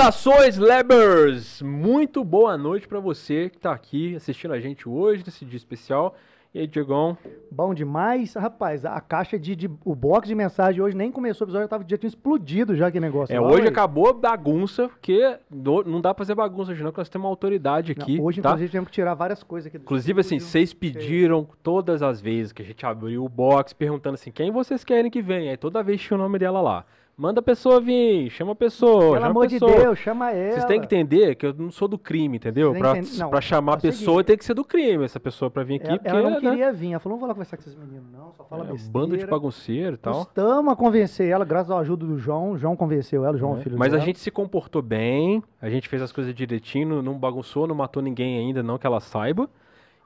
Saudações, Lebers! Muito boa noite pra você que tá aqui assistindo a gente hoje, nesse dia especial. E aí, Diegão? Bom demais. Rapaz, a caixa de, de- O box de mensagem hoje nem começou o episódio, já, tava, já tinha explodido já que negócio. É, hoje aí. acabou a bagunça, porque no- não dá pra fazer bagunça hoje não, porque nós temos uma autoridade Não, aqui, hoje, tá? inclusive, tivemos que tirar várias coisas aqui do Inclusive, assim, vocês pediram todas as vezes que a gente abriu o box, perguntando assim, quem vocês querem que venha? Aí toda vez tinha o nome dela lá. Manda a pessoa vir, chama a pessoa, Pelo amor a de pessoa. Deus, chama ela. Vocês têm que entender que eu não sou do crime, entendeu? Pra, não, pra chamar é a o pessoa seguinte. tem que ser do crime, essa pessoa pra vir aqui, Ela, porque, ela não né, queria vir. Ela falou, não vou lá conversar com esses meninos, não. Só fala é um besteira. bando de bagunceiro e tal. Estamos a convencer ela, graças à ajuda do João. O João convenceu ela, o João é filho Mas a dela. gente se comportou bem, a gente fez as coisas direitinho, não- não bagunçou, não matou ninguém ainda, não que ela saiba.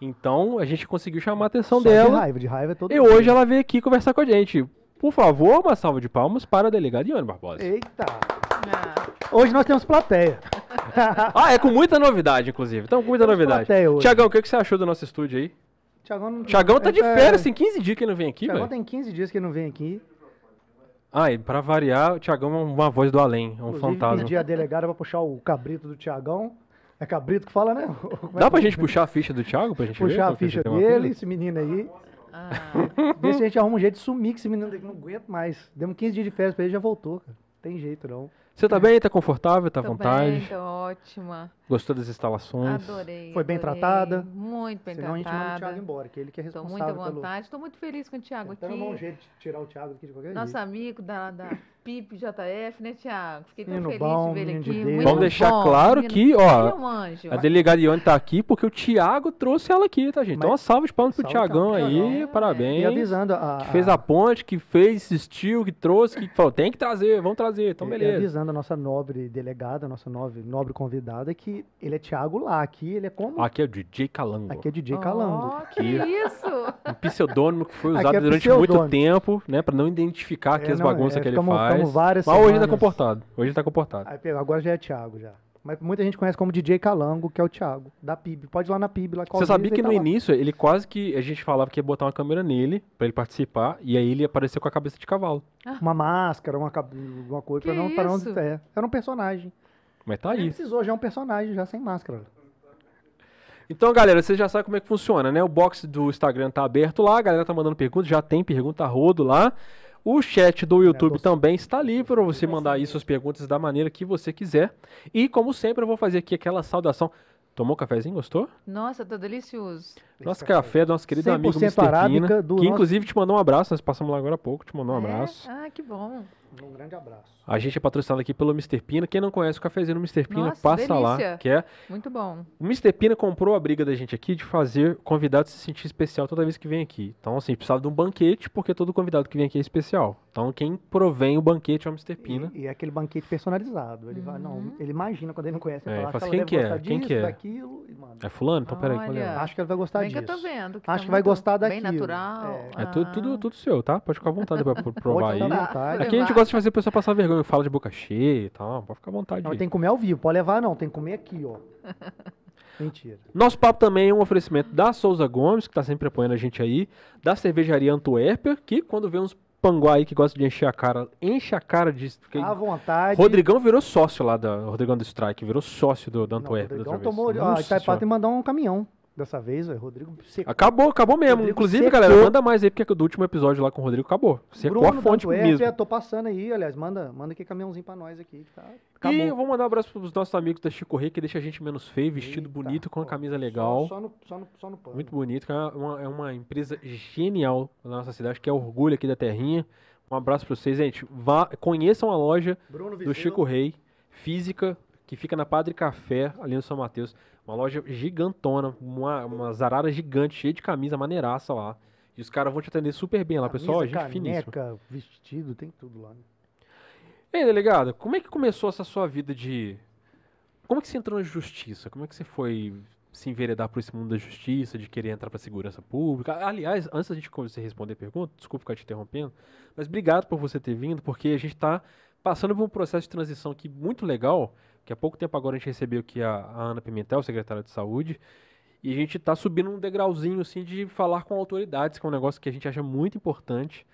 Então a gente conseguiu chamar a atenção Só dela. De raiva, de raiva é todo E mundo. hoje ela veio aqui conversar com a gente. Por favor, uma salva de palmas para a delegada Iane Barbosa. Eita. Ah, Hoje nós temos plateia. Ah, é com muita novidade, inclusive. Então, com muita Temos novidade. Tiagão, o que, que você achou do nosso estúdio aí? Tiagão, não- Tiagão tá de é, férias, tem 15 dias que ele não vem aqui, Tiagão velho. tem 15 dias que ele não vem aqui. Ah, e pra variar, o Tiagão é uma voz do além, é um Inclusive, fantasma. pedi a delegada pra puxar o cabrito do Tiagão. É cabrito que fala, né? Como é Dá que- pra gente puxar a ficha do Thiago pra gente ver? puxar a ficha uma dele, esse menino aí. Ah, Ver se a gente arruma um jeito de sumir com esse menino daqui. Não aguento mais. Demos 15 dias de férias pra ele e já voltou, cara. Tem jeito, não. Você tá bem? Tá confortável? Tá à tô vontade? bem, tô ótima. Gostou das instalações? Adorei. Foi bem adorei. tratada? Muito bem Senão a gente manda o Thiago tratada. embora, que ele que é Tô responsável muito à vontade. Tô muito feliz com o Thiago pelo... Tentando arrumar um aqui. jeito de tirar o Thiago daqui de qualquer Nosso jeito. amigo da, da PIP JF, né, Thiago? Fiquei tão Menino feliz bom, de ver ele menino de aqui. Deus. Vamos deixar bom, claro que, ó, é anjo. A delegada Ione tá aqui porque o Thiago trouxe ela aqui, tá, gente? Então, uma salva de palmas pro salve, aí, Thiagão. parabéns. E avisando a... Que fez a ponte, que fez, insistiu, que trouxe, que falou, tem que trazer, vamos trazer, então E beleza. avisando a nossa nobre delegada, a nossa nobre, nobre convidada, que ele é Thiago lá. Aqui ele é como? Aqui é o DJ Calango. Aqui é DJ Calango. Oh, que Aqui. isso? Um pseudônimo que foi Aqui usado é durante muito tempo, né? Pra não identificar aqui É, as bagunças é, que ele faz. Ficamos várias Mas hoje tá semanas- comportado. Hoje tá comportado. Aí, pegou, agora já é Thiago já. Mas muita gente conhece como DJ Calango, que é o Thiago, da PIB. Pode ir lá na PIB, lá com Você sabia que no tá lá. início ele quase que a gente falava que ia botar uma câmera nele pra ele participar e aí ele apareceu com a cabeça de cavalo. Uma máscara, uma, cab- uma coisa, Que pra não, pra não isso? é, Era um personagem. Mas tá Nem aí. precisou, já é um personagem, já sem máscara. Então, galera, vocês já sabem como é que funciona, né? O box do Instagram tá aberto lá, a galera tá mandando perguntas, já tem pergunta a rodo lá. O chat do YouTube também está livre para você mandar aí suas perguntas da maneira que você quiser. E, como sempre, eu vou fazer aqui aquela saudação. Tomou um cafezinho? Gostou? Nossa, tá delicioso. Nosso café do nosso querido amigo 100% Mr. arábica Pina, que nosso- inclusive te mandou um abraço, nós passamos lá agora há pouco, te mandou um É? abraço. Ah, que bom. Um grande abraço. A gente é patrocinado aqui pelo Mr. Pina. Quem não conhece o cafezinho do Mr. Pina, Nossa, passa lá, delícia. que é Muito bom. O Mr. Pina comprou a briga da gente aqui de fazer convidado se sentir especial toda vez que vem aqui. Então, assim, precisava de um banquete, porque todo convidado que vem aqui é especial. Então, quem provém o banquete é o Mr. Pina. E, e é aquele banquete personalizado. Ele vai, não, ele imagina quando ele não conhece. Ele É, fala, assim, quem que é? Quem disso, que é? daquilo, e manda. É fulano? Então, peraí. é? Olha. Acho que ele vai gostar Bem disso. Que eu tô vendo. Acho tá que vai muito gostar Bem daquilo. natural. É. É tudo, tudo, Ah. tudo seu, tá? Pode ficar à vontade pra pro- provar Pode aí. ficar à vontade. Aqui a gente gosta de fazer a pessoa passar vergonha, fala de boca cheia e tal. Pode ficar à vontade. Não, tem que comer ao vivo. Pode levar, não. Tem que comer aqui, ó. Mentira. Nosso papo também é um oferecimento da Souza Gomes, que tá sempre apoiando a gente aí, da cervejaria Antuérpia, que quando vê uns panguá aí que gosta de encher a cara, enche a cara de. À vontade. Rodrigão virou sócio lá da. Rodrigão do Strike, virou sócio do, do Não, Antuérpia. Rodrigão outra vez. tomou. Itaipava Senhora. tem que mandar um caminhão dessa vez, velho. Rodrigo secou. Acabou, acabou mesmo. Rodrigo Inclusive, secou. galera, manda mais aí, porque do último episódio lá com o Rodrigo acabou. Secou Bruno a fonte da Antuérpia, mesmo. tô passando aí, aliás, manda, manda aqui caminhãozinho pra nós aqui. Tá? E eu Acabou. vou mandar um abraço pros nossos amigos da Chico Rei, que deixa a gente menos feio, vestido Eita, bonito, com a pô, camisa só- legal. Só, no, só, no, só no pano. Muito bonito, é uma, é uma empresa genial da nossa cidade, que é orgulho aqui da terrinha. Um abraço pra vocês, gente. Vá, conheçam a loja Bruno do. Chico Rei, física, que fica na Padre Café, ali no São Mateus. Uma loja gigantona, uma, uma zarara gigante, cheia de camisa, maneiraça lá. E os caras vão te atender super bem lá, pessoal. Camisa, Gente finíssima. caneca, vestido, tem tudo lá. né? Ei, delegado, como é que começou essa sua vida de. Como é que você entrou na justiça? Como é que você foi se enveredar por esse mundo da justiça, de querer entrar pra segurança pública? Aliás, antes da gente você responder a pergunta, desculpa ficar te interrompendo, mas obrigado por você ter vindo, porque a gente tá passando por um processo de transição aqui muito legal, que há pouco tempo agora a gente recebeu aqui a, a Ana Pimentel, secretária de saúde, e a gente tá subindo um degrauzinho, assim, de falar com autoridades, que é um negócio que a gente acha muito importante,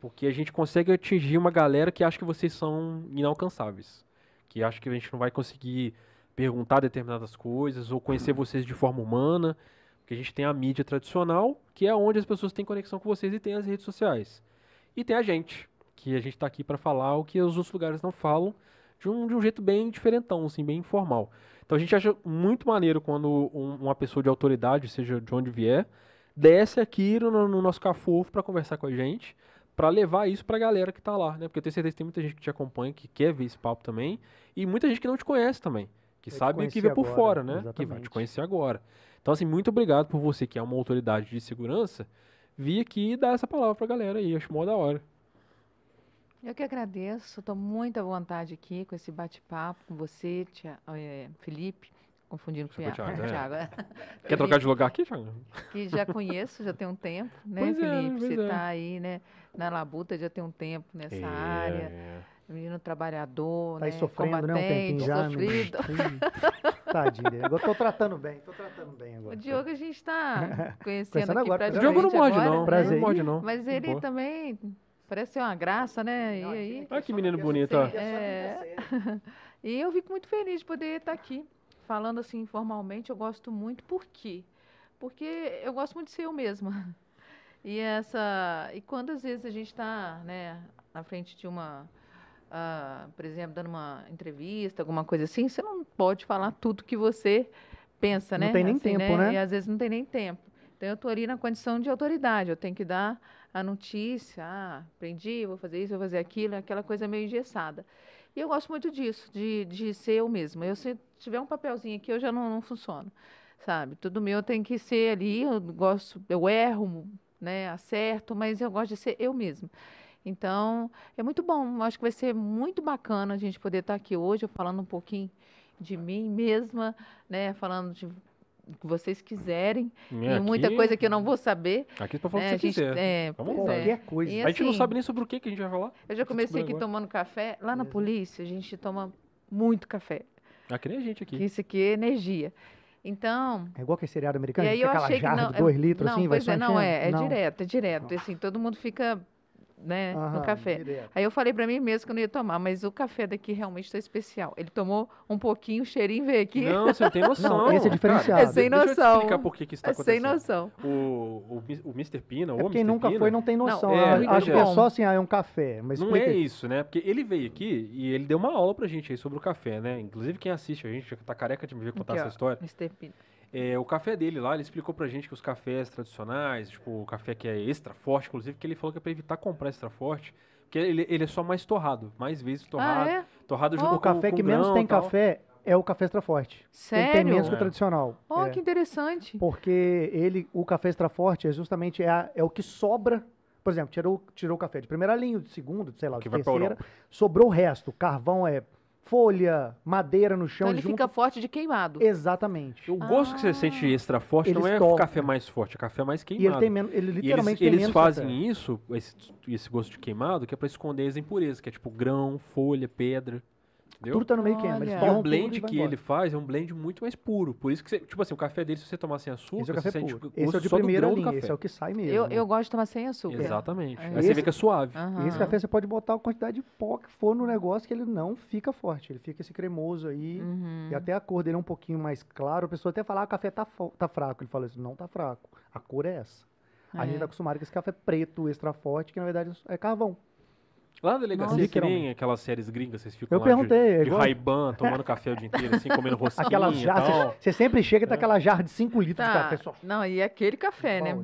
porque a gente consegue atingir uma galera que acha que vocês são inalcançáveis. que acha que a gente não vai conseguir perguntar determinadas coisas ou conhecer vocês de forma humana, porque a gente tem a mídia tradicional, que é onde as pessoas têm conexão com vocês e tem as redes sociais. E tem a gente, que a gente está aqui para falar o que os outros lugares não falam, de um, de um jeito bem diferentão, assim, bem informal. Então a gente acha muito maneiro quando um- uma pessoa de autoridade, seja de onde vier, desce aqui no, no nosso cafofo para conversar com a gente, para levar isso pra galera que tá lá, né? Porque eu tenho certeza que tem muita gente que te acompanha, que quer ver esse papo também, e muita gente que não te conhece também, que te sabe que vê por agora, fora, né? Que vai te exatamente. conhecer agora. Então, assim, muito obrigado por você que é uma autoridade de segurança, vir aqui e dar essa palavra pra galera aí, acho mó da hora. Eu que agradeço, estou muito à vontade aqui com esse bate-papo com você, Tia, eh, Felipe, confundindo com o Thiago, Thiago, é. Thiago, é. Quer trocar de lugar aqui, Thiago? que já conheço, já tem um tempo, né, Pois é, Felipe? pois Você é. está aí, né, na labuta já tem um tempo nessa É, área, é. menino trabalhador, Tá aí né, sofrendo, né? Um tempinho combatente, já. sofrido. Ih, Tadinho. Agora tô tratando bem, tô tratando bem agora. O Diogo a gente está conhecendo Conhecendo aqui agora, O. Diogo não morde, não. né? Prazer. Não morde, não. Mas ele boa. também parece ser uma graça, né? E aí, Olha que menino bonito, ó. É. E eu fico muito feliz de poder estar aqui, falando assim informalmente. Eu gosto muito. Por quê? Porque eu gosto muito de ser eu mesma. E essa. E quando às vezes a gente está né, na frente de uma. ah, por exemplo, dando uma entrevista, alguma coisa assim, você não pode falar tudo que você pensa, Não né? tem nem Assim, tempo, né? E às vezes não tem nem tempo. Então eu estou ali na condição de autoridade, eu tenho que dar a notícia, ah, aprendi, vou fazer isso, vou fazer aquilo, aquela coisa meio engessada. E eu gosto muito disso, de, de ser eu mesma. Eu, se tiver um papelzinho aqui, eu já não, não funciono, sabe? Tudo meu tem que ser ali, eu gosto, eu erro, né, acerto, mas eu gosto de ser eu mesma. Então, é muito bom, acho que vai ser muito bacana a gente poder estar aqui hoje, falando um pouquinho de mim mesma, né, falando de que vocês quiserem, É, e muita aqui- coisa que eu não vou saber. Aqui pra falar né, o a que você gente, quiser. é, pois vontade. é. Qualquer coisa. E A gente não assim, sabe nem sobre o que, que a gente vai falar. Eu já comecei aqui descobrindo tomando café. Lá na polícia, a gente toma muito café. Ah, que nem a gente Que aqui. isso aqui é energia. Então, É igual aquele seriado americano, e aí que eu aquela achei que jarra não. de 2 litros não, assim, vai é, não é, é Não. direto, é direto. Assim, todo mundo fica né, no Aham, café. direto. Aí eu falei pra mim mesmo que eu não ia tomar, mas o café daqui realmente está especial. Ele tomou um pouquinho, o cheirinho veio aqui. Não, você não tem noção. Não, esse é cara. diferenciado. É sem Deixa eu te noção. explicar por que, que isso tá é sem acontecendo. noção. O, o, o Mr. Pina, É ou quem Mr. nunca Pina, foi não tem noção. é, Ah, muito acho que é só assim, ah, é um café. Mas Não explica é isso, né? Porque ele veio aqui e ele deu uma aula pra gente aí sobre o café, né? Inclusive quem assiste a gente, já tá careca de me ver contar Aqui, essa ó, história. Mr. Pina. É, o café dele lá, ele explicou pra gente que os cafés tradicionais, tipo o café que é extra forte, inclusive, que ele falou que é pra evitar comprar extra forte, porque ele, ele é só mais torrado, mais vezes torrado, Ah, é? torrado junto Ó. O café com, que com menos grão tem tal. café é o café extra forte. Sério? Ele tem menos que o É. tradicional. Oh, É. que interessante. Porque ele, o café extra forte é justamente é, a- é o que sobra. Por exemplo, tirou, tirou o café de primeira linha, de segunda, de, sei lá, Que de terceira. Sobrou o resto. Carvão é folha, madeira no chão. Então ele junto. fica forte de queimado. Exatamente. O gosto que você Ah. sente extra forte Eles não é tocam. café mais forte, é café mais E queimado. ele tem menos. Ele E eles, literalmente tem eles menos fazem café. isso, esse, esse gosto de queimado, que é pra esconder as impurezas, que é tipo grão, folha, pedra. Entendeu? Tudo tá no meio queima. Eles Olha. E tomam o blend que embora. ele faz é um blend muito mais puro. Por isso que você, tipo assim, o café dele, se você tomar sem açúcar, Esse é o você café sente puro. o Esse é o gosto de primeira linha. café. Esse é o que sai mesmo. Eu, eu gosto de tomar sem açúcar. Exatamente. É. Aí você Esse- fica suave. Aham. E esse café você pode botar a quantidade de pó que for no negócio que ele não fica forte. Ele fica esse cremoso aí. Uhum. E até a cor dele é um pouquinho mais claro. A pessoa até fala, ah, o café tá, tá fraco. Ele fala assim, não tá fraco. A cor é essa. A gente É. tá acostumado com esse café preto, extra forte, que na verdade é carvão. Lá na delegacia Nossa. que nem aquelas séries gringas, vocês ficam Eu lá perguntei, é de, de igual- Ray-Ban, tomando café o dia inteiro, assim, comendo rosquinha Aquelas e jarras. tal. Você, sempre chega e tá aquela jarra de 5 litros de Tá. café só. Não, e aquele café, né?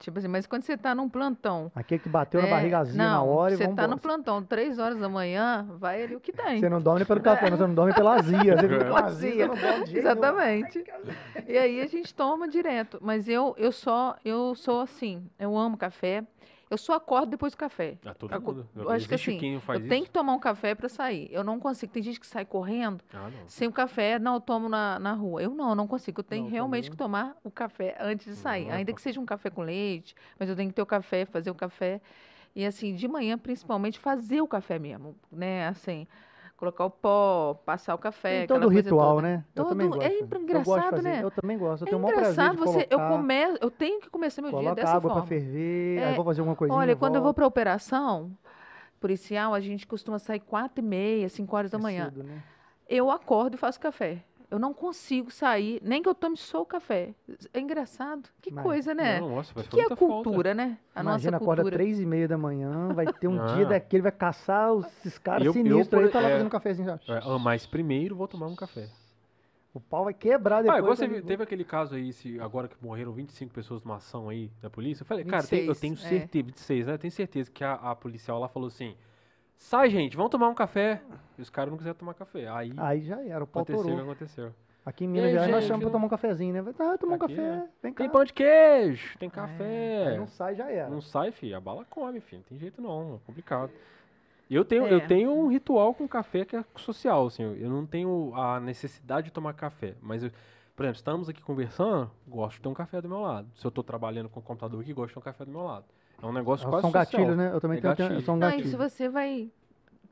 Tipo assim, mas quando você tá num plantão. Aquele que bateu na né, barrigazinha na não, hora e Você tá no plantão, três horas da manhã, vai ali o que tem. Você não dorme pelo café, mas você não dorme pela azia. Você Pela azia, você não dorme de jeito nenhum. Exatamente. E aí a gente toma direto. Mas eu, eu só, eu sou assim, eu amo café. Eu só acordo depois do café. Ah, todo Aco- mundo. eu acho que assim, eu isso. tenho que tomar um café pra sair. Eu não consigo. Tem gente que sai correndo Ah, sem o café, não, eu tomo na, na rua. Eu não, eu não consigo. Eu tenho Não, realmente também. que tomar o café antes de sair. Não, Ainda que seja um café com leite, mas eu tenho que ter o café, fazer o café. E assim, de manhã, principalmente, fazer o café mesmo, né? Assim, colocar o pó, passar o café, Tem todo o ritual, toda. né? Eu também Todo- gosto. é Eu gosto de engraçado, fazer. né? Eu também gosto. Eu É tenho engraçado você, eu colocar, começo, eu tenho que começar meu dia dessa água forma. pra ferver, É. aí vou fazer alguma coisinha. Olha, quando eu vou pra operação policial, a gente costuma sair quatro e meia, cinco horas da É manhã. cedo, né? eu acordo e faço café. Eu não consigo sair, nem que eu tome só o café. É engraçado. Que Mas- coisa, né? Não, nossa, que, que é falta. cultura, né? A Imagina, nossa acorda cultura. três e meia da manhã, vai ter um Ah. dia daquele, vai caçar os- esses caras Eu- eu, sinistros aí, tá lá é, fazendo um cafezinho. já. É, ah, mas primeiro vou tomar um café. O pau vai quebrar Ah, depois. igual você teve aquele caso aí, se, agora que morreram 25 pessoas numa ação aí da polícia. Eu falei, cara, tem- eu 26, tenho é. certeza, 26, né? Eu tenho certeza que a, a policial lá falou assim: sai, gente, vamos tomar um café. E os caras não quiseram tomar café. Aí, Aí já era, o pau aconteceu o que torou. aconteceu. Aqui em Minas aí, Gerais nós gente, chamamos pra eu- tomar um cafezinho, né? Vai, Ah, tomar um Aqui café, é. vem cá. Tem pão de queijo, tem Aí café. não sai, já era. Não sai, filho. A bala come, filho. Não tem jeito não. É complicado. Eu tenho, eu É. tenho um ritual com café que é social, assim. Eu não tenho a necessidade de tomar café. Mas, eu- por exemplo, estamos aqui conversando, gosto de ter um café do meu lado. Se eu tô trabalhando com o computador aqui, gosto de ter um café do meu lado. É um negócio São quase social. gatilhos, né? Eu também É tenho, tenho, gatilho. são Não, e gatilhos. se você vai,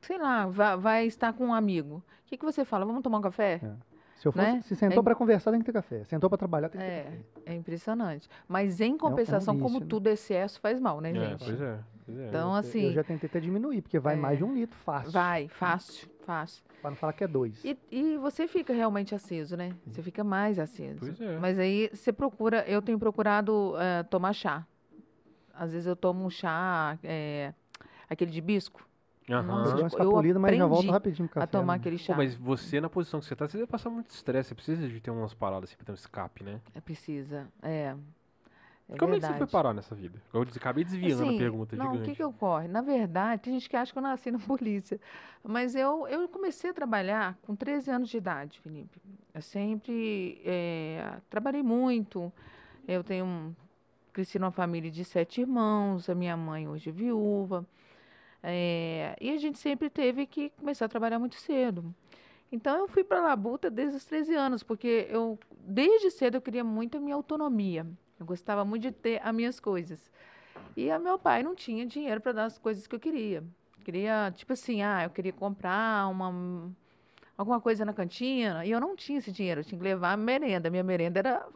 sei lá, vai, vai estar com um amigo, o que, que você fala? Vamos tomar um café? Se, eu fosse, né? se sentou É- pra conversar, tem que ter café. Sentou pra trabalhar, tem que ter É, café. é impressionante. Mas em compensação, como vício, né? tudo excesso faz mal, né, É, gente? pois é. Pois é. Então, Eu- assim, Eu já tentei até diminuir, porque vai É. mais de um litro fácil. vai, fácil, fácil. Pra não falar que é dois. E, e você fica realmente aceso, né? Você fica mais aceso. Pois é. Mas aí você procura, eu tenho procurado eh, tomar chá. Às vezes eu tomo um chá, eh, aquele de bisco, Aham. Nossa, Eu tipo, eu mas já volto aprendi rapidinho café. a tomar né? aquele Pô, chá. mas você, na posição que você tá, você deve passar muito estresse. Você precisa de ter umas paradas assim pra ter um escape, né? É precisa, é. é Como é que verdade. você foi parar nessa vida? Eu acabei desviando a Assim, pergunta não, o gigante. que que ocorre? Na verdade, tem gente que acha que eu nasci na polícia. Mas eu, eu comecei a trabalhar com 13 anos de idade, Felipe. Eu sempre eh, trabalhei muito. Eu tenho um, cresci numa família de sete irmãos. A minha mãe hoje é viúva. Eh, e a gente sempre teve que começar a trabalhar muito cedo. Então eu fui para a Labuta desde os 13 anos, porque eu desde cedo eu queria muito a minha autonomia. Eu gostava muito de ter as minhas coisas. E a meu pai não tinha dinheiro para dar as coisas que eu queria. Queria, tipo assim, ah, eu queria comprar uma alguma coisa na cantina, e eu não tinha esse dinheiro, eu tinha que levar a merenda. Minha merenda era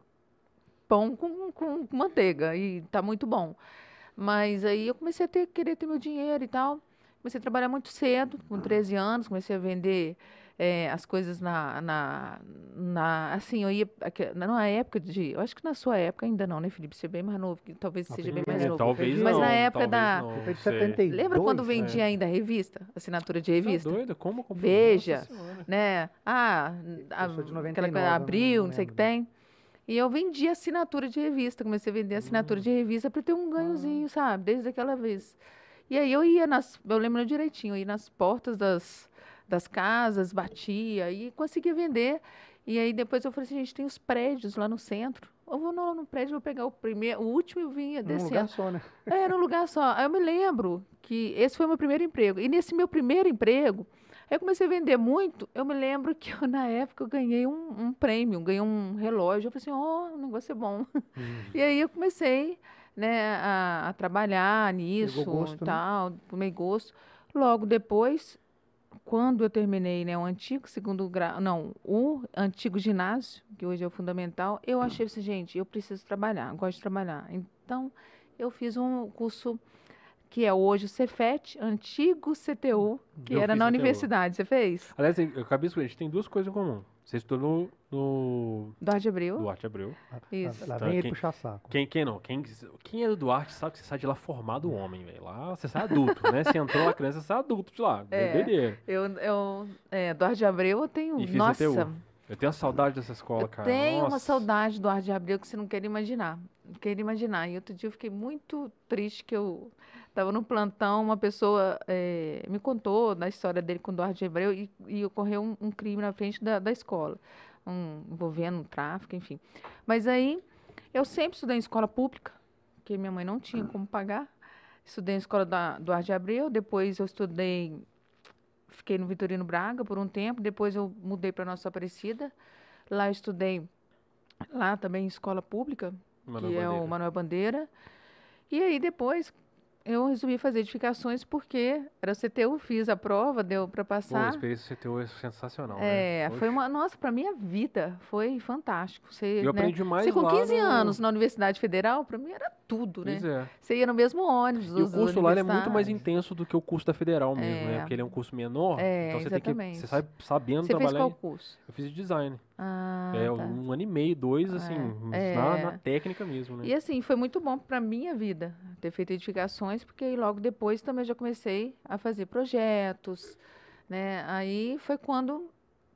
pão com, com manteiga, e tá muito bom. Mas aí eu comecei a ter, querer ter meu dinheiro e tal. Comecei a trabalhar muito cedo, com 13 anos, comecei a vender eh, as coisas na, na, na- Assim, eu ia. Na época de. Eu acho que na sua época ainda não, né, Felipe? Você é bem mais novo, que talvez seja bem mais é, novo. talvez Mas não, na época da- não, Eu fui de sei. 72. Lembra quando né? vendia ainda revista? Assinatura de Tá revista? doido? Como comprar? Veja. Né? Ah, a, sou de aquela 99, coisa abril, não não sei o que tem. E eu vendi assinatura de revista, comecei a vender assinatura de revista para ter um ganhozinho, sabe? Desde aquela vez. E aí eu ia nas, eu lembro direitinho, eu ia nas portas das, das casas, batia e conseguia vender. E aí depois eu falei assim, gente, tem os prédios lá no centro. Eu vou no, no prédio, vou pegar o primeiro, o último e vinha Num descendo. lugar só, né? É, Era um lugar só. Aí eu me lembro que esse foi o meu primeiro emprego. E nesse meu primeiro emprego, aí eu comecei a vender muito. Eu me lembro que eu, na época eu ganhei um, um prêmio, ganhei um relógio. Eu falei assim, ó, o negócio é bom. E aí eu comecei né, a, a trabalhar nisso gosto, e né? tal, tomei gosto. Logo depois, quando eu terminei né, o antigo segundo grau, não, o antigo ginásio, que hoje é o fundamental, eu achei assim, gente, eu preciso trabalhar, gosto de trabalhar. Então, eu fiz um curso que é hoje o Cefet, antigo CTU, que Eu era na CTU. universidade. Você fez? Aliás, eu acabei de a gente tem duas coisas em comum. Você estudou no, no Duarte Abreu? Duarte Abreu. Isso. Lá Tá, vem ele quem- puxar saco. Quem, quem não? Quem, quem é do Duarte sabe que você sai de lá formado homem, velho. Lá você sai adulto, né? Você entrou lá criança, você sai adulto de lá. É. Eu, eu é, Duarte Abreu, eu tenho. E fiz nossa, CTU. Eu tenho uma saudade dessa escola, eu cara. tenho uma Nossa. saudade do Duarte Abreu que você não quer imaginar. Não quer imaginar. E outro dia eu fiquei muito triste que eu estava no plantão, uma pessoa eh, me contou da história dele com o Duarte Abreu e, e ocorreu um, um crime na frente da, da escola, um, envolvendo tráfico, enfim. Mas aí eu sempre estudei em escola pública, porque minha mãe não tinha como pagar. Estudei em escola da Duarte Abreu, depois eu estudei, fiquei no Vitorino Braga por um tempo, depois eu mudei para Nossa Aparecida. Lá eu estudei, lá também em escola pública, Manuel que é o Bandeira. Manuel Bandeira. E aí depois, eu resolvi fazer edificações porque era CTU, fiz a prova, deu para Pô, a passar. experiência CTU é sensacional, É, né? foi Oxe. uma, nossa, para minha vida foi fantástico. Você, Eu né, aprendi mais você com lá 15 no- anos na Universidade Federal, para mim era tudo, né? Pois é. Você ia no mesmo ônibus. E o curso lá é muito mais intenso do que o curso da Federal mesmo, né? É. Porque ele é um curso menor, É, então você tem que. exatamente. Você sai sabendo Você fez trabalhar. qual em- curso? Eu fiz design. Ah, é tá. um ano e meio, dois, assim, É. na, É. na técnica mesmo, né? E assim, foi muito bom para minha vida ter feito edificações, porque logo depois também já comecei a fazer projetos, né? Aí foi quando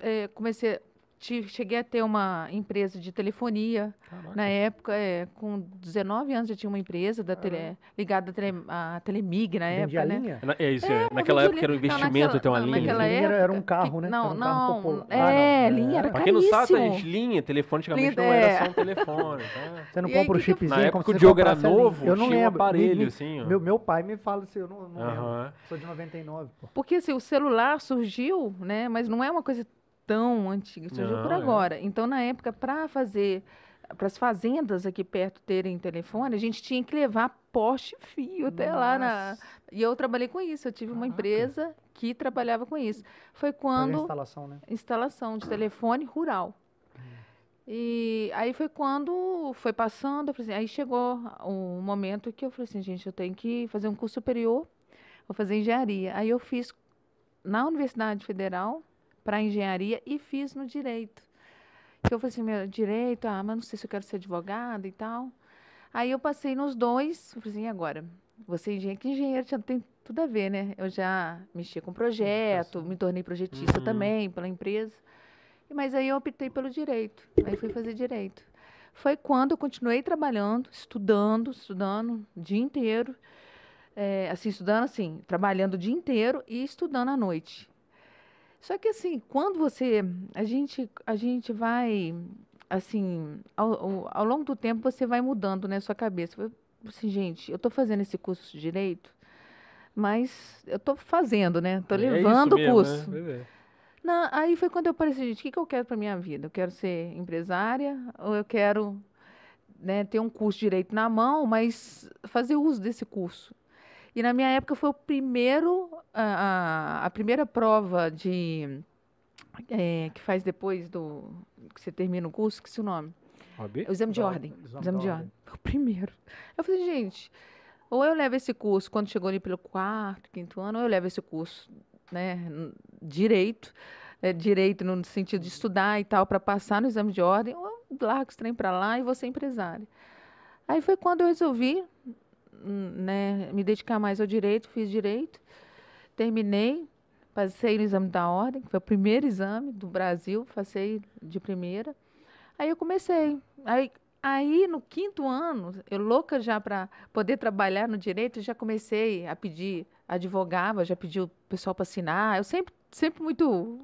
eh, comecei, cheguei a ter uma empresa de telefonia. Caraca. Na época, é, com 19 anos já tinha uma empresa da tele, ligada à tele, à Telemig na Vendia época, né? linha? É na- É isso, é. eu Naquela época era um linha. Não, investimento naquela- ter uma não, linha. naquela Linha era- era um época carro, né? Não, Era um carro não. popular. É, Ah, não. linha era Pra quem não sabe, caríssimo. gente, linha, telefone antigamente Linha- não era é. só um telefone, tá? Você não E compra o eu- chipzinho Na como época o você Diogo era a novo, eu não tinha um lembro. aparelho, Me- me- assim. Meu, meu pai me fala assim, eu não, não lembro. Sou de 99, pô. Porque assim, o celular surgiu, né? Mas não é uma coisa tão antiga, surgiu Não, por é. agora. Então, na época, para fazer, para as fazendas aqui perto terem telefone, a gente tinha que levar poste e fio até lá na. Nossa. E eu trabalhei com isso. Eu tive uma Caraca. empresa que trabalhava com isso. Foi quando instalação, né? instalação de telefone rural. E aí foi quando foi passando, assim, aí chegou um momento que eu falei assim, gente, eu tenho que fazer um curso superior, vou fazer engenharia. Aí eu fiz na Universidade Federal para engenharia e fiz no direito. Que eu falei assim, meu, direito, ah, mas não sei se eu quero ser advogada e tal. Aí eu passei nos dois, eu falei assim, e agora? Você engenheiro, que engenheiro tem tudo a ver, né? Eu já mexia com projeto, Educação. me tornei projetista Uhum. também pela empresa. Mas aí eu optei pelo direito. Aí fui fazer direito. Foi quando eu continuei trabalhando, estudando, estudando o dia inteiro. É, assim, estudando assim, trabalhando o dia inteiro e estudando à noite. Só que assim, quando você. A gente, a gente vai. Assim, ao, ao, longo do tempo você vai mudando, né, sua cabeça. Assim, gente, eu estou fazendo esse curso de direito, mas eu estou fazendo, né? Estou É levando o mesmo, curso. né? Pois é. Não, aí foi quando eu parei assim, gente, o que, que eu quero para minha vida? Eu quero ser empresária ou eu quero né, ter um curso de direito na mão, mas fazer uso desse curso? E na minha época foi o primeiro, a, a, a primeira prova de é, que faz depois do que você termina o curso, que se o nome? OAB? O exame de ordem. exame Exame de ordem. Foi o primeiro. Eu falei, gente, ou eu levo esse curso quando chegou ali pelo quarto, quinto ano, ou eu levo esse curso, né, direito, né, direito no sentido de estudar e tal, para passar no exame de ordem, ou eu largo esse trem para lá e vou ser empresária. Aí foi quando eu resolvi, né, me dedicar mais ao direito, fiz direito, terminei, passei no exame da ordem, que foi o primeiro exame do Brasil, passei de primeira. Aí eu comecei. Aí, aí no quinto ano, eu louca já para poder trabalhar no direito, já comecei a pedir, advogava, já pedi o pessoal para assinar. Eu sempre, sempre muito,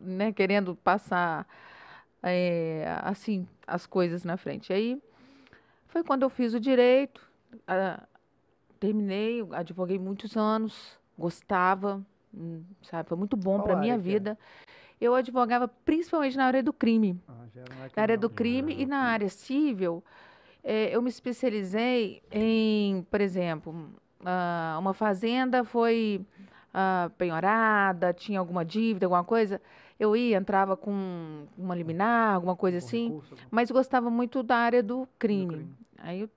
né, querendo passar, eh, assim, as coisas na frente. Aí foi quando eu fiz o direito, ah, terminei, advoguei muitos anos, gostava, hum, sabe, foi muito bom para minha é? vida. Eu advogava principalmente na área do crime Ah, na área do crime e na área civil, eh, eu me especializei em, por exemplo, ah, uma fazenda foi ah, penhorada, tinha alguma dívida, alguma coisa, eu ia, entrava com uma liminar, alguma coisa Com assim, recurso, mas gostava muito da área do crime. crime. Aí o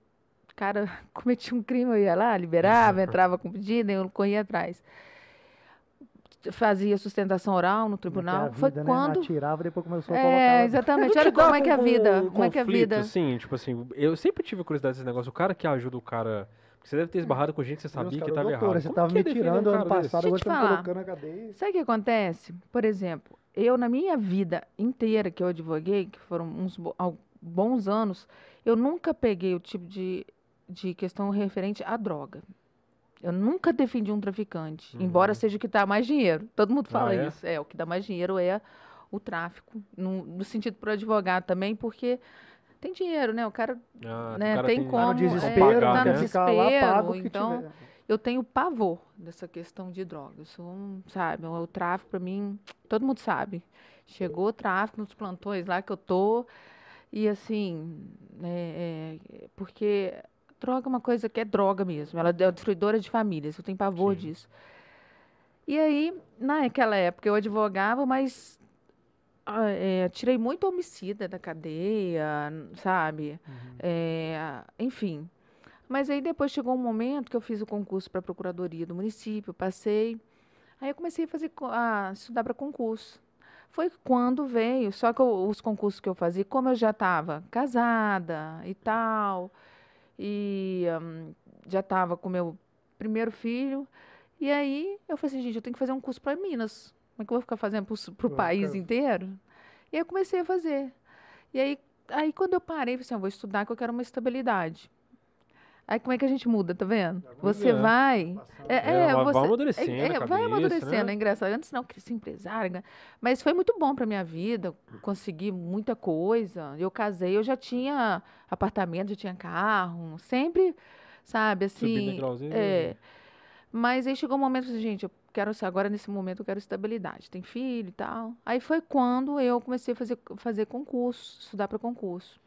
cara cometia um crime, eu ia lá, liberava, entrava com pedido, eu corria atrás. Fazia sustentação oral no é é a tribunal. Foi vida, né? quando. Atirava, depois começou a É, colocar... exatamente. Não Olha como é que é a vida. um Como é que é a vida. Assim, tipo assim, eu sempre tive curiosidade desse negócio. O cara que ajuda o cara. Porque você deve ter esbarrado com gente que você Deus, sabia cara, que tava doutora, errado. Você Como tava que me defende um tirando ano passado, agora você tá me colocando na cadeia. Sabe o que acontece? Por exemplo, eu, na minha vida inteira que eu advoguei, que foram uns bons anos, eu nunca peguei o tipo de, de questão referente à droga. Eu nunca defendi um traficante, Uhum. embora seja o que dá mais dinheiro. Todo mundo fala Ah, é? isso. É, o que dá mais dinheiro é o tráfico, no, no sentido para o advogado também, porque tem dinheiro, né? O cara Ah, o né, cara tem Tá como, no é, desespero, tá no desespero, paga o que então- tiver. eu tenho pavor dessa questão de droga. Eu sou, um, sabe, o tráfico para mim, todo mundo sabe. Chegou o tráfico nos plantões lá que eu tô e assim, é, é, porque droga é uma coisa que é droga mesmo. Ela é destruidora de famílias. Eu tenho pavor Sim. disso. E aí, naquela época, eu advogava, mas ah, é, tirei muito homicida da cadeia, sabe? É, enfim. Mas aí depois chegou um momento que eu fiz o concurso para a Procuradoria do município, passei. Aí eu comecei a fazer a estudar para concurso. Foi quando veio, só que eu- os concursos que eu fazia, como eu já estava casada e tal, e hum, já estava com meu primeiro filho, e aí eu falei assim, gente, eu tenho que fazer um curso para Minas. Como é que eu vou ficar fazendo para o país inteiro? E aí eu comecei a fazer. E aí, aí quando eu parei, eu falei assim, eu vou estudar que eu quero uma estabilidade. Aí como é que a gente muda, tá vendo? Você é. vai. É, É, é, vai- vai você, amadurecendo é, é, vai cabeça, amadurecendo, né? é engraçado. Antes não queria ser empresária, né? mas foi muito bom para minha vida, consegui muita coisa. Eu casei, eu já tinha apartamento, já tinha carro, sempre, sabe, assim. É, mas aí chegou um momento que, gente, eu quero ser agora nesse momento eu quero estabilidade, tem filho e tal. Aí foi quando eu comecei a fazer fazer concurso, estudar para concurso.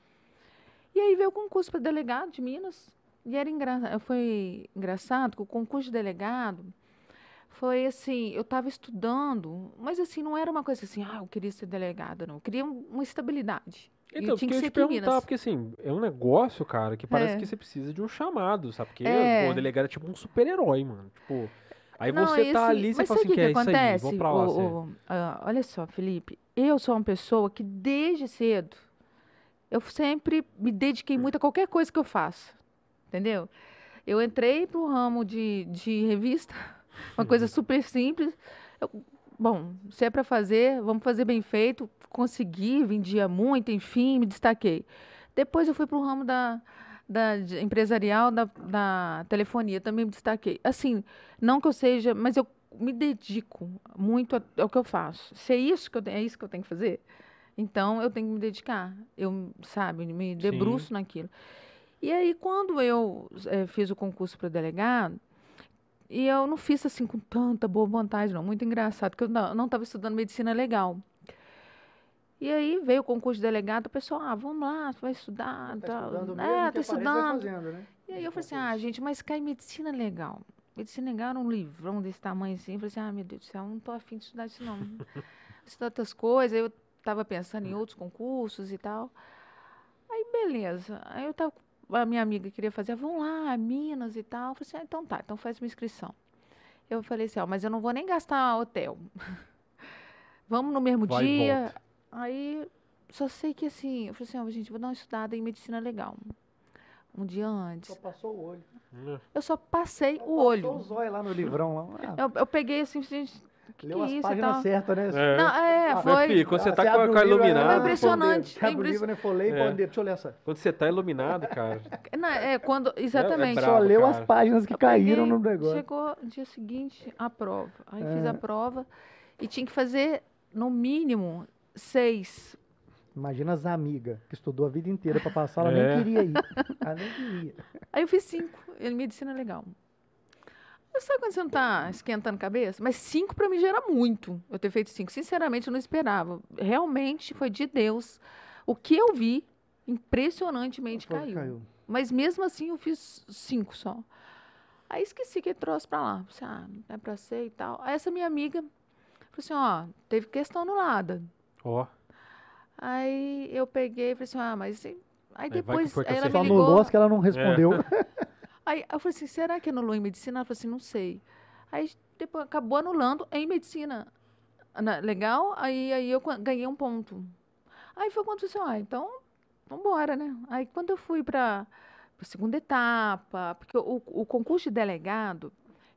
E aí veio o concurso para delegado de Minas. E era engra... foi engraçado que o concurso de delegado foi assim, eu estava estudando, mas assim, não era uma coisa assim, ah, eu queria ser delegada, não. Eu queria um- uma estabilidade. Então, tinha eu que ia ser te perguntar, porque assim, é um negócio, cara, que parece É. que você precisa de um chamado, sabe? Porque, É. o delegado é tipo um super-herói, mano. Tipo, aí Não, você tá assim, ali, você fala assim, o que é isso aí, acontece? vou pra lá. O- o- ah, olha só, Felipe, eu sou uma pessoa que desde cedo eu sempre me dediquei muito a qualquer coisa que eu faço, entendeu? Eu entrei pro ramo de, de revista, uma coisa super simples. Eu- bom, se é para fazer, vamos fazer bem feito. Consegui, vendia muito, enfim, me destaquei. Depois eu fui pro ramo da, da empresarial da, da telefonia, também me destaquei. Assim, não que eu seja, mas eu me dedico muito ao que eu faço. Se é isso que eu tenho, é isso que eu tenho que fazer, então eu tenho que me dedicar. Eu, sabe, me debruço naquilo. E aí, quando eu eh, fiz o concurso para delegado, e eu não fiz assim com tanta boa vontade, não. Muito engraçado, porque eu não estava estudando medicina legal. E aí veio o concurso de delegado, o pessoal, ah, vamos lá, vai estudar. Tá tal. estudando mesmo, é, aparece, vai estudando. fazendo, né? E aí eu falei assim, ah, gente, mas cai medicina legal. Medicina legal era um livrão desse tamanho assim. Eu falei assim, ah, meu Deus do céu, não tô afim de estudar isso não. Estudar outras coisas. Eu tava pensando em outros concursos e tal. Aí, beleza. Aí eu tava, a minha amiga queria fazer, vamos lá, Minas e tal. Eu falei assim, ah, então tá, então faz uma inscrição. Eu falei assim, ó, mas eu não vou nem gastar hotel. vamos no mesmo Vai dia. Aí, só sei que assim, eu falei assim, ó, gente, vou dar uma estudada em medicina legal. Um dia antes. Só passou o olho. Eu só passei Só o passou olho. o zóio lá no livrão. Lá. Eu, eu peguei assim, gente, leu é as isso páginas certas, né? É. Não, é, Ah, Mas, foi. filho, quando você tá com abre a o cara livro, iluminada. Foi impressionante, Você abre o livro, né? Folhei, É. deixa eu olhar essa. Quando você tá iluminado, cara. Não, é, quando, exatamente. bravo, Só leu as cara. páginas que Eu caíram peguei, no negócio. Chegou no dia seguinte a prova. Aí fiz É. a prova e tinha que fazer, no mínimo, seis. Imagina as amigas que estudou a vida inteira pra passar, ela É. nem queria ir. Ela nem queria. Aí eu fiz cinco. Em medicina legal. Mas sabe quando você não tá esquentando cabeça? Mas cinco para mim já era muito. Eu ter feito cinco. Sinceramente, eu não esperava. Realmente foi de Deus. O que eu vi, impressionantemente que caiu. Mas mesmo assim eu fiz cinco só. Aí esqueci que ele trouxe pra lá. Falei, ah, não é pra ser e tal. Aí essa minha amiga falou assim, ó, teve questão anulada. Ó. Aí eu peguei e falei assim, ah, mas... Aí Aí vai que depois aí ela você me Só ligou. anulou ligou. as que ela não respondeu. Aí eu falei assim, será que anulou em medicina? Ela falou assim, não sei. Aí depois acabou anulando em medicina. Na- legal? Aí, aí eu ganhei um ponto. Aí foi quando eu disse, ah, então, vambora, né? Aí quando eu fui para a segunda etapa, porque o, o concurso de delegado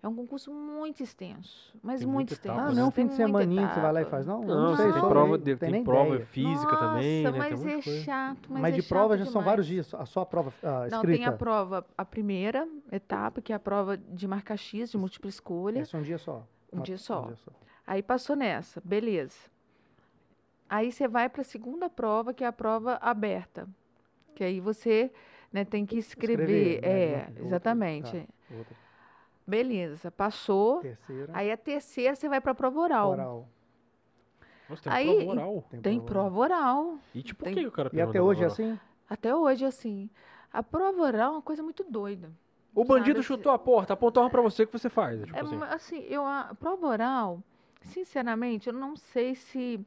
é um concurso muito extenso, mas Tem muito extenso. Ah, não é um tem fim de que você vai lá e faz, não? Eu Não, sei, tem prova, de, não tem nem prova ideia. física também, Nossa, né? mas tem é chato, mas, Mas, é de prova já são demais. vários dias, só a prova ah, Não, escrita. tem a prova, a primeira etapa, que é a prova de marca X, de múltipla escolha. Esse é um dia só. Um Ah, dia só. Um dia só. Aí passou nessa, beleza. Aí você vai para a segunda prova, que é a prova aberta. Que aí você né, tem que escrever. Escrever, né, é, outro- exatamente. tá. Outra. Beleza, passou. Terceira. Aí a terceira você vai para a prova oral. Oral. Nossa, tem Aí- prova oral. Tem prova oral. E tipo, tem- que o cara E até hoje é assim? Até hoje, assim. A prova oral é uma coisa muito doida. O bandido Sabe, chutou a porta, apontou uma pra você, o que você faz? Tipo É, assim. assim, eu, a prova oral, sinceramente, eu não sei se.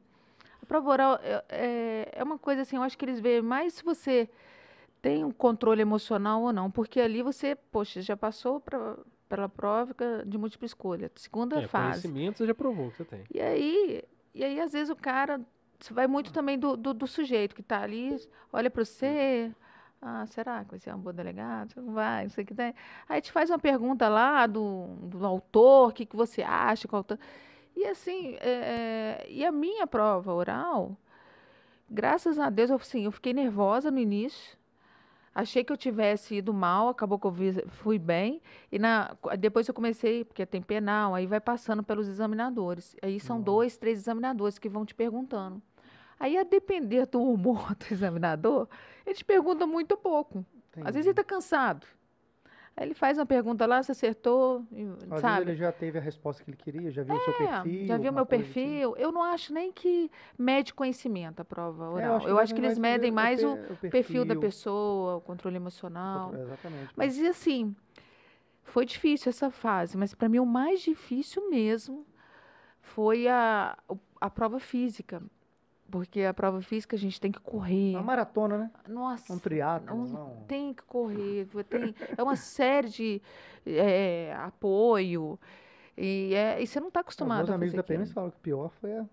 A prova oral é, é, é uma coisa assim, eu acho que eles veem mais se você tem um controle emocional ou não. Porque ali você, poxa, já passou pra, pela prova de múltipla escolha, segunda É, fase. conhecimento você já provou que você tem. E aí, e aí, às vezes, o cara. Vai muito também do, do, do sujeito que está ali, olha para você. Ah, será que vai ser um bom delegado? Você Não vai, não sei o que tem. Aí te faz uma pergunta lá do, do autor, o que, que você acha, qual autor. E assim, é, é, e a minha prova oral, graças a Deus, eu, assim, eu fiquei nervosa no início. Achei que eu tivesse ido mal, acabou que eu fui bem. E na, depois eu comecei, porque tem penal, aí vai passando pelos examinadores. Aí são dois, três examinadores que vão te perguntando. Aí, a depender do humor do examinador, ele te pergunta muito pouco. Às vezes ele está cansado. Aí ele faz uma pergunta lá, você acertou, Às vezes sabe? ele já teve a resposta que ele queria, já viu o seu É, perfil. já viu meu assim. perfil. Eu não acho nem que mede conhecimento a prova É, oral. eu acho que, eles medem ver mais o, per- perfil da pessoa, o controle emocional. Exatamente. Mas e assim, foi difícil essa fase, mas para mim o mais difícil mesmo foi a, o- a prova física. Porque a prova física a gente tem que correr. Uma maratona, né? Nossa, Um triatlo, não não. tem que correr. Tem, é uma série de é, apoio. E, é, e você não está Os acostumado meus a amigos da. PMS falam que o pior foi a.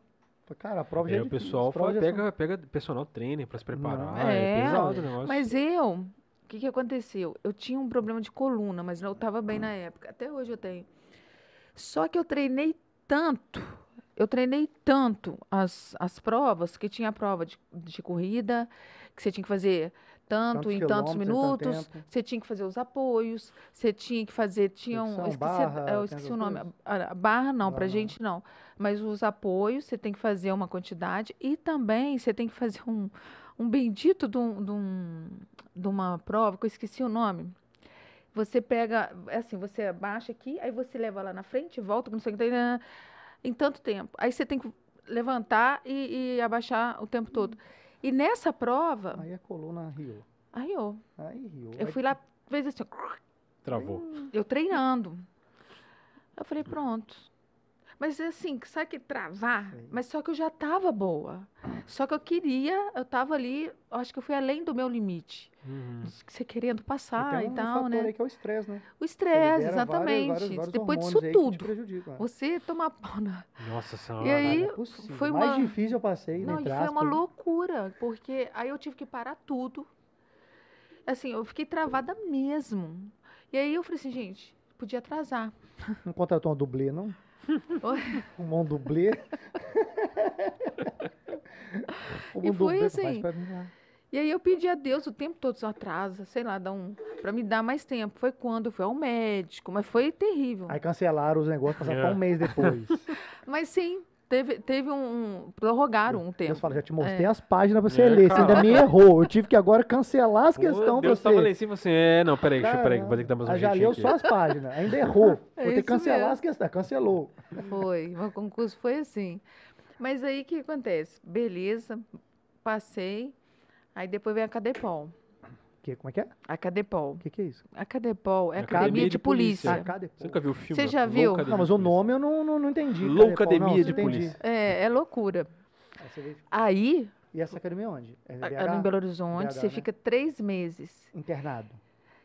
Cara, a prova já Aí é o pessoal já são- pega, pega personal trainer pra se preparar. Não. É, É, pesado o negócio. Mas eu, o que, que aconteceu? Eu tinha um problema de coluna, mas eu estava bem na época. Até hoje eu tenho. Só que eu treinei tanto, eu treinei tanto as, as provas, que tinha a prova de, de corrida, que você tinha que fazer tanto Tantos em tantos quilômetros, em tanto minutos, você tinha que fazer os apoios, você tinha que fazer, tinha um, eu esqueci, barra, eu tem esqueci o nome, a, a barra não, não. gente não, mas os apoios, você tem que fazer uma quantidade e também você tem que fazer um, um bendito de, um, de, um- de uma prova, que eu esqueci o nome. Você pega, é assim, você abaixa aqui, aí você leva lá na frente, volta, não sei o que, em tanto tempo. Aí você tem que levantar e, e abaixar o tempo todo. E nessa prova, Aí a coluna riu. arriou. Aí riu. Eu fui lá, fez assim, Travou. eu treinando. Eu falei, pronto. Mas assim, sabe que travar? Sei. Mas só que eu já estava boa. Só que eu queria, eu estava ali, acho que eu fui além do meu limite. Uhum. Você querendo passar tem e um tal, fator né? aí que é o estresse, né? O estresse, libera vários- exatamente. vários- vários Depois disso tudo. prejudicam, é. Você tomar pau na. Nossa senhora. E aí, Não é foi O mais uma- difícil eu passei, Não, entre e foi uma loucura, porque aí eu tive que parar tudo. Assim, eu fiquei travada mesmo. E aí eu falei assim, gente, podia atrasar. Não contratou um dublê, não? Um um dublê. Um E foi dublê, assim, pra lá. E aí eu pedi a Deus o tempo todo, só atrasa, sei lá, dá um, para me dar mais tempo. Foi quando eu fui ao médico, mas foi terrível. Aí cancelaram os negócios, passaram É. um mês depois. Mas sim, teve, teve um, prorrogaram um tempo. Deus fala, já te mostrei É. as páginas pra você É, ler. Você ainda me errou. Eu tive que agora cancelar as questões pra você. tava lá em cima assim, é, não, peraí, deixa, peraí, Caramba. vou ter que dar mais um Aí já leu aqui. só as páginas, ainda errou. É Vou ter que cancelar mesmo. as questões. Cancelou. Foi, meu concurso foi assim. Mas aí o que acontece? Beleza, passei. Aí depois vem a Cadepol. Que, como é que é? A Cadepol. O que, que é isso? A Cadepol é Academia Academia de de Polícia. Polícia. Cadê? Você nunca viu o filme? Você já Louca viu? Academia Não, mas o nome eu não, não, não entendi. Loucademia de entendi. Polícia. É, é loucura. Aí E essa academia é onde? É BH? em Belo Horizonte, BH, você né? fica três meses Internado.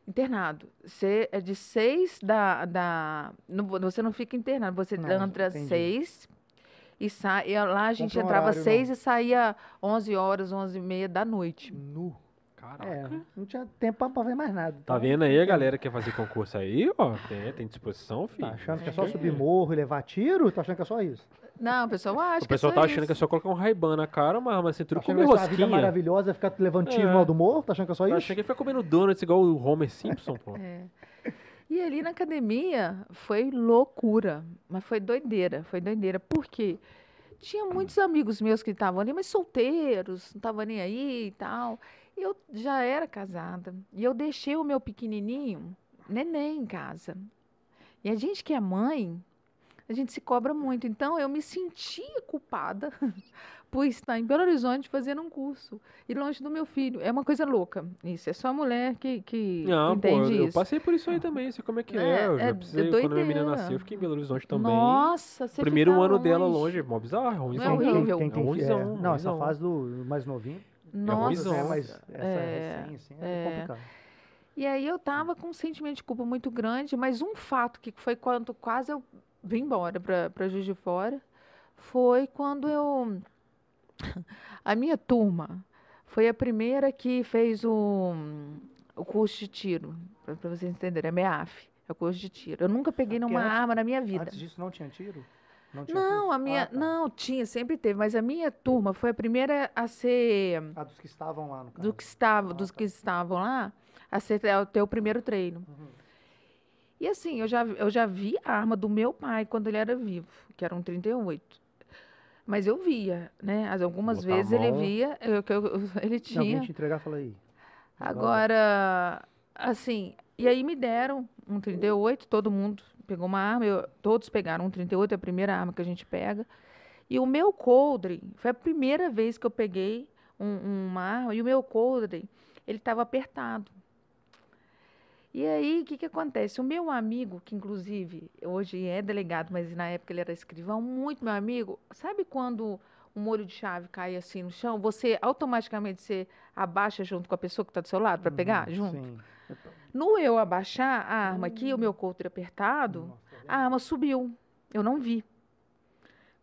internado. Você é de seis da. da não, você não fica internado, você Não, entra entendi. seis e sai. E lá a gente um entrava horário, seis não. e saía 11 horas, 11 e meia da noite. Nu. Caraca. É, não tinha tempo pra- ver mais nada. Tá Então, vendo aí a galera que quer fazer concurso aí, ó? Tem, tem disposição, filho. Tá achando que é só É. subir morro e levar tiro? Tá achando que é só isso? Não, o pessoal acha O pessoal que tá é só achando que é isso. só colocar um Ray-Ban na cara, uma arma Tá cintura, achando comer essa vida rosquinha. maravilhosa é ficar levando tiro É. no alto do morro? Tá achando que é só Tá isso? achando que vai comendo donuts igual o Homer Simpson, pô. É. E ali na academia foi loucura, mas foi doideira, foi doideira. Por quê? Tinha muitos amigos meus que estavam ali, mas solteiros, não estavam nem aí e tal. E eu já era casada. E eu deixei o meu pequenininho, neném, em casa. E a gente que é mãe, a gente se cobra muito. Então eu me sentia culpada, por estar em Belo Horizonte fazendo um curso e longe do meu filho. É uma coisa louca. Isso é só a mulher que, que Não, pô, entende eu, eu isso. passei por isso aí também, sei como é que é. É, Eu já é precisei, quando minha menina doideira. nasceu, eu fiquei em Belo Horizonte também. Nossa, você Primeiro ano dela longe. longe, mó bizarro, ruimzão. Não é horrível. Quem, quem, É quem, é, ruimzão, não, essa ruimzão. fase do mais novinho, Nossa. ruimzão. é, mas essa É, recém, assim, é, é. complicado. E aí eu tava com um sentimento de culpa muito grande, mas um fato que foi quando quase eu vim embora para Juiz de Fora foi quando eu a minha turma foi a primeira que fez o, o curso de tiro, para vocês entenderem, é MEAF, é o curso de tiro. Eu nunca peguei Porque numa antes- arma na minha vida. Antes disso não tinha tiro? Não, tinha Não, curso? a minha, Ah, tá. não, tinha, sempre teve, mas a minha turma foi a primeira a ser Ah, dos que estavam lá no caso. do que estava, Ah, dos tá. que estavam lá, a ser a ter o primeiro treino. Uhum. E assim, eu já, eu já vi a arma do meu pai quando ele era vivo, que era um 38. Mas eu via, né? As- Algumas Botar vezes ele via, eu, que eu- ele Se alguém tinha. te entregar, fala aí. Agora, assim, e aí me deram um 38, todo mundo pegou uma arma, eu- todos pegaram um 38, é a primeira arma que a gente pega. E o meu coldre, foi a primeira vez que eu peguei um- uma arma, e o meu coldre, ele estava apertado. E aí, o que, que acontece? O meu amigo, que inclusive hoje é delegado, mas na época ele era escrivão, muito meu amigo, sabe quando um molho de chave cai assim no chão, você automaticamente você abaixa junto com a pessoa que está do seu lado para pegar Uhum, junto? Sim. No eu abaixar a arma aqui, o meu coldre apertado, tá a arma subiu. Eu não vi.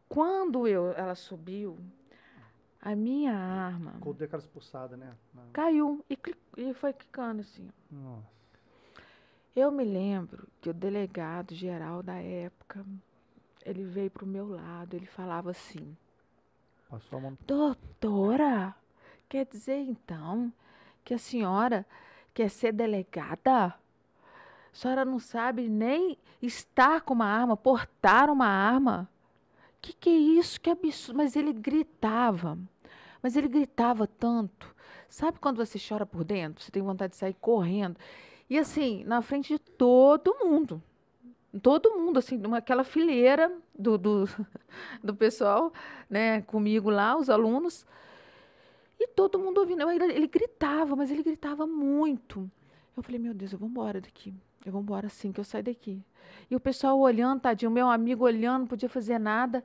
Quando eu, ela subiu, a minha arma Quando deu aquela expulsada, né? Caiu e, e foi quicando assim. Nossa. Eu me lembro que o delegado geral da época, ele veio pro meu lado, ele falava assim: Passou a mão. Doutora, quer dizer então que a senhora quer ser delegada? A senhora não sabe nem estar com uma arma, portar uma arma? Que que é isso? Que absurdo. Mas ele gritava. Mas ele gritava tanto. Sabe quando você chora por dentro? Você tem vontade de sair correndo. E assim, na frente de todo mundo. Todo mundo, assim, numa, aquela fileira do, do, do pessoal, né, comigo lá, os alunos. E todo mundo ouvindo. Ele, ele gritava, mas ele gritava muito. Eu falei, meu Deus, eu vou embora daqui. Eu vou embora assim, que eu saio daqui. E o pessoal olhando, tadinho, meu amigo olhando, não podia fazer nada.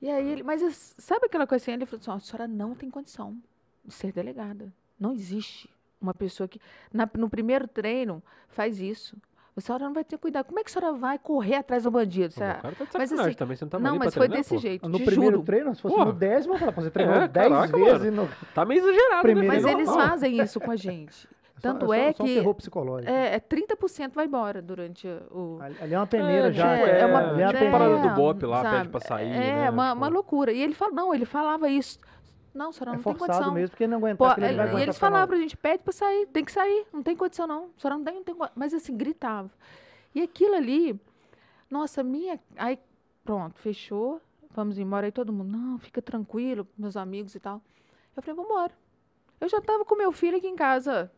E aí ele, mas sabe aquela coisa assim? Ele falou assim: "Ó, a senhora não tem condição de ser delegada. Não existe uma pessoa que, na- no primeiro treino, faz isso. A senhora não vai ter cuidado. Como é que a senhora vai correr atrás do bandido? Você- o cara tá de mas sacanagem assim, também, você não tava não, mas foi treinar, desse pô. jeito. No te primeiro juro. treino, se fosse Porra. no décimo, eu falava, você treinou É, 10 caraca, vezes. No... Tá meio exagerado, Primeiro né? Mas é eles fazem isso com a gente. Tanto só, é só um que terror psicológico. é, é 30% vai embora durante o. Ali, ali é uma peneira É, já. tipo, é, é, uma, tipo ali é uma a peneira. parada do Bop lá, sabe? pede pra sair, É, né? uma, Tipo- uma loucura. E ele fala, não, ele falava isso. Não, a senhora É não tem forçado condição. mesmo, porque não aguentar. é, ele e eles final. falavam pra gente, pede pra sair, tem que sair, não tem condição não. Senhora não tem, não tem Mas assim, gritava. E aquilo ali, nossa, minha. Aí, pronto, fechou, vamos embora. Aí todo mundo, não, fica tranquilo, meus amigos e tal. Eu falei, vamos embora. Eu já tava com meu filho aqui em casa,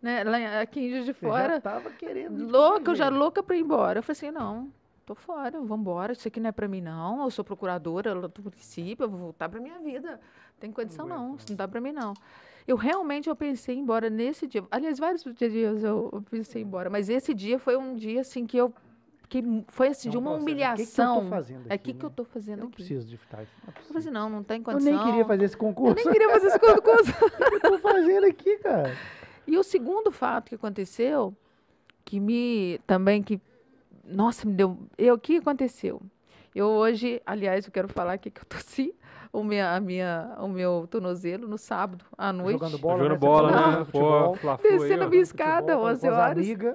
né, lá aqui em Juiz de Fora. já tava querendo. Louca, eu já louca pra ir embora. Eu falei assim, não, tô fora, vou embora. Isso aqui não é pra mim, não. Eu sou procuradora eu do município, eu vou voltar pra minha vida. Não tem condição, não. Isso não dá pra mim, não. Eu realmente eu pensei em ir embora nesse dia. Aliás, vários dias eu, eu pensei embora. Mas esse dia foi um dia, assim, que eu... Que foi, assim, de É um uma humilhação. que, que eu tô fazendo É o aqui, que, que eu né? tô fazendo Eu não aqui? preciso de ficar. Não é Eu falei assim, não, não tem Eu condição. nem queria fazer esse Eu concurso. nem queria fazer esse concurso. O que eu tô fazendo aqui, cara? E o segundo fato que aconteceu, que me também que nossa, me deu, eu o que aconteceu? Eu hoje, aliás, eu quero falar aqui que eu torci o minha, a minha, o meu tornozelo no sábado à noite. Jogando Tá bola, jogando né? Bola, né? futebol, Pô, Descendo a minha escada, com 11 as horas. amigas.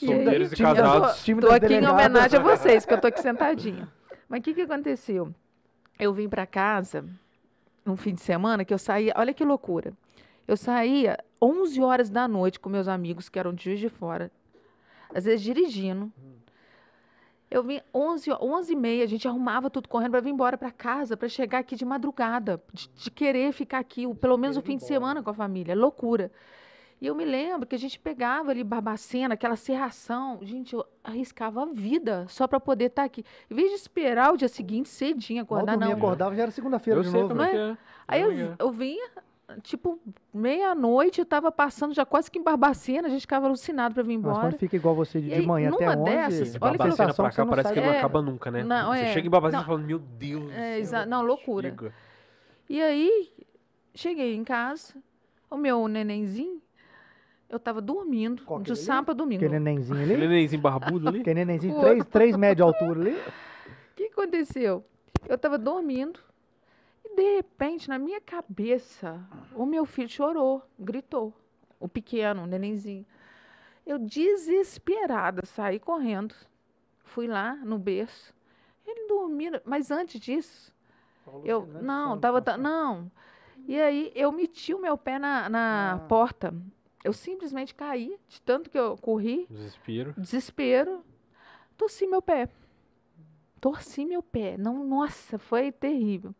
E aí, Solteiros e time- casados. time Tô das aqui em delegadas. homenagem a vocês, que eu tô aqui sentadinha. Mas o que, que aconteceu? Eu vim para casa num fim de semana que eu saía. Olha que loucura. Eu saía 11 horas da noite com meus amigos que eram de Juiz de Fora, às vezes dirigindo. Eu vim 11, ho- 11 e meia, a gente arrumava tudo correndo para vir embora para casa, para chegar aqui de madrugada, de, de querer ficar aqui, pelo menos o fim de semana com a família. Loucura. E eu me lembro que a gente pegava ali Barbacena, aquela serração. Gente, eu arriscava a vida só para poder estar aqui. Em vez de esperar o dia seguinte cedinho, Mal acordar, dormia, não. acordava, já era segunda-feira Eu de sei novo. como é né? que é. Aí eu, é eu vinha, tipo, meia-noite, eu tava passando já quase que em Barbacena, a gente ficava alucinado para vir Mas embora. quando fica igual você de, de aí, manhã até numa 11, dessas, De olha Barbacena pra cá parece sai que não É, acaba nunca, né? não, Você é, chega em Barbacena não. e fala, meu Deus É, céu, exa- não, loucura. chega. E aí, cheguei em casa, o meu nenenzinho, eu tava dormindo, Qual, de sábado a domingo. Aquele nenenzinho ali. Aquele nenenzinho barbudo ali. Aquele nenenzinho, três, três metros de altura ali. O que aconteceu? Eu tava dormindo de repente, na minha cabeça, o meu filho chorou, gritou. O pequeno, o nenenzinho. Eu desesperada, saí correndo. Fui lá no berço. Ele dormindo, mas antes disso, eu não, tava ta- não. E aí eu meti o meu pé na, na Ah. porta. Eu simplesmente caí, de tanto que eu corri, Desespero. desespero, torci meu pé. Torci meu pé. Não, nossa, foi terrível.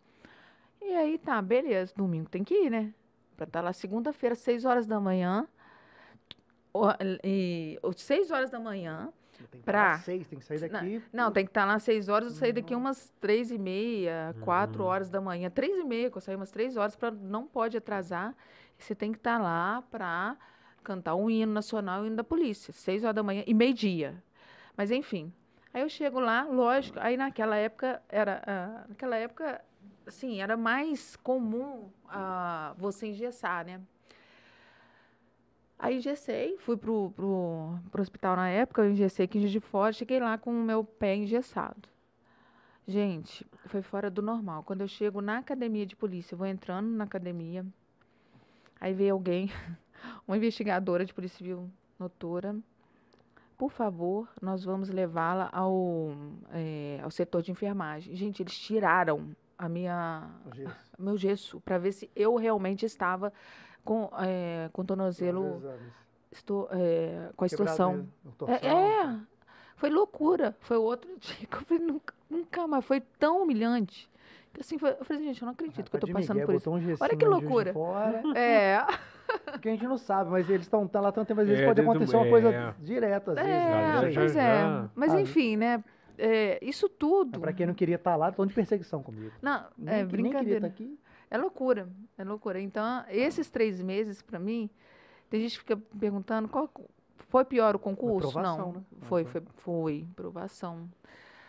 E aí tá, beleza, domingo tem que ir, né? Pra estar lá segunda-feira, seis horas da manhã. Ó, E, ou seis horas da manhã. Tem que pra- pra... seis, tem que sair daqui. Não, tem que estar lá seis horas, eu saí daqui umas três e meia, quatro Hum. horas da manhã. Três e meia, que eu saí umas três horas, para não pode atrasar. Você tem que estar lá para cantar o hino nacional e o hino da polícia. Seis horas da manhã e meio-dia. Mas enfim. Aí eu chego lá, lógico, aí naquela época era. ah, naquela época, assim, era mais comum ah, você engessar, né? Aí engessei, fui pro, pro, pro hospital na época, eu engessei aqui em de Fora, cheguei lá com o meu pé engessado. Gente, foi fora do normal. Quando eu chego na academia de polícia, eu vou entrando na academia, aí vem alguém, uma investigadora de polícia civil notora, por favor, nós vamos levá-la ao, eh, ao setor de enfermagem. Gente, eles tiraram a minha, O gesso. meu gesso para ver se eu realmente estava com, eh, com tornozelo estou é, com a situação. É, é, foi loucura. Foi outro dia que eu falei, nunca, nunca mais. Foi tão humilhante. Que assim, foi, eu falei, gente, eu não acredito que eu de passando Miguel, por isso. um Olha que loucura. Fora, É, que a gente não sabe, mas eles estão tá lá tanto tempo, às vezes É, pode acontecer uma é. coisa direta, às vezes. é, não sei. já- pois é. Mas Ah, enfim, né? É, isso tudo. É pra quem não queria estar lá, estão de perseguição comigo. Não, Nem, é nem queria brincadeira. estar aqui. É loucura, é loucura. Então, esses três meses, pra mim, tem gente que fica perguntando qual foi pior o concurso? provação, Não, né? Foi, foi. foi, provação.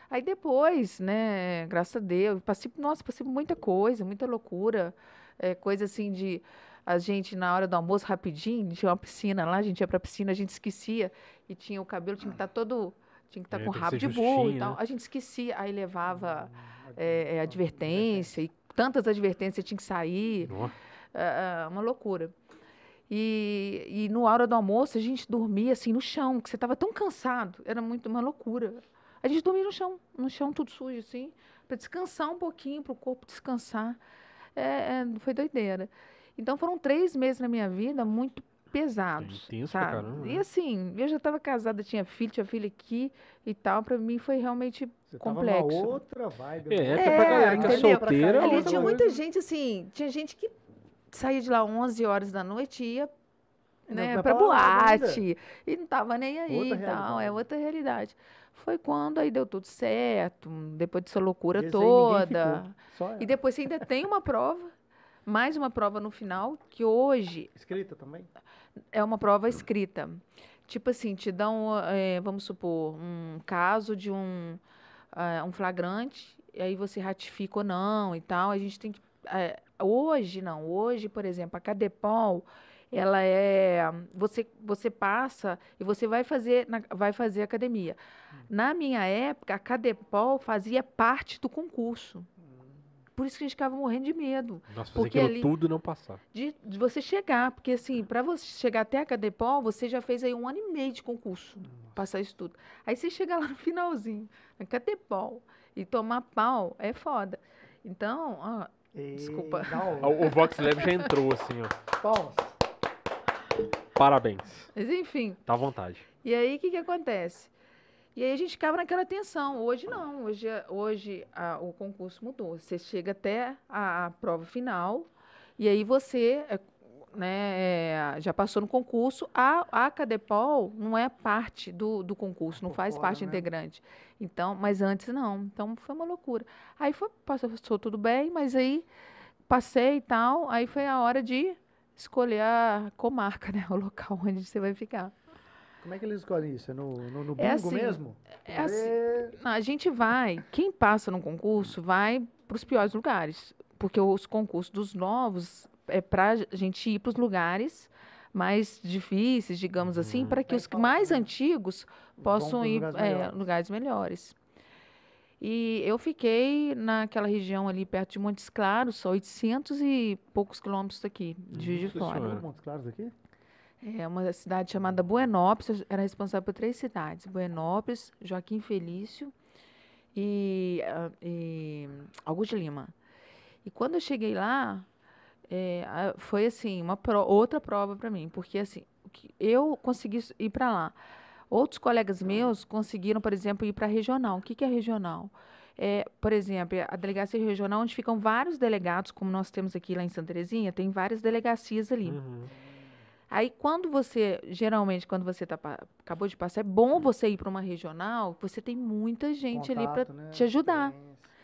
Aí depois, né, graças a Deus, passei, nossa, passei por muita coisa, muita loucura, é, coisa assim de a gente na hora do almoço rapidinho, tinha uma piscina lá, a gente ia pra piscina, a gente esquecia e tinha o cabelo tinha que estar todo tinha que estar É, com rabo de burro justinho, e tal. né? A gente esquecia, aí levava Hum, é, é, advertência e tantas advertências tinha que sair. É, é, uma loucura. E, e no hora do almoço a gente dormia assim no chão, que você estava tão cansado, era muito uma loucura. A gente dormia no chão, no chão tudo sujo assim, para descansar um pouquinho, para o corpo descansar. É, é, foi doideira. Então foram três meses na minha vida muito pesados. intenso pra sabe? caramba, E né? assim, eu já estava casada, tinha filho, tinha filho aqui e tal. Para mim foi realmente Você complexo. Tava numa outra vibe. É, né? até pra galera que é solteira. Ali outra tinha muita gente assim, tinha gente que saía de lá 11 horas da noite e ia né, lá boate e não tava nem aí Outra e tal, é outra realidade. Foi quando aí deu tudo certo, depois dessa loucura Esse toda. E depois você ainda tem uma prova, mais uma prova no final, que hoje Escrita também? É uma prova escrita. Tipo assim, te dão, eh, vamos supor, um caso de um, ah, um flagrante, e aí você ratifica ou não e tal. A gente tem que. eh, hoje, não. Hoje, por exemplo, a Cadepol, ela é. Você, você passa e você vai fazer, na- vai fazer academia. Na minha época, a Cadepol fazia parte do concurso. Por isso que a gente ficava morrendo de medo Nossa, fazer Porque ali- tudo não passar. de, de você chegar, porque assim, para você chegar até a Cadepol, você já fez aí um ano e meio de concurso, passar isso tudo. Aí você chega lá no finalzinho, na Cadepol, e tomar pau é foda. Então, ó, E... Desculpa. dá um- O, o Vox Lab já entrou assim, ó. Palmas. Parabéns. mas enfim, Tá à vontade. E aí, o que, que acontece? E aí a gente ficava naquela tensão. Hoje não. Hoje, hoje a- o concurso mudou. Você chega até a, a prova final e aí você, é, né, é, já passou no concurso. A, a Cadepol não é parte do, do concurso, não Por faz fora, parte né? integrante. Então, mas antes não. Então foi uma loucura. Aí foi, passou tudo bem, mas aí passei e tal. Aí foi a hora de escolher a comarca, né? O local onde você vai ficar. Como é que eles escolhem isso? É no, no, no bingo É assim, mesmo? é assim. É, A gente vai, quem passa no concurso vai para os piores lugares, porque os concursos dos novos é para a gente ir para os lugares mais difíceis, digamos assim, para que É, os mais também. antigos possam ir lugares é, melhores. lugares melhores. E eu fiquei naquela região ali perto de Montes Claros, só 800 e poucos quilômetros daqui, de Juiz de Fora. Montes Claros aqui? É uma cidade chamada Buenópolis, era responsável por três cidades: Buenópolis, Joaquim Felício e, ah, e Augusto de Lima. E quando eu cheguei lá, é, foi assim, uma pro- outra prova para mim, porque assim, eu consegui ir para lá. Outros colegas meus conseguiram, por exemplo, ir para a regional. O que, que é regional? É, por exemplo, a delegacia regional, onde ficam vários delegados, como nós temos aqui lá em Santa Terezinha, tem várias delegacias ali. Uhum. Aí, quando você, geralmente, quando você tá, acabou de passar, é bom você ir para uma regional, você tem muita gente ali para Contato, né? te ajudar.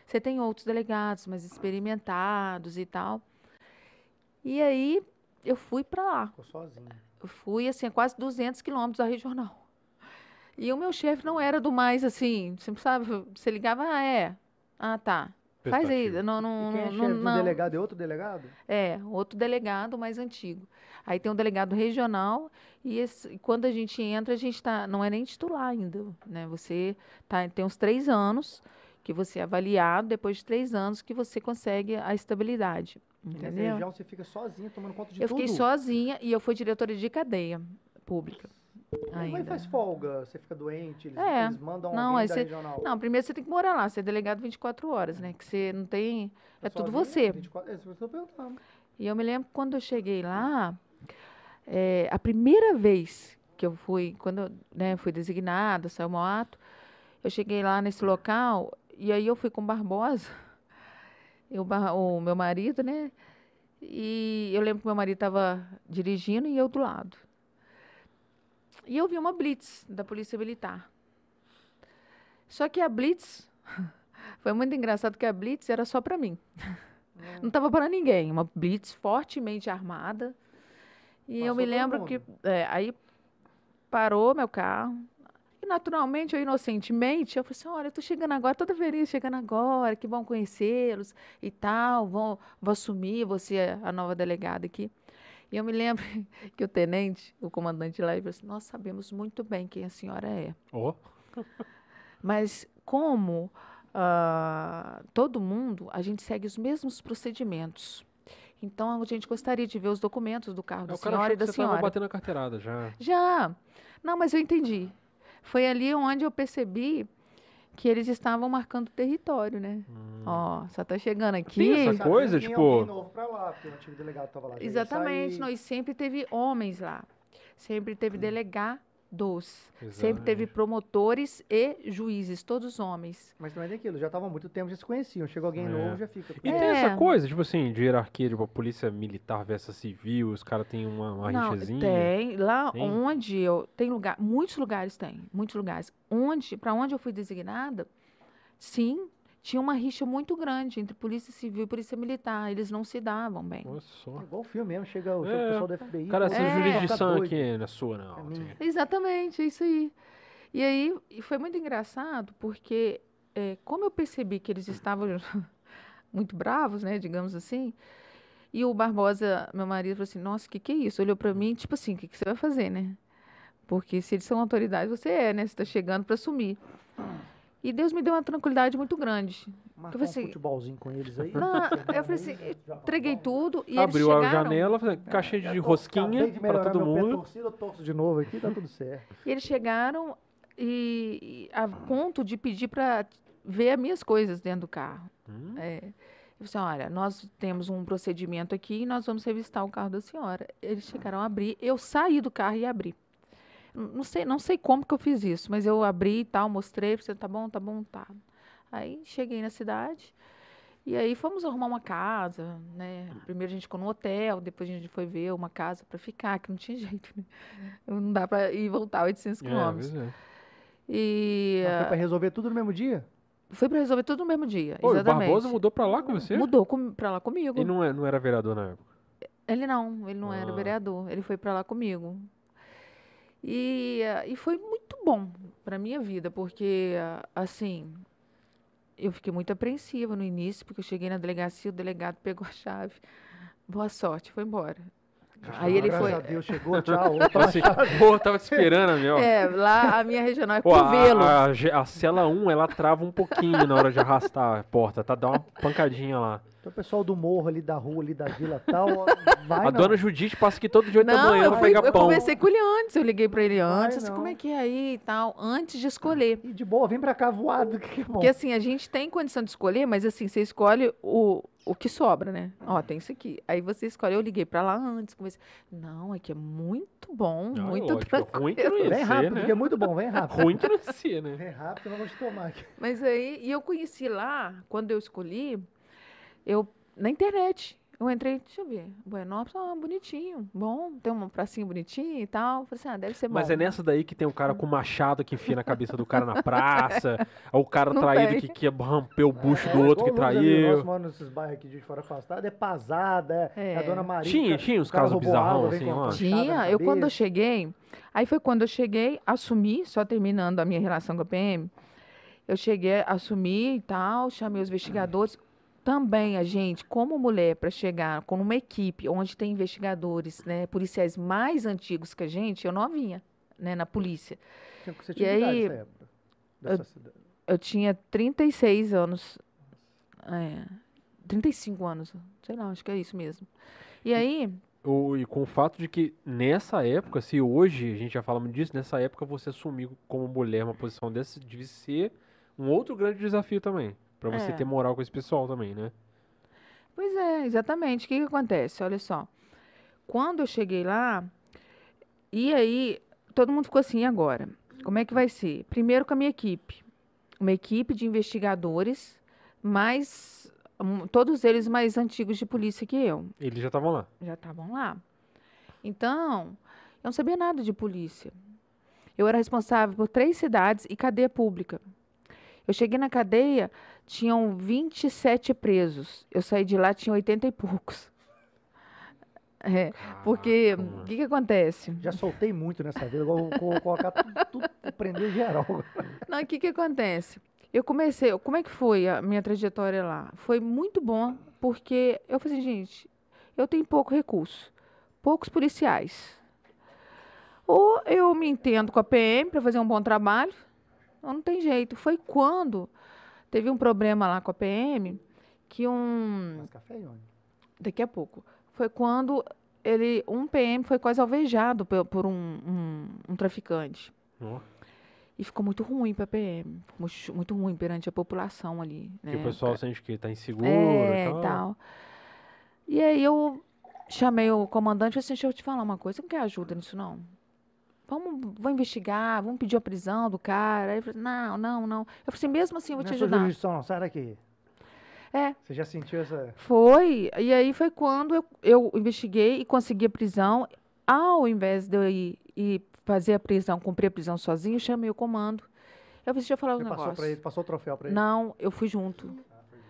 Você tem outros delegados mais experimentados e tal. E aí, eu fui para lá. Ficou sozinho. Eu fui, assim, a quase 200 quilômetros da regional. E o meu chefe não era do mais, assim, você sabe, você ligava, ah, é, ah, tá. Faz aí, Prestativo. não, E não, quem é não, chefe do não. delegado é outro delegado? É, outro delegado mais antigo. Aí tem um delegado regional e esse- quando a gente entra, a gente tá, não é nem titular ainda, né? Você tá, tem uns três anos que você é avaliado, depois de três anos que você consegue a estabilidade, E nessa entendeu? região você fica sozinho, tomando conta de Eu tudo. fiquei sozinha e eu fui diretora de cadeia pública Mas ainda. faz folga, você fica doente, eles, É. eles mandam Não, alguém da você- regional. Não, primeiro você tem que morar lá, você é delegado 24 horas, né? Que você não tem, é Tá tudo sozinho? você. 24 É isso que eu tô perguntando. E eu me lembro que quando eu cheguei lá, é, a primeira vez que eu fui, quando eu né, fui designada, saiu o ato, eu cheguei lá nesse local e aí eu fui com o Barbosa, eu, o meu marido, né? E eu lembro que meu marido estava dirigindo e eu do lado. E eu vi uma blitz da Polícia Militar. Só que a blitz foi muito engraçado que a blitz era só para mim. Não estava para ninguém. Uma blitz fortemente armada. E eu Passou me todo lembro que é, aí parou meu carro. E naturalmente, eu inocentemente, eu falei assim, olha, eu tô chegando agora, toda feliz, chegando agora, que bom conhecê-los e tal, vou, vou assumir, ser a nova delegada aqui. E eu me lembro que o tenente, o comandante lá, ele falou assim, nós sabemos muito bem quem a senhora é. Ó, Mas como ah, todo mundo, a gente segue os mesmos procedimentos. Então, a gente gostaria de ver os documentos do carro é, da o cara senhora e que da você tava senhora. batendo a carteirada já. Já. Não, mas eu entendi. Foi ali onde eu percebi que eles estavam marcando território, né? Hum. Ó, só tá chegando aqui. Tem essa coisa, que tipo- novo pra lá, porque o antigo delegado tava lá. Exatamente. Não, e sempre teve homens lá. Sempre teve delegados. Sempre teve promotores e juízes, todos homens. Mas também tem aquilo, já tava há muito tempo, já se conheciam. Chega alguém É. novo, já fica. E tem É. essa coisa, tipo assim, de hierarquia, tipo, a polícia militar versus civil, os caras têm uma, uma Não, rixazinha. tem. Lá Tem? onde eu. Tem lugar. Muitos lugares tem. Muitos lugares. Onde, para onde eu fui designada, sim, tinha uma rixa muito grande entre polícia civil e polícia militar. Eles não se davam bem. Olha só. É igual o filme mesmo, chega, o É. pessoal do FBI. Cara, essa É. jurisdição tá aqui não é sua, não. É. Exatamente, é isso aí. E aí, e foi muito engraçado, porque é, como eu percebi que eles estavam muito bravos, né, digamos assim, e o Barbosa, meu marido, falou assim, nossa, o que, que é isso? Olhou pra mim, tipo assim, o que, que você vai fazer, né? Porque se eles são autoridades, você é, né? Você tá chegando pra assumir. E Deus me deu uma tranquilidade muito grande. Marcar falei um assim, futebolzinho com eles aí. Não, eu falei assim, Entreguei tudo e Abriu eles a chegaram... janela, falei, caixa de Acabei rosquinha melhorar todo mundo. torcido, eu torço de novo aqui, tá tudo certo. E eles chegaram e, e a ponto de pedir para ver as minhas coisas dentro do carro. Hum, É. Eu disse, olha, nós temos um procedimento aqui e nós vamos revistar o carro da senhora. Eles chegaram a abrir, eu saí do carro e abri. Não sei, não sei como que eu fiz isso, mas eu abri e tal, mostrei, você tá bom, tá bom, tá. Aí cheguei na cidade E aí fomos arrumar uma casa, né? Primeiro a gente ficou no hotel, depois a gente foi ver uma casa para ficar, que não tinha jeito, né? Não dá para ir e voltar 800 É, quilômetros. é. E Mas foi ah, pra resolver tudo no mesmo dia? foi para resolver tudo no mesmo dia, Pô, o exatamente. Barbosa mudou pra lá com você? Mudou com, pra lá comigo. E não, é- não era vereador na época. Ele não, ele não era Ah. vereador, ele foi para lá comigo. E, ah, e foi muito bom para minha vida, porque ah, assim, eu fiquei muito apreensiva no início, porque eu cheguei na delegacia, o delegado pegou a chave. Boa sorte, foi embora. Aí ele Graças foi. a Deus, chegou, tchau. Assim, pô, tava te esperando a minha, ó. É, lá a minha regional é Pô, a, Covelo. a, a, a cela 1, ela trava um pouquinho na hora de arrastar a porta, tá? Dá uma pancadinha lá. Então o pessoal do morro ali, da rua ali, da vila e tal, vai a não. dona Judite passa aqui todo dia 8 da Não, manhã eu, pra fui, pegar eu pão. conversei com ele antes, eu liguei para ele antes, assim, não. como é que é aí e tal, antes de escolher. E de boa, vem pra cá voado, que é bom. Porque assim, a gente tem condição de escolher, mas assim, você escolhe o, o que sobra, né? Ó, tem isso aqui. Aí você escolhe, eu liguei pra lá antes, conversei. Não, aqui é muito bom, Ah, muito lógico, tranquilo. ruim que não ia Vem ser, rápido, né? porque é muito bom, vem rápido. Ruim que não ia ser, né? Vem rápido, eu não vou te tomar aqui. Mas aí, e eu conheci lá, quando eu escolhi, eu, na internet. Eu entrei, deixa eu ver, Buenópolis, ah, bonitinho, bom, tem uma pracinha bonitinha e tal. Falei assim, ah, deve ser bom. Mas é nessa daí que tem o cara com machado que enfia na cabeça do cara na praça, ou o cara Não traído tem. que quer ramper o bucho do É, outro que traiu. Nós moramos nesses bairros aqui de fora afastado, é pasada, é, é a É. dona Maria. Tinha- tinha uns casos bizarrão assim, ó. Tinha, eu quando eu cheguei, aí foi quando eu cheguei, assumi, só terminando a minha relação com a PM, eu cheguei, assumi e tal, chamei os investigadores. Também a gente, como mulher, para chegar com uma equipe onde tem investigadores, né, policiais mais antigos que a gente, eu novinha, né, na polícia. Tinha- Você E tinha idade aí, nessa época? Cidade. Eu tinha 36 anos, é, 35 anos, sei lá, acho que é isso mesmo. E aí, O- e com o fato de que nessa época, se hoje a gente já fala muito disso, nessa época você assumir como mulher uma posição dessa deve ser um outro grande desafio também. Pra você É. ter moral com esse pessoal também, né? Pois é, exatamente. O que, que acontece? Olha só. Quando eu cheguei lá, e aí, todo mundo ficou assim, agora? Como é que vai ser? Primeiro com a minha equipe. Uma equipe de investigadores, mais. Todos eles mais antigos de polícia que eu. Eles já estavam lá. Já estavam lá. Então, eu não sabia nada de polícia. Eu era responsável por três cidades e cadeia pública. Eu cheguei na cadeia, tinham 27 presos. Eu saí de lá, tinha 80 e poucos. É, porque Caraca, o que, que acontece? Já soltei muito nessa vida, eu vou colocar tudo, tudo prender geral. Não, o que, que acontece? Eu comecei, como é que foi a minha trajetória lá? Foi muito bom, porque eu falei assim, gente, eu tenho pouco recurso, poucos policiais. Ou eu me entendo com a PM para fazer um bom trabalho, ou não tem jeito. Foi quando teve um problema lá com a PM, que um Mas café, Ione? daqui a pouco. Foi quando ele, um PM foi quase alvejado por, por um, um, um traficante. Ó, E ficou muito ruim para a PM. Ficou muito- ruim perante a população ali. que Né? o pessoal sente que tá inseguro é, e e tal. tal. E aí eu chamei o comandante e falei assim, deixa eu te falar uma coisa, você não quer ajuda nisso não? Vamos, vou investigar, vamos pedir a prisão do cara. Aí ele falou, não, não, não. Eu falei assim, mesmo assim eu vou Não te é ajudar. jurisdição, não, sai daqui. É, Você já sentiu essa... Foi, e aí foi quando eu, eu investiguei e consegui a prisão. Ao invés de eu ir e fazer a prisão, cumprir a prisão sozinho, eu chamei o comando. Eu falei, deixa eu falar um Você passou negócio. ele, passou o troféu pra ele? Não, eu fui junto.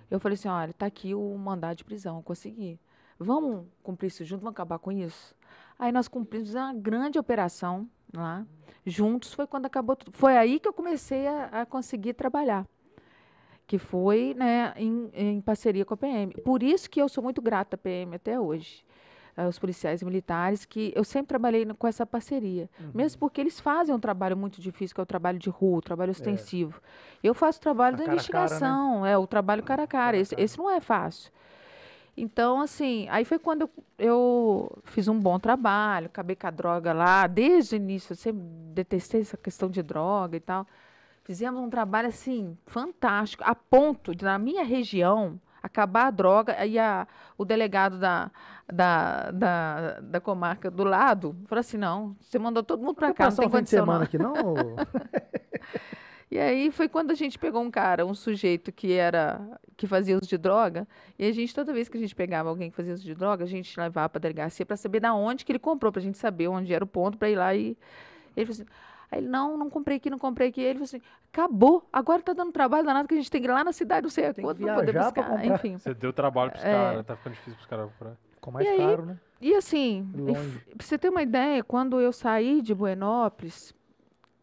Eu falei assim, olha, tá aqui o mandado de prisão, eu consegui. Vamos cumprir isso junto, vamos acabar com isso? Aí nós cumprimos uma grande operação lá, juntos, foi quando acabou tudo. Foi aí que eu comecei a, a conseguir trabalhar, que foi né, em, em parceria com a PM. Por isso que eu sou muito grata à PM até hoje. Aos policiais militares, que eu sempre trabalhei com essa parceria. Uhum. Mesmo porque eles fazem um trabalho muito difícil, que é o trabalho de rua, o trabalho ostensivo. Eu faço o trabalho A da a cara, né? investigação, é o trabalho cara a cara. Cara Esse, cara. esse não é fácil. Então, assim, aí foi quando eu, eu fiz um bom trabalho, acabei com a droga lá, desde o início, eu sempre detestei essa questão de droga e tal. Fizemos um trabalho, assim, fantástico, a ponto de, na minha região, acabar a droga, e a, o delegado da, da, da, da comarca do lado falou assim, não, você mandou todo mundo para cá, não tem condição não. semana aqui, não? E aí foi quando a gente pegou um cara, um sujeito que era que fazia uso de droga, e a gente, toda vez que a gente pegava alguém que fazia uso de droga, a gente levava para a delegacia para saber da onde que ele comprou, para a gente saber onde era o ponto para ir lá e. Ele falou assim. Aí ele, não, não comprei aqui, não comprei aqui. Aí ele falou assim, acabou, agora tá dando trabalho danado que a gente tem que ir lá na cidade, não sei Tem que quanto, para poder pra buscar. Enfim. Você deu trabalho pros É. caras, tá ficando difícil pros caras comprar. Ficou mais E aí? caro, né? E assim, Longe. pra você ter uma ideia, quando eu saí de Buenópolis,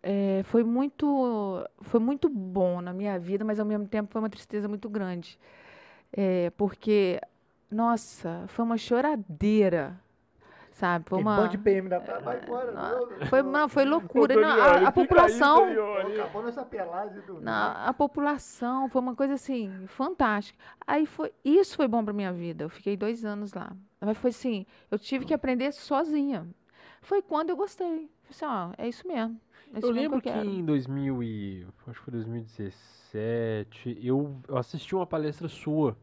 eh, foi muito, foi muito bom na minha vida, mas ao mesmo tempo foi uma tristeza muito grande. Eh, porque, nossa, foi uma choradeira, sabe? Foi uma... de PM da vai embora. não, não, Foi, não, foi loucura. Não, a, a população... Acabou nessa pelagem do. A população foi uma coisa assim, fantástica. Aí foi, isso foi bom para minha vida. Eu fiquei dois anos lá. Mas foi assim, eu tive que aprender sozinha. Foi quando eu gostei. Falei assim, ó, é isso mesmo. É isso Eu lembro que que em 2000 e, acho que foi 2017, eu, eu assisti uma palestra sua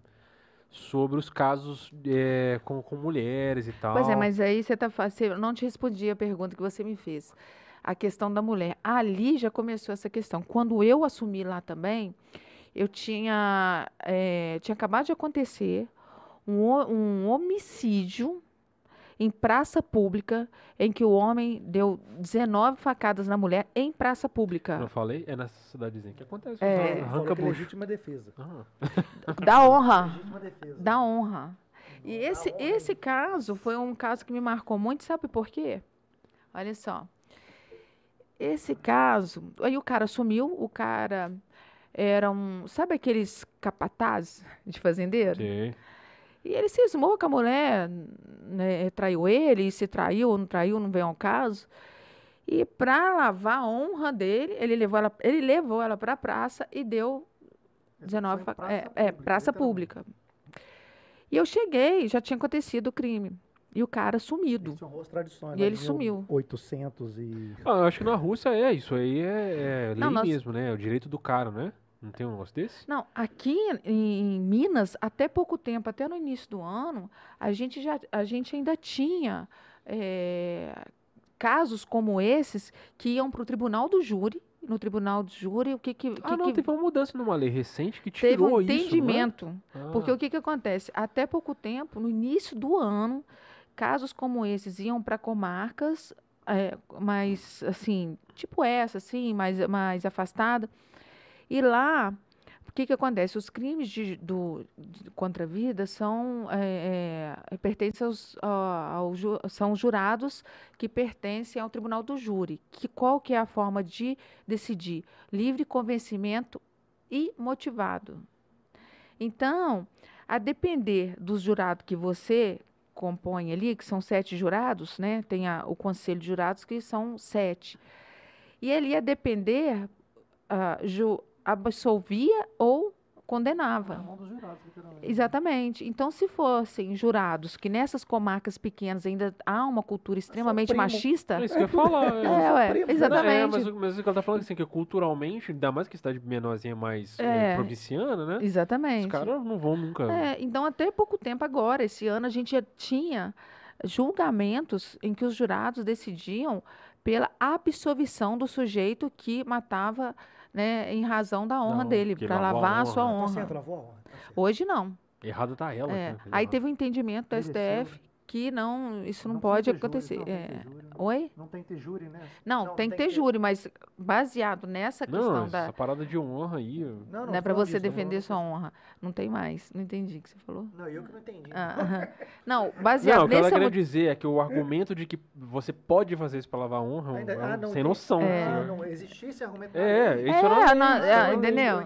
sobre os casos é, com, com mulheres e tal. Pois é, mas aí você tá fa- você eu não te respondi a pergunta que você me fez. A questão da mulher. Ali já começou essa questão. Quando eu assumi lá também, eu tinha, eh, tinha acabado de acontecer um, um homicídio em praça pública, em que o homem deu 19 facadas na mulher em praça Eu pública. não falei? É nessa cidadezinha que acontece. É. Arranca que é legítima defesa. Ah, Da honra. Legítima defesa. Da honra. E Da esse, honra. esse caso foi um caso que me marcou muito, sabe por quê? Olha só. Esse caso, aí o cara sumiu, o cara era um, sabe aqueles capatazes de fazendeiro? ok. E ele cismou com a mulher, né, traiu ele, e se traiu ou não traiu, não vem ao caso. E para lavar a honra dele, ele levou ela, ele levou ela para a praça e deu 19 Foi em fa- é, praça é, pública, praça literalmente. pública. E eu cheguei, já tinha acontecido o crime. E o cara sumido. E lá ele sumiu. 800 e... Ah, eu acho que na Rússia é isso aí, é, é lei Não, nós- mesmo, né? É o direito do cara, né? Não tem um negócio desse? Não, aqui em, Minas, até pouco tempo, até no início do ano, a gente, já, a gente ainda tinha eh, casos como esses que iam para o tribunal do júri. No tribunal do júri, o que que, Ah, que, não, que teve uma mudança numa lei recente que teve tirou um isso, não é? entendimento. Porque Ah, o que, que acontece? Até pouco tempo, no início do ano, casos como esses iam para comarcas eh, mais, assim, tipo essa, assim, mais, mais afastada. E lá, o que, que acontece? Os crimes de, do, de- contra a vida são, eh, eh, pertencem aos, a- ao ju- são jurados que pertencem ao tribunal do júri. Que, qual que é a forma de decidir? Livre convencimento e motivado. Então, a depender dos jurados que você compõe ali, que são sete jurados, né? Tem a- o conselho de jurados que são sete. E ele ia depender, ah, ju- absolvia ou condenava. Na mão dos jurados, literalmente. Exatamente. Então, se fossem jurados que nessas comarcas pequenas ainda há uma cultura extremamente primo. machista, é isso que eu ia falar. é, ué, primo, né? Não, exatamente. É, mas, o- mas o que ela tá falando assim, que culturalmente, ainda mais que cidade menorzinha mais é, É. provinciana, né? Os Exatamente. caras não vão nunca. É, então, até pouco tempo agora, esse ano, a gente já tinha julgamentos em que os jurados decidiam pela absolvição do sujeito que matava né, em razão da honra Não, dele, para a lavar a honra, sua né? Tá honra. certo, lavou a honra. Tá certo. Hoje não. Errado tá ela. É. né? Aí teve um entendimento do. STF que não, isso não, Não pode ter júri, acontecer. não É. júri, né? Oi? Não tem que ter júri, né? Não, Não, tem que ter júri, mas baseado nessa Não, questão essa da. parada de honra aí. Não, Não é para você disso, defender sua honra. Não tem mais. Não entendi o que você falou. Não, eu que não entendi. Ah. Não, baseado Não, o que ela queria dizer é que o argumento de que você pode fazer isso pra lavar honra é Ainda- é um ah, não, sem noção. É. Ah, não, existia esse argumento. É, lei. isso É, não isso é, não- entendeu?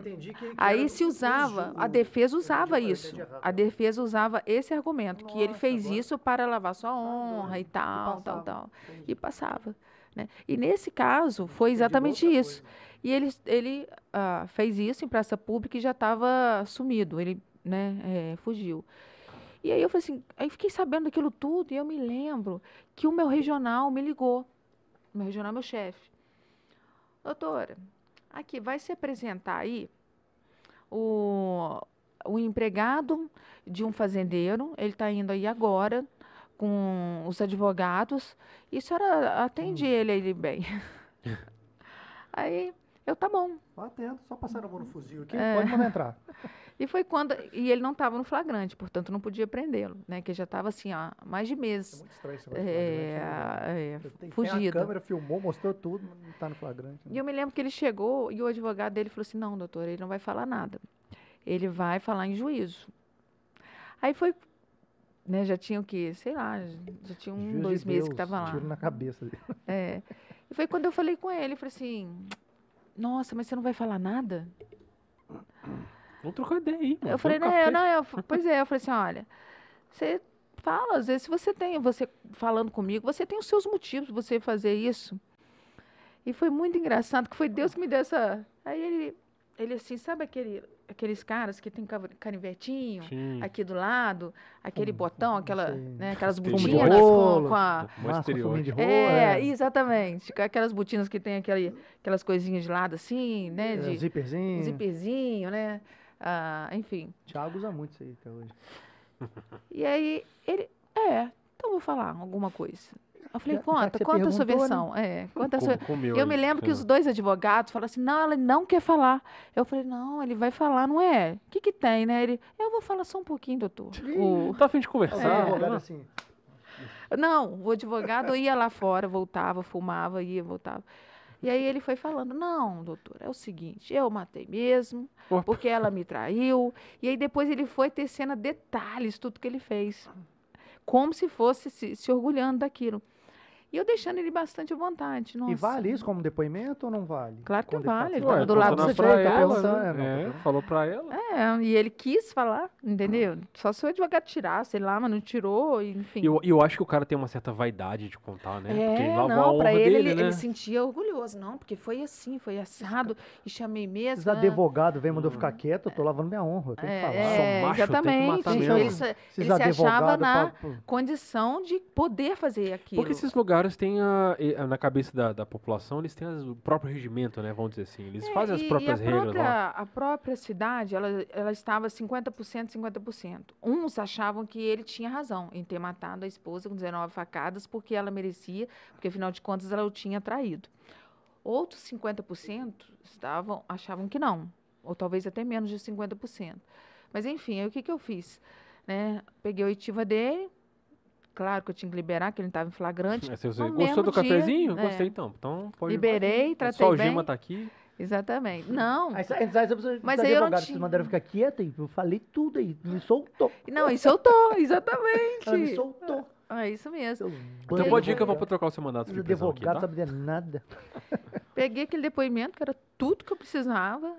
Aí se usava, a defesa usava isso. A defesa usava esse argumento, que ele fez isso para lavar sua honra e doido. E tal, tal, tal. Entendi. E passava. Né? E nesse caso, foi exatamente isso. coisa. E ele, ele ah, fez isso em praça pública e já estava sumido. Ele né, eh, fugiu. E aí eu falei assim, aí fiquei sabendo daquilo tudo e eu me lembro que o meu regional me ligou. O meu regional é meu chefe. Doutora, aqui vai se apresentar aí o, o empregado de um fazendeiro, ele está indo aí agora com os advogados, e a senhora atende ele, ele bem. aí Eu, tá bom. Ó, atento, só passar a mão no fuzil aqui, É. pode mandar entrar. E foi quando. E ele não estava no flagrante, portanto não podia prendê-lo, né? Que já estava assim, ó, mais de É meses. muito estranho esse negócio de né? É, é, tem a fugido. câmera filmou, mostrou tudo, mas não tá no flagrante. né? E eu me lembro que ele chegou e o advogado dele falou assim: não, doutor, ele não vai falar nada. Ele vai falar em juízo. Aí foi. Né, já tinha o quê? Sei lá, já tinha um, Juiz de dois meses que Deus, estava lá. Tiro na cabeça dele. É. E foi quando eu falei com ele, eu falei assim, nossa, mas você não vai falar nada? Vamos trocar ideia aí, mano. eu falei, não, café. não, eu, pois é, eu falei assim, olha, você fala, às vezes se você tem, você falando comigo, você tem os seus motivos pra você fazer isso. E foi muito engraçado, que foi Deus que me deu essa. Aí ele, ele assim, sabe aquele, aqueles caras que tem canivetinho Sim. aqui do lado, aquele Fumo, botão, aquela, né, aquelas botinas com, rolo. com a. Fuminho de rolo, É, é. exatamente. Aquelas botinas que tem aquele, aquelas coisinhas de lado assim, né? É, De zíperzinho. zíperzinho, né? Ah, enfim. Thiago usa muito isso aí até hoje. E aí ele, é, então vou falar alguma coisa. Eu falei, Já- já conta, conta a sua né? versão. É, conta a sua. Eu me lembro que os Fernando. dois advogados falaram assim, não, ela não quer falar. Eu falei, não, ele vai falar, não é? O que que tem, né? Ele, eu vou falar só um pouquinho, doutor. O- Tá a fim de Os conversar. É. né? assim. Não, o advogado ia lá fora, voltava, fumava, ia, voltava. E aí ele foi falando, não, doutor, é o seguinte, eu matei mesmo, Opa. porque ela me traiu. E aí depois ele foi tecendo detalhes tudo que ele fez. Como se fosse se, se orgulhando daquilo. E eu deixando ele bastante à vontade. Nossa. E vale isso como depoimento ou não vale? Claro que Quando ele vale, ele do lado do pra Tá ela, perguntando, né? é, É, tá falou pra ela. É, e ele quis falar, entendeu? Só se o advogado tirar, sei lá, mas não tirou, enfim. E eu, eu acho que o cara tem uma certa vaidade de contar, né? porque ele É, lavou a não, honra pra ele, dele, ele, né? ele sentia orgulhoso, não, porque foi assim, foi assado, e chamei mesmo. Esses ah, advogados vêm, mandou ficar quieto, eu tô lavando minha honra, eu tenho que é, falar. é, Sou macho, eu tenho que exatamente. matar mesmo. ele, se- Esses ele se achava na pra- condição de poder fazer aquilo. Porque esses lugares têm a, na cabeça da, da população, eles têm as- o próprio regimento, né? Vamos dizer assim. Eles É, fazem as e- próprias e a regras própria, lá. A própria cidade, ela, ela estava 50%, 50%. Uns achavam que ele tinha razão em ter matado a esposa com 19 facadas porque ela merecia, porque afinal de contas ela o tinha traído. Outros 50% estavam, achavam que não, ou talvez até menos de 50%. Mas enfim, aí o que, que eu fiz? Né? Peguei a oitiva dele, claro que eu tinha que liberar, que ele estava em flagrante. É, você no gostou do dia, cafezinho? é. Gostei então. Então pode Liberei, tratei Só o bem. Gima tá aqui. Exatamente. Não, Aí, sai- sai- Mas aí eu não tinha- Vocês mandaram ficar quieta e eu falei tudo aí, me soltou. Não, e soltou, exatamente. Ela me soltou. É isso mesmo. Então pode ir que eu vou pra trocar o seu mandato de prisão aqui, tá? sabem de nada. Peguei aquele depoimento, que era tudo que eu precisava.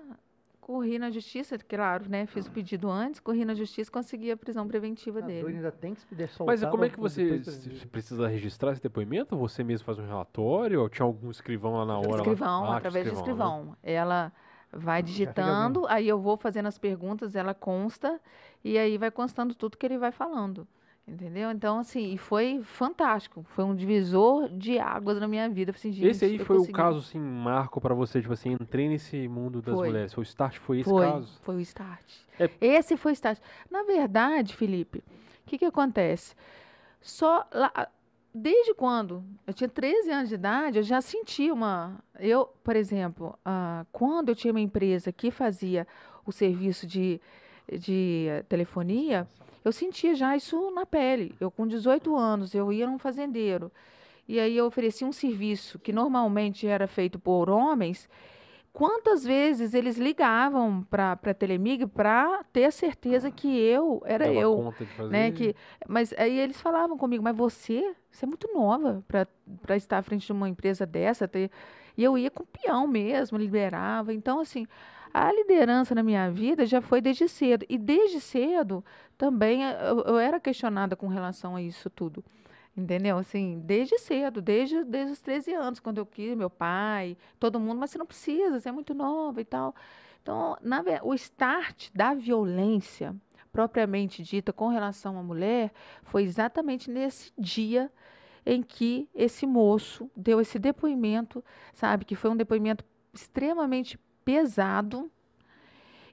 Corri na justiça, claro, né? Fiz o pedido antes, corri na justiça e consegui a prisão preventiva doido, dele. ainda tem que se poder soltar. Mas como é que você precisa registrar esse depoimento? Você mesmo faz um relatório? Ou tinha algum escrivão lá na hora? lá? Escrivão, Ah, tinha através de né? escrivão. Ela vai digitando, aí eu vou fazendo as perguntas, ela consta, e aí vai constando tudo que ele vai falando. Entendeu? Então, assim, e foi fantástico. Foi um divisor de águas na minha vida. Assim, Esse aí foi o consegui. caso, assim, marco pra você, tipo assim, entrei nesse mundo das Foi. mulheres. Foi o start, foi esse foi, caso? Foi o start. É- Esse foi o start. Na verdade, Felipe, o que, que acontece? Só lá, desde quando eu tinha 13 anos de idade, eu já senti uma. Eu, por exemplo, ah, quando eu tinha uma empresa que fazia o serviço de, de telefonia, eu sentia já isso na pele. Eu, com 18 anos, eu ia num fazendeiro. E aí eu oferecia um serviço que normalmente era feito por homens. Quantas vezes eles ligavam para a Telemig para ter a certeza que eu era eu, né? Que, mas aí eles falavam comigo, mas você, você é muito nova para estar à frente de uma empresa dessa. Ter... E eu ia com peão mesmo, liberava. Então, assim, a liderança na minha vida já foi desde cedo. E desde cedo também eh, eu, eu era questionada com relação a isso tudo. Entendeu? Assim, desde cedo, desde, desde os 13 anos, quando eu quis, meu pai, todo mundo, mas você não precisa, você é muito nova e tal. Então, na, o start da violência, propriamente dita, com relação à mulher, foi exatamente nesse dia em que esse moço deu esse depoimento, sabe? Que foi um depoimento extremamente pesado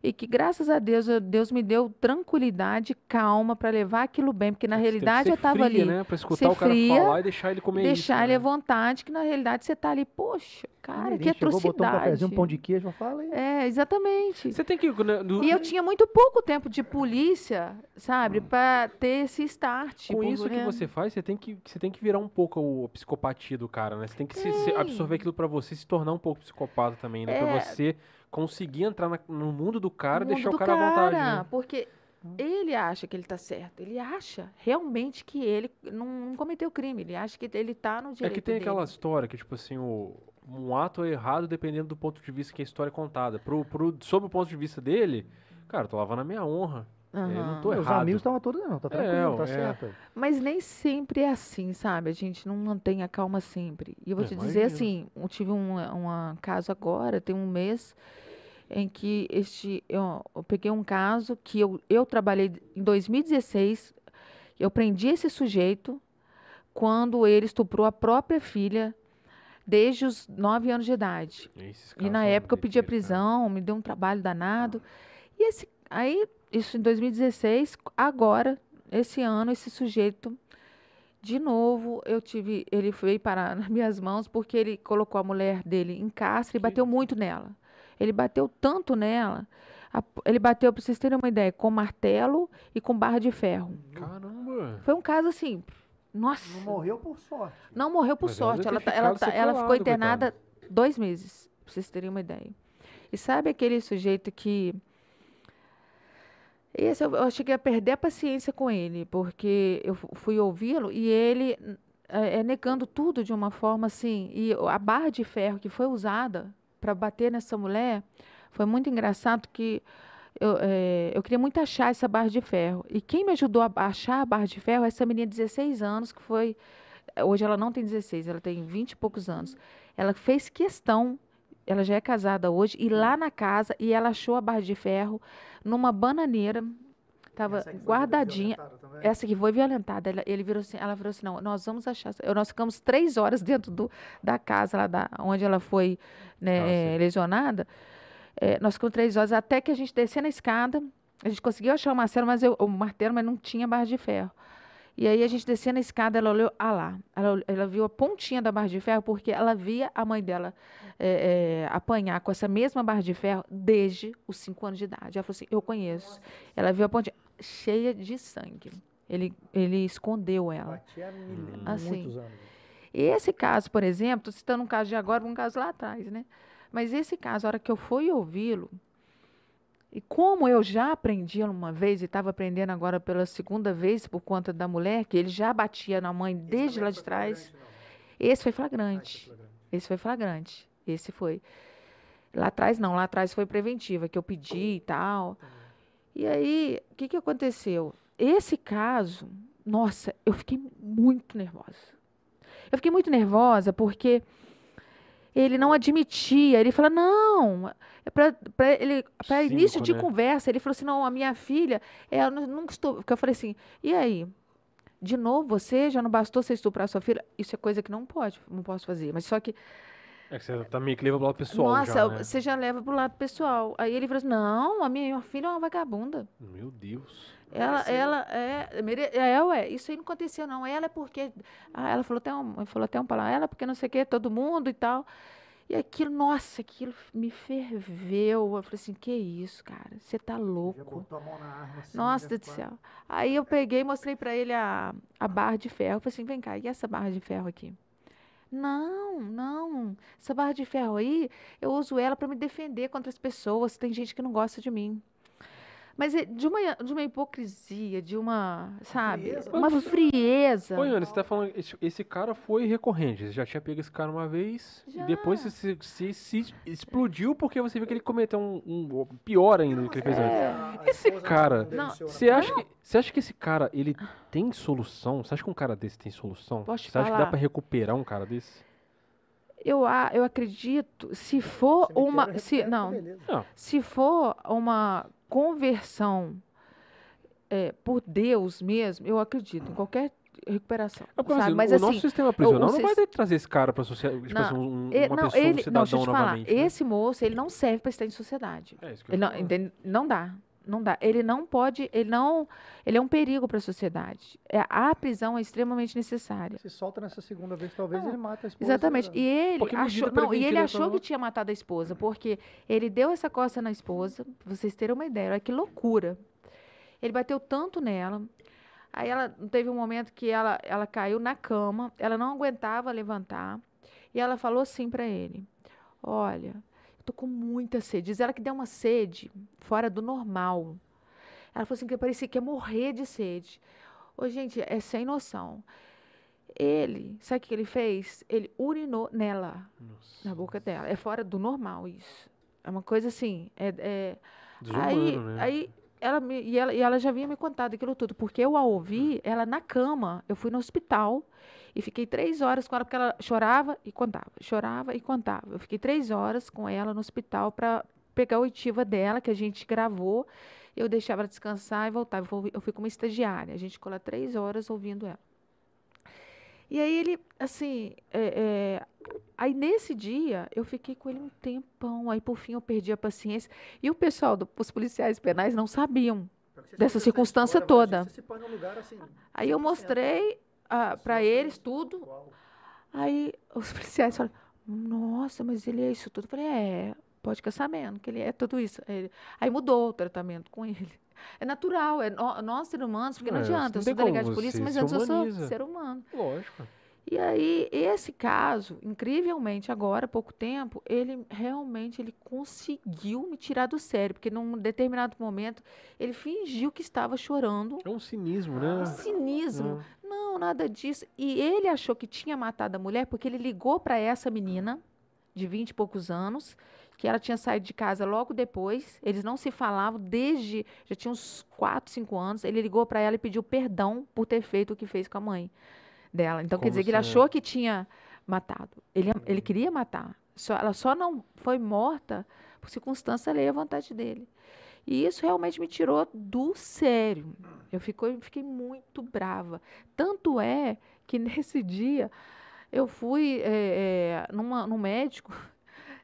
e que graças a Deus eu- Deus me deu tranquilidade, calma para levar aquilo bem, porque na Você tem que realidade ser eu estava ali, Né? Pra escutar ser o cara fria, falar e deixar ele comer deixar isso, ele à né? vontade, que na realidade você tá ali, poxa, cara, que chegou, botou um atrocidade. cafezinho, um pão de queijo, eu falei. É, exatamente. Você tem que... né, do- E eu tinha muito pouco tempo de polícia, sabe, para ter esse start. Com isso que porque- você faz, você tem que, você tem que virar um pouco a psicopatia do cara, né? Você tem que se- se absorver aquilo pra você se tornar um pouco psicopata também, né? Pra É. você conseguir entrar na- no mundo do cara e deixar o do cara, à vontade. né? Porque ele acha que ele tá certo. Ele acha realmente que ele não, não cometeu crime. Ele acha que ele tá no É direito que tem aquela dele. história que, tipo assim, o, um ato é errado dependendo do ponto de vista que a história é contada. Pro, pro, sob o ponto de vista dele, cara, tô lavando a minha honra. É, não Aham. tô Meus errado. amigos estavam todos, não, tá tranquilo, tá é. certo. Mas nem sempre é assim, sabe? A gente não mantém a calma sempre. E eu vou É, te dizer assim, eu tive um uma caso agora, tem um mês, em que este, eu, eu peguei um caso que eu, eu trabalhei em 2016, eu prendi esse sujeito quando ele estuprou a própria filha desde os 9 anos de idade. E na época eu pedi a cara. prisão, me deu um trabalho danado. E esse, aí, isso em 2016, agora, esse ano, esse sujeito, de novo, eu tive, ele veio parar nas minhas mãos porque ele colocou a mulher dele em cárcere e bateu muito nela. Ele bateu tanto nela, a- ele bateu, para vocês terem uma ideia, com martelo e com barra de ferro. Caramba! Foi um caso assim, nossa, Não morreu por sorte. não morreu por Mas ela sorte. Ela, tá- ela, tá- ela ficou sequelado, internada dois meses, pra vocês terem uma ideia. E sabe aquele sujeito que. Esse eu, eu cheguei a perder a paciência com ele, porque eu fu- fui ouvi-lo e ele é, é, negando tudo de uma forma assim. E a barra de ferro que foi usada para bater nessa mulher foi muito engraçado que eu, é, eu queria muito achar essa barra de ferro. E quem me ajudou a achar a barra de ferro é essa menina de 16 anos, que foi. Hoje ela não tem 16, ela tem 20 e poucos anos. Ela fez questão, ela já é casada hoje, ir lá na casa e ela achou a barra de ferro numa bananeira. Estava guardadinha. Essa que foi violentada, ela, ele virou assim, ela virou assim, não, nós vamos achar. Nós ficamos três horas dentro do, da casa lá da, onde ela foi né, sim. lesionada. Eh, nós ficamos três horas até que a gente descia na escada. A gente conseguiu achar o martelo, mas eu, o martelo, mas não tinha barra de ferro. E aí a gente descia na escada, ela olhou, ah lá, ela, ela viu a pontinha da barra de ferro, porque ela via a mãe dela eh, eh, apanhar com essa mesma barra de ferro desde os cinco anos de idade. Ela falou assim, eu conheço. Ela viu a pontinha cheia de sangue. Ele, ele escondeu ela. Batia mil- Assim. muitos anos. Esse caso, por exemplo, citando um caso de agora, um caso lá atrás, né? Mas esse caso, a hora que eu fui ouvi-lo, e como eu já aprendi uma vez e estava aprendendo agora pela segunda vez por conta da mulher, que ele já batia na mãe desde lá de trás, esse foi flagrante. Esse foi flagrante. Esse foi. Lá atrás não, lá atrás foi preventiva, que eu pedi e tal. E aí, o que, que aconteceu? Esse caso, nossa, eu fiquei muito nervosa. Eu fiquei muito nervosa porque ele não admitia. Ele falou, não, é para ele para Cínico, início de né? conversa, ele falou assim, não, a minha filha, ela não, nunca estou. Porque eu falei assim, e aí? De novo, você já não bastou você estuprar sua filha? Isso é coisa que não pode, não posso fazer. Mas só que É que você tá meio que leva pro lado pessoal nossa, já, né? você já leva pro lado pessoal. Aí ele falou assim: não, a minha filha é uma vagabunda. Meu Deus. Ela, ela é, mere- é, ué, isso aí não aconteceu, não. Ela é porque. Ah, ela falou até um, falou até um palavra, ela é porque não sei o que, todo mundo e tal. E aquilo, nossa, aquilo me ferveu. Eu falei assim: que isso, cara? Você tá Já louco. botou a mão na arma assim, Nossa já Deus do céu. Aí eu peguei e mostrei pra ele a, a barra de ferro. Eu falei assim: vem cá, e essa barra de ferro aqui? Não, não. Essa barra de ferro aí, eu uso ela para me defender contra as pessoas. Tem gente que não gosta de mim. Mas é de uma, de uma hipocrisia, de uma, sabe, frieza. uma Mas- frieza. Ô, Iane, você tá falando. Esse, esse cara foi recorrente. Você já tinha pego esse cara uma vez. Já. E depois você se, se- se explodiu porque você viu que ele cometeu um, um- pior ainda do que ele fez antes. É. A Esse cara- não né? Você acha, que, você acha que esse cara, ele tem solução? Você acha que um cara desse tem solução? Posso te você acha que dá falar? pra recuperar um cara desse? Eu, a- eu acredito, se for Cemitério uma, se, não, beleza. Não. se for uma conversão é, por Deus mesmo, eu acredito em qualquer recuperação. É porque, sabe? assim, Mas o assim, nosso sistema prisional não sis- vai ter que trazer esse cara pra sociedade, tipo Não, assim, um- uma não, pessoa, um ele, não, cidadão deixa eu te falar, novamente. né? esse moço, ele não serve para estar em sociedade. É isso que eu Ele não, entende? não dá, não dá. Ele não pode, ele não, ele é um perigo para a sociedade. É, a prisão é extremamente necessária. Se solta nessa segunda vez, talvez Não, ele mata a esposa. Exatamente. E ele achou, não, e ele achou tá que tinha matado a esposa, porque ele deu essa coça na esposa, pra vocês terem uma ideia, olha que loucura. Ele bateu tanto nela. Aí ela teve um momento que ela, ela caiu na cama, ela não aguentava levantar, e ela falou assim para ele: "Olha, tô com muita sede". Diz ela que deu uma sede fora do normal. Ela falou assim que parecia que ia morrer de sede. Ô, gente, é sem noção. Ele, sabe o que ele fez? Ele urinou nela, Nossa. na boca dela. É fora do normal isso. É uma coisa assim. É, é- aí, né? aí ela me, e, ela, e ela já vinha me contado aquilo tudo, porque eu a ouvi, ela na cama. Eu fui no hospital e fiquei três horas com ela, porque ela chorava e contava, chorava e contava. Eu fiquei três horas com ela no hospital para pegar a oitiva dela, que a gente gravou. Eu deixava ela descansar e voltava. Eu fui, eu fui com uma estagiária. A gente ficou lá três horas ouvindo ela. E aí ele, assim, é, é, aí nesse dia eu fiquei com ele um tempão. Aí por fim eu perdi a paciência. E o pessoal, do, os policiais penais não sabiam. dessa circunstância toda. assim, Aí eu mostrei para eles tudo. Aí os policiais falaram, nossa, mas ele é isso tudo. Eu falei, é, pode ficar sabendo que ele é tudo isso. Aí, mudou o tratamento com ele. É natural, é no- nós seres humanos, porque não É, adianta, não eu tem sou delegado de polícia, mas antes eu sou ser humano. Lógico. E aí, esse caso, incrivelmente, agora, há pouco tempo, ele realmente ele conseguiu me tirar do sério, porque num determinado momento ele fingiu que estava chorando. É um cinismo, né? Um cinismo. É. Não, nada disso. E ele achou que tinha matado a mulher porque ele ligou para essa menina, de 20 e poucos anos, que ela tinha saído de casa logo depois. Eles não se falavam desde. Já tinha uns 4, 5 anos. Ele ligou para ela e pediu perdão por ter feito o que fez com a mãe dela. Então, quer Como dizer que ele achou que tinha matado. Ele, ele queria matar. Só, ela só não foi morta por circunstância alheia à vontade dele. E isso realmente me tirou do sério. Eu fico- fiquei muito brava. Tanto é que nesse dia eu fui é, é, numa, num médico,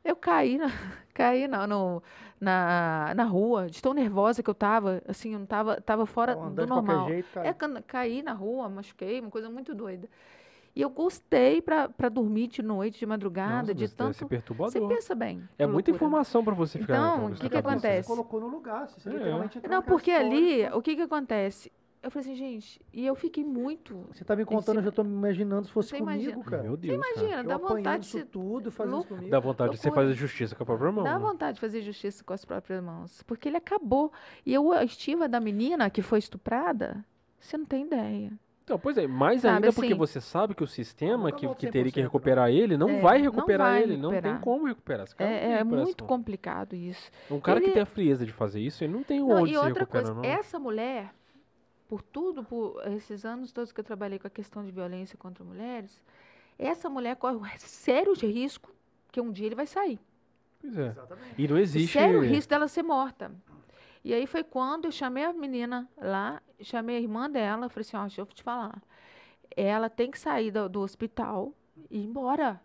eu caí na, caí na, no- na, na rua, de tão nervosa que eu tava, assim, eu não tava, tava fora Andando do normal. jeito, cara. É, caí na rua, machuquei, uma coisa muito doida. E eu gostei pra dormir de noite, de madrugada, Nossa, de ser tanto. perturbador. Você pensa bem. É que muita loucura. informação pra você ficar Então, na o que que acontece? Você colocou no lugar, você É. literalmente Não, porque ali, o que que acontece? Eu falei assim, gente, e eu fiquei muito. Você tá me contando, eu já tô me imaginando se fosse Você comigo, imagina. cara. Meu Deus, Imagina, Eu dá apanhando vontade de tudo, fazendo isso louco. comigo. Dá vontade de você fazer justiça com a própria mão. Dá né? vontade de fazer justiça com as próprias mãos. Porque ele acabou. E eu, a estiva da menina que foi estuprada, você não tem ideia. Então, pois é, mais Sabe, ainda porque assim- você sabe que o sistema que, que teria que 100%, recuperar ele não É, vai não recuperar vai ele, não tem recuperar. como recuperar. Esse cara não É, é muito complicado isso. Um cara que Ele- tem a frieza de fazer isso, ele não tem Não, onde e se outra recuperar, coisa, não. essa mulher, por tudo, por esses anos todos que eu trabalhei com a questão de violência contra mulheres, essa mulher corre um sério risco que um dia ele vai sair. Pois é. Exatamente. E não existe... Sério risco dela ser morta. E aí foi quando eu chamei a menina lá, chamei a irmã dela, falei assim, ó, deixa eu te falar. Ela tem que sair do, do hospital e ir embora.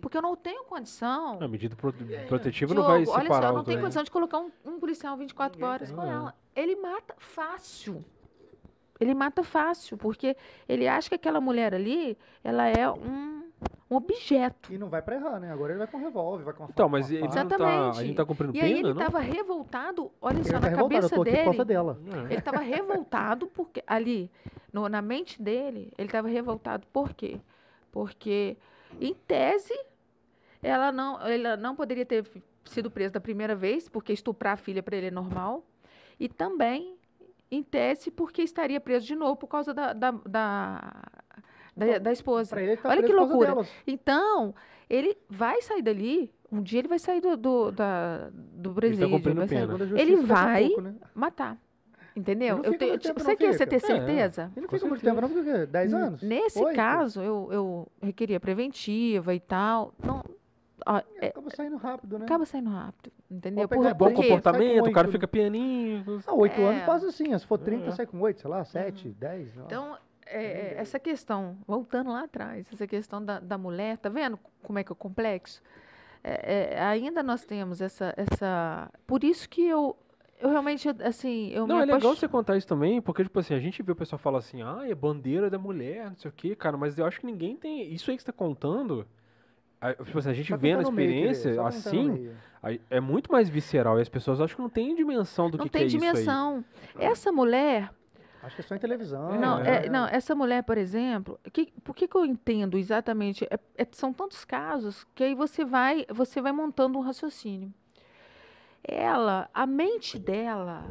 Porque eu não tenho condição. A medida pro- protetiva não vai Diogo, olha separar só, eu não tenho condição de colocar um, um policial 24 horas com tem. ela. Ele mata fácil. Ele mata fácil, porque ele acha que aquela mulher ali, ela é um, um objeto. E não vai pra errar, né? Agora ele vai com revólver, vai com uma Então, faca, mas uma ele não tá, Exatamente. a gente tá cumprindo E aí pena, ele não? estava revoltado, olha Ele só, tá na revoltado, eu cabeça tô aqui por causa dele. dela. É. Ele estava revoltado porque ali, no- na mente dele, ele estava revoltado por quê? Porque, em tese, ela não, ela não poderia ter sido presa da primeira vez, porque estuprar a filha para ele é normal. E também, em tese, porque estaria preso de novo por causa da, da, da, da, da esposa. Ele, ele tá Olha que loucura. delas. Então, ele vai sair dali, um dia ele vai sair do, do, da, do presídio, cumprindo vai sair- Ele vai- pouco, né? matar. Entendeu? Eu tipo, tempo, você quer você ter É. certeza? Ele não fica muito tempo, não, porque o quê? 10 N- anos? Nesse Oito? caso, eu, eu requeria preventiva e tal. Não, ó, é, Acaba saindo rápido, né? acaba saindo rápido, entendeu? Por, É bom comportamento, o cara oito. fica pianinho. Ah, 8 É. anos passa assim. Se for 30, É. sai com 8, sei lá, 7, 10. sei lá. então, é, é, essa questão, voltando lá atrás, essa questão da, da mulher, tá vendo como é que é complexo? É, é, ainda nós temos essa, essa. Por isso que eu, eu realmente, assim, eu Não, me é legal apaixo- você contar isso também, porque, tipo assim, a gente vê o pessoal falar assim, ah, é bandeira da mulher, não sei o quê, cara, mas eu acho que ninguém tem. Isso aí que você tá contando. A- Tipo assim, a gente no meio, querer, experiência, no assim, meio. aí é muito mais visceral. E as pessoas acham que não tem dimensão do não que, tem que é dimensão. Essa mulher, Acho que é só em televisão. não, É. é, não, essa mulher, por exemplo, que, por que, que eu entendo exatamente? É- é- são tantos casos que aí você vai, você vai montando um raciocínio. Ela, a mente dela,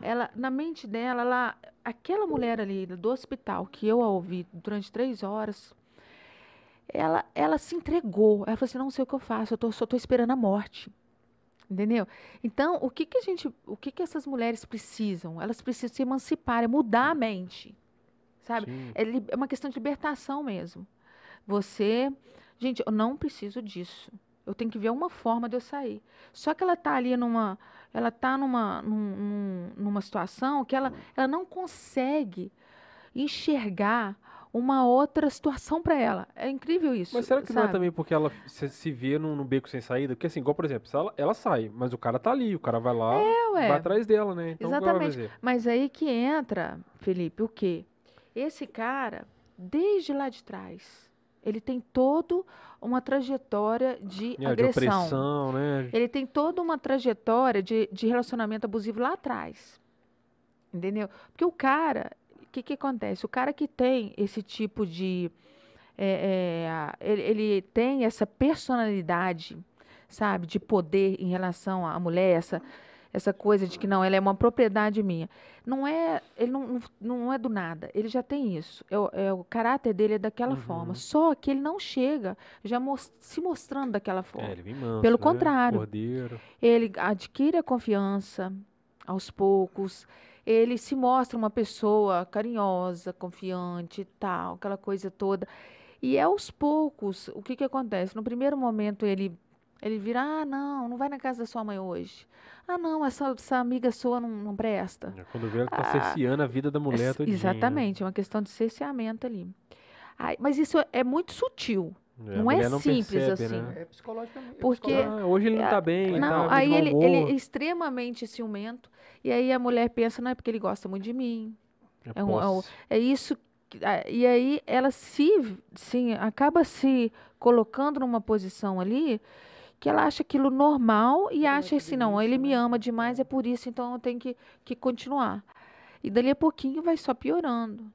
ela, na mente dela, ela, aquela mulher ali do hospital que eu a ouvi durante três horas, ela, ela se entregou. Ela falou assim: não sei o que eu faço, eu tô, só estou esperando a morte. Entendeu? Então, o que, que a gente, o que, que essas mulheres precisam? Elas precisam se emancipar, é mudar a mente. Sabe? Sim. É, é uma questão de libertação mesmo. Você, gente, eu não preciso disso. Eu tenho que ver uma forma de eu sair. Só que ela tá ali numa, ela tá numa, num- num- numa situação que ela, ela não consegue enxergar uma outra situação para ela. É incrível isso. Mas será que não é sabe? também porque ela se, se vê num, num beco sem saída? Porque assim, igual, por exemplo, ela, ela sai, mas o cara tá ali, o cara vai lá, É, vai atrás dela, né? Então, Exatamente. fazer? Mas aí que entra, Felipe, o quê? Esse cara, desde lá de trás, ele tem todo uma trajetória de É, de agressão. opressão, né? Ele tem toda uma trajetória de, de relacionamento abusivo lá atrás. Entendeu? Porque o cara, que, que acontece? O cara que tem esse tipo de. é, é, ele, ele tem essa personalidade, sabe, de poder em relação à mulher, essa, essa coisa de que não, ela é uma propriedade minha. Não é, ele não, não, é do nada, ele já tem isso. É, o- é o caráter dele é daquela Uhum. forma. Só que ele não chega já mos- se mostrando daquela forma. É, ele vem manso, Pelo né? contrário. Cordeiro. Ele adquire a confiança aos poucos. Ele se mostra uma pessoa carinhosa, confiante e tal, aquela coisa toda. E é aos poucos, o que que acontece? No primeiro momento ele ele vira, ah, não, não vai na casa da sua mãe hoje. Ah, não, essa, essa amiga sua não, não presta. É, Quando vê, ele tá Ah, cerceando a vida da mulher todinha. Exatamente, é uma questão de cerceamento ali. Ai, mas isso é muito sutil. Né? A não é não simples percebe, assim. Né? É psicologicamente. é Porque-. Ah, hoje ele não É, tá bem, Não, tá aí ele, ele é extremamente ciumento. E aí a mulher pensa, não é porque ele gosta muito de mim. é um- é um- posse. É isso. que- ah, E aí ela se, sim, acaba se colocando numa posição ali que ela acha aquilo normal e acha assim, não, ele me né? ama demais, é por isso, então eu tenho que, que continuar. E dali a pouquinho vai só piorando.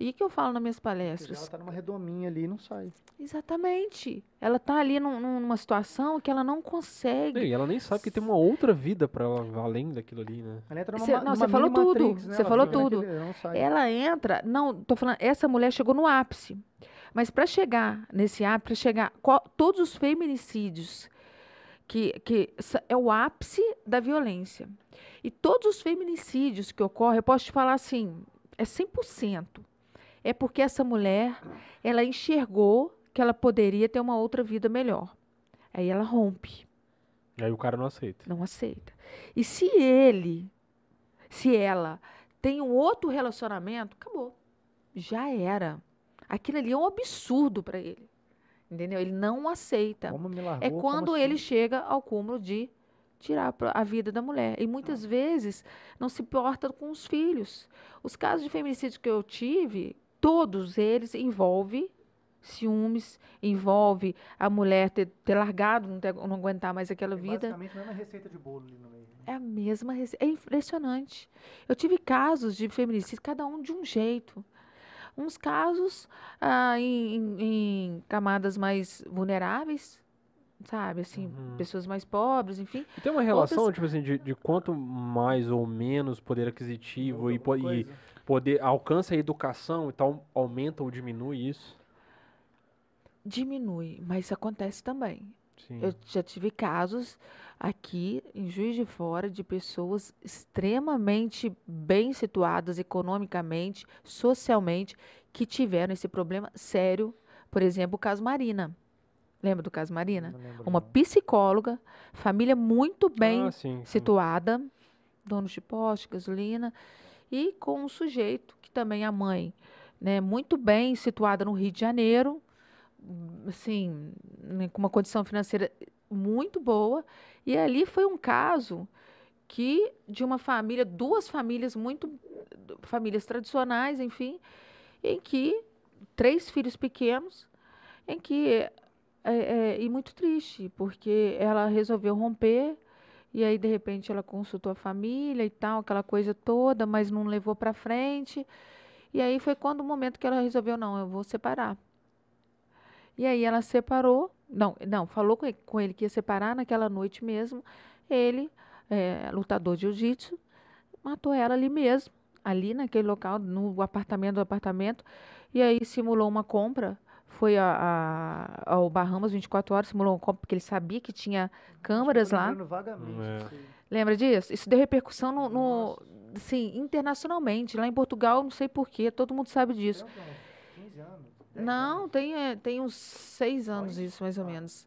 E o que eu falo nas minhas Porque palestras? Ela tá numa redominha ali e não sai. Exatamente. Ela tá ali num- num- numa situação que ela não consegue. E ela nem sabe que tem uma outra vida pra ela além daquilo ali, né? Ela entra numa, Cê- não, numa cê falou tudo, Matrix, né? falou tudo. naquele-. Ela entra, não, tô falando, essa mulher chegou no ápice. Mas para chegar nesse ápice, para chegar, qual- todos os feminicídios, que, que é o ápice da violência. E todos os feminicídios que ocorrem, eu posso te falar assim, é 100%. É porque essa mulher, ela enxergou que ela poderia ter uma outra vida melhor. Aí ela rompe Aí o cara não aceita. não aceita. E se ele, se ela tem um outro relacionamento, acabou. Já era. Aquilo ali é um absurdo para ele. Entendeu? Ele não aceita. Largou, É quando assim? ele chega ao cúmulo de tirar a vida da mulher. E muitas vezes não se importa com os filhos. Os casos de feminicídio que eu tive, todos eles envolvem ciúmes, envolve a mulher ter, ter largado, não, ter- não aguentar mais aquela É vida. Basicamente, não é uma receita de bolo ali no meio. né? É a mesma rece- É impressionante. Eu tive casos de feminicídio, cada um de um jeito. Uns casos ah, em, em- em camadas mais vulneráveis, sabe? Assim, Uhum. pessoas mais pobres, enfim. E tem uma relação, Outras- tipo assim, de, de quanto mais ou menos poder aquisitivo e, e. poder alcança a educação e tal, aumenta ou diminui isso? Diminui, mas acontece também. Sim. Eu já tive casos aqui em Juiz de Fora de pessoas extremamente bem situadas economicamente, socialmente, que tiveram esse problema sério. Por exemplo, o caso Marina. Lembra do caso Marina? Lembro, Uma psicóloga, família muito bem ah, sim, sim. situada, dono de poste, gasolina, e com um sujeito que também a mãe né, muito bem situada no Rio de Janeiro, assim, né, com uma condição financeira muito boa. E ali foi um caso que de uma família, duas famílias muito famílias tradicionais, enfim, em que três filhos pequenos, em que é, é, e muito triste, porque ela resolveu romper e aí de repente ela consultou a família e tal, aquela coisa toda, mas não levou para frente. E aí foi quando o momento que ela resolveu não, eu vou separar. E aí ela separou, não, não, falou com ele, com ele que ia separar naquela noite mesmo. Ele, é, lutador de jiu-jitsu, matou ela ali mesmo, ali naquele local, no apartamento do apartamento. E aí simulou uma compra foi a, a, ao Bahamas 24 horas, simulou um compra, porque ele sabia que tinha câmeras lá. É. Lembra disso? Isso deu repercussão no, no assim, internacionalmente. Lá em Portugal, não sei porquê, todo mundo sabe disso. 15 anos. Não, tem, é, tem uns seis anos isso, mais ou menos.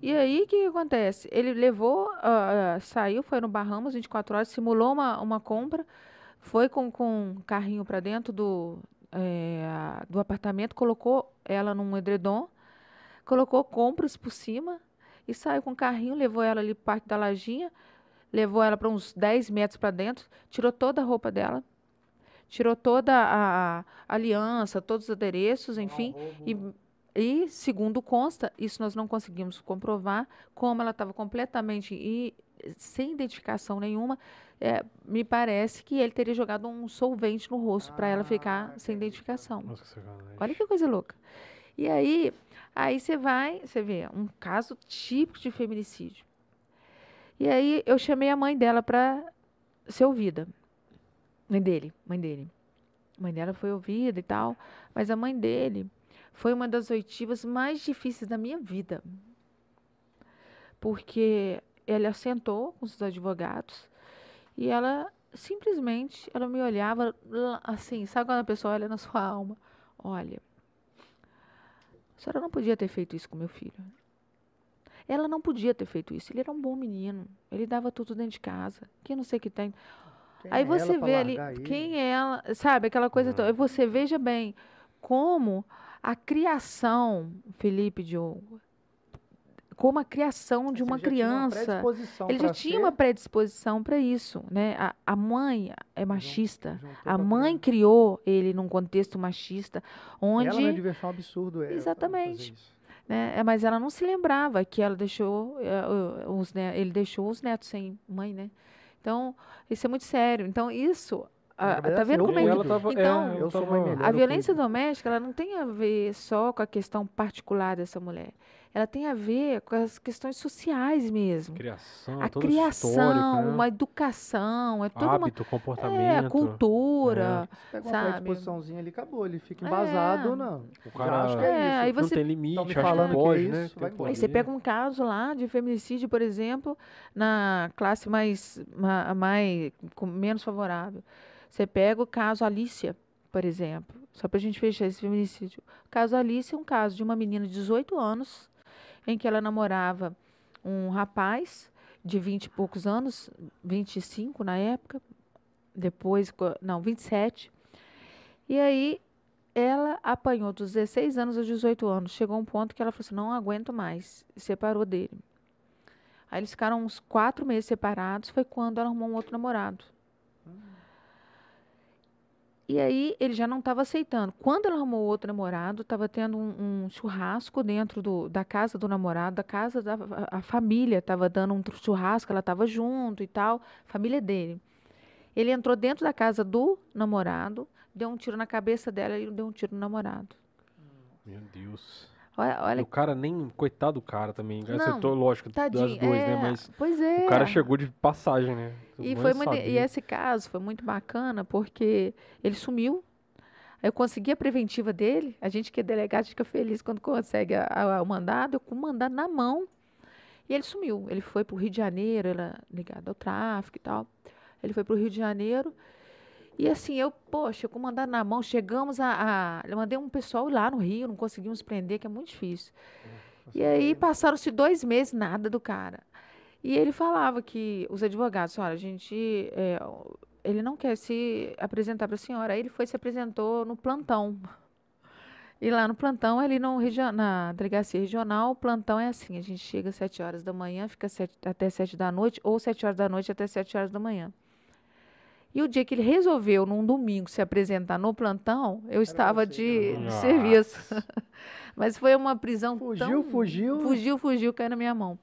E aí, o que, acontece? Ele levou, uh, saiu, foi no Bahamas 24 horas, simulou uma, uma compra, foi com, com um carrinho para dentro do, é, do apartamento, colocou ela num edredom, colocou compras por cima e saiu com o carrinho, levou ela ali parte da lajinha, levou ela para uns 10 metros para dentro, tirou toda a roupa dela, tirou toda a, a aliança, todos os adereços, enfim, e, e, segundo consta, isso nós não conseguimos comprovar, como ela estava completamente e, sem identificação nenhuma, é, me parece que ele teria jogado um solvente no rosto ah, para ela ficar sem identificação. Nossa, que Olha que coisa louca. E aí, aí você vai, você vê, um caso típico de feminicídio. E aí eu chamei a mãe dela para ser ouvida. Mãe dele, mãe dele. A mãe dela foi ouvida e tal, mas a mãe dele foi uma das oitivas mais difíceis da minha vida. Porque ela sentou com os advogados e ela simplesmente, ela me olhava assim, sabe quando a pessoa olha na sua alma? Olha, a senhora não podia ter feito isso com meu filho. Ela não podia ter feito isso. Ele era um bom menino. Ele dava tudo dentro de casa. Que não sei o que tem. Quem Aí é você vê ali ele? quem é ela, sabe? Aquela coisa. Aí você veja bem como a criação, Felipe Diogo, como a criação de uma criança. Ele já tinha uma predisposição para isso, né? A, a, mãe é machista. a mãe criou ele num contexto machista, onde ela não achar um absurdo. Exatamente. Né? É, mas ela não se lembrava que ela deixou uh, os, né, ele deixou os netos sem mãe, né? Então isso é muito sério. Então isso ah, tá vendo como é que... Tava, então, é, tava... a violência doméstica ela não tem a ver só com a questão particular dessa mulher ela tem a ver com as questões sociais mesmo. Criação, a criação, né? uma educação, é tudo hábito, uma, comportamento, é, a cultura, é. Pega uma predisposiçãozinha ali, acabou, ele fica embasado, é. não. O cara acha que é, é isso. Aí você, não tem limite, falando que pode, que é isso, né? Aí você pega um caso lá de feminicídio, por exemplo, na classe mais, mais com menos favorável. Você pega o caso Alicia, por exemplo, só para a gente fechar esse feminicídio. O caso Alicia é um caso de uma menina de 18 anos em que ela namorava um rapaz de 20 e poucos anos, 25 na época, depois, não, 27. E aí ela apanhou dos 16 anos aos 18 anos. Chegou um ponto que ela falou assim: não aguento mais. E separou dele. Aí eles ficaram uns quatro meses separados. Foi quando ela arrumou um outro namorado. E aí ele já não estava aceitando. Quando ela arrumou outro namorado, estava tendo um, um, churrasco dentro do, da casa do namorado, da casa da a, família estava dando um churrasco, ela estava junto e tal, família dele. Ele entrou dentro da casa do namorado, deu um tiro na cabeça dela e deu um tiro no namorado. Meu Deus. Olha, olha... O cara nem. Coitado do cara também. Não, Acertou, lógico, tadinho, das duas, né, é, né? Mas. Pois é. O cara chegou de passagem, né? E, foi muito, e esse caso foi muito bacana porque ele sumiu. Eu consegui a preventiva dele. A gente que é delegado fica feliz quando consegue a, a, o mandado. Eu com o mandado na mão. E ele sumiu. Ele foi para o Rio de Janeiro, era ligado ao tráfico e tal. Ele foi para o Rio de Janeiro e assim, eu, poxa, com mandar na mão, chegamos a, a. Eu mandei um pessoal lá no Rio, não conseguimos prender, que é muito difícil. e aí passaram-se dois meses, nada do cara. E ele falava que os advogados, olha, a gente. É, ele não quer se apresentar para a senhora. Aí ele foi e se apresentou no plantão. E lá no plantão, ali no na delegacia regional, o plantão é assim: a gente chega às 7 horas da manhã, fica sete- até 7 da noite, ou 7 horas da noite até 7 horas da manhã. E o dia que ele resolveu, num domingo, se apresentar no plantão, eu estava você, de, cara. de serviço. Mas foi uma prisão Fugiu, tão... fugiu. Fugiu, fugiu, caiu na minha mão.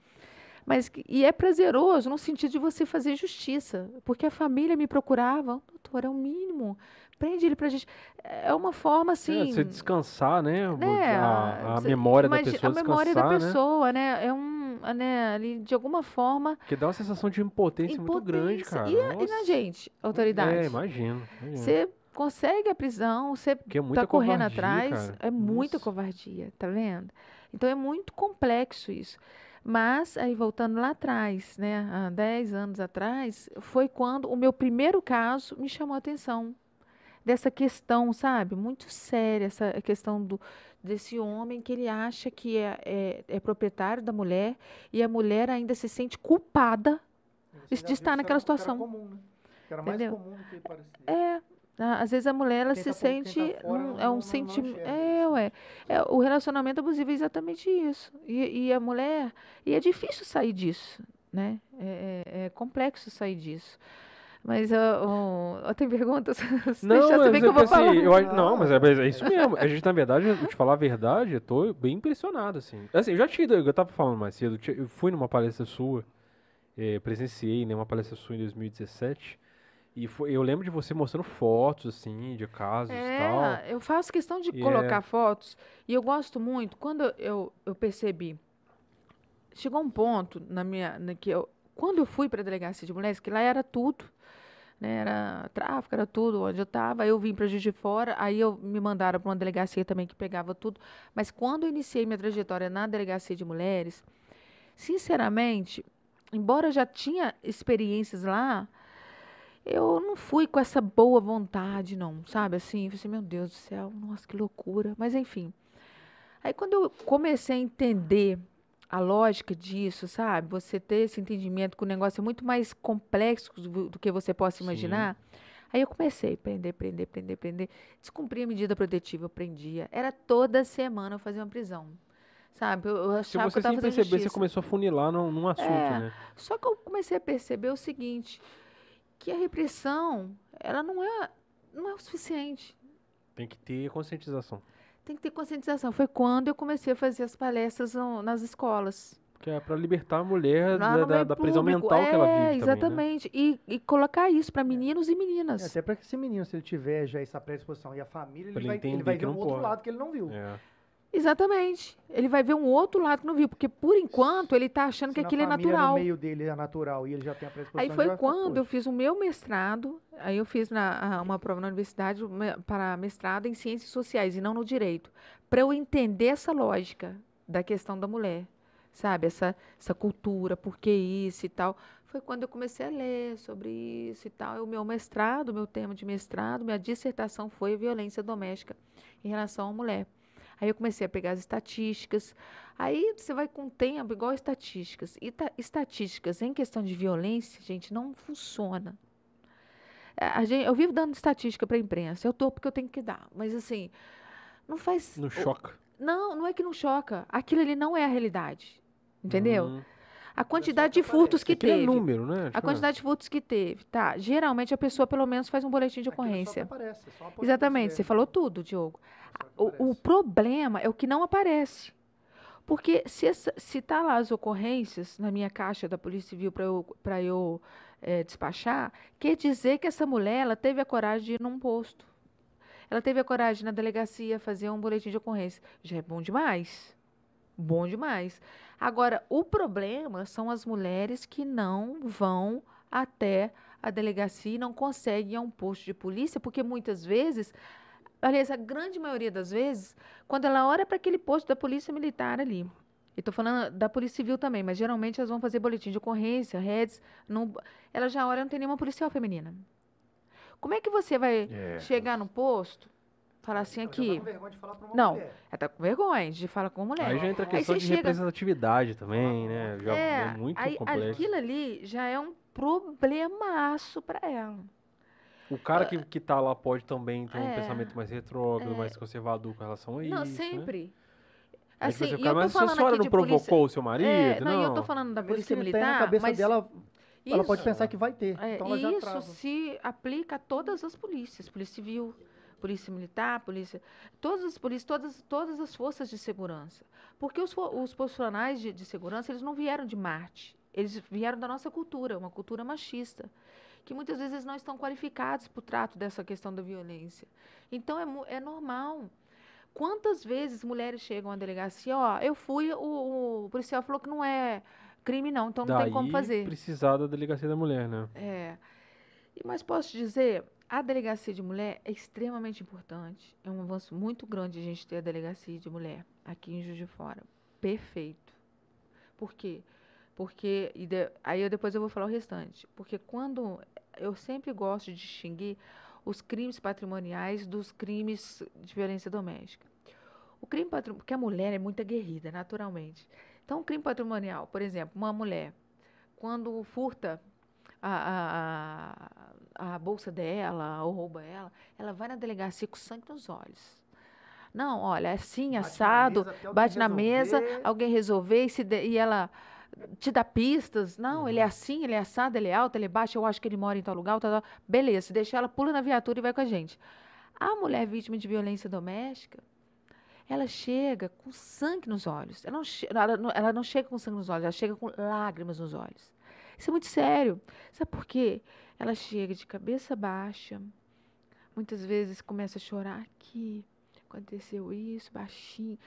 Mas, e é prazeroso no sentido de você fazer justiça. Porque a família me procurava, doutor, é o mínimo. Prende ele pra gente. É uma forma É, assim. você descansar, né? né, a, a você memória da pessoa A memória descansar, da né? pessoa, né? É um. né, ali, de alguma forma. Porque dá uma sensação de impotência, muito grande, impotência. cara. E, e na gente, autoridade? É, imagino. imagino. Você consegue a prisão, você é tá correndo covardia, atrás, cara. é muita Nossa. covardia, tá vendo? Então é muito complexo isso. Mas, aí voltando lá atrás, né, há 10 anos atrás, foi quando o meu primeiro caso me chamou a atenção. Dessa questão, sabe? Muito séria, essa questão do, desse homem que ele acha que é, é, é proprietário da mulher e a mulher ainda se sente culpada. Isso de estar que naquela situação. Comum, né? Era mais Entendeu? comum do que parecia. É, às vezes a mulher ela se sente não- é um sentimento enxerga é, ué, é o relacionamento abusivo é exatamente isso e, e a mulher e é difícil sair disso né é, é- é complexo sair disso mas uh, uh, tem perguntas Se Não, mas é que eu vou porque, assim, falar eu não, mas é, é isso mesmo. A gente, na verdade, eu te falar a verdade, eu tô bem impressionado, assim. Assim, eu já tinha eu tava falando mais cedo, eu eu fui numa palestra sua, eh, presenciei, né, uma palestra sua em 2017, e foi, eu lembro de você mostrando fotos, assim, de casos e tal. É, eu faço questão de E colocar fotos e eu gosto muito. Quando eu, eu percebi, chegou um ponto na minha, na que eu, quando eu fui para a delegacia de mulheres, que lá era tudo, né, era tráfico, era tudo onde eu estava. Eu vim para Juiz de Fora, aí eu me mandaram para uma delegacia também que pegava tudo. Mas quando eu iniciei minha trajetória na delegacia de mulheres, sinceramente, embora eu já tinha experiências lá, eu não fui com essa boa vontade, não, sabe? Assim, eu falei assim, meu Deus do céu, nossa, que loucura. Mas enfim. Aí quando eu comecei a entender a lógica disso, sabe? Você ter esse entendimento que o negócio é muito mais complexo do, do que você possa Sim. imaginar. Aí eu comecei a prender, prender, prender, prender. Descumprir a medida protetiva, eu prendia. Era toda semana eu fazia uma prisão. Sabe? Eu, eu achava que você eu tava sem fazendo perceber, você justiça. começou a funilar num, num assunto, É. né? Só que eu comecei a perceber o seguinte, que a repressão, ela não é, não é o suficiente. Tem que ter conscientização. Tem que ter conscientização. Foi quando eu comecei a fazer as palestras no- nas escolas. Que é pra libertar a mulher da, da, da prisão mental que ela É, vive também, né? exatamente. E, e colocar isso para meninos e É, meninas. até para que esse menino, se ele tiver já essa predisposição e a família, ele ele vai, ele entender vai ver um outro pode. lado que ele não viu. É. Exatamente. Ele vai ver um outro lado que não viu, porque por enquanto ele está achando que Se na aquilo é natural. no meio dele é natural e ele já tem a predisposição. Aí foi quando eu "Poxa, fiz o meu mestrado, aí eu fiz na, uma prova na universidade para mestrado em ciências sociais e não no direito, para eu entender essa lógica da questão da mulher, sabe? Essa, essa cultura, por que isso e tal. Foi quando eu comecei a ler sobre isso e tal. E o meu mestrado, meu tema de mestrado, minha dissertação foi violência doméstica em relação à mulher. Aí eu comecei a pegar as estatísticas. Aí você vai com o tempo, igual estatísticas. E ta- estatísticas em questão de violência, gente, não funciona. A gente, eu vivo dando estatística para a imprensa. Eu tô porque eu tenho que dar. Mas assim, não faz. Não choca. Não, não é que não choca. Aquilo ali não é a realidade. Entendeu? Hum. A quantidade de furtos que Aquilo é teve. número, né? A Tipo, quantidade de furtos que teve, tá? Geralmente a pessoa pelo menos faz um boletim de é ocorrência. aparece, é Exatamente, você falou tudo, Diogo. é O, o problema é o que não aparece. Porque se, essa, se tá lá as ocorrências na minha caixa da Polícia Civil para eu, pra eu eh, despachar, quer dizer que essa mulher ela teve a coragem de ir num posto. Ela teve a coragem na delegacia fazer um boletim de ocorrência. Já é bom demais. Bom demais. Agora, o problema são as mulheres que não vão até a delegacia e não conseguem ir a um posto de polícia, porque muitas vezes, aliás, a grande maioria das vezes, quando ela olha para aquele posto da polícia militar ali, e estou falando da polícia civil também, mas geralmente elas vão fazer boletim de ocorrência, redes, não, ela já olha não tem nenhuma policial feminina. Como é que você vai É. chegar no posto, falar assim tá aqui, com vergonha de falar pra uma Não. mulher. ela tá com vergonha de falar com a mulher. Aí já entra a questão de chega- representatividade também, né? Já é, É, muito aí complexo. aquilo ali já é um problemaço para ela. O cara que, que tá lá pode também ter um É. pensamento mais retrógrado, mais conservador com relação a isso. Não, né? sempre. Tipo Assim, assim, o e cara, eu tô mas sua falando senhora não provocou polícia... o seu marido? É, não, não. e eu tô falando da polícia não militar, na cabeça mas dela, ela pode isso- pensar que vai ter. É, então ela já e trava. isso se aplica a todas as polícias, polícia civil, polícia militar, polícia, todas as polícias, todas, todas as forças de segurança, porque os, os profissionais de, de segurança eles não vieram de Marte, eles vieram da nossa cultura, uma cultura machista, que muitas vezes não estão qualificados para o trato dessa questão da violência. Então é, é normal. Quantas vezes mulheres chegam à delegacia, ó, eu fui, o, o policial falou que não é crime não, então não Daí tem como fazer. precisar da delegacia da mulher, né? É. E- Mas posso te dizer, a delegacia de mulher é extremamente importante. É um avanço muito grande a gente ter a delegacia de mulher aqui em Juiz de Fora. Perfeito. Por quê? Porque, e de- aí eu, depois eu vou falar o restante. Porque quando, eu sempre gosto de distinguir os crimes patrimoniais dos crimes de violência doméstica. O crime patrimonial, porque a mulher é muito aguerrida, naturalmente. Então, o crime patrimonial, por exemplo, uma mulher, quando furta a, a, a bolsa dela ou rouba ela, ela vai na delegacia com sangue nos olhos. Não, olha, é assim, Bate na assado, mesa bate na mesa, alguém resolver e, se de- e ela te dá pistas. Não, ele é assim, ele é assado, ele é alto, ele é baixo, eu acho que ele mora em tal lugar, tal, tal. beleza, se deixar ela, pula na viatura e vai com a gente. A mulher vítima de violência doméstica, ela chega com sangue nos olhos. Ela não, ela não- ela não chega com sangue nos olhos, ela chega com lágrimas nos olhos. Isso é muito sério. Sabe por quê? Ela chega de cabeça baixa, muitas vezes começa a chorar aqui. Aconteceu isso, baixinho.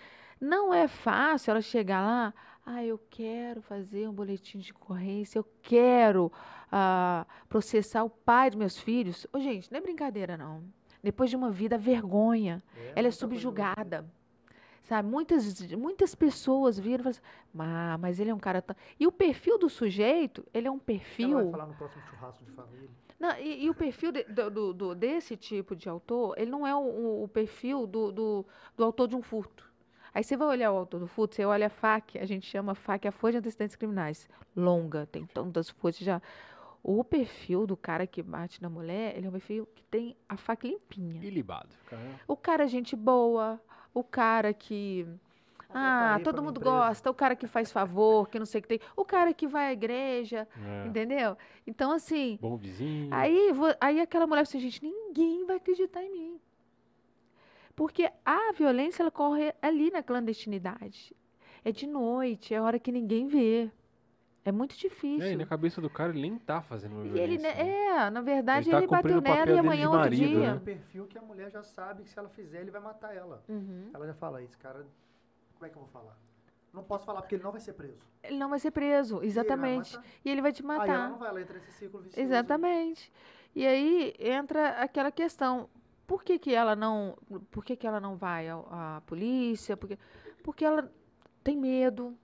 Não é fácil ela chegar lá. Ah, eu quero fazer um boletim de ocorrência, eu quero ah, processar o pai dos meus filhos. Ô, gente, não é brincadeira, não. Depois de uma vida, vergonha. Ela é coisa subjugada. Sabe, muitas, muitas pessoas viram e falam assim, ah, mas ele é um cara tão... E o perfil do sujeito, ele é um Ela perfil... vai falar no próximo churrasco de família. Não, e, e o perfil de- do, do- do- desse tipo de autor, ele não é o, o- o perfil do, do, do autor de um furto. Aí você vai olhar o autor do furto, você olha a FAC, a gente chama FAC a folha de antecedentes criminais. Longa, tem tantas folhas já. O perfil do cara que bate na mulher, ele é um perfil que tem a faca limpinha. Ilibado. Cara. O cara é gente boa, o cara que. Uma Ah, portaria pra todo mundo gosta, o cara que faz favor, que não sei o que tem, o cara que vai à igreja, É. entendeu? Então, assim, Bom vizinho. aí, aí aquela mulher fala assim, gente, ninguém vai acreditar em mim. Porque a violência, ela corre ali na clandestinidade. É de noite, é a hora que ninguém vê. É muito difícil. É, e na cabeça do cara ele nem tá fazendo uma violência. ele, né, né? é, na verdade, Ele tá ele, bateu nela papel e amanhã outro marido, dia. É né? um perfil que a mulher já sabe que se ela fizer, ele vai matar ela. Uhum. Ela já fala, esse cara, como é que eu vou falar? Não posso falar porque ele não vai ser preso. Ele não vai ser preso, E ele exatamente. matar. E ele vai te Aí ela matar. não vai, ela entra nesse ciclo vicioso. Exatamente. E aí entra aquela questão. Por que, que ela não. Por que, que ela não vai ao- à polícia? Porque, porque ela tem medo.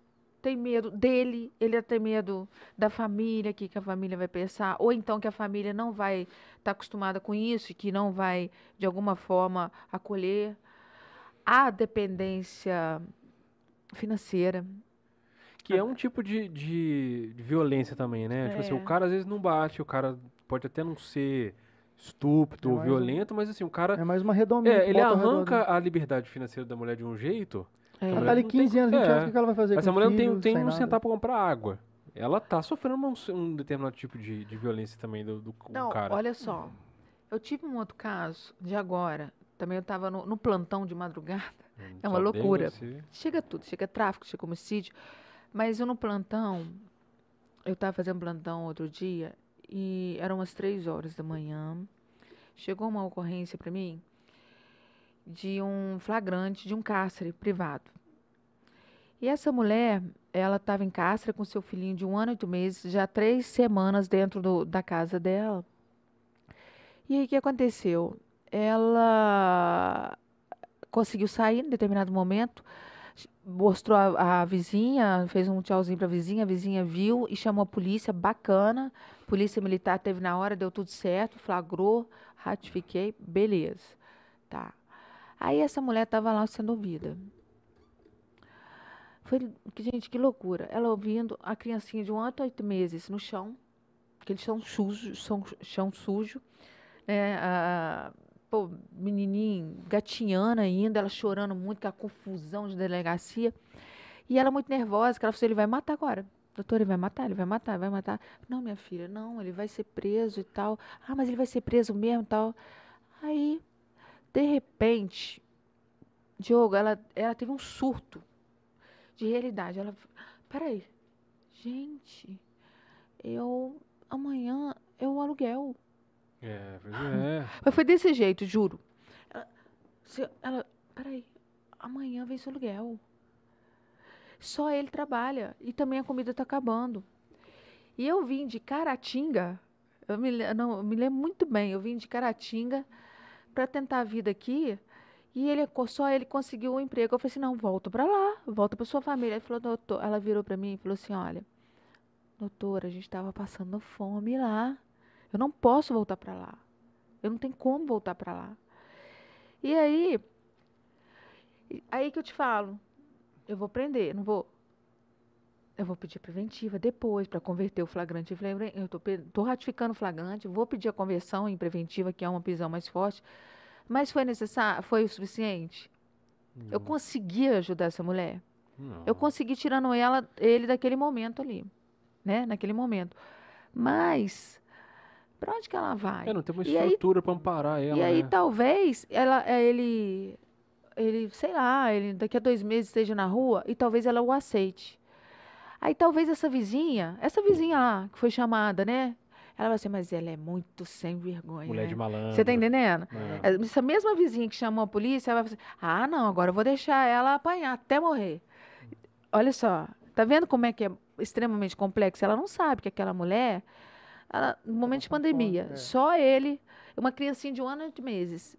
Tem medo dele, ele tem medo da família, que, que a família vai pensar, ou então que a família não vai estar acostumada com isso e que não vai, de alguma forma, acolher. A dependência financeira. Que é um tipo de, de, de violência também, né? Tipo assim, É. o cara às vezes não bate, o cara pode até não ser estúpido É ou mais um- violento, mas assim, o cara. É mais uma redominha. É, ele arranca a liberdade financeira da mulher de um jeito. É. Ela tá ali não tem 15 anos, 20 é. anos, o que que ela vai fazer Mas com a mulher não tem, tem um centavo pra comprar água. Ela tá sofrendo um, um determinado tipo de, de violência também do, do Não, cara. olha só. Eu tive um outro caso de agora. Também eu estava no, no plantão de madrugada. Hum, é uma loucura. Chega tudo, chega tráfico, chega homicídio. Mas eu no plantão, eu estava fazendo plantão outro dia e eram umas três horas da manhã. Chegou uma ocorrência para mim de um flagrante de um cárcere privado. E essa mulher, ela estava em cárcere com seu filhinho de um ano e oito meses, já três semanas dentro do- da casa dela. E aí o que aconteceu? Ela conseguiu sair em determinado momento, mostrou a, a vizinha, fez um tchauzinho para a vizinha, a vizinha viu e chamou a polícia, bacana. Polícia militar teve na hora, deu tudo certo, flagrou, ratifiquei, beleza. Tá. Aí essa mulher estava lá sendo ouvida. Foi, gente, que loucura. Ela ouvindo a criancinha de um ano a oito meses no chão, aquele chão sujo, chão, chão sujo, né, a, pô, menininho gatinhando ainda, ela chorando muito, com a confusão de delegacia. E ela muito nervosa, que ela falou assim, ele vai matar agora. Doutor, ele vai matar, ele vai matar, vai matar. Não, minha filha, não, ele vai ser preso e tal. Ah, mas ele vai ser preso mesmo e tal. Aí, de repente, Diogo, ela, ela teve um surto de realidade. Ela, peraí, gente, eu, amanhã, é o aluguel. É, pois é. Mas foi desse jeito, juro. Ela, se- ela peraí, amanhã vem seu aluguel. Só ele trabalha e também a comida está acabando. E eu vim de Caratinga, eu me, não, eu me lembro muito bem, eu vim de Caratinga para tentar a vida aqui e ele só ele conseguiu um emprego. Eu falei assim, não, volta para lá, volta para sua família. Ele falou, doutor, ela virou para mim e falou assim, olha, doutora, a gente estava passando fome lá. Eu não posso voltar para lá. Eu não tenho como voltar para lá. E aí, aí que eu te falo, eu vou prender, não vou. Eu vou pedir preventiva depois para converter o flagrante em flagrante. Eu tô ratificando o flagrante, vou pedir a conversão em preventiva, que é uma prisão mais forte. Mas foi necessário, foi o suficiente? Eu consegui ajudar essa mulher. Não. Eu consegui tirando ela, ele daquele momento ali, né? Naquele momento. Mas para onde que ela vai? É, não tem uma E estrutura pra amparar ela, E aí né? talvez ela, é, ele, ele, sei lá, ele daqui a dois meses esteja na rua e talvez ela o aceite. Aí talvez essa vizinha, essa vizinha lá que foi chamada, né? Ela vai assim, mas ela é muito sem vergonha. Mulher né? de malandro. Você tá entendendo? É. Essa mesma vizinha que chamou a polícia, ela vai assim, ah, não, agora eu vou deixar ela apanhar até morrer. Olha só, tá vendo como é que é extremamente complexo? Ela não sabe que aquela mulher, ela, no momento de fome, pandemia, é. só ele, uma criancinha de um ano e de meses.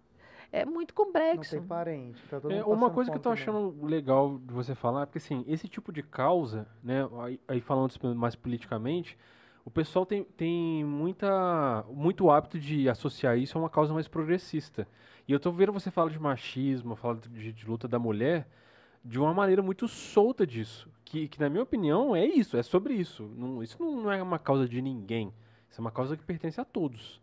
É muito Não complexo. tem parente. Tá todo É, mundo uma coisa que eu tô também. achando legal de você falar, porque assim, esse tipo de causa, né, aí, aí falando mais politicamente, o pessoal tem, tem muita, muito hábito de associar isso a uma causa mais progressista. E eu tô vendo você falar de machismo, falar de, de luta da mulher, de uma maneira muito solta disso. Que, que na minha opinião, é isso, é sobre isso. Não, isso não, não é uma causa de ninguém. Isso é uma causa que pertence a todos.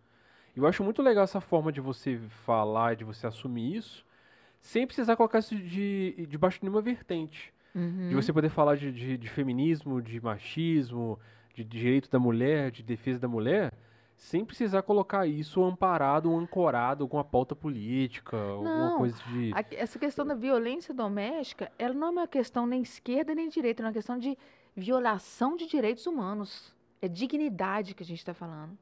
Eu acho muito legal essa forma de você falar, de você assumir isso, sem precisar colocar isso de, debaixo de nenhuma vertente. Uhum. De você poder falar de, de, de feminismo, de machismo, de direito da mulher, de defesa da mulher, sem precisar colocar isso amparado ou ancorado com a pauta política, alguma Não, coisa de. A- Essa questão da violência doméstica, ela não é uma questão nem esquerda nem direita, é uma questão de violação de direitos humanos. É dignidade que a gente está falando.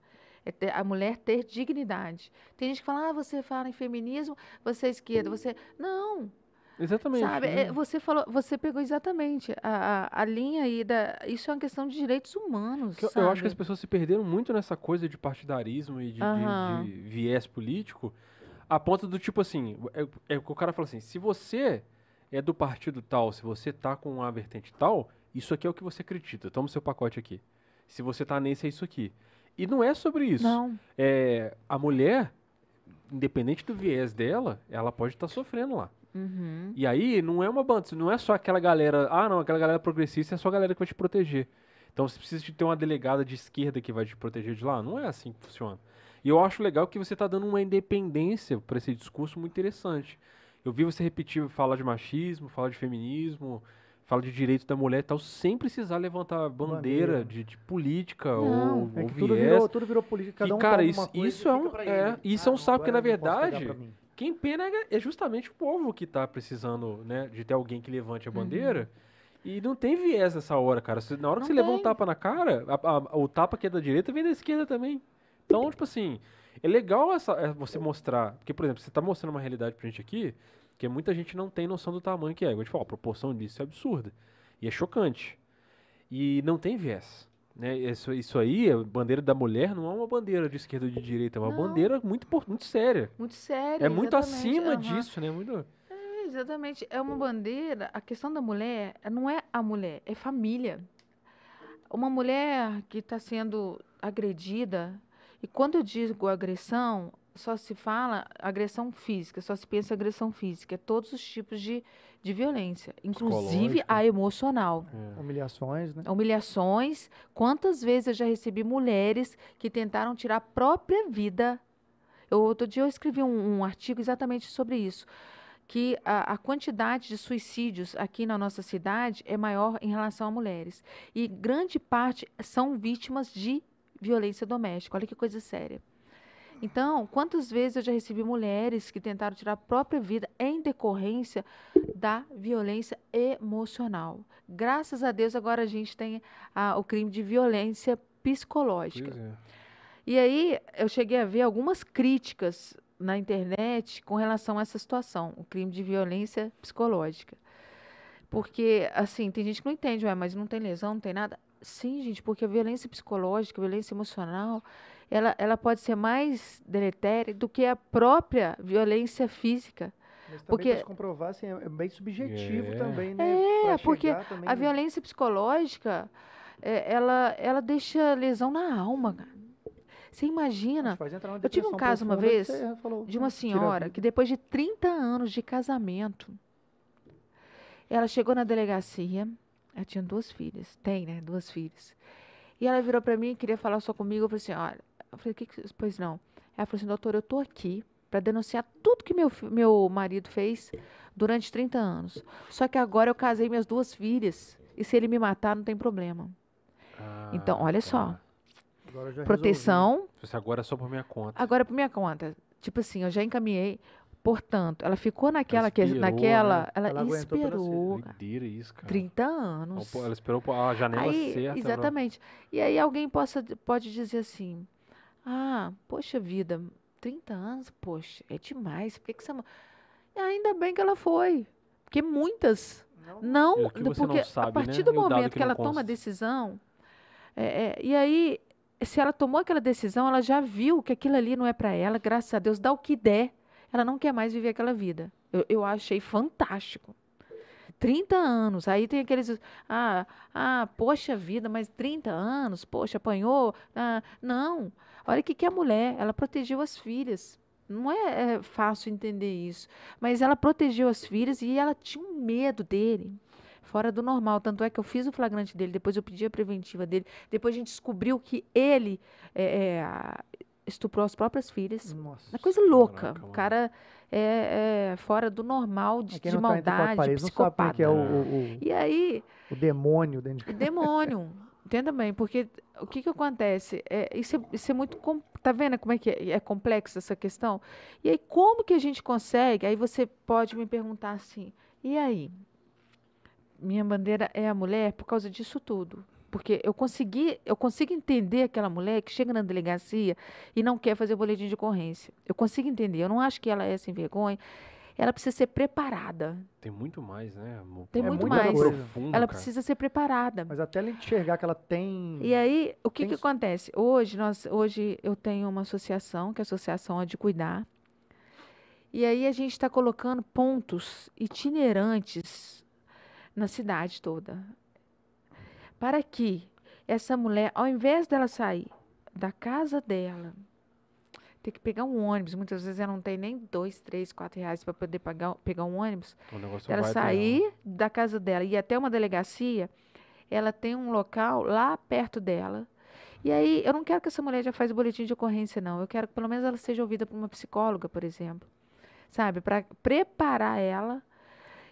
É ter- a mulher ter dignidade. Tem gente que fala, ah, você fala em feminismo, você é esquerda, você. Não, Exatamente. sabe? né? É, você falou, você pegou exatamente a, a, a linha aí da. Isso é uma questão de direitos humanos. Eu, eu acho que as pessoas se perderam muito nessa coisa de partidarismo e de, de- Aham. de viés político, a ponto do tipo assim, é, é o cara fala assim, se você é do partido tal, se você tá com uma vertente tal, isso aqui é o que você acredita, toma o seu pacote aqui. Se você tá nesse, é isso aqui. E não é sobre isso. Não. É, a mulher, independente do viés dela, ela pode estar sofrendo lá. Uhum. E aí não é uma banda, não é só aquela galera, ah não, aquela galera progressista é só a galera que vai te proteger. Então você precisa de ter uma delegada de esquerda que vai te proteger de lá. Não é assim que funciona. E eu acho legal que você está dando uma independência para esse discurso muito interessante. Eu vi você repetir, falar de machismo, falar de feminismo, falar de direito da mulher e tal, sem precisar levantar bandeira, Bandeira. De, de política Não, ou, É ou que tudo viés. virou, tudo virou política, cada E, um cara, isso- isso é um- é, isso é um saco, porque, na verdade. Quem pena é justamente o povo que tá precisando, né, de ter alguém que levante a bandeira. E não tem viés nessa hora, cara. Você- na hora que Não você levou um tapa na cara, a- a- o tapa que é da direita vem da esquerda também. Então, tipo assim, é legal essa, é você mostrar. Porque, por exemplo, você tá mostrando uma realidade pra gente aqui que muita gente não tem noção do tamanho que é. Eu te falo, a proporção disso é absurda. E é chocante. E não tem viés. Né? Isso, isso aí, a bandeira da mulher, não é uma bandeira de esquerda ou de direita, é uma Não. bandeira muito, muito séria. Muito sério. É muito acima aham. disso, né? Muito... É, Exatamente. É uma bandeira. A questão da mulher não é a mulher, é família. Uma mulher que está sendo agredida, e quando eu digo agressão, só se fala agressão física, só se pensa agressão física. É todos os tipos de, de violência, inclusive a emocional. é. Humilhações, né? Humilhações. Quantas vezes eu já recebi mulheres que tentaram tirar a própria vida. Eu, outro dia eu escrevi um, um artigo exatamente sobre isso, que a, a quantidade de suicídios aqui na nossa cidade é maior em relação a mulheres. E grande parte são vítimas de violência doméstica. Olha que coisa séria. Então, quantas vezes eu já recebi mulheres que tentaram tirar a própria vida em decorrência da violência emocional. Graças a Deus, agora a gente tem ah, o crime de violência psicológica. É. E aí eu cheguei a ver algumas críticas na internet com relação a essa situação, o crime de violência psicológica. Porque, assim, tem gente que não entende, mas não tem lesão, não tem nada. Sim, gente, porque a violência psicológica, a violência emocional, ela, ela pode ser mais deletéria do que a própria violência física. Mas também Porque- se comprovar, assim, é é bem subjetivo É. também, né? É, Pra porque também A no- violência psicológica, é, ela, ela deixa lesão na alma, cara. Você imagina Eu tive um caso uma vez falou, de uma "Ah, tira a senhora vida". que depois de 30 anos de casamento, ela chegou na delegacia, ela tinha duas filhas, tem, né, duas filhas. E ela virou para mim e queria falar só comigo, eu falei assim, olha, eu falei, que que, pois não. Ela falou assim, doutor, eu tô aqui para denunciar tudo que meu, meu marido fez durante 30 anos. Só que agora eu casei minhas duas filhas e se ele me matar não tem problema. Então, Ah, olha tá. só, Agora eu já proteção, Isso agora é só por minha conta. Agora, por minha conta, tipo assim, eu já encaminhei. Portanto, ela ficou naquela, que, esperou, naquela, né? ela, Ela esperou cara, Doideira isso, cara. 30 Ela, anos. ela esperou a janela Aí, certa. pra- exatamente. E aí alguém possa, pode dizer assim, ah, poxa vida, 30 anos, poxa, é demais. Por que, que mu-" Ainda bem que ela foi. Porque muitas Não, não, É o que você não porque sabe, a partir né? do E o dado momento que que, não ela toma a consta. decisão, é, é, e aí, se ela tomou aquela decisão, ela já viu que aquilo ali não é para ela, graças a Deus, dá o que der, ela não quer mais viver aquela vida. Eu, eu achei fantástico. 30 anos, aí tem aqueles, ah, ah, poxa vida, mas 30 anos, poxa, apanhou, ah, não. Olha o que que é a mulher, ela protegeu as filhas. Não é, é fácil entender isso, mas ela protegeu as filhas e ela tinha um medo dele, fora do normal. Tanto é que eu fiz o flagrante dele, depois eu pedi a preventiva dele, depois a gente descobriu que ele é, é, estuprou as próprias filhas. Nossa. Uma coisa louca. Caraca, o cara é, é fora do normal de, quem de tá maldade, de como é psicopata. é o, o, E aí, o, o demônio dentro de o demônio. Entenda bem, porque o que que acontece? É, isso, é, isso é muito. Tá vendo como é que é, é complexa essa questão? E aí, como que a gente consegue? Aí você pode me perguntar assim: e aí? Minha bandeira é a mulher por causa disso tudo. Porque eu consegui, eu consigo entender aquela mulher que chega na delegacia e não quer fazer boletim de ocorrência. Eu consigo entender. Eu não acho que ela é sem vergonha. Ela precisa ser preparada. Tem muito mais, né? amor? Tem É muito mais. profundo, Ela cara. precisa ser preparada. Mas até ela enxergar que ela tem. E aí, o que, Tem que acontece? Hoje, nós, hoje eu tenho uma associação, que é a Associação é de Cuidar. E aí a gente está colocando pontos itinerantes na cidade toda. Para que essa mulher, ao invés dela sair da casa dela, ter que pegar um ônibus, muitas vezes ela não tem nem dois, três, quatro reais para poder pagar, pegar um ônibus, ela sair da casa dela e ir até uma delegacia, ela tem um local lá perto dela. E aí, eu não quero que essa mulher já faça boletim de ocorrência, não. Eu quero que pelo menos ela seja ouvida por uma psicóloga, por exemplo. Sabe? Para preparar ela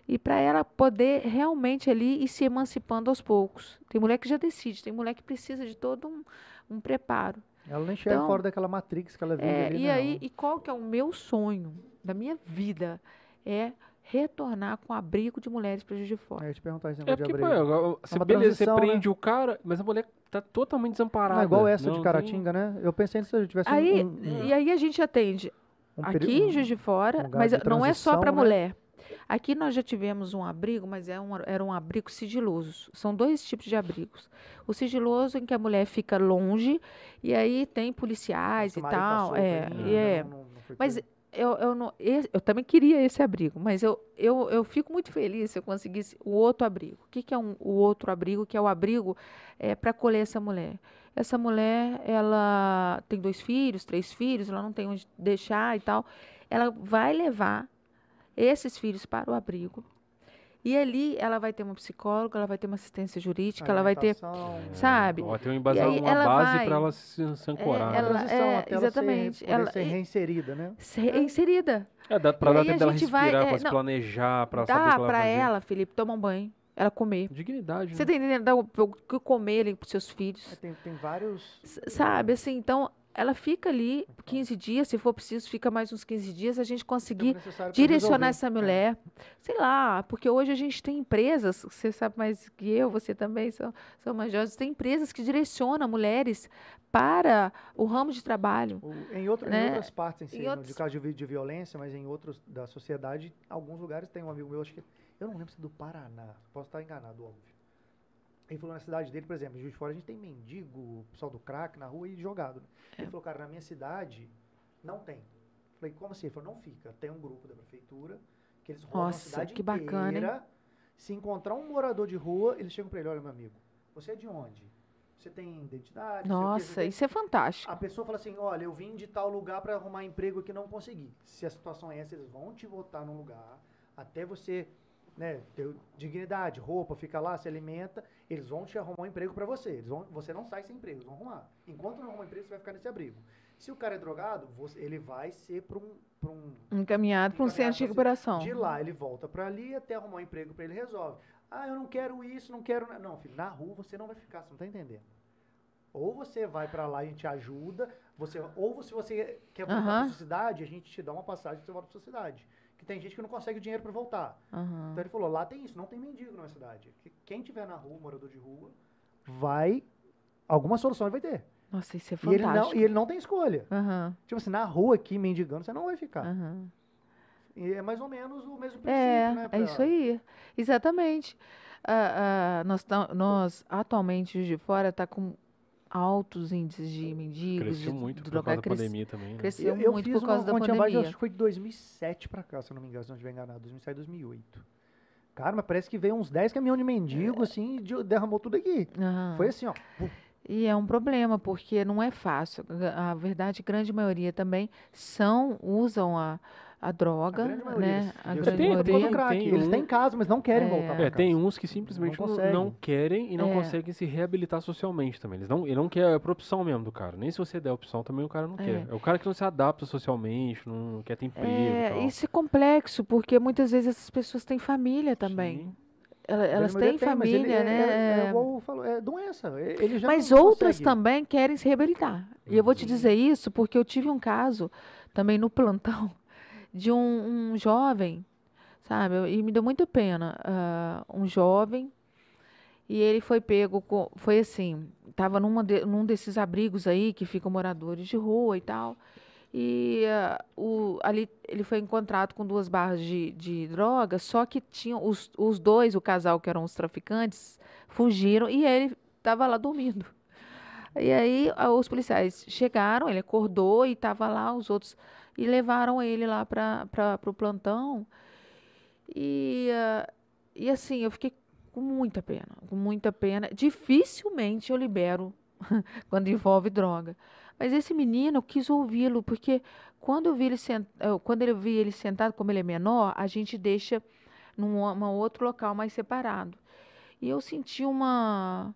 e para ela poder realmente ali ir se emancipando aos poucos. Tem mulher que já decide, tem mulher que precisa de todo um, um preparo. Ela não enxerga Então, fora daquela matrix que ela vive É, ali, e não. aí, e qual que é o meu sonho da minha vida? É retornar com abrigo de mulheres para Juiz de Fora. Eu ia te perguntar esse É negócio de porque, pô, abrigo. agora, você, uma beleza, você né? prende o cara, mas a mulher tá totalmente desamparada. Não é igual essa Não de tem- Caratinga, né? Eu pensei se eu tivesse um- Aí, um, e aí a gente atende um aqui em Juiz de Fora, mas de não é só para né? mulher. Aqui nós já tivemos um abrigo, mas é um, era um abrigo sigiloso. São dois tipos de abrigos. O sigiloso, em que a mulher fica longe, e aí tem policiais e tá tal. é, e é. não- não- Mas eu, eu, não, esse- eu também queria esse abrigo, mas eu, eu, eu fico muito feliz se eu conseguisse o outro abrigo. O que, que é um, o outro abrigo? Que é o abrigo é, para acolher essa mulher. Essa mulher, ela tem dois filhos, três filhos, ela não tem onde deixar e tal. Ela vai levar esses filhos para o abrigo. E ali ela vai ter uma psicóloga, ela vai ter uma assistência jurídica, ela vai ter, sabe? Ó, tem um uma ela base vai- para ela se, se ancorar. É, né? ela- é, até ela exatamente. ser, Ela- ser e- reinserida, né? ser inserida. É, dá pra E dar aí tempo dela respirar, vai- pra é, se não, planejar, pra saber o Dá que ela vai pra fazer. ela, Felipe, tomar um banho, ela comer. Dignidade, Você né? tá entendendo? Dar o que comer ali pros seus filhos. Mas Tem, tem vários. S- Sabe, assim, então ela fica ali 15 dias, se for preciso, fica mais uns 15 dias, a gente conseguir pra direcionar essa mulher. Sei lá, porque hoje a gente tem empresas, você sabe mais que eu, você também são, são mais jovens, tem empresas que direcionam mulheres para o ramo de trabalho. O- em, outro- em né? outras partes, em si, Em no- outros- de caso de, de violência, mas em outros da sociedade, alguns lugares tem um amigo meu, acho que. Eu não lembro se é do Paraná, posso estar enganado, óbvio. Ele falou na cidade dele, por exemplo, em Juiz de Fora a gente tem mendigo, pessoal do crack na rua e jogado. né? É. Ele falou, cara, na minha cidade não tem. Falei, como assim? Ele falou, não fica. Tem um grupo da prefeitura que eles rodam a Nossa, cidade que bacana, hein? inteira. Se encontrar um morador de rua, eles chegam pra ele, olha, meu amigo, você é de onde? Você tem identidade? Nossa, você tem-" isso é fantástico. a pessoa fala assim, olha, eu vim de tal lugar para arrumar emprego que não consegui. Se a situação é essa, eles vão te botar num lugar até você, né, ter dignidade, roupa, fica lá, se alimenta, eles vão te arrumar um emprego para você. Eles vão, você não sai sem emprego, eles vão arrumar. Enquanto não arrumar emprego, você vai ficar nesse abrigo. Se o cara é drogado, você- ele vai ser para um, pra um Encaminhado para um centro de recuperação. de lá ele volta para ali até arrumar um emprego para ele resolve. Ah, eu não quero isso, não quero. na-" Não, filho, na rua você não vai ficar, você não tá entendendo. Ou você vai para lá e a gente ajuda, você, ou se você quer voltar Aham. para sua cidade, a gente te dá uma passagem, você volta para sua cidade. Que tem gente que não consegue dinheiro para voltar. Aham. Então ele falou, lá tem isso, não tem mendigo na cidade. Que- Quem tiver na rua, morador de rua, vai alguma solução ele vai ter. Nossa, isso é E ele, não, fantástico. e ele não tem escolha. Aham, Tipo assim, na rua aqui mendigando, você não vai ficar. aham. E é mais ou menos o mesmo princípio, É, né? é pra- isso aí. Exatamente. Ah, ah, nós, nós, atualmente, Juiz de Fora está com altos índices de mendigos, Cresceu de, muito de por causa da pandemia também, né? cresceu Eu, eu muito fiz por causa uma da pandemia. acho que foi de 2007 pra cá, se eu não me engano, se não estiver enganado. 2007, 2008. Cara, mas parece que veio uns 10 caminhões de mendigo, assim, e de- derramou tudo aqui. Aham. Foi assim, ó. E é um problema, porque não é fácil. A verdade, a grande maioria também são, usam a, a droga, A né? eles- A eles grande Tem- têm maioria. crack. tem Eles um- têm casa, mas não querem É. voltar pra É, tem uns que simplesmente Não não, não querem e não É. conseguem se reabilitar socialmente também. Eles não, ele não quer, é por opção mesmo do cara. Nem se você der opção também o cara não É. quer. É o cara que não se adapta socialmente, não quer ter emprego É, tal. isso é complexo, porque muitas vezes essas pessoas têm família também. Sim. Ela- Elas têm tem, mas ele- família, é, né? É, é, É, é doença. Ele já Mas outras consegue. também querem se reabilitar. E eu vou te Uhum. dizer isso porque eu tive um caso também no plantão de um, um jovem, sabe? E me deu muita pena. ah, um jovem e ele foi pego com. Foi assim: estava de- num desses abrigos aí que ficam moradores de rua e tal. E ah, o, ali ele foi encontrado com duas barras de, de droga, só que tinham os, os dois, o casal que eram os traficantes, fugiram e ele estava lá dormindo. E aí ah, os policiais chegaram, ele acordou e estava lá os outros e levaram ele lá para o plantão. E, ah, e assim, eu fiquei com muita pena, com muita pena. Dificilmente eu libero quando envolve droga. Mas esse menino, eu quis ouvi-lo, porque quando eu vi ele sent... eu- quando eu vi ele sentado, como ele é menor, a gente deixa num uma outro local mais separado. E eu senti uma.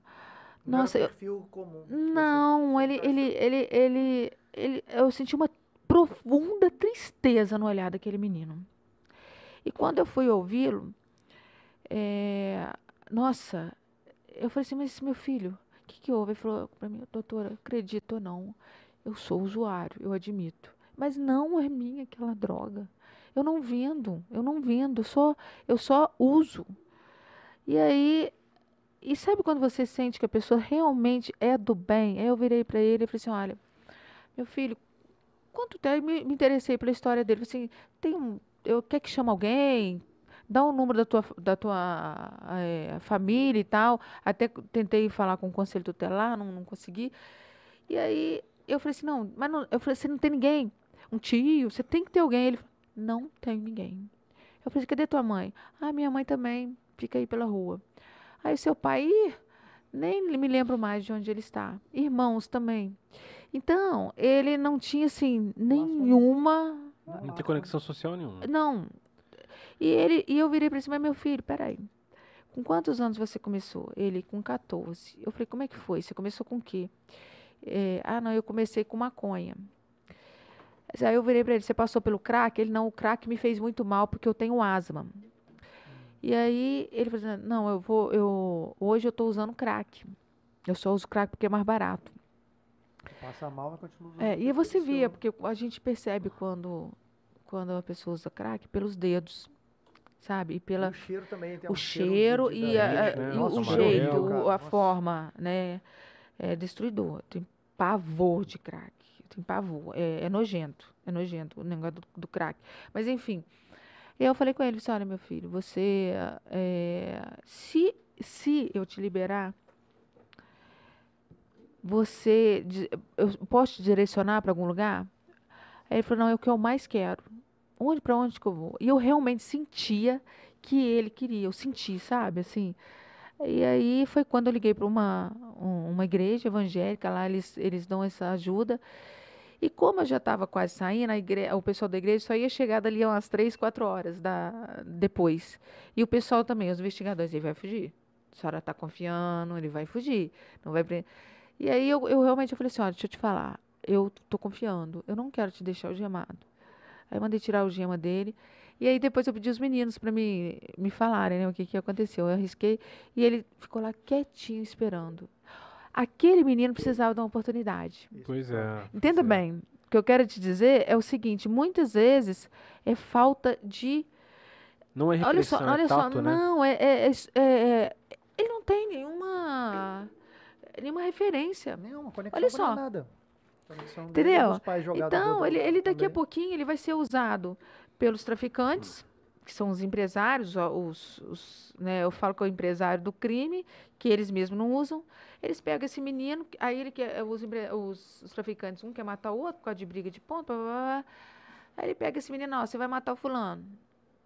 Não Nossa, eu- perfil comum. não, ele, ele, ele, ele, ele, eu senti uma profunda tristeza no olhar daquele menino. E quando eu fui ouvi-lo, é, nossa, eu falei assim, mas meu filho, o que, que houve? Ele falou para mim, doutora, acredito ou não, eu sou usuário, eu admito. Mas não é minha aquela droga. Eu não vendo, eu não vendo, eu só, eu só uso. E aí, e sabe quando você sente que a pessoa realmente é do bem? Aí eu virei para ele e falei assim, olha, meu filho, quanto tempo me, me interessei pela história dele? Assim, tem um, eu quer que chama alguém? Dá o número da tua, da tua eh, família e tal. Até tentei falar com o conselho tutelar, não, não consegui. E aí eu falei assim, não, mas não, eu falei, você não tem ninguém? Um tio, você tem que ter alguém. Ele falou, não tem ninguém. Eu falei, cadê tua mãe? Ah, minha mãe também, fica aí pela rua. Aí seu pai, nem me lembro mais de onde ele está. Irmãos também. Então, ele não tinha, assim, nenhuma Não tem conexão social nenhuma. não. E, ele, e eu virei para ele, mas meu filho, peraí, com quantos anos você começou? Ele, com 14. Eu falei, como é que foi? Você começou com o quê? É, ah, não, eu comecei com maconha. Aí eu virei para ele, você passou pelo crack? Ele, não, o crack me fez muito mal porque eu tenho asma. E aí ele falou não, eu vou, eu, hoje eu estou usando crack. Eu só uso crack porque é mais barato. Passa mal, mas continua usando. É, e você via, porque a gente percebe quando, quando a pessoa usa crack pelos dedos, sabe? E pela, o cheiro também tem o um cheiro de- e a- gente, né? e Nossa, o jeito, o- a Nossa. forma, né? É destruidor. Tem pavor de crack. Tem pavor. É, é nojento. É nojento o negócio do, do crack. Mas enfim. Eu falei com ele, disse, olha, meu filho, você. é, se, se eu te liberar, você. Eu posso te direcionar para algum lugar? Aí ele falou, não, é o que eu mais quero. Onde, para onde que eu vou? E eu realmente sentia que ele queria. Eu senti, sabe? Assim. E aí foi quando eu liguei para uma, um- uma igreja evangélica, lá eles, eles dão essa ajuda. E como eu já estava quase saindo, a igre- o pessoal da igreja só ia chegar dali umas três, quatro horas da, depois. E o pessoal também, os investigadores, ele vai fugir. A senhora está confiando, ele vai fugir. Não vai pre- E aí eu, eu realmente eu falei assim, olha, deixa eu te falar, eu estou confiando, eu não quero te deixar algemado. Aí eu mandei tirar a algema dele. E aí depois eu pedi os meninos para me, me falarem né, o que, que aconteceu. Eu arrisquei e ele ficou lá quietinho esperando. Aquele menino precisava de uma oportunidade. Pois é. Entenda é. bem. O que eu quero te dizer é o seguinte: muitas vezes é falta de. Não é Olha só, repressão, é olha só, tato, né? não, é, é- é- é- ele não tem nenhuma nenhuma referência. Nenhuma conexão Olha com só. nada. Conexão Entendeu? Então, ele, ele daqui a também. pouquinho ele vai ser usado pelos traficantes, que são os empresários, os, os, né, eu falo que é o empresário do crime, que eles mesmos não usam. Eles pegam esse menino, aí ele quer, os, os, os traficantes, um quer matar o outro por causa de briga de ponto, blá, blá, blá. aí ele pega esse menino, ó, você vai matar o fulano.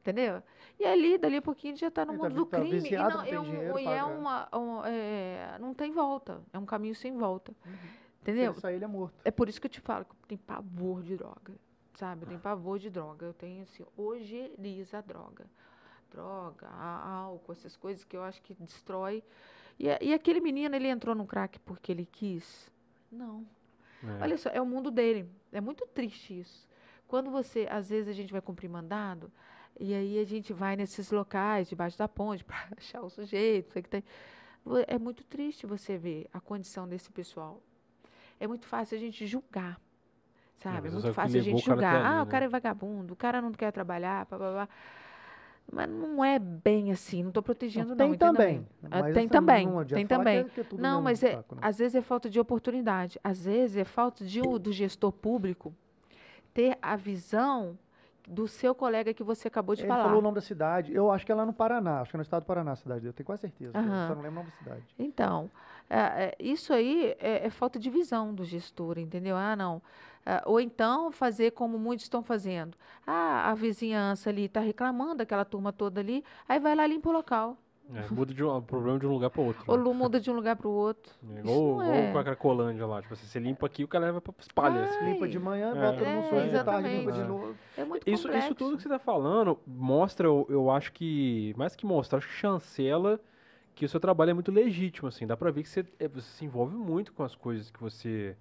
Entendeu? E ali, dali a pouquinho, já está no Ele mundo tá do tá crime. E viciado, não, não tem é um- dinheiro e é uma. um- é, não tem volta. É um caminho sem volta. Uhum. Se Entendeu? ele sair, ele é morto. É por isso que eu te falo que eu tenho pavor de droga. Sabe? Eu tenho pavor de droga. Eu tenho assim, ojeriza a droga. Droga, álcool, essas coisas que eu acho que destrói. E, e aquele menino, ele entrou no crack porque ele quis? Não. É. Olha só, é o mundo dele. É muito triste isso. Quando você, às vezes a gente vai cumprir mandado, e aí a gente vai nesses locais, debaixo da ponte, para achar o sujeito, sei que tem. É muito triste você ver a condição desse pessoal. É muito fácil a gente julgar. Sabe? É muito é o fácil a gente o julgar. ali, ah, o né? cara é vagabundo, o cara não quer trabalhar, blá, blá, blá. Mas não é bem assim, não estou protegendo, não. tem entenda também. bem. mas tem assim, também, não tem que é- também. que é Não, mas é, saco, né? às vezes é falta de oportunidade. Às vezes é falta de, o- do gestor público ter a visão do seu colega que você acabou de Ele falar. falou o nome da cidade. Eu acho que é lá no Paraná. Acho que é no estado do Paraná a cidade dele. Eu tenho quase certeza. Aham. Eu só não lembro o nome da cidade. Então, é, é, isso aí é, é falta de visão do gestor, entendeu? Ah, não. Ah, ou então fazer como muitos estão fazendo. Ah, a vizinhança ali está reclamando, aquela turma toda ali, aí vai lá e limpa o local. É, muda de um, o problema de um lugar para outro. Ou né? lu- muda de um lugar para o outro. É, igual é. com a Cracolândia lá. Tipo assim, você limpa aqui o cara leva pra espalha. assim. Ai, Limpa de manhã, É. todo mundo É, sujo de tarde, limpa de novo. É muito Isso, complexo. isso tudo que você tá falando mostra, eu, eu acho que, mais que mostra, acho que chancela que o seu trabalho é muito legítimo, assim. Dá pra ver que você, é, você se envolve muito com as coisas que você,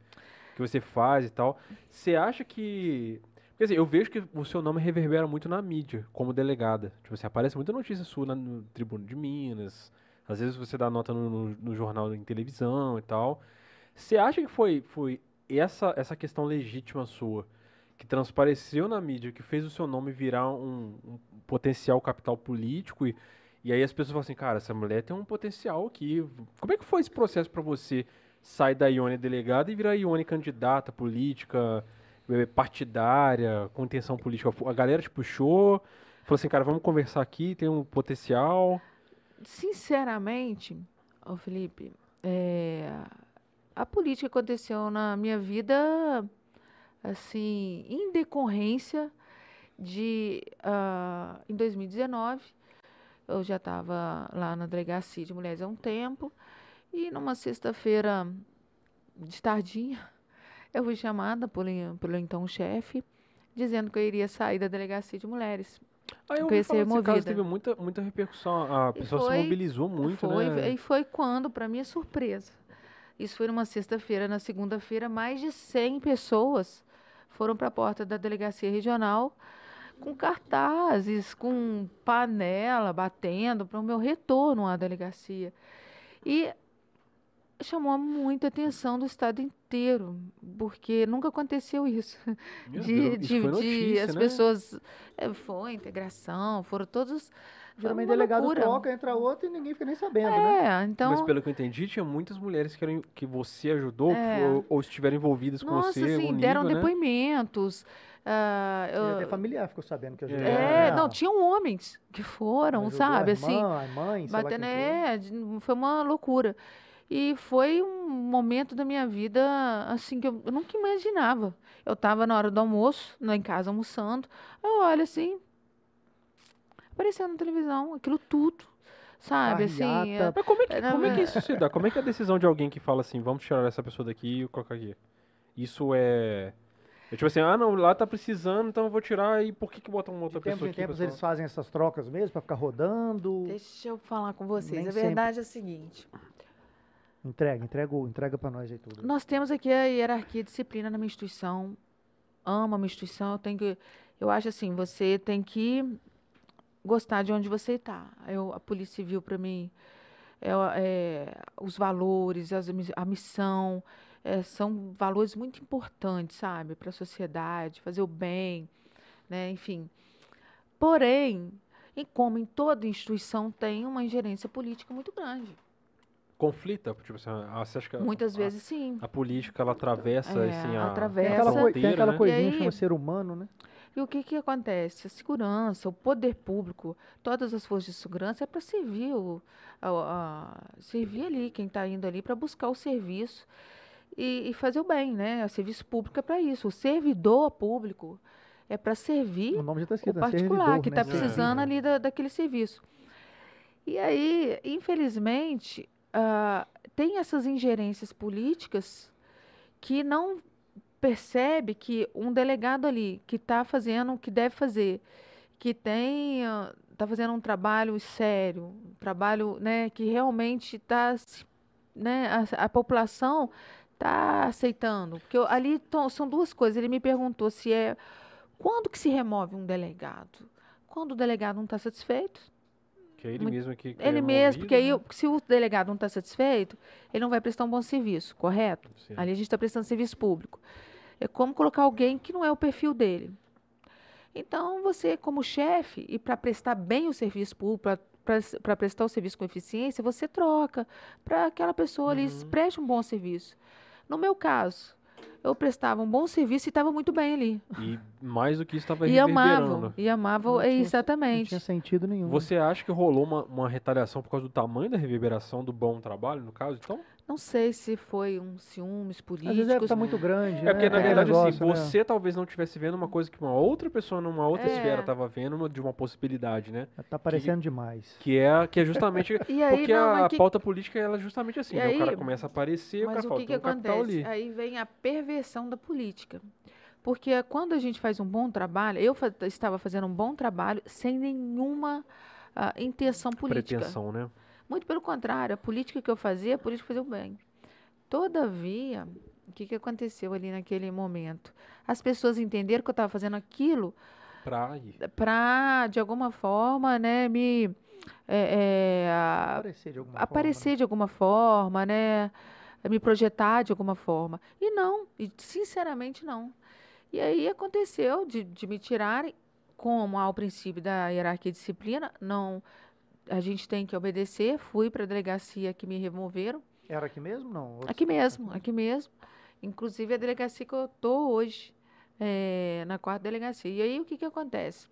que você faz e tal. Você acha que... Quer dizer, eu vejo que o seu nome reverbera muito na mídia, como delegada. Tipo assim, aparece muita notícia sua na- no Tribuno de Minas. Às vezes você dá nota no, no- no jornal em televisão e tal. Você acha que foi, foi essa, essa questão legítima sua que transpareceu na mídia, que fez o seu nome virar um, um potencial capital político e, e aí as pessoas falam assim, cara, essa mulher tem um potencial aqui. Como é que foi esse processo pra você sair da Ione delegada e virar Ione candidata política, partidária, com intenção política? A galera te puxou, falou assim, cara, vamos conversar aqui, tem um potencial. Sinceramente, ô Felipe, é, a política aconteceu na minha vida, assim, em decorrência de, ah, em 2019, eu já estava lá na delegacia de mulheres há um tempo, e numa sexta-feira de tardinha, eu fui chamada por, pelo então chefe, dizendo que eu iria sair da delegacia de mulheres. Aí eu que ia ser caso, teve muita, muita repercussão. A pessoa foi- se mobilizou muito, foi, né? E foi quando, para minha surpresa, isso foi numa sexta-feira, na segunda-feira, mais de 100 pessoas foram para a porta da delegacia regional com cartazes, com panela batendo para o meu retorno à delegacia. E chamou muita atenção do estado inteiro, porque nunca aconteceu isso. Meu de, Deus, de, isso foi de notícia, as né? pessoas. é, foi integração, foram todos. Geralmente uma delegado loucura. troca, entra outro e ninguém fica nem sabendo, né? É, então. Mas pelo que eu entendi, tinha muitas mulheres que, eram, que você ajudou É. fo- ou estiveram envolvidas com Nossa, você. assim, algum deram né? depoimentos. E eu- até familiar ficou sabendo que ajudou. é, né? não, tinham homens que foram, Ajudou sabe, a assim, irmã, a mãe, batendo, foi. é, de- foi uma loucura. E foi um momento da minha vida, assim, que eu, eu nunca imaginava. Eu tava na hora do almoço, lá em casa almoçando, eu olho assim, aparecendo na televisão, aquilo tudo, sabe, assim, é, Mas como é, que, Era- como é que isso se dá? Como é que é a decisão de alguém que fala assim, vamos tirar essa pessoa daqui e colocar aqui? Isso é... é tipo assim, ah não, lá tá precisando, então eu vou tirar e por que que botam uma outra De pessoa em aqui? tempos pessoal? eles fazem essas trocas mesmo pra ficar rodando. Deixa eu falar com vocês. Nem a sempre. verdade é a seguinte: Entrega, entrega, entrega pra nós aí tudo. nós temos aqui a hierarquia e disciplina na minha instituição. Amo a minha instituição. Eu tenho que. Eu acho assim, você tem que gostar de onde você está. A Polícia Civil, para mim, é, é, os valores, as a missão, é, são valores muito importantes, sabe, para a sociedade, fazer o bem, né? Enfim. Porém, e como em toda instituição tem uma ingerência política muito grande. Conflita? Tipo assim, ah, você acha que a- Muitas a, vezes, sim. a política ela atravessa É, assim, a, atravessa. Tem aquela, tem aquela né? coisinha E que aí- chama ser humano, né? E o que, que acontece? A segurança, o poder público, todas as forças de segurança é para servir, o, a- a- servir ali, quem está indo ali para buscar o serviço e, e fazer o bem, né? O serviço público é para isso. O servidor público é para servir O nome já tá o escrito, né? particular Servidor, que né? está Servidor. precisando ali da- daquele serviço. E aí, infelizmente, ah, tem essas ingerências políticas que não percebe que um delegado ali que está fazendo o que deve fazer, que tem está fazendo um trabalho sério, um trabalho né, que realmente está né, a, a população está aceitando. Porque eu- ali tão- são duas coisas. Ele me perguntou se é quando que se remove um delegado? Quando o delegado não está satisfeito, Que é ele mesmo que, que ele é mesmo, porque aí, o- se o delegado não está satisfeito, ele não vai prestar um bom serviço, correto? né? Sim. Ali a gente está prestando serviço público. É como colocar alguém que não é o perfil dele. Então, você, como chefe, e para prestar bem o serviço público, para prestar o serviço com eficiência, você troca para aquela pessoa ali Uhum. preste um bom serviço. No meu caso, eu prestava um bom serviço e estava muito bem ali. E mais do que isso estava E reverberando. amavam, e amavam, Não é, tinha- Não exatamente. tinha sentido nenhum. Você acha que rolou uma, uma retaliação por causa do tamanho da reverberação do bom trabalho, no caso? Então, Não sei se foi um ciúmes Às vezes é, políticos. tá muito grande, É porque, na né? verdade, assim, negócio, né? você talvez não estivesse vendo uma coisa que uma outra pessoa numa outra É. esfera estava vendo de uma possibilidade, né? Tá parecendo demais. Que é, que é justamente. E aí, porque não, a que- pauta política ela é justamente assim. E né? o cara começa a aparecer, o Mas cara o fala, que, que tem um acontece? ali. Aí vem a perversão da política. Porque quando a gente faz um bom trabalho, eu fa- estava fazendo um bom trabalho sem nenhuma ah, intenção política. Pretensão, né? Muito pelo contrário, a política que eu fazia, a política fazia o bem. Todavia, o que, que aconteceu ali naquele momento? As pessoas entenderam que eu estava fazendo aquilo para, de alguma forma, né, me é, é, Aparecer de alguma aparecer de alguma forma, né? Me projetar de alguma forma. E não, e sinceramente não. E aí aconteceu de, de me tirarem, como ao princípio da hierarquia e disciplina, não. A gente tem que obedecer. Fui para a delegacia que me removeram. Era aqui mesmo? Não. Aqui mesmo, aqui mesmo. Inclusive a delegacia que eu tô hoje, eh, na quarta delegacia. E aí o que que acontece?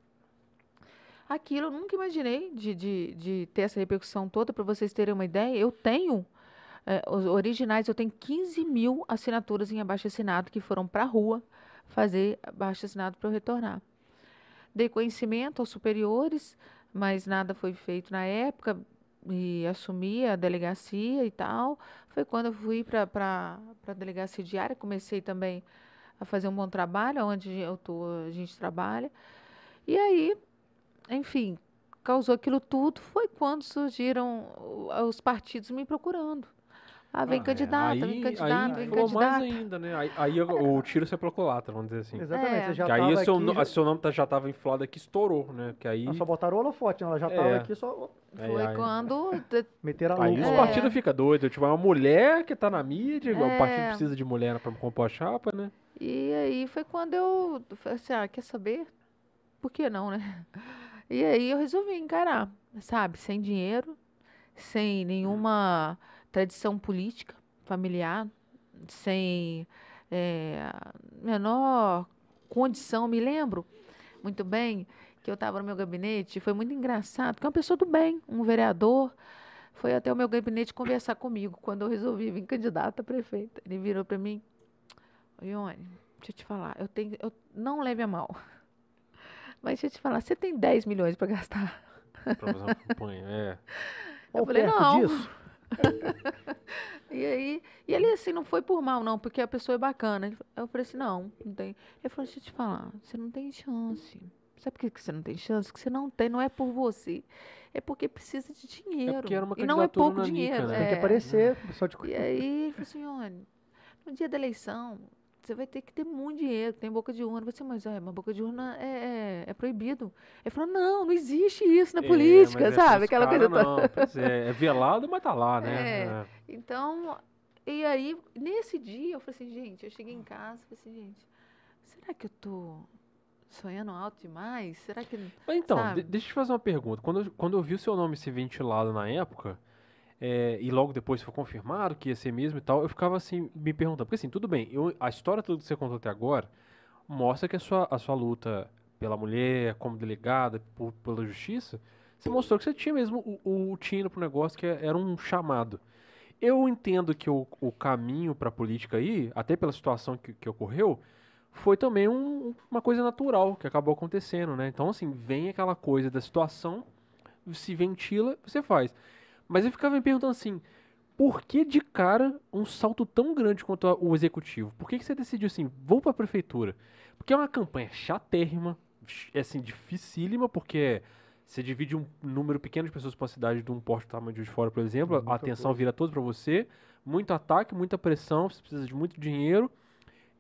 Aquilo eu nunca imaginei de, de, de ter essa repercussão toda, para vocês terem uma ideia. Eu tenho, eh, os originais, eu tenho 15 mil assinaturas em abaixo assinado que foram para a rua fazer abaixo assinado para eu retornar. Dei conhecimento aos superiores, mas nada foi feito na época e assumi a delegacia e tal. Foi quando eu fui para a delegacia diária, comecei também a fazer um bom trabalho, onde eu tô, a gente trabalha. E aí enfim, causou aquilo tudo foi quando surgiram os partidos me procurando. Ah, vem Ah, é. candidato, aí, vem candidato, aí vem candidato. mais ainda, né? Aí, aí o tiro você pro lata, vamos dizer assim. Exatamente, É. você já Que aí tava o seu, aqui, no- já- a seu nome tá- já tava inflado aqui, estourou, né? Que aí, só botaram o holofote, né? ela já É. tava aqui, só aí, Foi aí- quando te- meteram a aí lupa. os É. partidos ficam doidos. Tipo, é uma mulher que tá na mídia, o É. partido precisa de mulher pra compor a chapa, né? E aí foi quando eu falei assim, ah, quer saber? Por que não, né? E aí eu resolvi encarar, sabe? Sem dinheiro, sem nenhuma tradição política familiar, sem eh, menor condição. Me lembro muito bem que eu estava no meu gabinete, e foi muito engraçado, que é uma pessoa do bem, um vereador, foi até o meu gabinete conversar comigo quando eu resolvi vir candidata a prefeita. Ele virou para mim, Ione, deixa eu te falar, eu tenho, eu, não leve a mal, mas deixa eu te falar, você tem 10 milhões para gastar. Pra fazer uma campanha. É. Ou eu falei, perto não. disso, E aí, e ele assim, não foi por mal, não, porque a pessoa é bacana. Ele- Eu falei assim, não, não tem. Ele falou, deixa eu te falar, você não tem chance. Sabe por que que você não tem chance? Que você não tem, não é por você. É porque precisa de dinheiro. porque era uma e não é pouco dinheiro. né? tem que é. aparecer, só de E aí ele falou assim, olha, no dia da eleição, você vai ter que ter muito dinheiro, tem boca de urna. Falei assim, mas é, mas boca de urna é, é, é proibido. Ele falou, não, não existe isso na É, política, sabe? Aquela coisa toda. Não, é, é velado, mas tá lá, né? É. É. Então, e aí, nesse dia, eu falei assim, gente, eu cheguei em casa falei assim, gente, será que eu tô sonhando alto demais? Será que. Mas então, Sabe? de- deixa eu te fazer uma pergunta. Quando eu, quando eu vi o seu nome ser ventilado na época, é, e logo depois foi confirmado que ia ser mesmo e tal, eu ficava assim, me perguntando. Porque assim, tudo bem, eu- a história toda que você contou até agora mostra que a sua, a sua luta pela mulher, como delegada, por- pela justiça, você mostrou que você tinha mesmo o, o tino pro negócio, que era um chamado. Eu entendo que o, o caminho para a política aí, até pela situação que, que ocorreu, foi também um- uma coisa natural que acabou acontecendo, né? Então, assim, vem aquela coisa da situação, se ventila, você faz. Mas eu ficava me perguntando assim, por que de cara um salto tão grande quanto a- o executivo? Por que, que você decidiu assim, vou para a prefeitura? Porque é uma campanha chatérrima, é assim, dificílima, porque você divide um número pequeno de pessoas para uma cidade de um porte do tamanho de Fora, por exemplo, Muita a atenção coisa. vira toda para você, muito ataque, muita pressão, você precisa de muito dinheiro.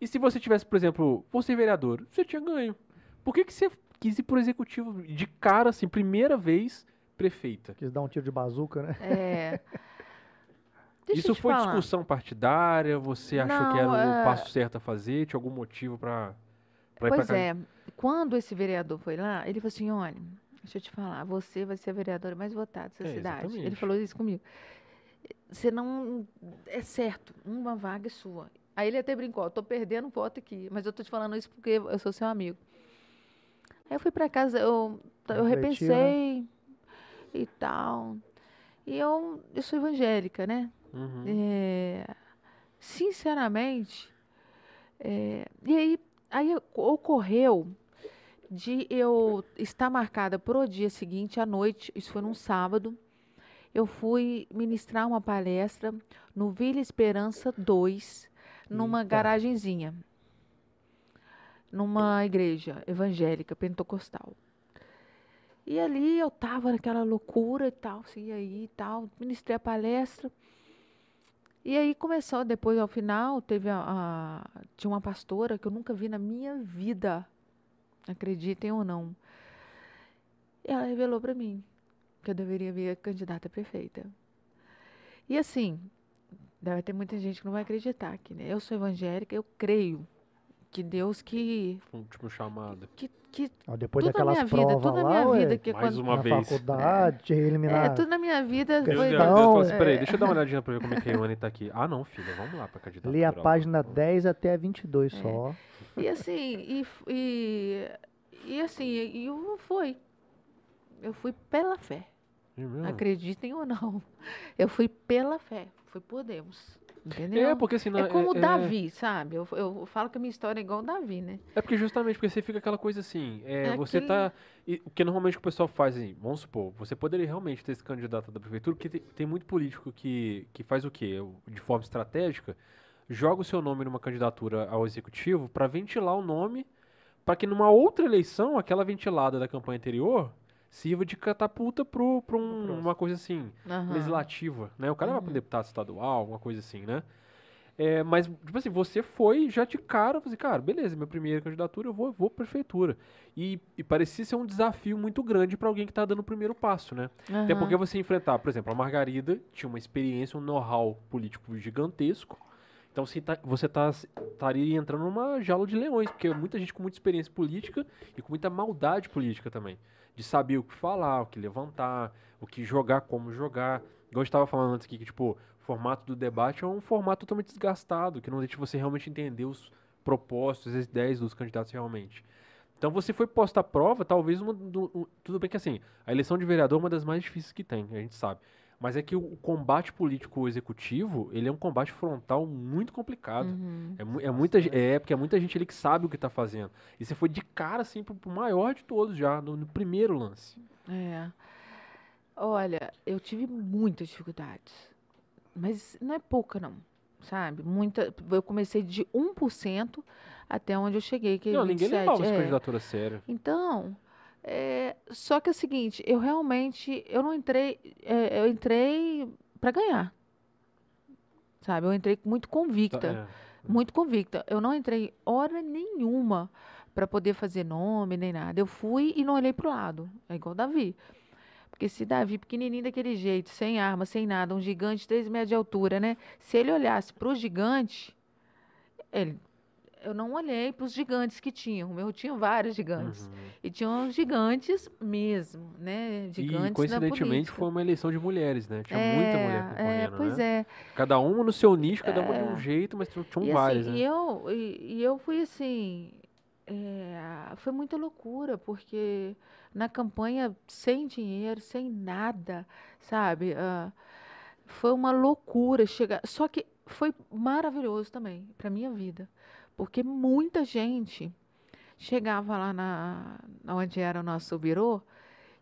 E se você tivesse, por exemplo, você vereador, você tinha ganho. Por que, que você quis ir pro executivo de cara, assim, primeira vez, prefeita? Quis dar um tiro de bazuca, né? É. Deixa Isso foi falar. discussão partidária? Você achou Não, que era o é- passo certo a fazer? Tinha algum motivo ir Pois pra é, quando esse vereador foi lá, ele falou assim: olha, deixa eu te falar, você vai ser a vereadora mais votada dessa É, cidade. Ele exatamente. falou isso comigo. Você não. É certo, uma vaga é sua. Aí ele até brincou: tô perdendo voto aqui, mas eu tô te falando isso porque eu sou seu amigo. Aí eu fui pra casa, eu, eu Refletiu, né? repensei e tal. E eu, eu sou evangélica, né? Uhum. É, sinceramente, é, e aí, aí ocorreu de eu estar marcada para o dia seguinte à noite, isso foi num sábado, eu fui ministrar uma palestra no Vila Esperança 2, numa Eita. garagenzinha, numa igreja evangélica pentecostal. E ali eu tava naquela loucura e tal, assim, e aí e tal, ministrei a palestra. E aí começou, depois ao final, teve a, a- tinha uma pastora que eu nunca vi na minha vida, acreditem ou não. E ela revelou para mim que eu deveria vir candidata a prefeita. E assim, deve ter muita gente que não vai acreditar aqui, né? Eu sou evangélica, eu creio que Deus que um chamado. que, que Ó, depois tudo na daquelas minha vida, provas tudo na lá, minha vida que Mais quando, uma na vez. faculdade, eliminar. é, tudo na minha vida Deus foi assim, peraí, É. deixa eu dar uma olhadinha pra ver como é que a Ione tá aqui. Ah, não, filha, vamos lá pra candidatura. Li a lá. página 10 até a 22 É. só. E assim, e, e, e assim, e eu fui. Eu fui pela fé. É? Acreditem ou não. Eu fui pela fé. Fui por Deus. Entendeu? É, porque assim... não- É como é, Davi, sabe? Eu, eu falo que a minha história é igual Davi, né? É porque justamente porque você fica aquela coisa assim, é, É você aquele- tá. e O que normalmente o pessoal faz assim, vamos supor, você poderia realmente ter esse candidato da prefeitura, porque tem, tem muito político que, que faz o quê? De forma estratégica, joga o seu nome numa candidatura ao executivo para ventilar o nome, para que numa outra eleição, aquela ventilada da campanha anterior, sirva de catapulta para um, uma coisa assim, Aham. legislativa, né? O cara vai para Uhum. deputado estadual, alguma coisa assim, né? É, mas, tipo assim, você foi já de cara, você, cara, beleza, minha primeira candidatura, eu vou, vou pra prefeitura. E, e parecia ser um desafio muito grande para alguém que tá dando o primeiro passo, né? Até Aham. porque você enfrentar, por exemplo, a Margarida tinha uma experiência, um know-how político gigantesco. Então você tá, você tá, estaria entrando numa jaula de leões, porque muita gente com muita experiência política e com muita maldade política também. De saber o que falar, o que levantar, o que jogar, como jogar. Igual eu estava falando antes aqui, que tipo, o formato do debate é um formato totalmente desgastado, que não deixa você realmente entender os propósitos, as ideias dos candidatos realmente. Então você foi posta à prova, talvez uma do- um- tudo bem que assim, a eleição de vereador é uma das mais difíceis que tem, a gente sabe. Mas é que o combate político executivo, ele é um combate frontal muito complicado. Uhum. É, mu- é muita, é, porque é muita gente ali que sabe o que tá fazendo. E você foi de cara, assim, pro, pro maior de todos já, no, no primeiro lance. É. Olha, eu tive muitas dificuldades. Mas não é pouca, não. Sabe? Muita. Eu comecei de 1% até onde eu cheguei, que é não, ninguém 27. levava essa é. candidatura a sério. Então, é, só que é o seguinte, eu realmente, eu não entrei, é, eu entrei para ganhar. Sabe? Eu entrei muito Tá, convicta. é. Muito convicta. Eu não entrei hora nenhuma para poder fazer nome nem nada. Eu fui e não olhei pro lado. É igual Davi. Porque se Davi, pequenininho daquele jeito, sem arma, sem nada, um gigante de 3 metros de altura, né? Se ele olhasse pro gigante, ele. Eu não olhei para os gigantes que tinham. Eu tinha vários gigantes. Uhum. E tinham gigantes mesmo, né? Gigantes E coincidentemente foi uma eleição de mulheres, né? Tinha muita mulher É, concorrendo, pois né? é. Cada uma no seu nicho, cada uma de É. um jeito, mas tinham E, várias, assim, né? e eu, e, e eu fui assim. é, foi muita loucura, porque na campanha, sem dinheiro, sem nada, sabe? ah, foi uma loucura chegar. Só que foi maravilhoso também para minha vida, porque muita gente chegava lá na, onde era o nosso birô,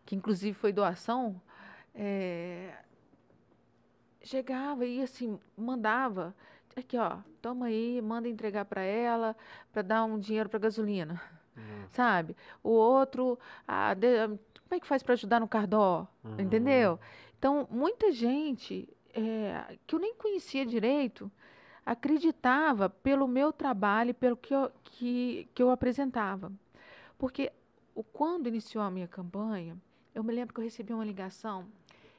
que inclusive foi doação, é, chegava e assim mandava aqui ó toma aí manda entregar para ela para dar um dinheiro para gasolina Uhum. sabe o outro ah, de- como é que faz para ajudar no cardó Uhum. entendeu então muita gente é, que eu nem conhecia direito acreditava pelo meu trabalho e pelo que eu, que, que eu apresentava porque quando iniciou a minha campanha eu me lembro que eu recebi uma ligação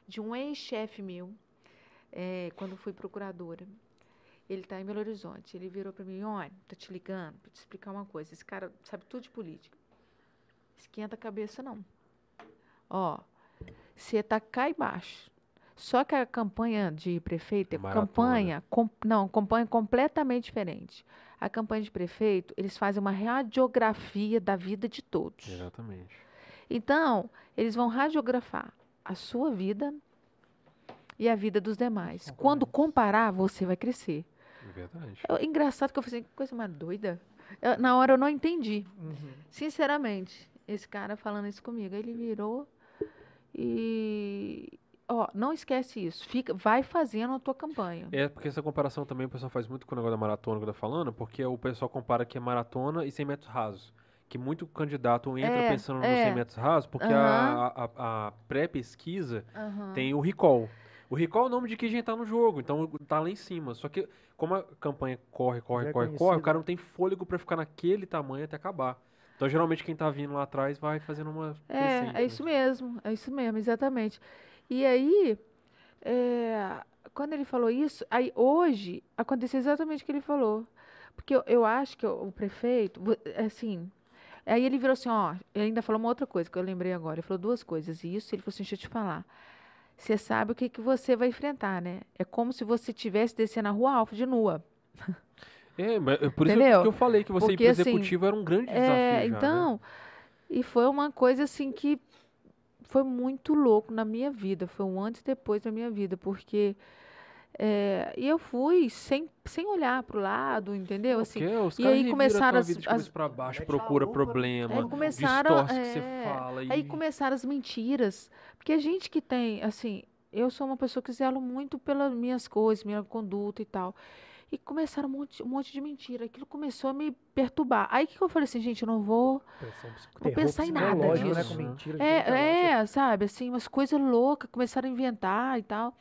de um ex-chefe meu é, quando fui procuradora. Ele está em Belo Horizonte. Ele virou para mim, olha, tô te ligando para te explicar uma coisa. Esse cara sabe tudo de política. Esquenta a cabeça, não. Ó, você tá cá embaixo. Só que a campanha de prefeito é Maratona. campanha, com, não, campanha completamente diferente. A campanha de prefeito, eles fazem uma radiografia da vida de todos. Exatamente. Então, eles vão radiografar a sua vida e a vida dos demais. Quando comparar, você vai crescer. É verdade. É engraçado que eu falei assim, que coisa mais doida. Eu- na hora eu não entendi. Uhum. Sinceramente, esse cara falando isso comigo. Ele virou e. Ó, não esquece isso. Fica, vai fazendo a tua campanha. É, porque essa comparação também o pessoal faz muito com o negócio da maratona que eu tô falando, porque o pessoal compara que é maratona e 100 metros rasos. Que muito candidato entra É, pensando nos é. 100 metros rasos, porque a, a- a pré-pesquisa Aham. tem o recall. O recall é o nome de quem já tá no jogo, então tá lá em cima. Só que, como a campanha corre, corre, Já é corre, corre, o conhecido. cara não tem fôlego pra ficar naquele tamanho até acabar. Então, geralmente, quem tá vindo lá atrás vai fazendo uma. É, crescente, é né? isso mesmo, é isso mesmo, exatamente. E aí, é, quando ele falou isso, aí hoje aconteceu exatamente o que ele falou. Porque eu, eu acho que o, o prefeito, assim, aí ele virou assim, ó, ele ainda falou uma outra coisa que eu lembrei agora, ele falou duas coisas, e isso ele falou assim, deixa eu te falar. Você sabe o que, que você vai enfrentar, né? É como se você estivesse descendo a rua alfa de nua. É, mas é por isso Entendeu? que eu falei que você ir Porque, pro assim, executivo era um grande desafio. É, já, né? então, e foi uma coisa assim que foi muito louco na minha vida, foi um antes e depois da minha vida, porque é, e eu fui sem, sem olhar pro lado, entendeu? Assim, Porque os e caras aí começaram as- vida de as- pra baixo, Mete procura a lupa, problema, aí começaram, distorce o que você é, fala. aí e- começaram as mentiras, porque a gente que tem, assim, eu sou uma pessoa que zelo muito pelas minhas coisas, minha conduta e tal. E começaram um monte, um monte de mentira. Aquilo começou a me perturbar. Aí que eu falei assim, gente, eu não vou. Vou pensar em nada psicológico, né? disso. Com mentira. que é É, é, sabe, assim, umas coisas loucas, começaram a inventar e tal.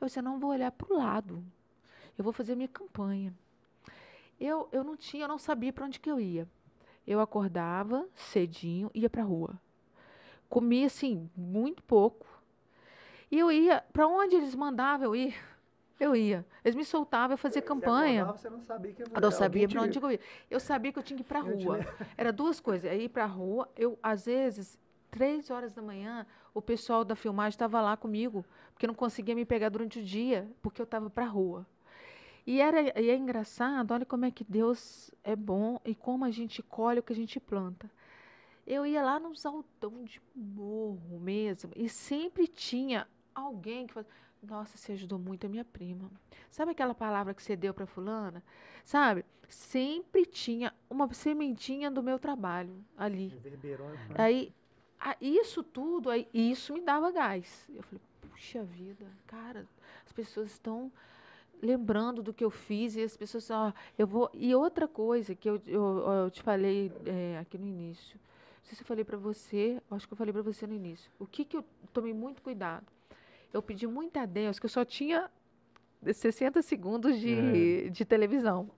Eu disse, eu não vou olhar pro lado. Eu vou fazer minha campanha. Eu, eu não tinha, eu não sabia para onde que eu ia. Eu acordava cedinho, ia pra rua. Comia, assim, muito pouco. E eu ia, para onde eles mandavam eu ir, eu ia. Eles me soltavam, eu fazia Você campanha. acordava, Você não sabia que Eu não sabia para onde eu ia. Eu sabia que eu tinha que ir para a rua. Era duas coisas. É ir para a rua. Eu, às vezes, três horas da manhã, o pessoal da filmagem estava lá comigo, porque não conseguia me pegar durante o dia, porque eu estava para a rua. E, era, e é engraçado, olha como é que Deus é bom e como a gente colhe o que a gente planta. Eu ia lá nos altão de morro mesmo, e sempre tinha alguém que falava, nossa, você ajudou muito a minha prima. Sabe aquela palavra que você deu para fulana? Sabe? Sempre tinha uma sementinha do meu trabalho ali. Reverberou, né? Aí, a- isso tudo, aí, isso me dava gás. Eu falei, puxa vida, cara, as pessoas estão lembrando do que eu fiz e as pessoas, ó, eu vou. E outra coisa que eu, eu, eu te falei é, aqui no início, não sei se eu falei para você, acho que eu falei para você no início. O que que eu tomei muito cuidado? Eu pedi muito a Deus, que eu só tinha 60 segundos de, de televisão.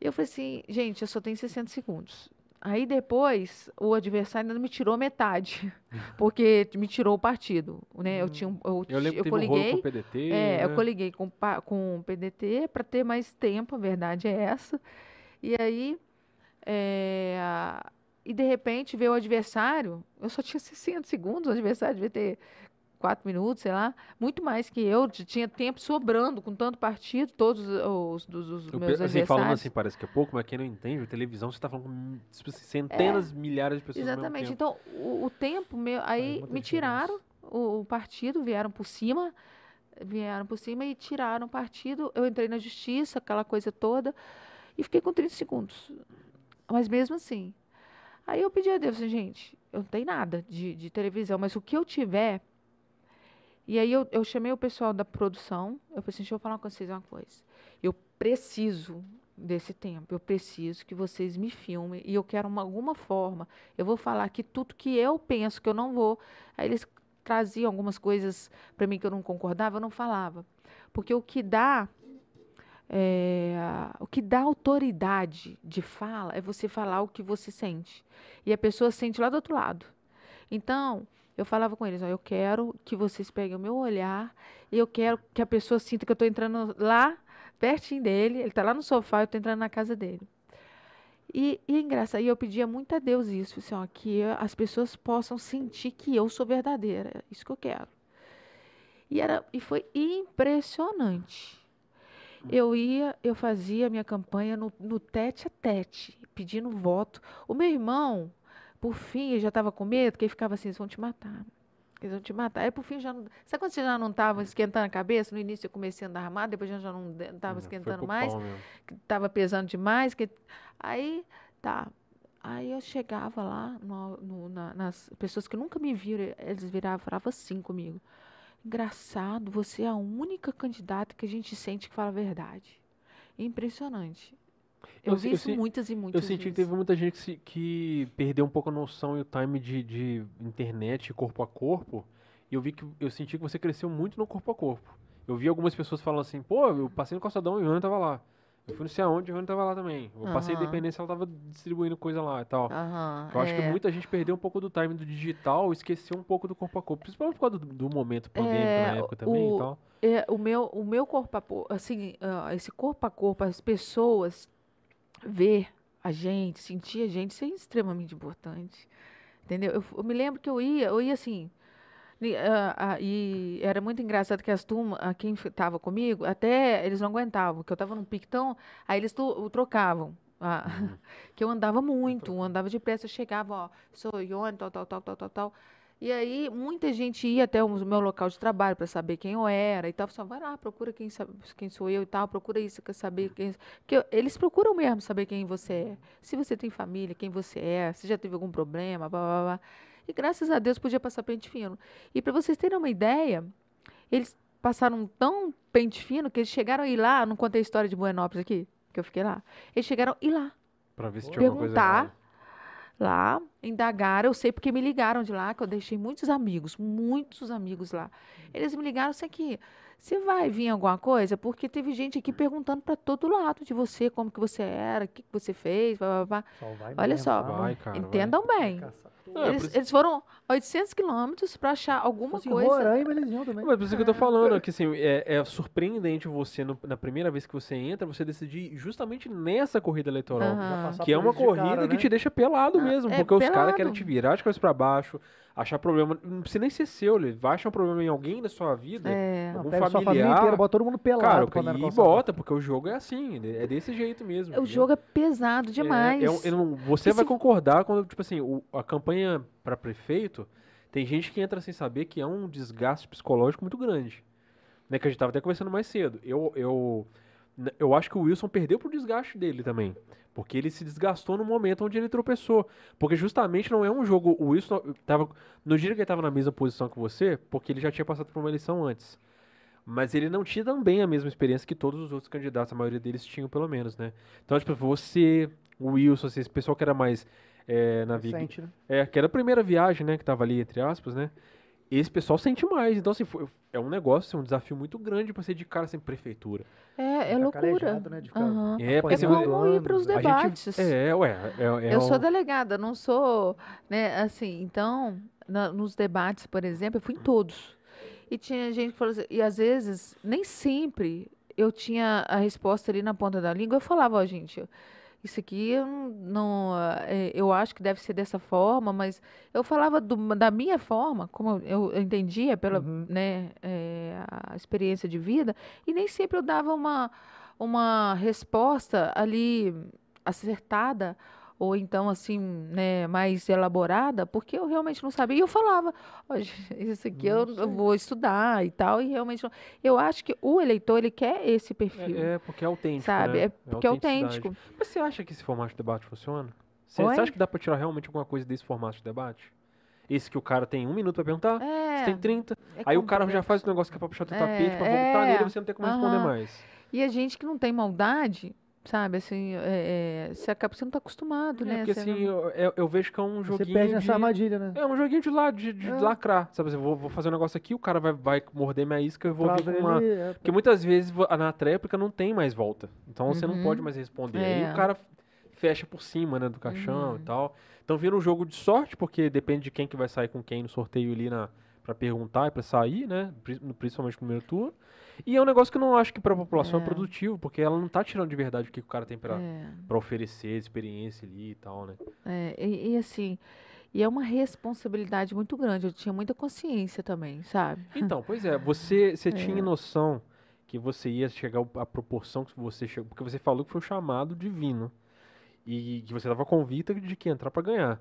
Eu falei assim, gente, eu só tenho 60 segundos. Aí depois o adversário ainda me tirou metade, porque me tirou o partido, né? Eu tinha eu, Eu lembro eu que teve um com coliguei, o PDT. é, né? eu coliguei com, com o PDT para ter mais tempo, a verdade é essa. E aí, é, e de repente veio o adversário, eu só tinha 60 segundos, o adversário devia ter 4 minutos, sei lá, muito mais que eu, tinha tempo sobrando com tanto partido, todos os, os Eu meus assim, falando adversários. assim, parece que é pouco, mas quem não entende, televisão você tá falando com tipo assim, centenas, milhares de pessoas Exatamente. Então, o, o tempo meu. Aí muita me diferença. tiraram o, o partido, vieram por cima, vieram por cima e tiraram o partido. Eu entrei na justiça, aquela coisa toda, e fiquei com 30 segundos. Mas mesmo assim. Aí eu pedi a Deus, assim, gente, eu não tenho nada de, de televisão, mas o que eu tiver. E aí eu, eu chamei o pessoal da produção, eu falei assim, deixa eu falar com vocês uma coisa. Eu preciso desse tempo, eu preciso que vocês me filmem e eu quero uma, alguma forma. Eu vou falar aqui tudo que eu penso que eu não vou. Aí eles traziam algumas coisas para mim que eu não concordava, eu não falava. Porque o que dá é, o que dá autoridade de fala é você falar o que você sente. E a pessoa sente lá do outro lado. Então, eu falava com eles, ó, eu quero que vocês peguem o meu olhar e eu quero que a pessoa sinta que eu estou entrando lá, pertinho dele, ele está lá no sofá, eu estou entrando na casa dele. E, e é engraçado, e eu pedia muito a Deus isso, assim, ó, que as pessoas possam sentir que eu sou verdadeira, é isso que eu quero. E, era, e foi impressionante. Eu ia, eu fazia minha campanha no, no tete a tete, pedindo voto. O meu irmão, por fim, ele já estava com medo, que ele ficava assim, eles vão te matar. Eles vão te matar. Aí, por fim, já não... Sabe quando você já não estava esquentando a cabeça? No início eu comecei a andar armado, depois já já não estava Foi esquentando mais que estava pesando demais, que aí tá. Aí eu chegava lá, no- no- na- nas pessoas que nunca me viram, eles viravam e falavam assim comigo. Engraçado, você é a única candidata que a gente sente que fala a verdade. Impressionante. Eu, Eu vi eu isso muitas e Eu muitas senti que vezes. teve muita gente que, se- que perdeu um pouco a noção e o time de, de internet corpo a corpo. E eu vi que eu senti que você cresceu muito no corpo a corpo. Eu vi algumas pessoas falando assim, pô, eu passei no Calçadão e o Rony tava lá. Eu fui não sei aonde e o Rony tava lá também. Eu passei Aham. Independência ela tava distribuindo coisa lá e tal. Aham, Eu acho que é. muita gente perdeu um pouco do time do digital esqueceu um pouco do corpo a corpo. Principalmente por causa do, do momento pandêmico É, na época também o- e tal. É, o meu, o meu corpo a corpo, assim, ah, esse corpo a corpo, as pessoas ver a gente, sentir a gente, isso é extremamente importante. Entendeu? Eu, eu me lembro que eu ia, eu ia assim. ni- ah, ah, e era muito engraçado que as turmas, ah, quem estava comigo, até eles não aguentavam, que eu estava num pictão, aí eles tu- trocavam. ah, que eu andava muito, eu andava depressa, eu chegava, ó, sou Ione, tal, tal, tal, tal, tal, tal. E aí, muita gente ia até o meu local de trabalho para saber quem eu era e tal. Só vai lá, procura quem, sabe, quem sou eu e tal, procura isso, quer saber quem. Porque eu- eles procuram mesmo saber quem você é. Se você tem família, quem você é, se já teve algum problema, blá, blá, blá. E graças a Deus podia passar pente fino. E para vocês terem uma ideia, eles passaram tão pente fino que eles chegaram a ir lá, não contei a história de Buenópolis aqui, que eu fiquei lá. Eles chegaram a ir lá, Pra ver se tinha alguma coisa errada. Lá, indagaram, eu sei porque me ligaram de lá, que eu deixei muitos amigos, muitos amigos lá. Eles me ligaram, isso aqui, você vai vir alguma coisa? Porque teve gente aqui perguntando para todo lado de você, como que você era, o que, que você fez, blá, blá, blá. Só vai Olha mesmo, só? Vai, cara. vai. Entendam bem. É Eles, isso- eles foram 800 quilômetros para achar alguma em coisa. Roraima, eles iam também. Mas por isso que eu tô falando, que assim, é, é surpreendente você, no- na primeira vez que você entra, você decidir justamente nessa corrida eleitoral. Que é uma corrida cara, que né? te deixa pelado mesmo, é porque os caras querem te virar de cabeça pra baixo, achar problema. Não precisa nem ser seu, ele vai achar um problema em alguém da sua vida, É. Não, algum pega sua família familiar. inteira, bota todo mundo pelado. Cara, e bota, porque o jogo é assim, é desse jeito mesmo. O entendeu? jogo é pesado É, demais. é eu não- você vai concordar quando, tipo assim, o- a campanha pra prefeito, tem gente que entra sem saber que é um desgaste psicológico muito grande. Né, que a gente tava até conversando mais cedo. Eu, eu, eu acho que o Wilson perdeu pro desgaste dele também. Porque ele se desgastou no momento onde ele tropeçou. Porque justamente não é um jogo. O Wilson tava. No dia que ele tava na mesma posição que você, porque ele já tinha passado por uma eleição antes. Mas ele não tinha também a mesma experiência que todos os outros candidatos, a maioria deles tinham, pelo menos, né? Então, tipo, você, o Wilson, assim, esse pessoal que era mais é, na Vig, Sente, né? é, que era a primeira viagem, né, que tava ali, entre aspas, né? Esse pessoal sente mais. Então, assim, foi- é um negócio, um desafio muito grande pra ser de cara sem prefeitura. É, é Tá loucura. né, de ficar Aham. É, porque É assim, como ir para os? A gente- debates. É, ué, é, é eu sou um- delegada, não sou, né, assim, então, na- nos debates, por exemplo, eu fui em todos. E tinha gente que falou assim, e às vezes, nem sempre eu tinha a resposta ali na ponta da língua, eu falava, ó, gente, isso aqui eu não, não, é, eu acho que deve ser dessa forma, mas eu falava do- da minha forma, como eu, eu entendia pela, Uhum. né, é, a experiência de vida, e nem sempre eu dava uma, uma resposta ali acertada ou então assim, né, mais elaborada, porque eu realmente não sabia. E eu falava, "Ó, gente, isso aqui eu, eu vou estudar e tal, e realmente não. Eu acho que o eleitor, ele quer esse perfil, É, é porque é autêntico, sabe? né? É porque é autêntico. Mas você acha que esse formato de debate funciona? Você, você acha que dá pra tirar realmente alguma coisa desse formato de debate? Esse que o cara tem um minuto pra perguntar, você É, tem 30. é Aí o cara já faz o negócio que é pra puxar teu É, tapete, pra é, voltar nele e você não tem como responder aham. mais. E a gente que não tem maldade, sabe, assim, é, é, você acaba, você não tá acostumado, É, né? porque Você assim, não- eu, eu- vejo que é um Você joguinho perde de... nessa armadilha, né? É um joguinho de, lá, de, de É. lacrar, sabe? assim, Eu vou, vou fazer um negócio aqui, o cara vai, vai morder minha isca, eu vou vir Trava com uma... ele, é, Porque muitas vezes na tréplica não tem mais volta. Então você não Uhum. pode mais responder. Aí É. o cara fecha por cima, né, do caixão Uhum. e tal. Então vira um jogo de sorte, porque depende de quem que vai sair com quem no sorteio ali na para perguntar e pra sair, né? Pri- Principalmente no primeiro turno. E é um negócio que eu não acho que pra população é, É. produtivo, porque ela não tá tirando de verdade o que o cara tem pra, é. pra oferecer, experiência ali e tal, né? É, e, e assim, e é uma responsabilidade muito grande. Eu tinha muita consciência também, sabe? Então, pois é, você, você É. tinha noção que você ia chegar à proporção que você chegou, porque você falou que foi um chamado divino e que você estava convicta de que ia entrar para ganhar.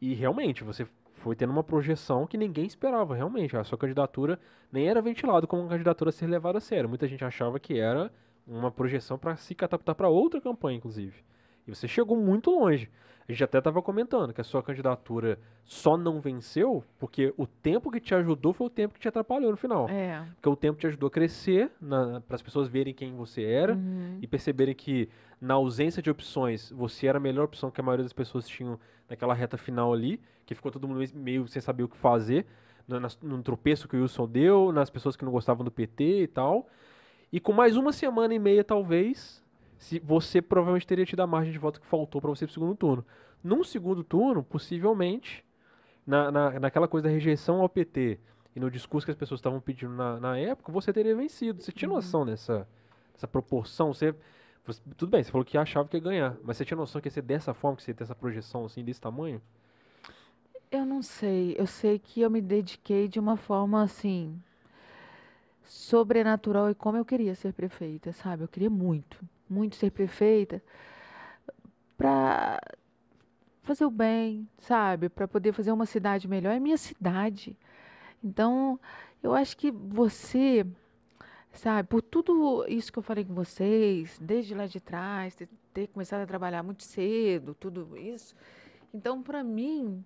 E realmente, você foi tendo uma projeção que ninguém esperava, realmente. A sua candidatura nem era ventilada como uma candidatura a ser levada a sério. Muita gente achava que era uma projeção para se catapultar para outra campanha, inclusive. E você chegou muito longe. A gente até estava comentando que a sua candidatura só não venceu porque o tempo que te ajudou foi o tempo que te atrapalhou no final. É. Porque o tempo te ajudou a crescer, para as pessoas verem quem você era Uhum. e perceberem que na ausência de opções, você era a melhor opção que a maioria das pessoas tinham naquela reta final ali, que ficou todo mundo meio- sem saber o que fazer, no, no tropeço que o Wilson deu, nas pessoas que não gostavam do PT e tal. E com mais uma semana e meia, talvez, se você provavelmente teria tido a margem de voto que faltou para você pro segundo turno. Num segundo turno, possivelmente, na, na, naquela coisa da rejeição ao PT e no discurso que as pessoas estavam pedindo na, na época, você teria vencido. Você tinha noção dessa, dessa proporção? Você, você- tudo bem, você falou que achava que ia ganhar, mas você tinha noção que ia ser dessa forma, que você ia ter essa projeção assim, desse tamanho? Eu não sei. Eu sei que eu me dediquei de uma forma assim sobrenatural e como eu queria ser prefeita, sabe? Eu queria muito, muito ser prefeita para fazer o bem, sabe? Para poder fazer uma cidade melhor. É minha cidade. Então, eu acho que você, sabe, por tudo isso que eu falei com vocês, desde lá de trás, ter, ter começado a trabalhar muito cedo, tudo isso. Então, para mim,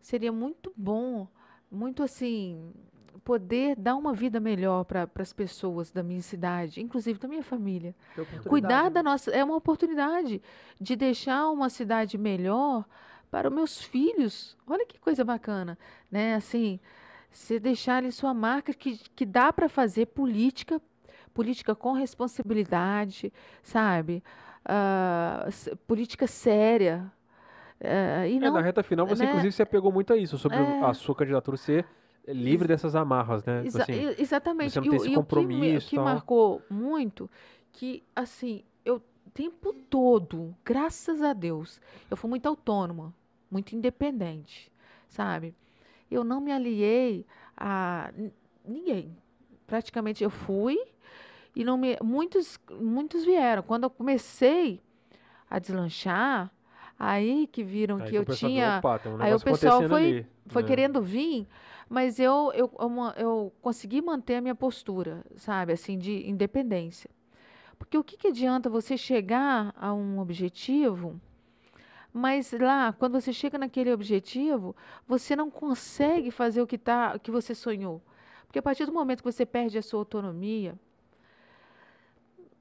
seria muito bom, muito assim, poder dar uma vida melhor para as pessoas da minha cidade, inclusive da minha família. Cuidar né? da nossa. É uma oportunidade de deixar uma cidade melhor para os meus filhos. Olha que coisa bacana, né? Assim, você deixar ali sua marca que, que dá para fazer política, política com responsabilidade, sabe? S- política séria. Ah, e É, não na reta final, você né? inclusive se apegou muito a isso, sobre É. a sua candidatura ser livre dessas amarras, né? Tipo Exa- assim, e- exatamente. você não e tem o, esse e o que, compromisso e que marcou muito, que assim, eu o tempo todo, graças a Deus, eu fui muito autônoma, muito independente, sabe? Eu não me aliei a ninguém. Praticamente eu fui e não me muitos muitos vieram. Quando eu comecei a deslanchar, aí que viram aí que eu tinha opa, um aí o pessoal foi- ali, foi né? querendo vir, mas eu, eu, eu, eu consegui manter a minha postura, sabe, assim, de independência. Porque o que, que adianta você chegar a um objetivo, mas lá, quando você chega naquele objetivo, você não consegue fazer o que, tá, o que você sonhou. Porque a partir do momento que você perde a sua autonomia,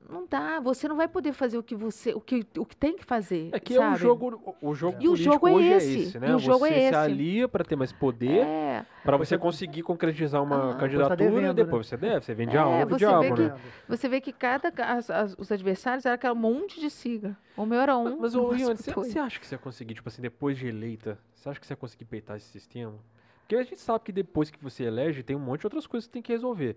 não dá, você não vai poder fazer o que você, o que, o que tem que fazer. É que é o sabe? jogo, o jogo E o jogo é hoje esse, é esse, né? e o jogo você é se esse. alia para ter mais poder, É, para você conseguir concretizar uma Ah. candidatura, Depois tá devendo, depois você deve, você vende a É, alma do você diabo, vê né? que- Você vê que cada as- as- os adversários era aquele monte de sigla. O meu era um. Mas, no ô, Ian, você, você acha que você ia conseguir, tipo assim, depois de eleita, você acha que você ia conseguir peitar esse sistema? Porque a gente sabe que depois que você elege, tem um monte de outras coisas que tem que resolver.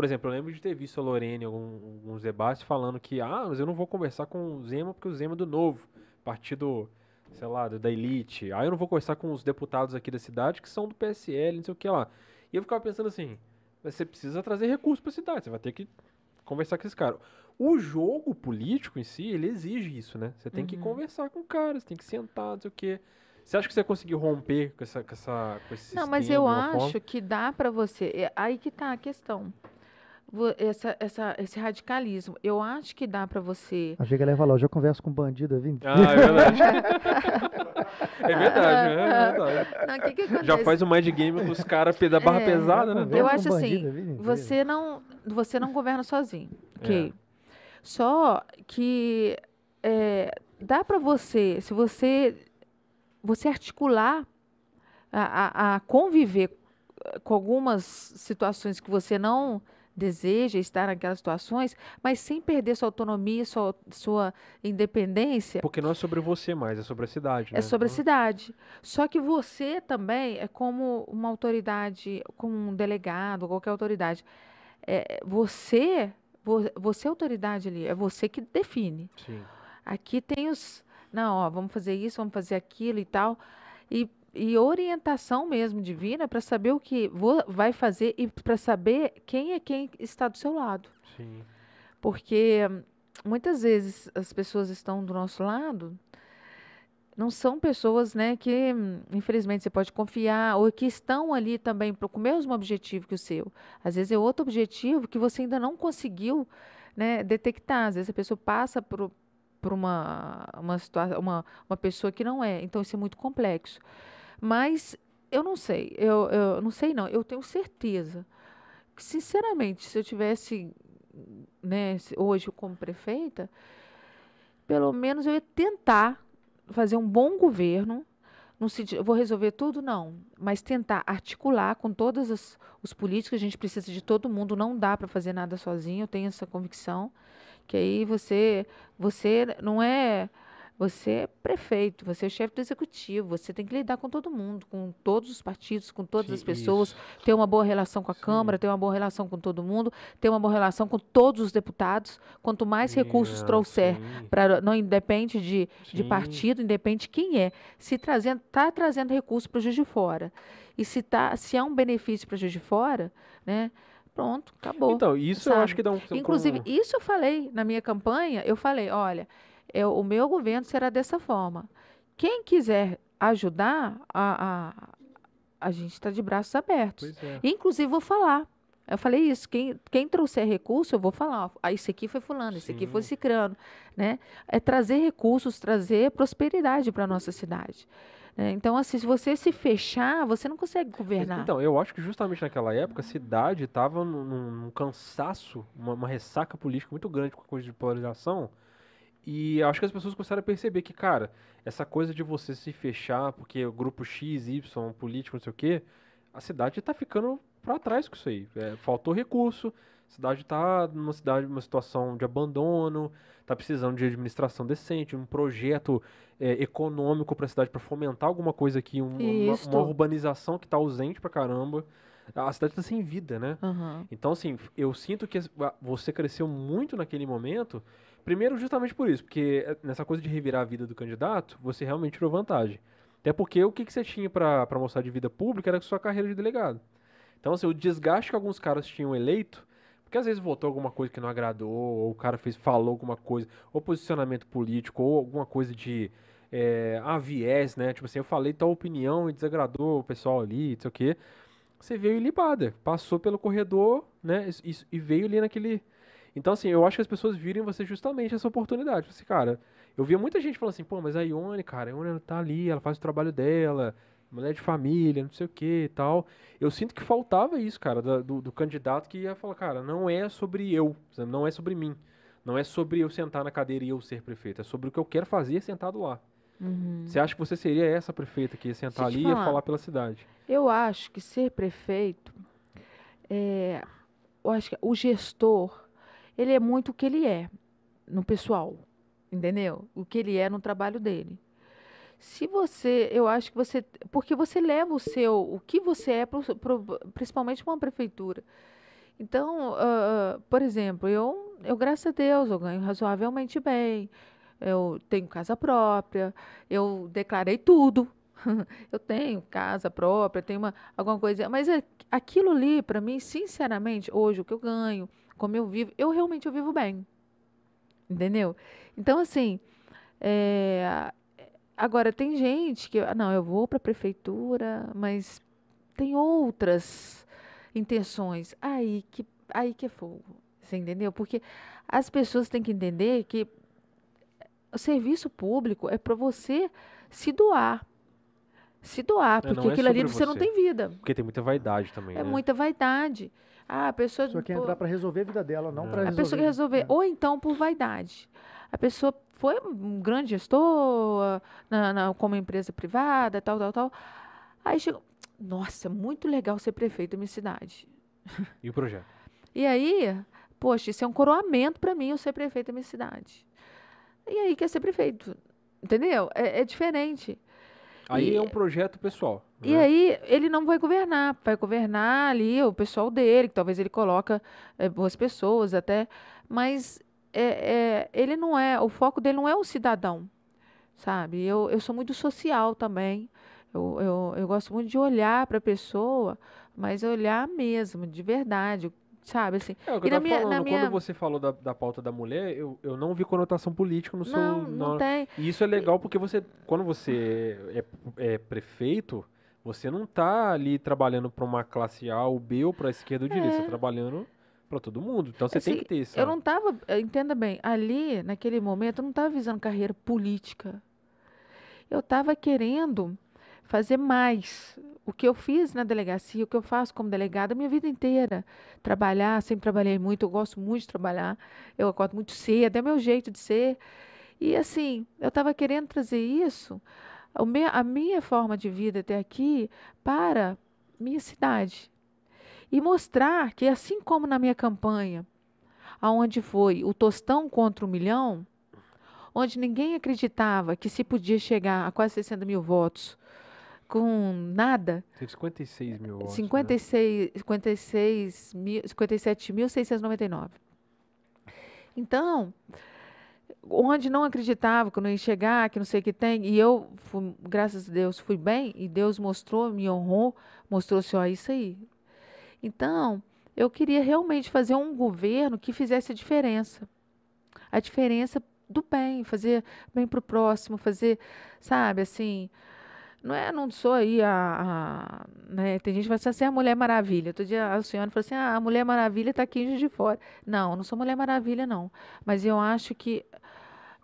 Por exemplo, eu lembro de ter visto a Lorene em algum- alguns debates falando que, ah, mas eu não vou conversar com o Zema porque o Zema é do novo, partido, sei lá, da elite. Ah, eu não vou conversar com os deputados aqui da cidade que são do PSL, não sei o que lá. E eu ficava pensando assim, mas você precisa trazer recursos pra cidade, você vai ter que conversar com esse cara. O jogo político em si, ele exige isso, né? Você tem que Uhum. conversar com o cara, você tem que sentar, não sei o quê. Você acha que você conseguiu romper com, essa, com, essa, com esse Não, mas sistema eu de uma acho forma? que dá para você. é aí que tá a questão. Essa, essa, esse radicalismo. Eu acho que dá para você. Que ela ia falar, hoje eu converso com bandido, Vini. Ah, é verdade. é verdade, é verdade. Não, que, que? Já faz o mind game com os caras da barra É, pesada, né? Eu acho assim, bandido, Vini. Você não, você não governa sozinho, ok? É. Só que é, dá para você, se você você articular a, a- a conviver com algumas situações que você não deseja estar naquelas situações, mas sem perder sua autonomia, sua, sua independência, Porque não é sobre você mais, é sobre a cidade, né? é sobre a Então, cidade. Só que você também é como uma autoridade, como um delegado, qualquer autoridade. É, você, vo- você é autoridade ali, é você que define. Sim. Aqui tem os. Não, ó, vamos fazer isso, vamos fazer aquilo e tal. E, e orientação mesmo divina para saber o que vo- vai fazer e para saber quem é quem está do seu lado. Sim. Porque muitas vezes as pessoas estão do nosso lado, não são pessoas né, que, infelizmente, você pode confiar, ou que estão ali também com o mesmo objetivo que o seu. Às vezes é outro objetivo que você ainda não conseguiu né, detectar. Às vezes a pessoa passa por, por uma, uma, situa- uma, uma pessoa que não é. Então isso é muito complexo. Mas eu não sei, eu, eu não sei não, eu tenho certeza que, sinceramente, se eu tivesse né, se- hoje como prefeita, pelo menos eu ia tentar fazer um bom governo. No sentido, eu vou resolver tudo? Não. Mas tentar articular com todos os, os políticos, a gente precisa de todo mundo, não dá para fazer nada sozinho, eu tenho essa convicção. Que aí você, você não é. Você é prefeito, você é o chefe do executivo, você tem que lidar com todo mundo, com todos os partidos, com todas Sim, as pessoas, isso. ter uma boa relação com a Sim. Câmara, ter uma boa relação com todo mundo, ter uma boa relação com todos os deputados. Quanto mais recursos Sim, trouxer, sim, pra, não independe de, de partido, independe de quem é. Se trazendo, tá trazendo recurso para o Juiz de Fora. E se, tá, se há um benefício para o Juiz de Fora, né? Pronto, acabou. Então, isso eu sabe? acho que dá um... Inclusive, um- isso eu falei na minha campanha, eu falei, olha, eu- o meu governo será dessa forma. Quem quiser ajudar, a, a, a gente está de braços abertos. É. Inclusive, vou falar. Eu falei isso, quem, quem trouxer recurso, eu vou falar. ó, Ah, esse aqui foi fulano, esse aqui foi Sim. cicrano. Né? É trazer recursos, trazer prosperidade para a nossa cidade. né? Então, assim, se você se fechar, você não consegue Mas, governar. Então, eu acho que justamente naquela época a cidade estava num, num- num cansaço, uma, uma ressaca política muito grande com a coisa de polarização. E acho que as pessoas começaram a perceber que, cara, essa coisa de você se fechar porque o grupo X, Y, político, não sei o quê, a cidade tá ficando pra trás com isso aí. É, faltou recurso, a cidade tá numa cidade, numa situação de abandono, tá precisando de administração decente, um projeto é, econômico pra cidade pra fomentar alguma coisa aqui, um- uma, uma urbanização que tá ausente pra caramba. A cidade tá sem vida, né? Aham. Então, assim, eu sinto que a- você cresceu muito naquele momento. Primeiro, justamente por isso, porque eh, nessa coisa de revirar a vida do candidato, você realmente tirou vantagem. Até porque o que, que você tinha pra mostrar de vida pública era sua carreira de delegado. Então, assim, o desgaste que alguns caras tinham eleito, porque às vezes votou alguma coisa que não agradou, ou o cara fez, falou alguma coisa, ou posicionamento político, ou alguma coisa de é, né? Tipo assim, eu falei tal opinião e desagradou o pessoal ali, não sei o quê. Você veio ilibada, passou pelo corredor, né? E- e veio ali naquele. Então, assim, eu acho que as pessoas viram em você justamente essa oportunidade. Tipo Assim, cara, eu via muita gente falando assim, pô, mas a Ione, cara, a Ione tá ali, ela faz o trabalho dela, mulher de família, não sei o que e tal. Eu sinto que faltava isso, cara, do, do candidato que ia falar, cara, não é sobre eu, não é sobre mim. Não é sobre eu sentar na cadeira e eu ser prefeito. É sobre o que eu quero fazer sentado lá. Uhum. Você acha que você seria essa prefeita que ia sentar ali te e ia falar. falar pela cidade? Eu acho que ser prefeito, é, eu acho que o gestor, ele é muito o que ele é no pessoal, entendeu? O que ele é no trabalho dele. Se você, eu acho que você, porque você leva o seu, o que você é, pro, pro, principalmente para uma prefeitura. Então, ah, por exemplo, eu, eu, graças a Deus, eu ganho razoavelmente bem, eu tenho casa própria, eu declarei tudo. Eu tenho casa própria, tenho uma, alguma coisa, mas é, aquilo ali, para mim, sinceramente, hoje o que eu ganho, como eu vivo, eu realmente eu vivo bem. Entendeu? Então, assim, é, agora tem gente que, ah, não, eu vou para a prefeitura, mas tem outras intenções. Aí que, aí que é fogo. Você entendeu? Porque as pessoas têm que entender que o serviço público é para você se doar. Se doar, É, porque é aquilo ali sobre você não você. tem vida. Porque tem muita vaidade também, É né? muita vaidade. Ah, a pessoa. A pessoa quer entrar para resolver a vida dela, não É. para a resolver. pessoa quer resolver. É. Ou então por vaidade. A pessoa foi um grande gestor na, na- como empresa privada, tal, tal, tal. Aí chegou. Nossa, muito legal ser prefeito da minha cidade. E o projeto? E aí, poxa, isso é um coroamento para mim eu ser prefeito da minha cidade. E aí quer ser prefeito. Entendeu? É, é diferente. Aí E- é um projeto pessoal. E né? aí ele não vai governar, vai governar ali o pessoal dele, que talvez ele coloca eh, boas pessoas até, mas é, é, ele não é, o foco dele não é o cidadão, sabe? Eu, eu sou muito social também, eu, eu, eu gosto muito de olhar para a pessoa, mas olhar mesmo, de verdade, sabe? Assim, É o que E eu na tava minha- na falando, minha- quando você falou da, da pauta da mulher, eu, eu não vi conotação política no seu. não, na- não tem. E isso é legal porque você, quando você é, é prefeito, você não tá ali trabalhando para uma classe A ou B ou para esquerda ou direita, você tá trabalhando para todo mundo. Então você tem É. Assim, que ter isso. Eu não estava, entenda bem, ali, naquele momento, eu não estava visando carreira política. Eu estava querendo fazer mais. O que eu fiz na delegacia, o que eu faço como delegada minha vida inteira. Trabalhar, sempre trabalhei muito, eu gosto muito de trabalhar. Eu acordo muito cedo, é meu jeito de ser. E assim, eu estava querendo trazer isso, a minha forma de vida até aqui, para minha cidade. E mostrar que, assim como na minha campanha, aonde foi o tostão contra o milhão, onde ninguém acreditava que se podia chegar a quase 60 mil votos com nada, Teve 56 mil votos. né? 56, 56 mil, 57.699. Então, onde não acreditava que eu não ia chegar, que não sei o que tem, e eu, fui- graças a Deus, fui bem, e Deus mostrou, me honrou, mostrou assim, ó, isso aí. Então, eu queria realmente fazer um governo que fizesse a diferença. A diferença do bem, fazer bem para o próximo, fazer, sabe, assim, não é, não sou aí a, a- né, tem gente que fala assim, a Mulher Maravilha. Outro dia a senhora falou assim, ah, a Mulher Maravilha está aqui em Juiz de Fora. Não, eu não sou Mulher Maravilha, não. Mas eu acho que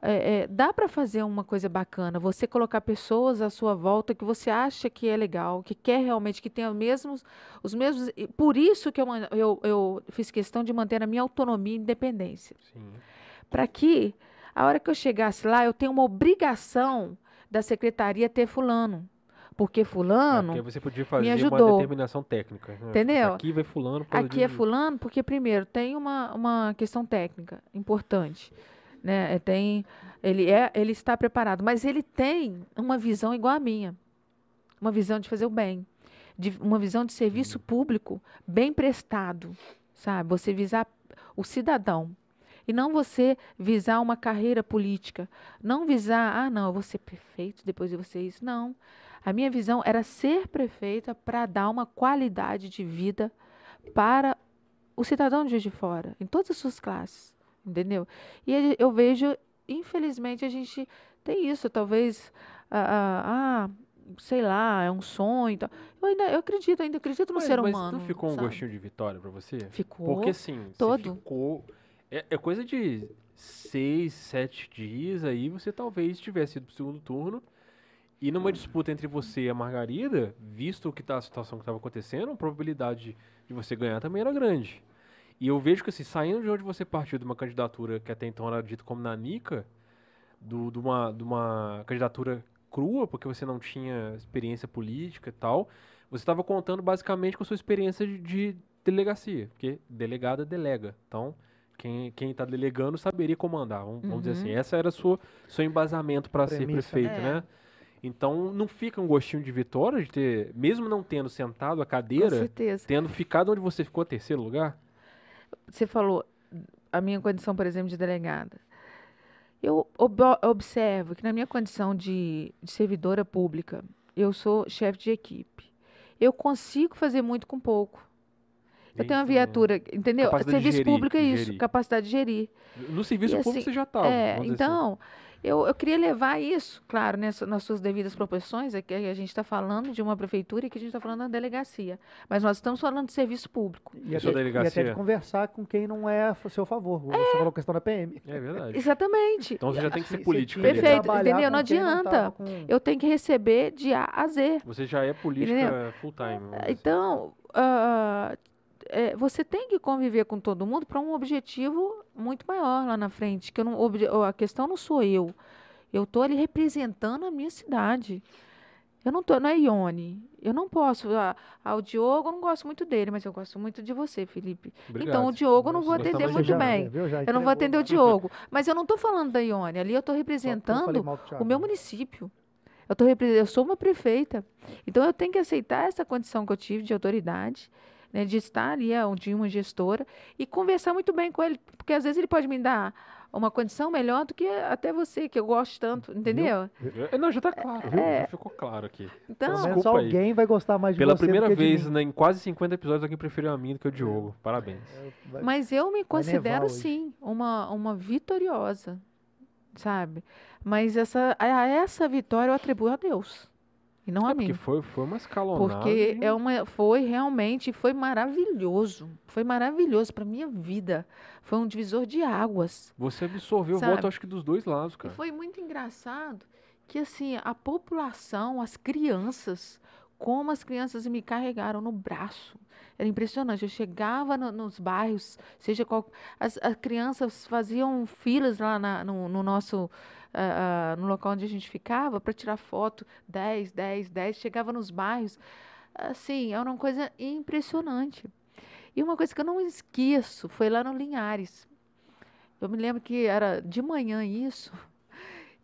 é, é, dá para fazer uma coisa bacana. Você colocar pessoas à sua volta que você acha que é legal, que quer realmente, que os mesmos, os mesmos. Por isso que eu, eu, eu fiz questão de manter a minha autonomia e independência. Sim. Para que, a hora que eu chegasse lá, eu tenho uma obrigação da secretaria ter fulano. Porque É, fulano. porque você podia fazer uma ajudou. determinação técnica. né? Entendeu? Aqui vai fulano. Aqui é fulano porque, primeiro, tem uma, uma questão técnica importante. Né? É, Tem, ele, é, ele está preparado, mas ele tem uma visão igual à minha. Uma visão de fazer o bem. De, uma visão de serviço público bem prestado. Sabe? Você visar o cidadão. E não você visar uma carreira política. Não visar, ah, não, eu vou ser prefeito, depois eu vou ser isso. Não. A minha visão era ser prefeita para dar uma qualidade de vida para o cidadão de Juiz de Fora, em todas as suas classes, entendeu? E eu vejo, infelizmente, a gente tem isso, talvez, ah, ah, sei lá, é um sonho. tal. Eu ainda, eu acredito, ainda acredito no Mas, ser mas humano. não ficou um sabe? gostinho de vitória pra você? Ficou. Porque você todo. ficou. É, é coisa de seis, sete dias aí, você talvez tivesse ido pro segundo turno. E numa disputa entre você e a Margarida, visto que tá, a situação que estava acontecendo, a probabilidade de você ganhar também era grande. E eu vejo que assim, saindo de onde você partiu de uma candidatura que até então era dita como nanica, do, de, uma, de uma candidatura crua, porque você não tinha experiência política e tal, você estava contando basicamente com a sua experiência de, de delegacia, porque delegada delega. Então, quem quem está delegando saberia comandar, vamos, vamos dizer Uhum. assim. Essa era sua seu embasamento para ser prefeito, É. né? Então, não fica um gostinho de vitória de ter, mesmo não tendo sentado a cadeira, tendo ficado onde você ficou, terceiro lugar? Você falou a minha condição, por exemplo, de delegada. Eu ob- observo que na minha condição de, de servidora pública, eu sou chefe de equipe. Eu consigo fazer muito com pouco. Eu tenho uma né? viatura, entendeu? Serviço gerir, público é isso, gerir. capacidade de gerir. No serviço E público assim, você já estava. É, então, eu, eu queria levar isso, claro, né, nas suas devidas proporções, é que a gente está falando de uma prefeitura e que a gente está falando da delegacia. Mas nós estamos falando de serviço público. E Eu sou até, e delegacia. até de conversar com quem não é a seu favor. Você falou a questão da PM. É verdade. Exatamente. Então você já tem que ser político. Perfeito, entendeu? Não adianta. tava com- Eu tenho que receber de A a Z. Você já é política full time. vamos dizer assim. Então, ah, é, você tem que conviver com todo mundo para um objetivo muito maior lá na frente. Que eu não, a questão não sou eu. Eu estou ali representando a minha cidade. Eu não tô, não é Ione. Eu não posso. Ah, ah, o Diogo, eu não gosto muito dele, mas eu gosto muito de você, Felipe. Obrigado. Então, o Diogo eu não vou atender de muito você. bem. viu? Já Eu não vou atender o né? Diogo. Mas eu não estou falando da Ione. Ali eu estou eu representando o meu município. Eu, tô, eu sou uma prefeita. Então, eu tenho que aceitar essa condição que eu tive de autoridade, né, de estar ali, ah, de uma gestora, e conversar muito bem com ele. Porque às vezes ele pode me dar uma condição melhor do que até você, que eu gosto tanto, entendeu? É, Não, já tá claro? É. Já ficou claro aqui. Então, Pelo menos Desculpa aí. alguém vai gostar mais de Pela você primeira do que de vez mim. né, em quase 50 episódios, alguém preferiu a mim do que o Diogo. Parabéns. É, vai- Mas eu me considero, sim, uma, uma vitoriosa, sabe? Mas essa, a a essa vitória eu atribuo a Deus. E não a É mim. porque foi, foi uma escalonada. Porque e- é uma, foi realmente, foi maravilhoso. Foi maravilhoso para minha vida. Foi um divisor de águas. Você absorveu o Sabe? voto, acho que dos dois lados, E cara. foi muito engraçado que, assim, a população, as crianças, como as crianças me carregaram no braço. Era impressionante. Eu chegava no- nos bairros, seja qual. As, as crianças faziam filas lá na- no, no nosso. Ah, no local onde a gente ficava para tirar foto 10, 10, 10. Chegava nos bairros. Assim, era uma coisa impressionante. E uma coisa que eu não esqueço foi lá no Linhares. Eu me lembro que era de manhã isso.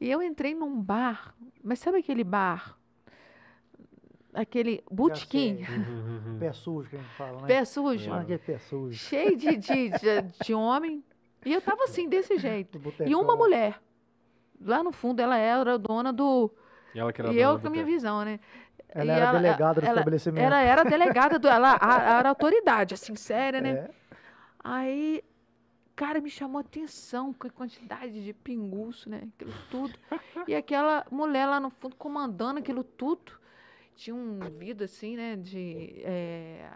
E eu entrei num bar, mas sabe aquele bar? Aquele botequim, sei. Pé sujo que a gente fala, né? pé sujo, que pé sujo. cheio de, de, de, de homem. E eu tava assim, desse jeito. E uma mulher. Lá no fundo, ela era dona do. E ela que era E dona eu com a minha visão, né? Ela E era delegada do ela- estabelecimento. Ela era delegada, do, ela a- era autoridade, assim, séria, né? É. Aí, cara, me chamou a atenção com a quantidade de pinguço, né? Aquilo tudo. E aquela mulher lá no fundo comandando aquilo tudo. Tinha um vidro assim, né? De, é,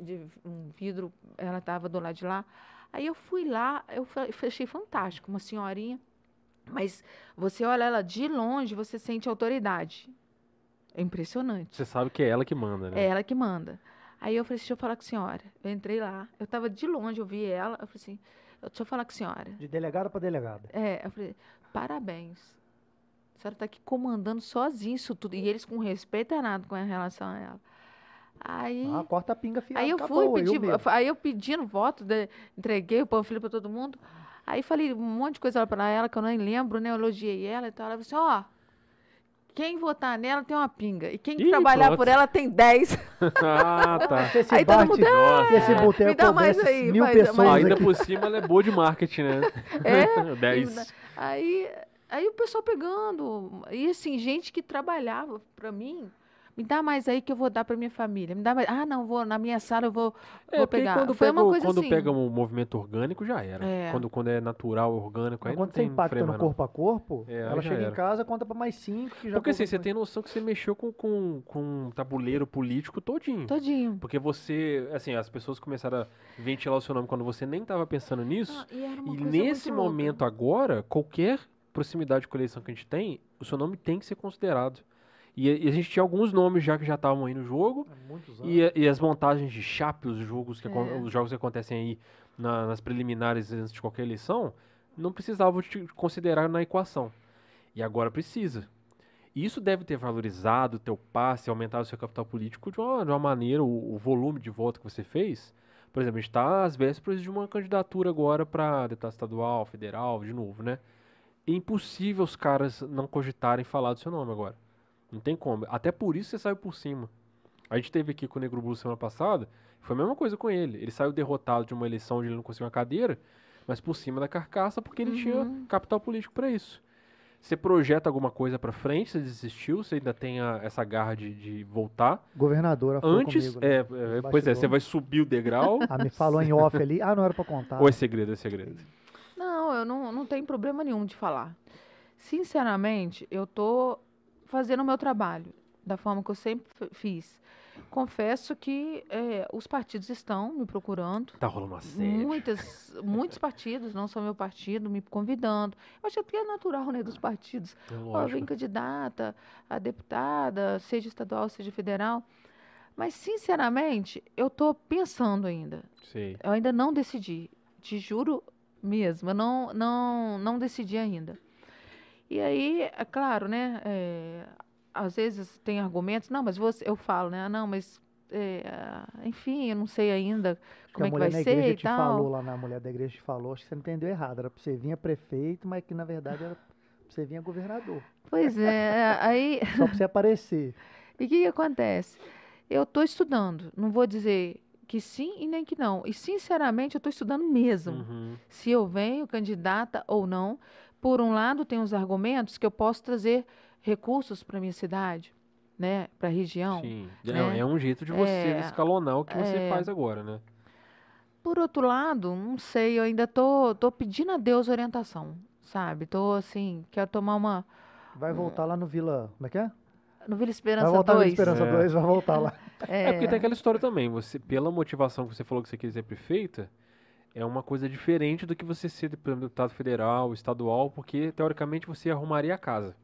de um vidro, ela estava do lado de lá. Aí eu fui lá, eu achei fantástico, uma senhorinha Mas você olha ela de longe, você sente autoridade. É impressionante. Você sabe que é ela que manda, né? É ela que manda. Aí eu falei, deixa eu falar com a senhora. Eu entrei lá, eu tava de longe, eu vi ela, eu falei assim, deixa eu falar com a senhora. De delegado para delegada. É, eu falei, parabéns. A senhora tá aqui comandando sozinha isso tudo. E eles com respeito é nada com relação a ela. Aí, Ah, corta a pinga fiada. aí eu acabou, fui pedir, mesmo. aí eu pedindo voto, de- entreguei o panfleto para todo mundo. Aí falei um monte de coisa para ela que eu nem lembro, né? Eu elogiei ela e tal. Ela falou assim, ó, quem votar nela tem uma pinga. E quem Ih, trabalhar pronto. por ela tem 10. ah, tá. Esse Aí todo mundo, Nossa. se esse "Ah, boteco me dá mais aí, mil mais- pessoas mais Ah, ainda aqui. por cima ela é boa de marketing, né? É, 10. Aí, aí o pessoal pegando. E assim, gente que trabalhava pra mim. Me dá mais aí que eu vou dar pra minha família. Me dá mais. Ah, não, vou na minha sala eu vou, É, vou pegar. quando, Foi pega, uma o- coisa quando assim. pega um movimento orgânico, já era. É. Quando, quando é natural, orgânico, aí Quando não você tem impacta no não. corpo a corpo, É, ela chega era. em casa, conta pra mais cinco que já Porque assim, você tem noção que você mexeu com, com, com um tabuleiro político todinho. Todinho. Porque você, assim, as pessoas começaram a ventilar o seu nome quando você nem estava pensando nisso. Ah, e e nesse muito louca. momento agora, qualquer proximidade com a eleição que a gente tem, o seu nome tem que ser considerado. E, a- e a gente tinha alguns nomes já que já estavam aí no jogo. Anos. E, e as montagens de chape, os jogos que, É. os jogos que acontecem aí na- nas preliminares antes de qualquer eleição, não precisavam te considerar na equação. E agora precisa. E isso deve ter valorizado o teu passe, aumentado o seu capital político de uma, de uma maneira, o, o volume de voto que você fez. Por exemplo, a gente está às vésperas de uma candidatura agora para deputado estadual, federal, de novo, né? É impossível os caras não cogitarem falar do seu nome agora. Não tem como. Até por isso você saiu por cima. A gente teve aqui com o Negro Blue semana passada, foi a mesma coisa com ele. Ele saiu derrotado de uma eleição onde ele não conseguiu uma cadeira, mas por cima da carcaça porque ele tinha Uhum. capital político para isso. Você projeta alguma coisa para frente, você desistiu, você ainda tem a- essa garra de, de voltar. Governadora falou Antes, comigo, né? é, é, pois é, você vai subir o degrau. Ah, me falou em off ali. Ah, não era pra contar. ou é segredo, é segredo. Não, eu não, não tenho problema nenhum de falar. Sinceramente, eu tô fazendo o meu trabalho da forma que eu sempre fiz. Confesso que eh, os partidos estão me procurando. Tá rolando uma série. Muitas, muitos partidos, não só meu partido, me convidando. Eu acho que é natural, né, dos partidos. É vem candidata, a deputada, seja estadual, seja federal. Mas, sinceramente, eu estou pensando ainda. Sei. Eu ainda não decidi. Te juro mesmo, eu não, não, não decidi ainda. E aí, é claro, né? é, às vezes tem argumentos, não, mas você, eu falo, né? Não, mas é, enfim, eu não sei ainda Acho como é que vai na ser igreja e te tal. falou lá na mulher da igreja te falou, acho que você entendeu errado. Era pra você vir prefeito, mas que na verdade era pra você vir governador. Pois é, aí. Só pra você aparecer. E o que, que acontece? Eu estou estudando, não vou dizer que sim e nem que não. E, sinceramente, eu estou estudando mesmo. Uhum. Se eu venho candidata ou não. Por um lado, tem os argumentos que eu posso trazer recursos para minha cidade, né? Para a região. Sim. né? É, é um jeito de você É, escalonar o que você é. faz agora, né? Por outro lado, não sei, eu ainda tô, tô pedindo a Deus orientação, sabe? Tô assim, quero tomar uma. Vai voltar lá no Vila. Como é que é? No Vila Vai Esperança voltar no 2. Vila Esperança É. 2, vai voltar lá. É, porque tem aquela história também, você, pela motivação que você falou que você quis ser prefeita, é uma coisa diferente do que você ser exemplo, deputado federal, estadual, porque teoricamente você arrumaria a casa.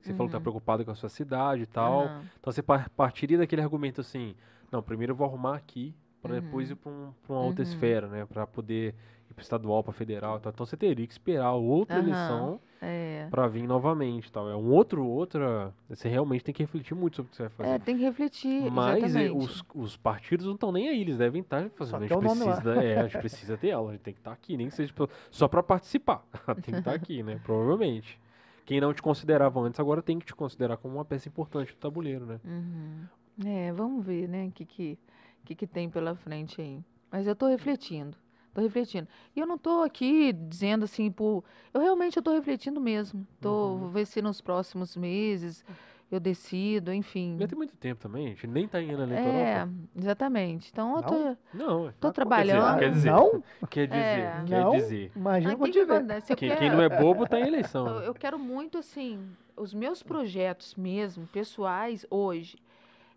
Você falou que tá Uhum. preocupado com a sua cidade e tal. Aham. Então você par- partiria daquele argumento assim, não, primeiro eu vou arrumar aqui, para Uhum. depois ir para uma outra Uhum. esfera, né? Para poder para estadual, para federal e tal. Então você teria que esperar outra Aham. eleição É. para vir novamente tal. É um outro, outra... Você realmente tem que refletir muito sobre o que você vai fazer. É, tem que refletir. Mas exatamente. os, os partidos não estão nem aí, eles devem estar fazendo. Só A gente, quer o nome lá." precisa, da- é, a gente precisa ter ela, a gente tem que estar aqui, nem que seja pra- só para participar. tem que estar aqui, né? Provavelmente. Quem não te considerava antes, agora tem que te considerar como uma peça importante do tabuleiro, né? Uhum. É, vamos ver, né, o que, que, que, que tem pela frente aí. Mas eu estou refletindo, estou refletindo. E eu não estou aqui dizendo assim, por... eu realmente estou refletindo mesmo. Tô, Uhum. Vou ver se nos próximos meses eu decido, enfim. Já tem muito tempo também, a gente nem tá em ano eleitoral. É, pô. exatamente. Então eu Não? tô, Não, é. tô Quer trabalhando. quer dizer, Não? quer dizer, É. quer Não? dizer. Imagina quando que que? Eu Quem, quero- quem não é bobo tá em eleição. Eu, eu quero muito, assim, os meus projetos mesmo, pessoais, hoje,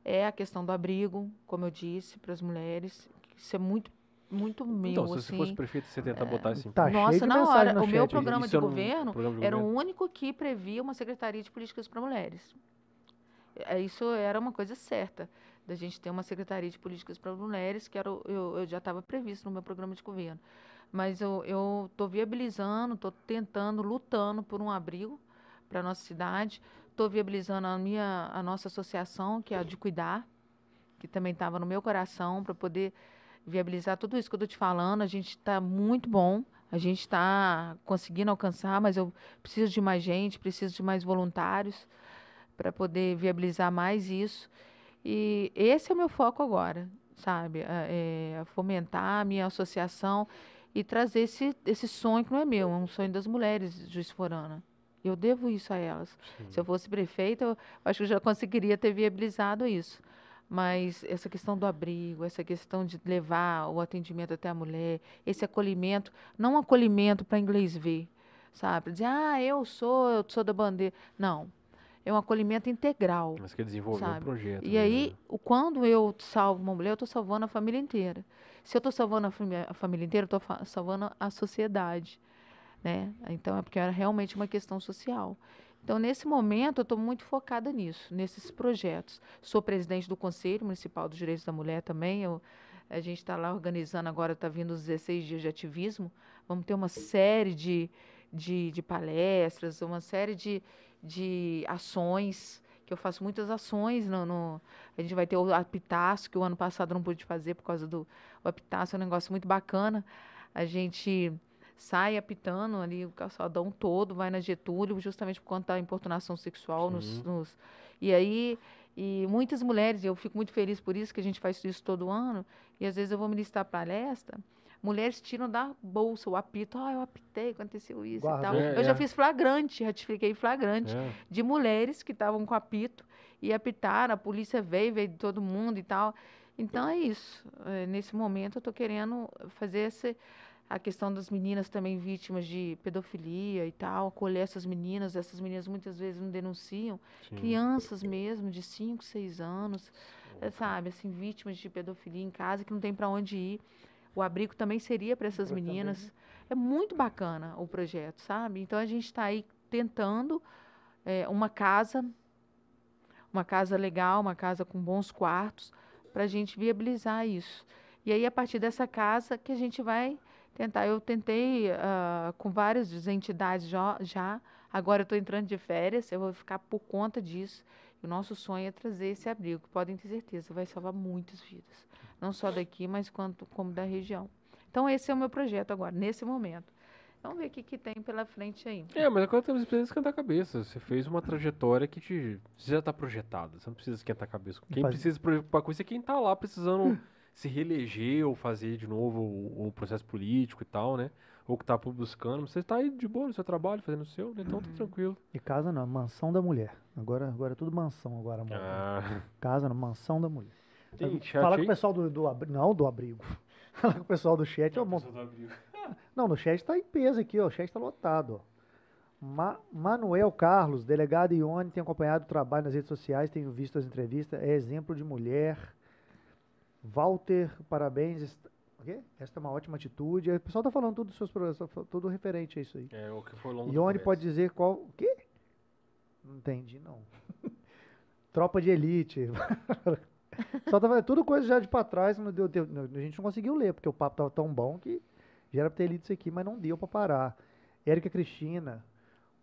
é a questão do abrigo, como eu disse, para as mulheres. Isso é muito muito meu, Então, se assim. você fosse prefeito, você tenta botar esse Tá Nossa, na hora, no o meu programa de um governo programa de era o governo? único que previa uma Secretaria de Políticas para Mulheres. É, Isso era uma coisa certa, da gente ter uma Secretaria de Políticas para Mulheres, que era, eu, eu já estava previsto no meu programa de governo. Mas eu estou viabilizando, estou tentando, lutando por um abrigo para a nossa cidade. Estou viabilizando a, minha, a nossa associação, que é a de Cuidar, que também estava no meu coração, para poder viabilizar tudo isso que eu estou te falando. A gente está muito bom, a gente está conseguindo alcançar, mas eu preciso de mais gente, preciso de mais voluntários para poder viabilizar mais isso. E esse é o meu foco agora, sabe? A- é fomentar a minha associação e trazer esse, esse sonho que não é meu, é um sonho das mulheres de Juiz Forana. Eu devo isso a elas. Se eu fosse prefeita, eu acho que eu já conseguiria ter viabilizado isso. Mas essa questão do abrigo, essa questão de levar o atendimento até a mulher, esse acolhimento, não um acolhimento para inglês ver, sabe? Dizer, ah, eu sou, eu sou da bandeira. Não. É um acolhimento integral. Mas quer desenvolver um sabe? projeto. E né? aí, o- quando eu salvo uma mulher, eu estou salvando a família inteira. Se eu estou salvando a, fami- a família inteira, eu estou salvando a sociedade. Né? Então, é porque era realmente uma questão social. Então, nesse momento, eu estou muito focada nisso, nesses projetos. Sou presidente do Conselho Municipal dos Direitos da Mulher também. Eu, a gente está lá organizando agora, está vindo os 16 dias de ativismo. Vamos ter uma série de, de, de palestras, uma série de, de ações, que eu faço muitas ações no, no- a gente vai ter o apitaço, que o ano passado não pude fazer por causa do o é um negócio muito bacana. A gente sai apitando ali o calçadão todo, vai na Getúlio, justamente por conta da importunação sexual. Nos, nos- e aí, e muitas mulheres, e eu fico muito feliz por isso, que a gente faz isso todo ano, e às vezes eu vou ministrar palestra, mulheres tiram da bolsa o apito, ah, eu apitei, aconteceu isso Guarda. e tal. É, eu já é. fiz flagrante, ratifiquei flagrante É. de mulheres que estavam com apito e apitaram, a polícia veio, veio de todo mundo e tal. Então é isso. É, nesse momento eu estou querendo fazer esse, a questão das meninas também vítimas de pedofilia e tal, acolher essas meninas. Essas meninas muitas vezes não denunciam. Sim. Crianças mesmo, de 5, 6 anos, é, sabe, assim, vítimas de pedofilia em casa que não tem para onde ir. O abrigo também seria para essas Eu também. meninas. É muito bacana o projeto, sabe? Então a gente está aí tentando é, uma casa, uma casa legal, uma casa com bons quartos, para a gente viabilizar isso. E aí, a partir dessa casa, que a gente vai tentar. Eu tentei ah, com várias entidades já, já. agora eu estou entrando de férias, eu vou ficar por conta disso. E o nosso sonho é trazer esse abrigo, podem ter certeza, vai salvar muitas vidas. Não só daqui, mas quanto, como da região. Então, esse é o meu projeto agora, nesse momento. Vamos ver o que, que tem pela frente aí. É, mas agora você precisa esquentar a cabeça. Você fez uma trajetória que te, você já está projetada. Você não precisa esquentar a cabeça. Quem Faz- precisa se preocupar com isso é quem está lá precisando se reeleger ou fazer de novo o, o processo político e tal, né? Ou que está buscando. Você está aí de boa no seu trabalho, fazendo o seu, né? Então tá tranquilo. E casa não, mansão da mulher. Agora, agora é tudo mansão agora, amor. Ah, Casa não, mansão da mulher. tem Falar aí? com o pessoal do, do abri- Não, do abrigo. Falar com o pessoal do chat. ó, mon- Não, no chat tá em peso aqui, ó. O chat tá lotado, ó. Ma- Manuel Carlos, delegado Ione, tem acompanhado o trabalho nas redes sociais, tenho visto as entrevistas, é exemplo de mulher. Walter, parabéns. est- O quê? Esta é uma ótima atitude. O pessoal tá falando tudo dos seus programas, tudo referente a isso aí. É o que foi longo. Ione pode dizer qual. O quê? Não entendi, não. Tropa de elite. Só tava tudo coisa já de pra trás, não deu, deu- não- a gente não conseguiu ler, porque o papo tava tão bom que já era pra ter lido isso aqui, mas não deu pra parar. Érica Cristina,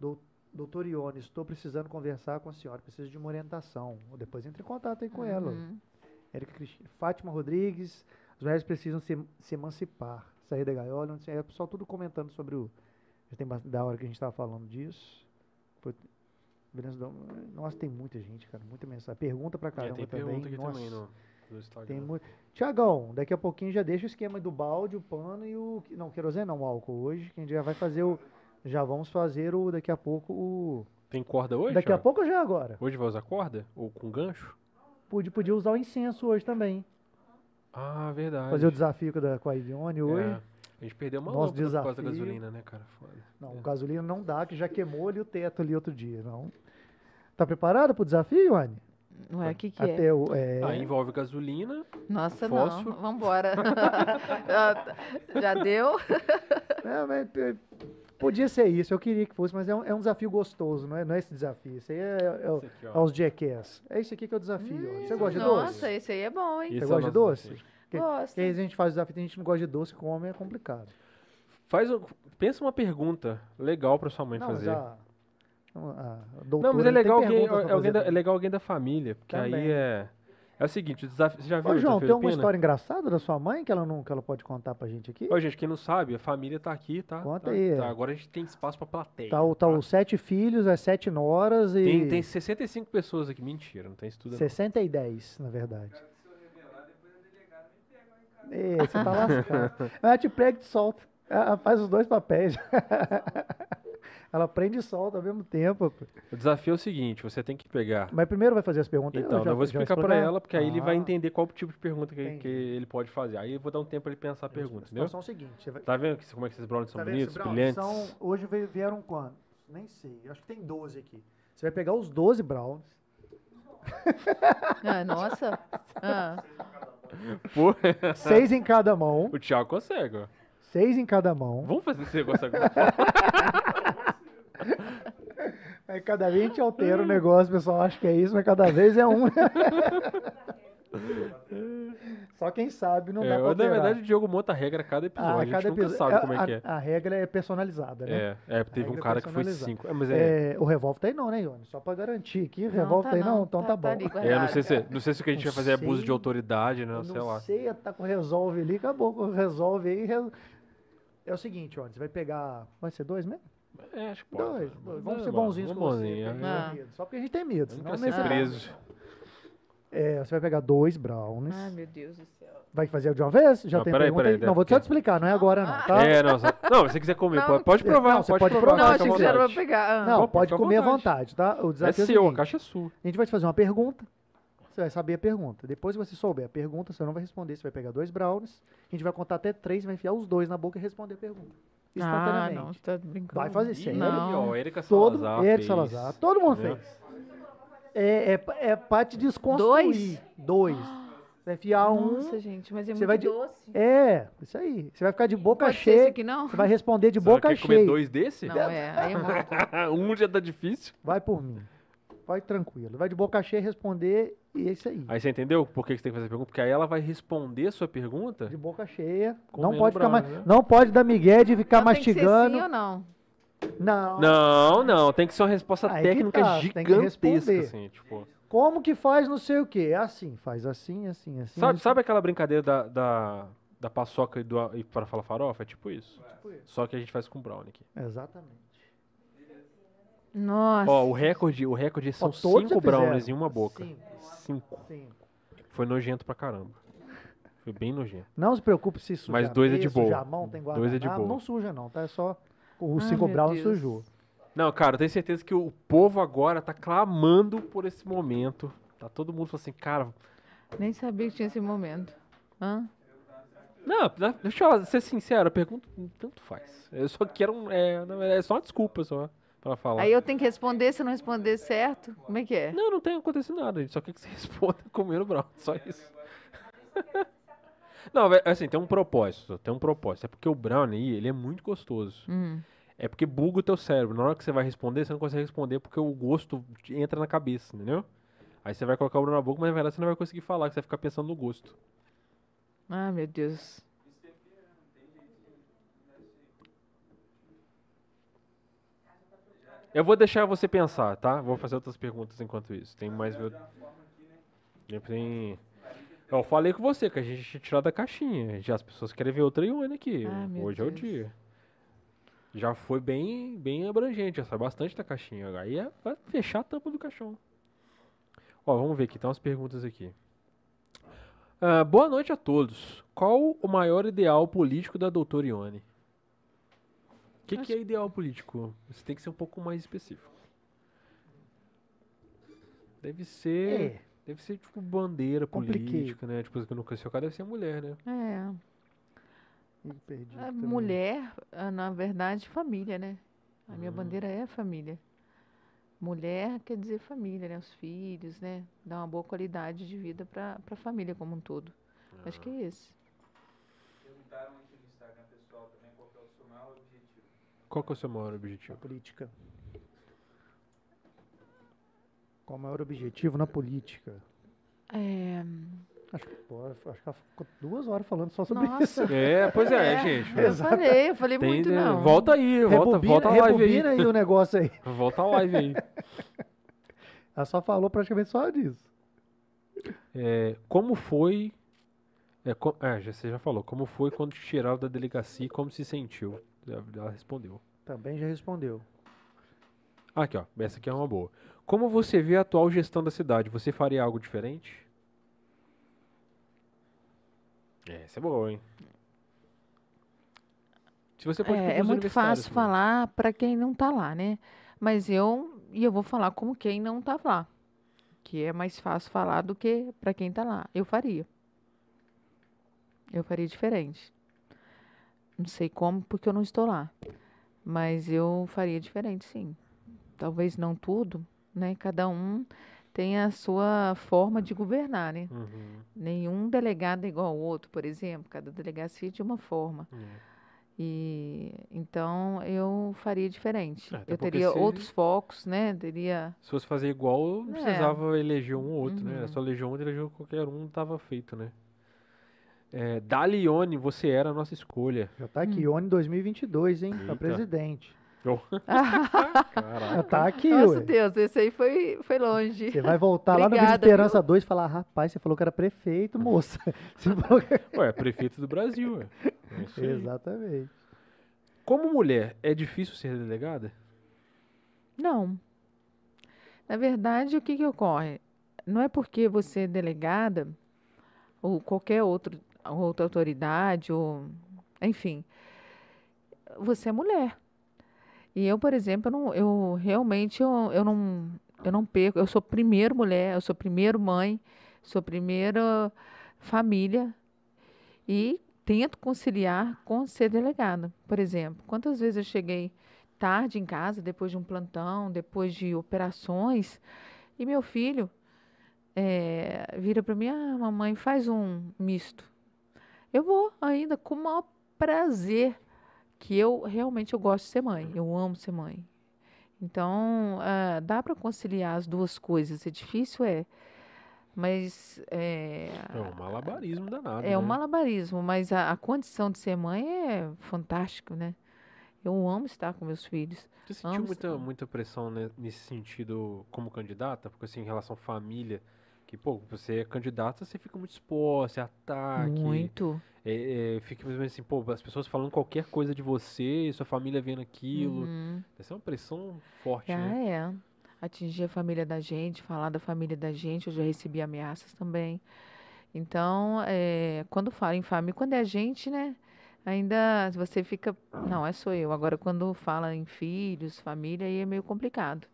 dou- doutor Ione, estou precisando conversar com a senhora, preciso de uma orientação. Depois entre em contato aí com ela. Érica Cristina. Fátima Rodrigues, as mulheres precisam se, se emancipar, sair da gaiola. Não sei, é o pessoal tudo comentando sobre o. Já tem da hora que a gente estava falando disso. Foi- Nossa, tem muita gente, cara, muita mensagem. Pergunta pra É, caramba tem também. pergunta aqui Nossa, também no, no Instagram. tem muito. Tiagão, daqui a pouquinho já deixa o esquema do balde, o pano e o. Não, querosene não, o álcool hoje, que a gente já vai fazer o. Já vamos fazer o daqui a pouco o. Tem corda hoje? daqui a Thiago? pouco ou já é agora? Hoje vai usar corda? Ou com gancho? Pude, podia usar o incenso hoje também. Ah, verdade. Fazer o desafio com a, da- com a Ione hoje. É. A gente perdeu uma Nosso lâmpada por causa da desafio. gasolina, né, cara? Foda. Não, É. gasolina não dá, que já queimou ali o teto ali outro dia, não. Tá preparado pro desafio, Anne? Ué, o que que é? Até o. É, Ah, envolve gasolina. Nossa, fósforo. não. Vambora. já, já deu? é, mas, é, podia ser isso, eu queria que fosse, mas é um, é um desafio gostoso, não é, não é esse desafio. Isso aí é, é, o- Esse aqui, é os Jackass. É isso aqui que é o desafio. ó. Você gosta de Nossa, doce? esse aí é bom, hein? Esse é gosta de doce? desafio. Gosto. Porque aí a gente faz o desafio e a gente não gosta de doce, come é complicado. Faz um- pensa uma pergunta legal pra sua mãe Não, fazer. a Não, mas é legal, alguém, é, alguém da, é legal alguém da família, porque Também. aí é. É o seguinte, o desafio, você já viu Ô, João, tem alguma história engraçada da sua mãe que ela, não, que ela pode contar pra gente aqui? Ó, gente, quem não sabe, a família tá aqui, tá? Conta Tá- aí. tá, agora a gente tem espaço pra plateia. Tá, o- tá os sete filhos, é sete noras e. Tem, tem 65 pessoas aqui. Mentira, não tem isso tudo. não. 60 e 10, na verdade. É, você tá lascado. Ela te prega e te solta. Ela faz os dois papéis. Ela prende e solta ao mesmo tempo. O desafio é o seguinte: você tem que pegar. Mas primeiro vai fazer as perguntas. Então, já- eu vou explicar pra explicar? ela, porque aí ele vai Ah, entender qual tipo de pergunta que, que ele pode fazer. Aí eu vou dar um tempo pra ele pensar a pergunta, A entendeu? é o seguinte. Você vai, Tá vendo que- como é que esses brownies são tá vendo bonitos, brown? brilhantes? São, hoje vieram quantos? Nem sei. Acho que tem 12 aqui. Você vai pegar os 12 browns. Ah, nossa. Ah, Pô, Seis em cada mão. o Thiago consegue, ó. Seis em cada mão. Vamos fazer esse negócio agora. Aí cada vez a gente altera o negócio, o pessoal acha que é isso, mas cada vez é um. Só quem sabe não É, dá pra eu, na alterar. verdade, o Diogo monta a regra a cada episódio. Ah, a gente cada nunca episódio- sabe como é a, que é. a- a regra é personalizada, né? É, é, teve um regra cara que foi. 5. É, mas é. É, o revólver tá aí não, né, Ione? Só pra garantir aqui, o Não, revólver tá tá aí não, não. então Tá- tá, tá bom. ali É, não sei, se, não sei se o que a gente Não vai fazer é abuso de autoridade, né? Eu Sei não lá. sei, tá com resolve ali, acabou, resolve aí. re- É o seguinte, ó, você vai pegar. Vai ser dois mesmo? É, acho que pode. Dois. dois. Vamos É, ser bonzinhos com vamos você. é. a Ah. medo. Só porque a gente tem medo. Não Senão quero nem ser você- preso. É, você vai pegar dois brownies. ai, meu Deus do céu. Vai fazer de uma vez? Já Não, tem peraí, pergunta peraí, aí? Não, vou só te explicar, não é agora não, tá? É, não, só- não, se você quiser comer, Não. pode, pode provar, Não, você pode, pode provar. provar, Não, achei que já era vontade. pra pegar. Ah. Não, Pode, pode comer à vontade. vontade, tá? O É desafio é, o seu, a seguinte, caixa é sua. a gente vai te fazer uma pergunta, você vai saber a pergunta. Depois que você souber a pergunta, você não vai responder, você vai pegar dois brownies, a gente vai contar até três, vai enfiar os dois na boca e responder a pergunta. Ah, não, você tá brincando. Vai fazer sério? Não. ó, Erika Todo, Salazar fez. Salazar, todo mundo fez. É, é, é pra te desconstruir. Dois? Dois. Você vai enfiar um. Nossa, gente, mas é Você muito vai de- doce. É, isso aí. Você vai ficar de boca Pode ser esse cheia. aqui, não? Você vai responder de Você boca quer comer cheia. dois desse? Não, é, aí é um já tá difícil. Vai por mim. Vai tranquilo. Vai de boca cheia responder e é isso aí. Aí você entendeu por que que você tem que fazer a pergunta? Porque aí ela vai responder a sua pergunta. De boca cheia. Não pode ficar mais, né? não pode dar migué de ficar Então tem que ser mastigando. sim ou não? Não. Não, não, tem que ser uma resposta Aí técnica tá, tem que gigantesca, assim, tipo. Como que faz não sei o quê? É assim, faz assim, assim, assim. Sabe, assim. sabe aquela brincadeira da, da, da paçoca e, do, e para falar farofa? É tipo isso. Tipo isso. Só que a gente faz com brownie aqui. Exatamente. Nossa. Ó, o recorde, o recorde são todos cinco já fizeram. brownies em uma boca. Cinco. Cinco. Foi nojento pra caramba. Foi bem nojento. Não se preocupe se sujar. Mas dois é de boa. A mão, tem Dois é de guardanapo. boa. Não suja não, tá? É só os Ah, cinco meu browns Deus. sujou. Não, cara, eu tenho certeza que o povo agora tá clamando por esse momento. Tá todo mundo falando assim, cara. Nem sabia que tinha esse momento. Hã? Não, deixa eu ser sincero, a pergunta tanto faz. Eu só quero um. É, não, é só uma desculpa só pra falar. Aí eu tenho que responder, se eu não responder certo, como é que é? Não, não tem acontecido nada. A gente só quer que você responda comendo brown. Só isso. não, assim, tem um propósito. Tem um propósito. É porque o brownie, ele é muito gostoso. Hum. É porque buga o teu cérebro. Na hora que você vai responder, você não consegue responder porque o gosto entra na cabeça, entendeu? Aí você vai colocar o brownie na boca, mas na verdade você não vai conseguir falar, que você vai ficar pensando no gosto. Ah, meu Deus. Eu vou deixar você pensar, tá? Vou fazer outras perguntas enquanto isso. Tem mais. Tem. Eu falei com você que a gente tinha tirado da caixinha. Já as pessoas querem ver outra Ione aqui. Ah, Hoje é o dia. Já foi bem, bem abrangente, já sai bastante da caixinha. Aí é, vai fechar a tampa do caixão. Ó, vamos ver aqui, tem umas perguntas aqui. Ah, boa noite a todos. Qual o maior ideal político da doutora Ione? O que, que é ideal político? Você tem que ser um pouco mais específico. Deve ser. É. Deve ser tipo bandeira Compliquei. política, né? Tipo, no seu caso deve ser mulher, né? É. Perdi A também. mulher, ah, na verdade, família, né? A minha Hum. bandeira é família. Mulher quer dizer família, né? Os filhos, né? Dar uma boa qualidade de vida para a família como um todo. Acho que é esse. Perguntaram aqui no Instagram pessoal também qual que é o seu maior objetivo. Qual que é o seu maior A objetivo? política. Qual o maior objetivo na política? É, Acho que, pô, acho que ela ficou duas horas falando só sobre isso. nossa. É, pois é, É, gente. Eu falei, eu falei Tem, muito né, não. Volta aí, volta, Rebobina, volta a live aí. aí o negócio aí. Volta a live aí. Ela só falou praticamente só disso. É, como foi. É, co- é, já, você já falou. Como foi quando te tiraram da delegacia e como se sentiu? Já- Ela respondeu. Também já respondeu. Aqui, ó. Essa aqui é uma boa. Como você vê a atual gestão da cidade? Você faria algo diferente? É, essa é boa, hein? Se você pode É, é muito fácil falar para quem não tá lá, né? Mas eu e eu vou falar como quem não tá lá, que é mais fácil falar do que para quem tá lá. Eu faria. Eu faria diferente. Não sei como, porque eu não estou lá. Mas eu faria diferente, sim. Talvez não tudo, né? Cada um tem a sua forma de governar, né? Uhum, Nenhum delegado é igual ao outro, por exemplo. Cada delegacia é de uma forma. é. E então eu faria diferente. É, até eu teria se- outros focos, né? Teria. Se fosse fazer igual, não É. precisava eleger um ou outro, né? Era Uhum. só eleger um, eleger qualquer um, tava feito, né? É, Dalione, você era a nossa escolha. Já tá aqui, ONI 2022, hein? Pra presidente. Oh, Já tá aqui, Nossa ué. Deus, esse aí foi, foi longe. Você vai voltar lá no Vida Obrigada, Esperança 2 e falar, rapaz, você falou que era prefeito, moça. Você falou que- Ué, prefeito do Brasil, ué. É isso aí. Exatamente. Como mulher, é difícil ser delegada? Não. Na verdade, o que, que ocorre? Não é porque você é delegada ou qualquer outro, outra autoridade, ou enfim, você é mulher. E eu, por exemplo, eu, não, eu realmente eu, eu não eu não perco. Eu sou primeiro mulher, eu sou primeiro mãe, sou primeira família e tento conciliar com ser delegada. Por exemplo, quantas vezes eu cheguei tarde em casa, depois de um plantão, depois de operações, e meu filho eh, vira para mim, ah, mamãe, faz um misto. Eu vou ainda com o maior prazer, que eu realmente eu gosto de ser mãe, eu amo ser mãe. Então, ah, dá para conciliar as duas coisas. É difícil, é. Mas é, É um malabarismo danado, é um né? malabarismo, mas a, a condição de ser mãe é fantástico, né? Eu amo estar com meus filhos. Você sentiu muita, estar. muita pressão né, nesse sentido como candidata? Porque assim, em relação à família, que, pô, você é candidata, você fica muito exposta, é ataque. Muito. É, é, fica mais menos assim, pô, as pessoas falando qualquer coisa de você, sua família vendo aquilo. Uhum. Essa é uma pressão forte, Ah, né? é. Atingir a família da gente, falar da família da gente, eu já recebi ameaças também. Então, é, quando fala em família, quando é a gente, né? Ainda você fica. Não, é sou eu. Agora, quando fala em filhos, família, aí é meio complicado.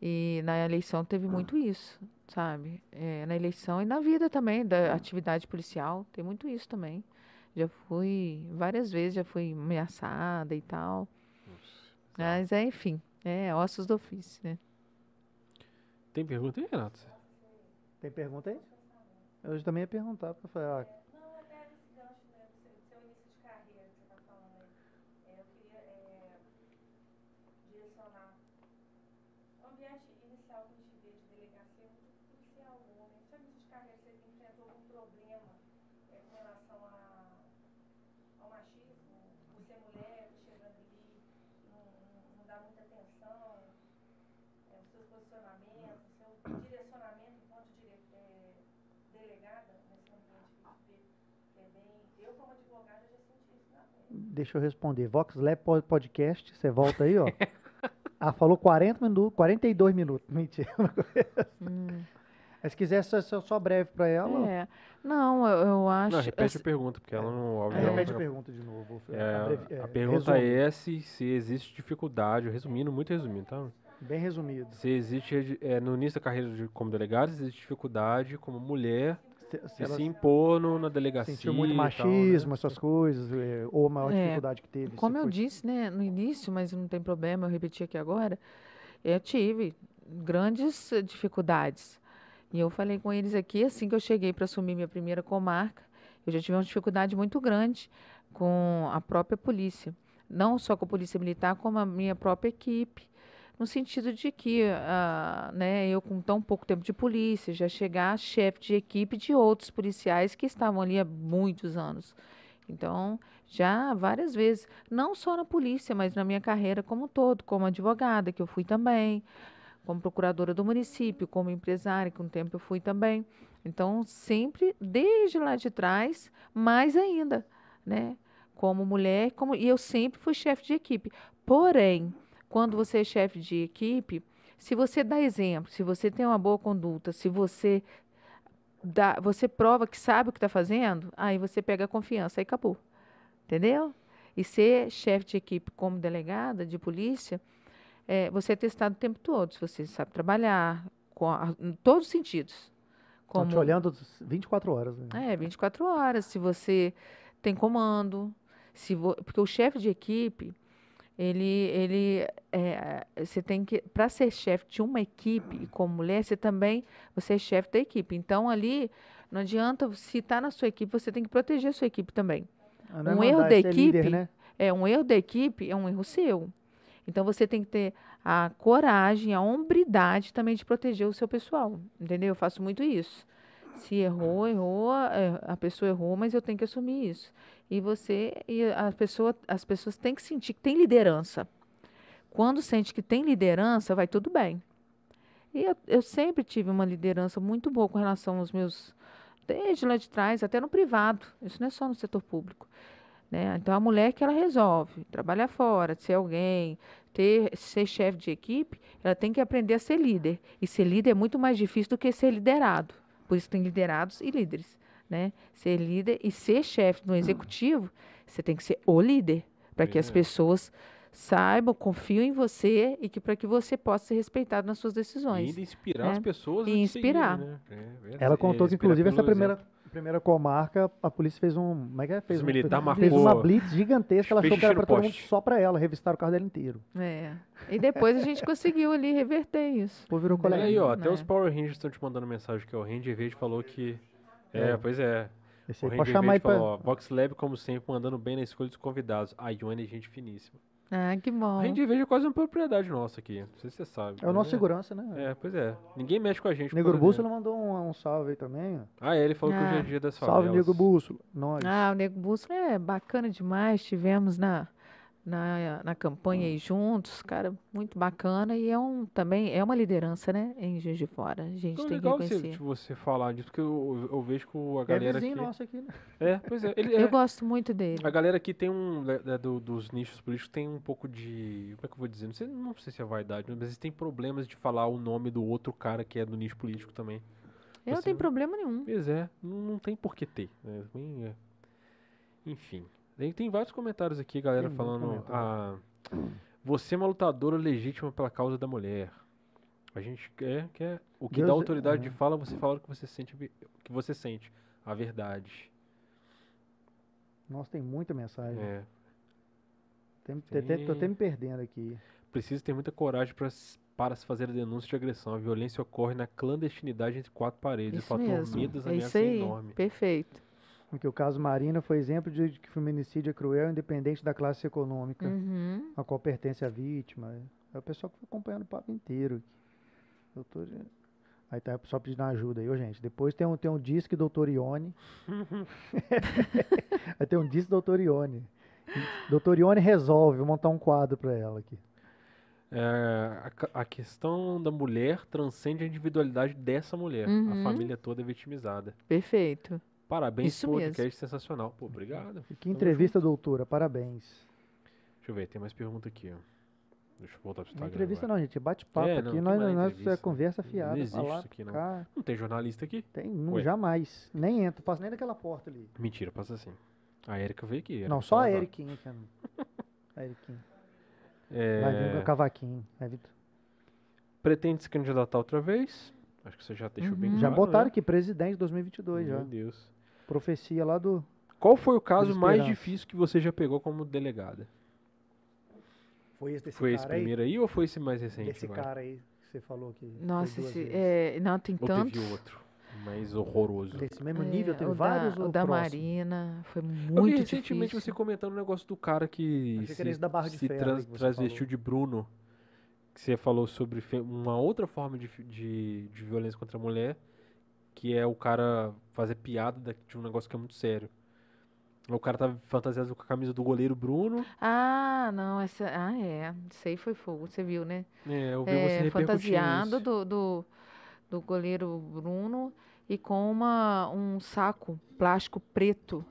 E na eleição teve muito isso, sabe? É, na eleição e na vida também, da atividade policial, tem muito isso também. Já fui, várias vezes já fui ameaçada e tal. Mas, é, enfim, é ossos do ofício, né? Tem pergunta aí, Renato? Tem pergunta aí? Eu também ia perguntar pra falar. ah, Não, até esse gancho né, do seu, do seu início de carreira que você está falando aí. É, eu queria é, direcionar. O ambiente inicial que a gente vê de delegacia é muito policial, né? Seu início de carreira, você enfrentou algum problema é, com relação a, ao machismo? Por ser mulher, tá chegando ali, não, não, não dá muita atenção, é, os seus posicionamentos, o seu direcionamento enquanto dire, é, delegada nesse ambiente que a gente vê, que é bem. Eu, como advogada, já senti isso na pele. Deixa eu responder. Vox Lab Pod- Podcast, você volta aí, ó. Ah, falou 40 minutos, 42 minutos. Mentira. Hum, Mas se quiser, só, só, só breve pra ela. é. Não, eu, eu acho. Não, repete assim, a pergunta, porque ela não... óbvio, É. ela Repete a não- pergunta de novo. É, a é, pergunta resumo. é se, se existe dificuldade, resumindo, muito resumindo, tá? Bem resumido. Se existe, é, no início da carreira de, como delegado, existe dificuldade como mulher Se, se de ela se impor no, na delegacia sentiu muito e tal, machismo, né? essas coisas, é, ou a maior É, dificuldade que teve. Como eu foi- disse, né, no início, mas não tem problema, eu repeti aqui agora. Eu tive grandes eh, dificuldades. E eu falei com eles aqui, assim que eu cheguei para assumir minha primeira comarca, eu já tive uma dificuldade muito grande com a própria polícia. Não só com a polícia militar, como a minha própria equipe. No sentido de que ah, né, eu, com tão pouco tempo de polícia, já chegar chefe de equipe de outros policiais que estavam ali há muitos anos. Então, já várias vezes, não só na polícia, mas na minha carreira como um todo, como advogada, que eu fui também, como procuradora do município, como empresária, que um tempo eu fui também. Então, sempre desde lá de trás, mais ainda, né? Como mulher, como e eu sempre fui chefe de equipe. Porém, quando você é chefe de equipe, se você dá exemplo, se você tem uma boa conduta, se você dá, você prova que sabe o que está fazendo, aí você pega a confiança, aí acabou. Entendeu? E ser chefe de equipe como delegada de polícia, é, você é testado o tempo todo. Se você sabe trabalhar, com a- em todos os sentidos. Estão te olhando 24 horas. Né? É, 24 horas. Se você tem comando, se vo- porque o chefe de equipe, ele, ele, é, você tem que, para ser chefe de uma equipe e como mulher, você também, você é chefe da equipe. Então ali, não adianta, se está na sua equipe, você tem que proteger a sua equipe também. Ah, é um erro da ser líder, equipe né? É um erro da equipe, é um erro seu. Então você tem que ter a coragem, a hombridade também de proteger o seu pessoal, entendeu? Eu faço muito isso. Se errou, errou, é, a pessoa errou, mas eu tenho que assumir isso. E você e a pessoa, as pessoas têm que sentir que tem liderança. Quando sente que tem liderança, vai tudo bem. E eu, eu sempre tive uma liderança muito boa com relação aos meus, desde lá de trás, até no privado. Isso não é só no setor público. Né? Então a mulher que ela resolve trabalhar fora, ser alguém, ter ser chefe de equipe, ela tem que aprender a ser líder. E ser líder é muito mais difícil do que ser liderado. Por isso tem liderados e líderes, né? Ser líder e ser chefe no executivo, você tem que ser o líder para que as É. pessoas saibam, confiam em você e que para que você possa ser respeitado nas suas E decisões. ainda inspirar né? as pessoas E inspirar. seguirem, né? É. Ela contou É, que, inclusive, essa primeira, exemplo. primeira comarca, a polícia fez um. Como é que é? Fez, um- militar fez marcou- uma blitz gigantesca. Ela achou que era pra todo mundo só pra ela. Revistaram o carro dela inteiro. É. E depois a gente conseguiu ali reverter isso. Pô, virou Olha colega. Aí, ó, até né? os Power Rangers estão te mandando mensagem que o Ranger Verde falou que. É, É. pois é. Esse O aí, pode chamar pra. falou, ó, Vox Lab, como sempre, mandando bem na escolha dos convidados. A Ione é gente finíssima. Ah, que bom. Ranger Verde é quase uma propriedade nossa aqui. Não sei se você sabe. É o nosso né? segurança, né? É, pois é. Ninguém mexe com a gente. Negro Bússola mandou um, um salve aí também. ó. Ah, é, ele falou que hoje é Ah. dia das favelas. Salve, Negro Bússola. Nós. Ah, o Nego Bússola é bacana demais. Tivemos na, na, na campanha aí juntos, cara, muito bacana. E é um também é uma liderança, né? Em Juiz de Fora. A gente Então, tem que legal você, reconhecer. você falar disso, porque eu, eu vejo que o- a é galera vizinho aqui... nosso aqui, né? É, pois é. Ele, Eu é- gosto muito dele. A galera aqui tem um. né, do- dos nichos políticos tem um pouco de. Como é que eu vou dizer? Não sei, não sei se é vaidade, mas eles têm problemas de falar o nome do outro cara que é do nicho político também. Eu não você- tenho problema nenhum. Pois é, não, não tem por que ter. né, é. Enfim. Tem vários comentários aqui, galera, Tem falando. Ah, você é uma lutadora legítima pela causa da mulher. A gente quer. quer o que Deus dá é- autoridade de é. fala, você fala o que você sente, o que você sente. A verdade. Nossa, tem muita mensagem. É. Tem, tem- tem- tô até me perdendo aqui. Precisa ter muita coragem pra s- para se fazer a denúncia de agressão. A violência ocorre na clandestinidade entre quatro paredes. Isso o fator mesmo. medo É é enorme. Perfeito. Porque o caso Marina foi exemplo de que feminicídio é cruel, independente da classe econômica Uhum. a qual pertence a vítima. É o pessoal que foi acompanhando o papo inteiro. Doutor... Aí tá o pessoal pedindo ajuda aí, ô gente. Depois tem um, tem um disque Doutor Ione. aí tem um disque Doutor Ione. Doutor Ione resolve, vou montar um quadro pra ela aqui. É, a, a questão da mulher transcende a individualidade dessa mulher. A Uhum. família toda é vitimizada. Perfeito. Parabéns, Isso podcast mesmo. sensacional. Pô, obrigado. Que entrevista, doutora, parabéns. Deixa eu ver, tem mais pergunta aqui, ó. Deixa eu voltar pro Não é Instagram. entrevista agora. não, gente, é bate-papo É, não, aqui. Nós, não é nós é conversa Não fiada. existe pra lá, isso aqui, não. cá. Não tem jornalista aqui? Tem, não, Ué. jamais. Nem entro, passo nem daquela porta ali. Mentira, passa assim. A Erika veio aqui. não, só a. Eriquinha. Que a Eriquinha. É, Vai vir com o cavaquinho. Vai vir- Pretende se candidatar outra vez? Acho que você já deixou bem Uhum. Já claro, botaram né? aqui, presidente 2022 já. Meu Deus. Profecia lá do. Qual foi o caso mais difícil que você já pegou como delegada? Foi esse desse Foi esse cara primeiro aí ou foi esse mais recente? Agora? cara aí que você falou que. foi Nossa, duas esse, vezes. é, não, tem Ou tantos. teve outro mais horroroso? Desse mesmo É, nível, teve o vários da, o da próximo? Marina foi Eu vi muito recentemente difícil. você comentando o negócio do cara que Achei se, esse da Barra de se Ferro trans- transvestiu falou. de Bruno. Que você falou sobre uma outra forma de, de, de violência contra a mulher, que é o cara fazer piada da- de um negócio que é muito sério. O cara tava fantasiado com a camisa do goleiro Bruno. Ah, não, essa. Ah, é. Isso aí foi fogo, você viu, né? É, eu vi você É, repercutindo fantasiado do, do, do goleiro Bruno e com uma, um saco plástico preto,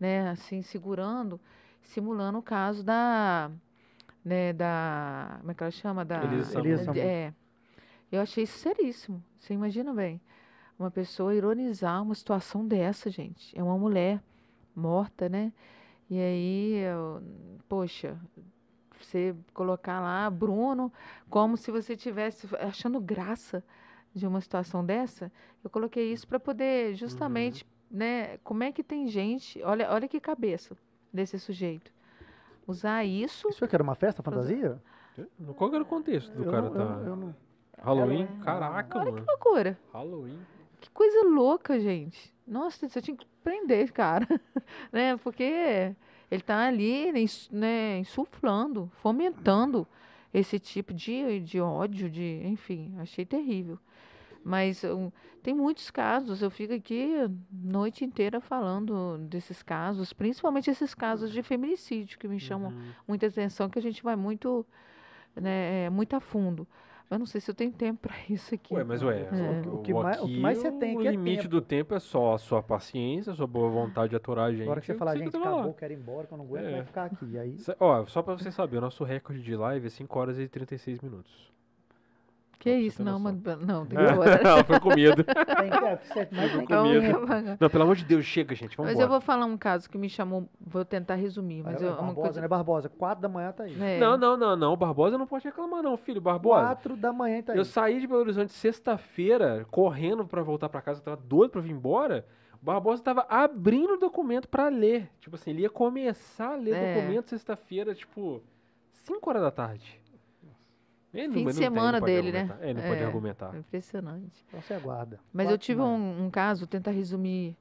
né? Assim, segurando, simulando o caso da. Né, da. Como é que ela chama? Da, Elisa Samud. É. Eu achei isso seríssimo. Você imagina bem. Uma pessoa ironizar uma situação dessa, gente. É uma mulher morta, né? E aí, eu- poxa, você colocar lá Bruno como se você tivesse achando graça de uma situação dessa. Eu coloquei isso para poder justamente, né, como é que tem gente, olha, olha que cabeça desse sujeito. Usar isso Isso aqui era uma festa, fantasia? Qual que era o contexto do Eu cara não- tá. eu- eu não- Halloween? É. Caraca, Olha mano. loucura. Halloween. Que coisa louca, gente. Nossa, você tinha que prender, cara. né? Porque ele tá ali, né, né, insuflando, fomentando esse tipo de, de ódio, de, enfim, achei terrível. Mas um, tem muitos casos, eu fico aqui noite inteira falando desses casos, principalmente esses casos de feminicídio que me chamam Uhum. muita atenção, que a gente vai muito, né, é, muito a fundo. Mas não sei se eu tenho tempo para isso aqui. Ué, mas ué, É. o, O que mais- o que mais você tem o aqui é limite tempo. do tempo é só a sua paciência, a sua boa vontade de aturar a gente. Agora que você falar, que gente, lá. acabou, quero ir embora, que eu não aguento É. mais ficar aqui. Aí, Cê- Ó, só pra você saber, o nosso recorde de live é 5 horas e 36 minutos. Que você isso? Não, noção. mano, não, tem que ir embora. Não, foi com medo. tem que, é, mas tem com medo. Não, pelo amor de Deus, chega, gente. Vamos Mas eu vou falar um caso que me chamou, vou tentar resumir, mas É, eu, Barbosa, coisa... né, Barbosa? Quatro da manhã tá aí. É, Não, não, não, não. O Barbosa não pode reclamar, não, filho. Barbosa. Quatro da manhã tá aí. Eu saí de Belo Horizonte sexta-feira, correndo pra voltar pra casa, eu tava doido pra vir embora. O Barbosa tava abrindo o documento pra ler. Tipo assim, ele ia começar a ler É. documento sexta-feira, tipo, 5 horas da tarde. Ele Fim de não tem, semana pode dele, né? É, ele não pode É. argumentar. Impressionante. Então você aguarda. Mas eu Quatro tive da manhã. um, um caso, vou tentar resumir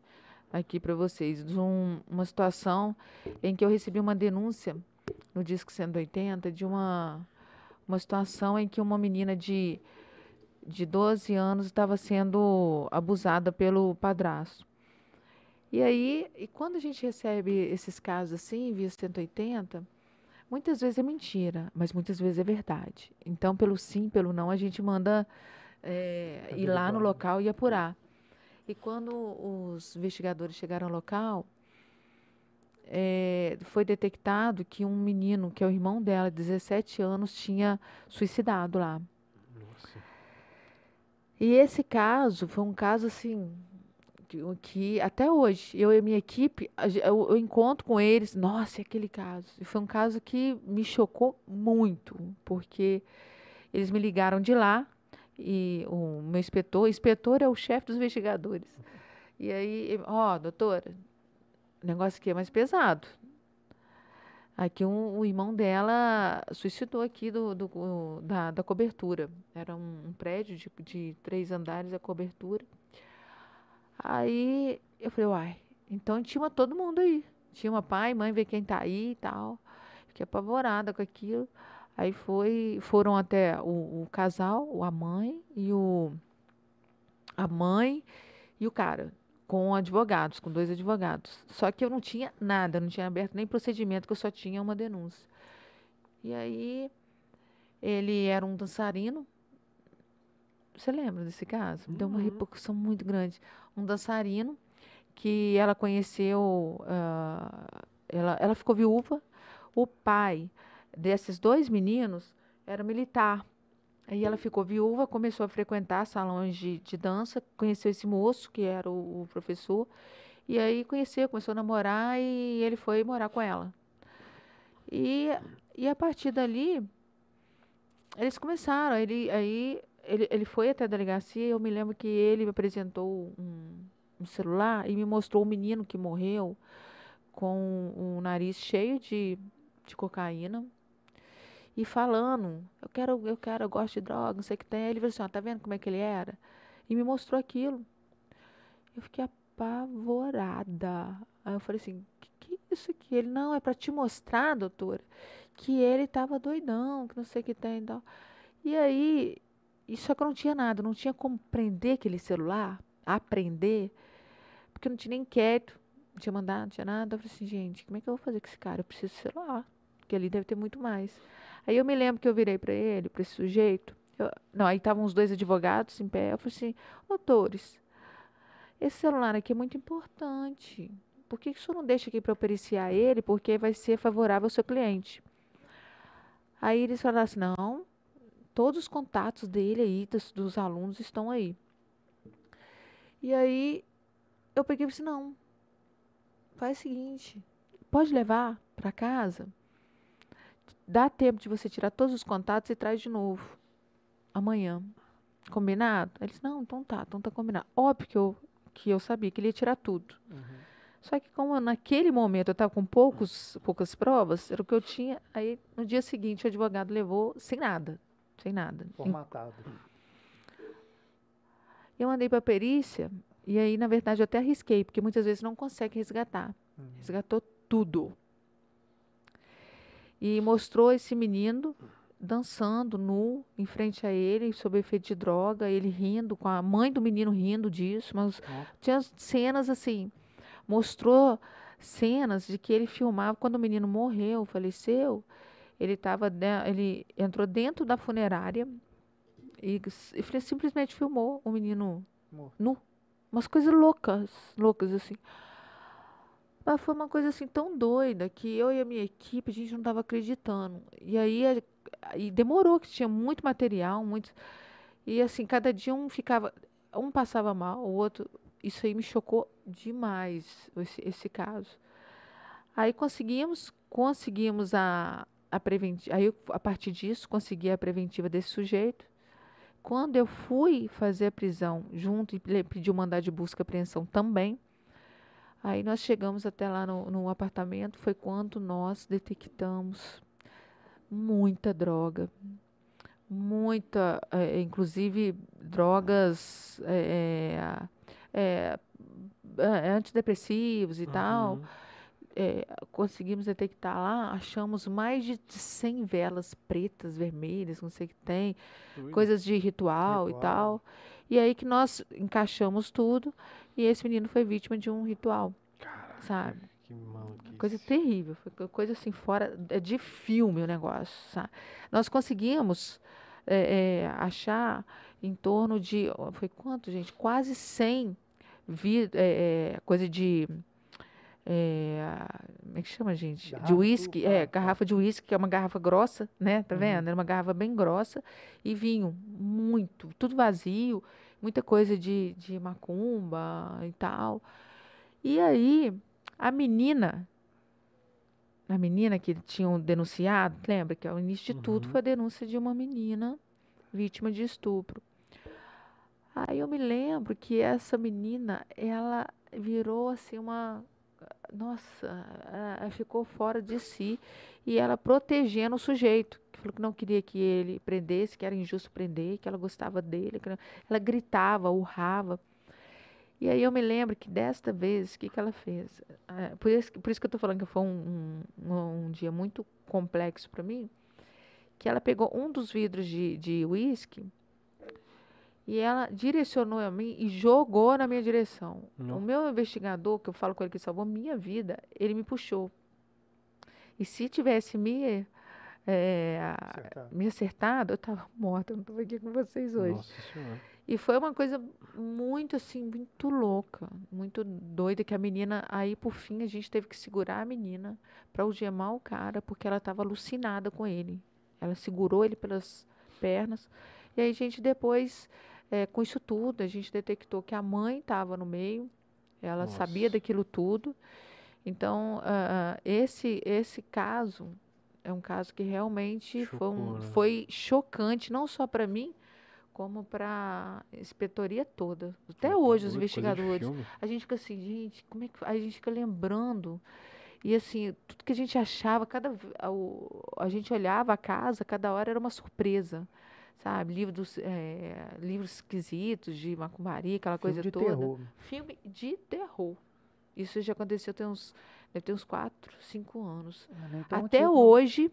aqui para vocês, de um- uma situação em que eu recebi uma denúncia no Disque 180 de uma, uma situação em que uma menina de, de 12 anos estava sendo abusada pelo padrasto. E aí, e quando a gente recebe esses casos assim, via 180, muitas vezes é mentira, mas muitas vezes é verdade. Então, pelo sim, pelo não, a gente manda é, ir lá no local e apurar. E quando os investigadores chegaram ao local, é, foi detectado que um menino, que é o irmão dela, 17 anos, tinha suicidado lá. Nossa. E esse caso foi um caso assim que, que até hoje eu e a minha equipe eu, eu encontro com eles, nossa, é aquele caso. E foi um caso que me chocou muito, porque eles me ligaram de lá e o meu inspetor, o inspetor é o chefe dos investigadores. E aí, ó, doutora, o negócio aqui é mais pesado. Aqui um, o irmão dela suicidou aqui do, do- da, da cobertura. Era um, um prédio de, de três andares a cobertura. Aí eu falei, uai, então tinha todo mundo aí. Tinha uma pai, mãe, ver quem tá aí e tal. Fiquei apavorada com aquilo. Aí foi, foram até o, o casal, a mãe e o a mãe e o cara, com advogados, com dois advogados. Só que eu não tinha nada, não tinha aberto nem procedimento, que eu só tinha uma denúncia. E aí ele era um dançarino. Você lembra desse caso? Deu uma Uhum. repercussão muito grande. Um dançarino que ela conheceu, ah, ela, ela ficou viúva. O pai desses dois meninos era militar. Aí ela ficou viúva, começou a frequentar salões de, de dança, conheceu esse moço, que era o, o professor, e aí conheceu, começou a namorar e ele foi morar com ela. E, e a partir dali, eles começaram, ele, aí ele, ele foi até a delegacia, eu me lembro que ele me apresentou um, um celular e me mostrou o menino que morreu com o nariz cheio de, de cocaína. e falando, eu quero, eu quero, eu gosto de droga, não sei o que tem. Ele falou assim, ó, tá vendo como é que ele era? E me mostrou aquilo. Eu fiquei apavorada. Aí eu falei assim, que que é isso aqui? Ele, não, é para te mostrar, doutora, que ele estava doidão, que não sei o que tem e tal. E aí, isso só que eu não tinha nada, não tinha como prender aquele celular, aprender, porque não tinha nem inquérito, não tinha mandado, não tinha nada. Eu falei assim, gente, como é que eu vou fazer com esse cara? Eu preciso de celular, porque ali deve ter muito mais. Aí eu me lembro que eu virei para ele, para esse sujeito. eu- não, aí estavam os dois advogados em pé. Eu falei assim, doutores, esse celular aqui é muito importante. Por que que o senhor não deixa aqui para eu periciar ele? Porque vai ser favorável ao seu cliente. Aí eles falaram assim, não, todos os contatos dele aí, dos, dos alunos, estão aí. E aí eu peguei e falei assim, não, faz o seguinte, pode levar para casa, dá tempo de você tirar todos os contatos e traz de novo, amanhã. Combinado? Ele disse, não, então tá, então tá combinado. Óbvio que eu, que eu sabia que ele ia tirar tudo. Só que como naquele momento eu estava com poucos, poucas provas, era o que eu tinha, aí no dia seguinte o advogado levou sem nada, sem nada. Formatado. Eu mandei para a perícia e aí, na verdade, eu até arrisquei, porque muitas vezes não consegue resgatar. Resgatou tudo. E mostrou esse menino dançando nu em frente a ele, sob efeito de droga, ele rindo, com a mãe do menino rindo disso, mas tinha cenas assim, mostrou cenas de que ele filmava quando o menino morreu, faleceu, ele tava, ele entrou dentro da funerária e, e simplesmente filmou o menino Morto. nu. Umas coisas loucas, loucas assim. Mas foi uma coisa assim tão doida que eu e a minha equipe, a gente não estava acreditando. E aí e demorou, que tinha muito material, muito. E assim, cada dia um ficava. Um passava mal, o outro. Isso aí me chocou demais, esse, esse caso. Aí conseguimos, conseguimos a, a preventiva. Aí, eu, a partir disso, consegui a preventiva desse sujeito. Quando eu fui fazer a prisão junto e pedi o mandado de busca e apreensão também, aí nós chegamos até lá no, no apartamento, foi quando nós detectamos muita droga, muita, eh, inclusive drogas eh, eh, eh, antidepressivos e tal Uhum. É, conseguimos detectar lá, achamos mais de 100 velas pretas, vermelhas, não sei o que tem, Ui. coisas de ritual, e Ritual. tal. E aí que nós encaixamos tudo e esse menino foi vítima de um ritual, Caraca, sabe? que maluquice. Coisa terrível, coisa assim fora é de filme o negócio, sabe? Nós conseguimos é, é, achar em torno de, foi quanto, gente? Quase 100 vi, é, é, coisa de é, como é que chama, gente? De Garrafa, uísque, tudo, é, garrafa de uísque, que é uma garrafa grossa, né? Tá Uhum. vendo? Era uma garrafa bem grossa e vinho, muito, tudo vazio, muita coisa de, de macumba e tal. E aí, a menina, a menina que tinham denunciado, lembra que o início de tudo Uhum. foi a denúncia de uma menina vítima de estupro. Aí eu me lembro que essa menina, ela virou assim uma. Nossa, a- a- ficou fora de si. E ela protegendo o sujeito, que falou que não queria que ele prendesse, que era injusto prender, que ela gostava dele. que Ela gritava, urrava. E aí eu me lembro que desta vez, o que, que ela fez? Ah, por, isso, por isso que eu estou falando que foi um, um, um dia muito complexo para mim, que ela pegou um dos vidros de uísque e ela direcionou a mim e jogou na minha direção. Não. O meu investigador, que eu falo com ele que salvou minha vida, ele me puxou. E se tivesse me, eh, Acertado. me acertado, eu estava morta, eu não estava aqui com vocês hoje. Nossa senhora. E foi uma coisa muito assim, muito louca, muito doida, que a menina, aí por fim a gente teve que segurar a menina para algemar o cara, porque ela estava alucinada com ele. Ela segurou ele pelas pernas. E aí gente depois, eh, com isso tudo, a gente detectou que a mãe estava no meio, ela sabia Nossa. daquilo tudo. Então, ah, esse, esse caso é um caso que realmente foi, um- Chocou, né? foi chocante, não só para mim, como para a inspetoria toda. Até Tá hoje, os investigadores. A gente fica assim, gente, como é que. A gente fica lembrando. E assim, tudo que a gente achava, cada a, a gente olhava a casa, cada hora era uma surpresa. Sabe? Livros, eh, livros esquisitos de macumbaria, aquela coisa Filme de toda. terror. Filme de terror. Isso já aconteceu tem uns, deve ter uns 4, 5 anos. Ah, tão Até não. hoje,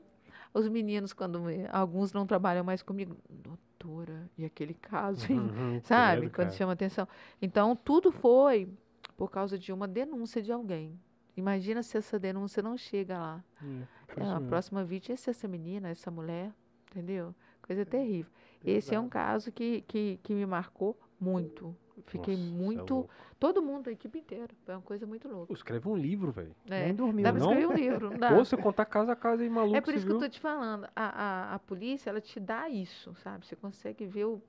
os meninos, quando alguns não trabalham mais comigo, doutora, e aquele caso? Uhum, sabe? credo, Quando cara. chama atenção. Então, tudo foi por causa de uma denúncia de alguém. Imagina se essa denúncia não chega lá. É, É, isso a mesmo. próxima vítima é essa menina, essa mulher, entendeu? Coisa terrível. Esse é um Exato. caso que, que, que me marcou muito. Fiquei Nossa, é muito. louco. todo mundo, a equipe inteira. Foi uma coisa muito louca. Escreve um livro, velho. É, Nem dormiu. dá pra não? escrever um livro, não dá. Ou você contar casa a casa e maluco, É por isso que eu viu? tô te falando. A, a, a polícia, ela te dá isso, sabe? Você consegue ver o,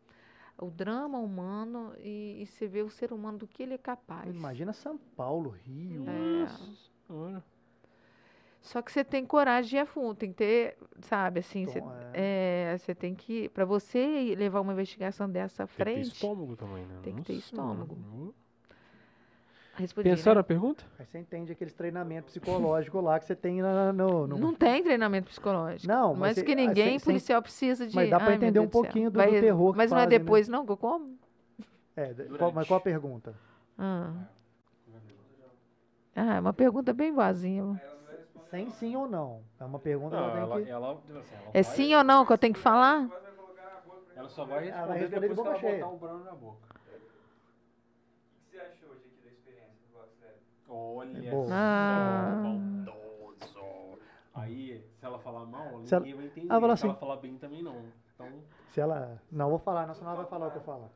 o drama humano e, e você vê o ser humano do que ele é capaz. Imagina São Paulo, Rio. É. Olha. Só que você tem coragem de ir a fundo, tem que ter, sabe, assim, você, Tom, é, você tem que, para você levar uma investigação dessa à Tem que ter frente, estômago também, né? tem que ter estômago. mano. respondi, né? Pensaram a pergunta? Aí você entende aqueles treinamentos psicológicos lá que você tem na- no, no- Não tem treinamento psicológico. Não, mas mas você- que ah, ninguém sem- policial precisa de. mas dá meu entender um pouquinho do- Vai- do terror que Mas não é né? depois, não, que eu como? É, qual- mas qual a pergunta? Ah. Ah, é uma pergunta bem boazinha. Sem sim ou não. É uma pergunta que Não, ela ela, tem que... ela, tipo assim, ela É vai- sim ou não que eu tenho que falar? Ela só vai Ela vai responder responder de depois que boca ela cheia. botar o brownie na boca. O que você achou de aqui da experiência do Lab? Olha É boa. Ah. bondoso. Aí, se ela falar mal, Se ela- ninguém vai entender. Ah, fala se assim. ela falar bem também não. Então, Se ela... Não, vou falar, não, senão ela vai falar o que eu falo.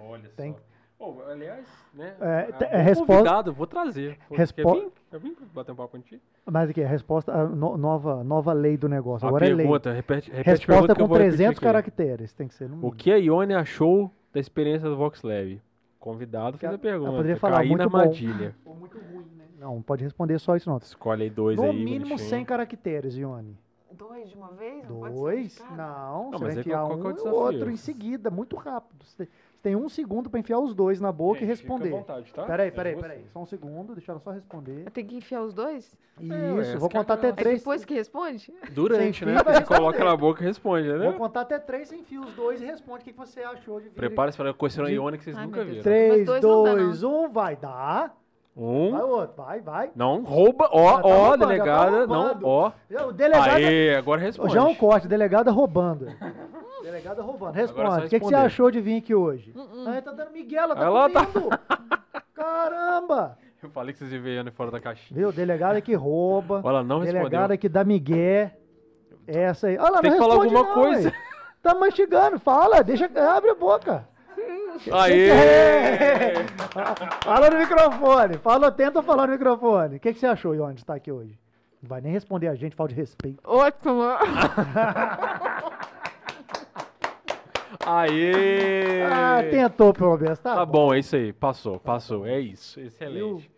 olha Tem- só. Pô, aliás, né? É, ah, te- é bom resposta- convidado, vou trazer. Pô, Respo- Quer vir? Quer vir bater um papo contigo? Mas aqui, a resposta, a no- nova, nova lei do negócio. A Agora é lei. pergunta, repete, repete a Resposta pergunta que eu com vou repetir 300 aqui. caracteres. Tem que ser no O que a Ione achou da experiência do Vox Lab? Convidado fez a pergunta. ela poderia falar, Caí na muito bom. armadilha. Ou muito ruim, né? Não, pode responder só isso não. Escolhe aí dois No aí. mínimo bonitinho. 100 caracteres, Ione. Dois de uma vez? Dois? Não, Não, você mas vai enfiar qual- qual que é o um e outro em seguida, muito rápido. Você tem um segundo pra enfiar os dois na boca e Gente, fica à responder. vontade, tá? Peraí, É peraí, peraí. Só um segundo, deixa ela só responder. Eu tenho que enfiar os dois? Isso, ué, vou contar é até. Aí três. depois que responde? Durante, né? Você coloca responder. na boca e responde, Vou né? contar até três, você enfia os dois e responde o que que você achou de vir. Prepare-se para a questão De- Ione que vocês Ai, nunca viram. Mas 3, dois não dá, 2, 1, vai dar. Um. Vai outro, vai, vai. Não, rouba. Ó, Já tá ó, roubando, tá delegada. Não, ó. O delegado. Aê, agora responde. Já é um corte, delegada roubando. delegada roubando. É Responde. O que, que você achou de vir aqui hoje? Ah, tá dando Miguel, ela tá Ela tá- comendo. Caramba! Eu falei que vocês iam fora da caixinha. Viu? Delegada que rouba. Ela não respondeu. delegada que dá migué. Essa aí. Olha lá, Tem não que falar alguma não, coisa. ué. Tá mastigando, fala, deixa, abre a boca. Aê! É. Fala no microfone. Fala, tenta falar no microfone. O que, que você achou, Ione, de estar aqui hoje? Não vai nem responder a gente, falta de respeito. Ótimo. Aê! Ah, tentou pelo menos, tá? Tá bom, é isso aí. Passou, passou. É isso. Excelente.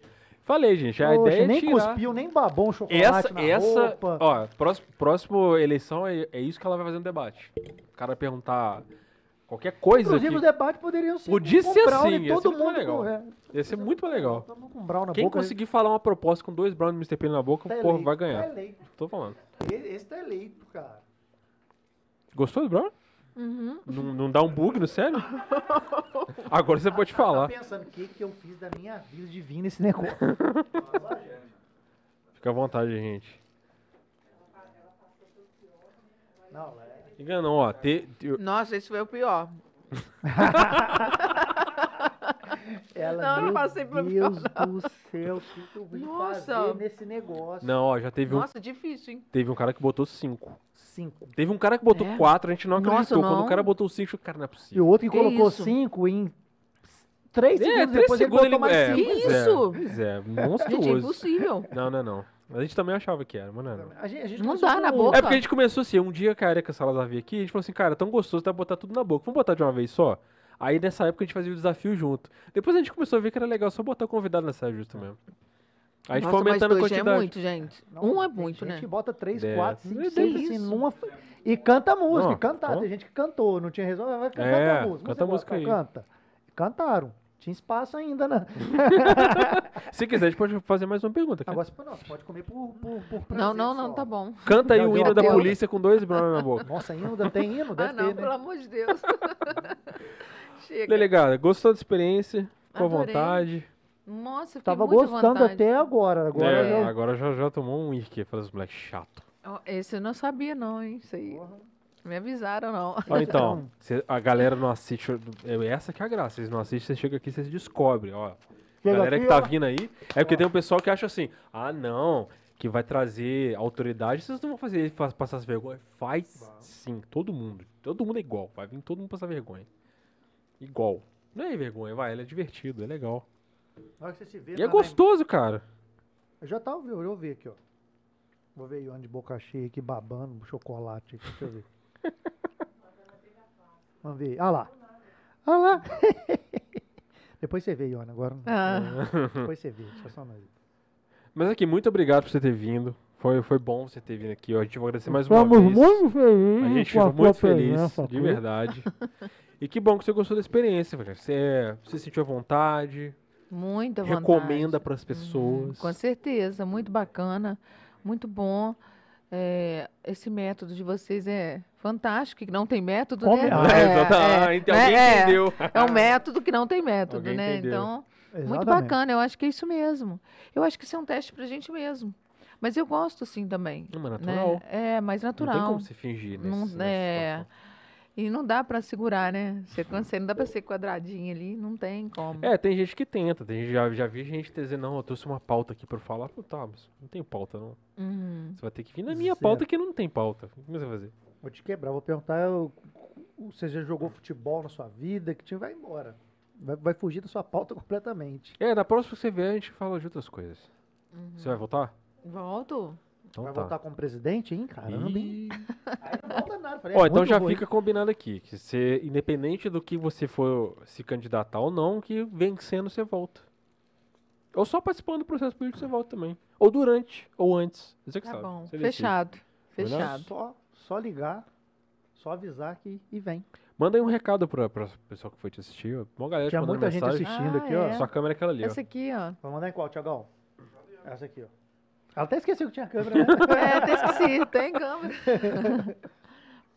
Falei, gente. A Poxa, ideia é nem tirar... cuspiu, nem babou um chocolate Essa, na essa, roupa. ó, próximo, próximo eleição é, é isso que ela vai fazer no debate. O cara perguntar qualquer coisa Inclusive, que os debates poderiam ser Podia com ser brownie, assim, todo mundo legal. com- é. ia ser muito mais legal. Com brown na Quem boca. conseguir falar uma proposta com dois Brown e Mr. P na boca, tá o povo vai Tá ganhar. eleito. Tô falando. Esse, tá eleito, cara. Gostou do Brown? Uhum. Não, não dá um bug no cérebro? Agora você pode falar. Tá pensando, o que, que eu fiz da minha vida de vir nesse negócio? Fica à vontade, gente. Não, é... Não, ó. Te, te- Nossa, esse foi o pior. Ela, Não, eu meu passei pelo Deus do céu, o que, que eu vim Nossa. fazer nesse negócio? não, ó, já teve um, Nossa, difícil, hein? teve um cara que botou cinco. Cinco. Teve um cara que botou É? quatro, a gente não Nossa, acreditou. Quando o não. cara botou cinco, eu falei, cara, não é E possível. o outro que, Que colocou isso? cinco em três É, segundos três depois segundos ele botou mais é, cinco. Que pois é, isso? Pois é, Gente, é monstruoso. impossível. Não, não é não. A gente também achava que era, mas não é não. A gente, a gente Não dá na um. boca. É porque a gente começou assim, um dia que a Erika Salazar veio aqui, a gente falou assim, cara, tão gostoso, tá botar tudo na boca. Vamos botar de uma vez só? Aí nessa época a gente fazia o desafio junto. Depois a gente começou a ver que era legal só botar o convidado nessa justa mesmo. Aí a gente Nossa, foi aumentando a mas é quantidade. muito, gente. Não, um é muito, gente né? que bota três, É. quatro, cinco, seis, assim, numa... E canta música, Não, cantar. Tem gente que cantou, não tinha resolvido, vai cantar É, a música. canta a música aí. Canta. Cantaram. Tinha espaço ainda, né? Se quiser, a gente pode fazer mais uma pergunta. cara. Agora, você- não, você pode comer por, por, por prazer Não, não, não, só. tá bom. Canta aí Já o hino da polícia com dois bronas na boca. Nossa, hino, tem hino? Deve ah, não, ter, pelo né? amor de Deus. Chega. Delegada, gostou da experiência? Ficou à vontade? Nossa, Tava gostando vontade. até agora. Agora É, já- agora já, já tomou um irque, fala os moleques chato. Esse eu não sabia, não, hein? Isso aí. Me avisaram, não. Ó, então, cê- a galera não assiste. é Essa que é a graça. Vocês não assistem, você chega aqui, vocês descobrem, ó. A Chega galera aqui, que tá ó. vindo aí. É porque tem um pessoal que acha assim, ah, não, que vai trazer autoridade, vocês não vão fazer ele passar as vergonhas. Faz sim, todo mundo. Todo mundo é igual. Vai vir todo mundo passar vergonha. Igual. Não é vergonha, vai, ele é divertido, é legal. Na hora que você se vê, E é tá em- gostoso, cara. Eu já tava, eu vou ver aqui, ó. Vou ver Ione de boca cheia aqui, babando, chocolate aqui, deixa eu ver. Vamos ver, ah lá. Ah lá. Depois você vê, Ione, agora não. Ah, Depois você vê, só só nós. Mas aqui, muito obrigado por você ter vindo. Foi, foi bom você ter vindo aqui. ó. A gente vai agradecer mais uma Estamos vez. muito felizes A gente ficou muito feliz, presença de verdade. E que bom que você gostou da experiência. Você, você sentiu à vontade, muita vontade. recomenda para as Uhum, pessoas. com certeza, muito bacana, muito bom. É, esse método de vocês é fantástico, que não tem método, Come né? a- Ah, É, exato. Ah, é, ent- né? alguém É, entendeu. É um método que não tem método, Alguém né? entendeu. Então, muito Exatamente. bacana, eu acho que é isso mesmo. Eu acho que isso é um teste pra gente mesmo. Mas eu gosto assim também. Não, mas né? natural. É, mais Não tem natural. como se fingir nesse, Não- nessa é. situação. E não dá pra segurar, né? Você, você não dá pra ser quadradinho ali, não tem como. É, tem gente que tenta. Tem gente, já, já vi gente dizer, não, eu trouxe uma pauta aqui pra eu falar. Pô, tá, mas não tem pauta, não. Uhum. Você vai ter que vir na minha Zero. pauta que não tem pauta. Como você vai fazer? Vou te quebrar, vou perguntar, eu- você já jogou futebol na sua vida? Que time vai embora? Vai, vai fugir da sua pauta completamente. É, na próxima que você vier, a gente fala de outras coisas. Uhum. Você vai voltar? Volto. Então vai tá. voltar como presidente, hein? Caramba, hein? Aí não volta nada. falei, Ó, é então já ruim. fica combinado aqui, que você, independente do que você for se candidatar ou não, que vencendo você volta. Ou só participando do processo político você volta também. Ou durante, ou antes. Você que Tá sabe. bom. você decide. Fechado. Combinado? Fechado. Só, só ligar, só avisar que e vem. Manda aí um recado pra, pra pessoal que foi te assistir. ó. Uma galera te Tinha mandando muita gente mensagem. assistindo Ah, aqui, é. ó. Sua câmera é aquela ali, ó. Essa aqui, ó. Vai mandar em qual, Tiagão? Essa aqui, ó. Ela até esqueceu que tinha câmera, né? É, até esqueci, tem câmera.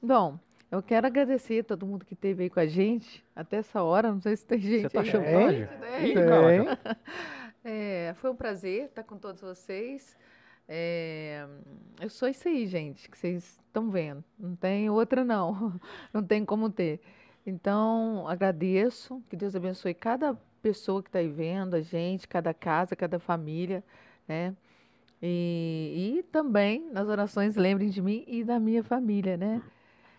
Bom, eu quero agradecer a todo mundo que esteve aí com a gente até essa hora. Não sei se tem gente. Você tá aí. chantagem? Tem. Ih, Tem. caraca. É, foi um prazer estar com todos vocês. É, eu sou isso aí, gente, que vocês estão vendo. Não tem outra, não. Não tem como ter. Então, agradeço. Que Deus abençoe cada pessoa que está aí vendo, a gente, cada casa, cada família, né? E, e também nas orações lembrem de mim e da minha família, né?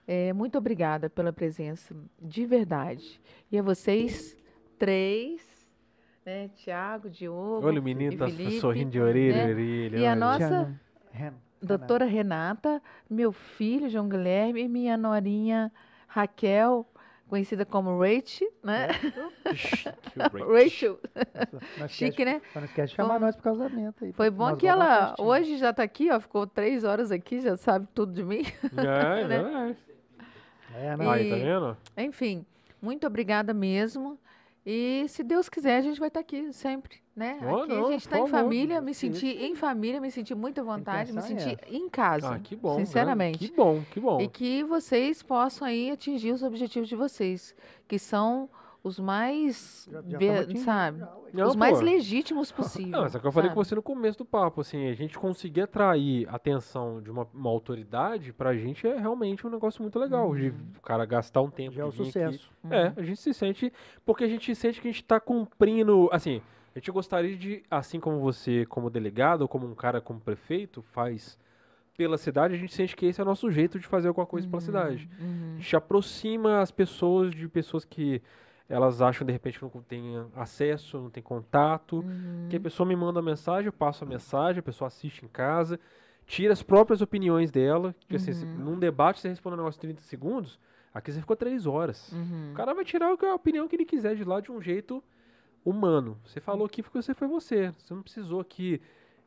É, muito obrigada pela presença, de verdade. E a vocês três, né? Tiago, Diogo, Olha, o menino e tá Felipe, sorrindo de orelha né? orelha. E a olha. nossa- Tiana, doutora Renata, meu filho João Guilherme e minha norinha Raquel, conhecida como Rach, né? Break. Rachel. Não esquece- chique, né? Não esquece de chamar Foi- nós pro casamento aí. Foi bom que ela hoje já tá aqui, ó, ficou três horas aqui, já sabe tudo de mim. É, né? é, É, é. né? Aí, tá E- vendo? Enfim, muito obrigada mesmo. E se Deus quiser, a gente vai estar aqui sempre, né? Oh, aqui não, a gente está em família, me Isso. senti em família, me senti muita vontade, me intenção é senti em casa. Ah, que bom. né? Sinceramente. Que bom, que bom. E que vocês possam aí atingir os objetivos de vocês, que são os mais, Já- já tamo atingindo sabe. Não, os mais pô. legítimos possíveis. Não, mas é o que eu falei sabe? com você no começo do papo, assim, a gente conseguir atrair a atenção de uma, uma autoridade, pra gente é realmente um negócio muito legal, de o cara gastar um tempo Já é aqui. sucesso. É, a gente se sente, porque a gente sente que a gente tá cumprindo, assim, a gente gostaria de, assim como você, como delegado, ou como um cara como prefeito, faz pela cidade, a gente sente que esse é o nosso jeito de fazer alguma coisa pela cidade. A Uhum. gente aproxima as pessoas de pessoas que elas acham, de repente, que não tem acesso, não tem contato, Uhum. que a pessoa me manda a mensagem, eu passo a mensagem, a pessoa assiste em casa, tira as próprias opiniões dela, que assim, Uhum. num debate você responde um negócio em 30 segundos, aqui você ficou 3 horas. Uhum. O cara vai tirar a opinião que ele quiser de lá de um jeito humano. Você falou aqui porque você foi você. Você não precisou aqui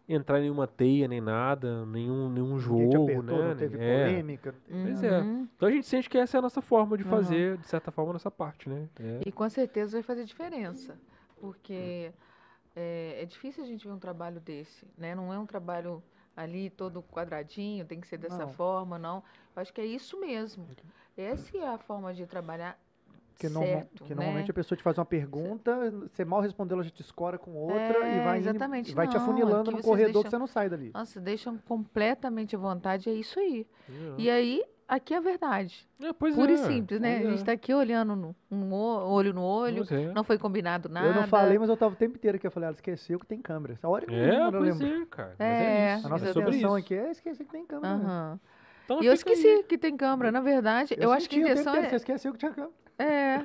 entrar em nenhuma teia, nem nada, nenhum, nenhum jogo, apertou, né? não teve É. polêmica. não teve- Pois é. Uhum. Então a gente sente que essa é a nossa forma de Aham. fazer, de certa forma, a nossa parte, né? É. E com certeza vai fazer diferença, porque é, é difícil a gente ver um trabalho desse, né? Não é um trabalho ali todo quadradinho, tem que ser dessa Não. forma, não. Eu acho que é isso mesmo. Essa é a forma de trabalhar Porque, certo, porque né? normalmente a pessoa te faz uma pergunta, você mal respondeu, ela já te escora com outra e É, vai, indo- exatamente, e vai te não, afunilando aqui no corredor que deixam- você não sai dali. Nossa, deixam completamente à vontade, é isso aí. É. E aí, aqui é a verdade. É, pois Pura é, e simples, né? pois A gente é. está aqui olhando no, um olho no olho, Pois é. não foi combinado nada. Eu não falei, mas eu tava o tempo inteiro aqui. Eu falei, ela esqueceu que tem câmera. Essa hora que É, eu pois lembro. é, cara. Mas É, isso, A nossa é intenção aqui é esquecer que tem câmera. né? Então E eu fica aí. esqueci que tem câmera, na verdade. Eu, acho que a intenção é. Você esqueceu que tinha câmera. É.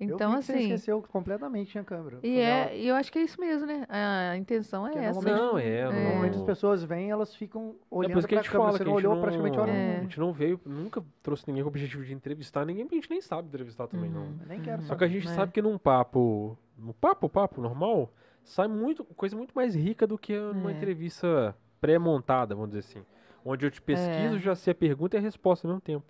Então, eu vi que Você assim. esqueceu completamente que tinha câmera. E é, ó, e eu acho que é isso mesmo, né? A intenção é Porque essa. normalmente- Não, é. Normalmente não- as pessoas vêm, elas ficam É olhando por isso que a pra câmera. fala Você que não a gente olhou não, praticamente hora É. a gente não veio, nunca trouxe ninguém com o objetivo de entrevistar ninguém, porque a gente nem sabe entrevistar também, não. Uhum. Eu Nem quero Uhum. Só que a gente É. sabe que num papo, no papo, papo normal, sai muito, coisa muito mais rica do que numa É. entrevista pré-montada, vamos dizer assim. Onde eu te pesquiso, É. já sei a pergunta e a resposta ao mesmo tempo.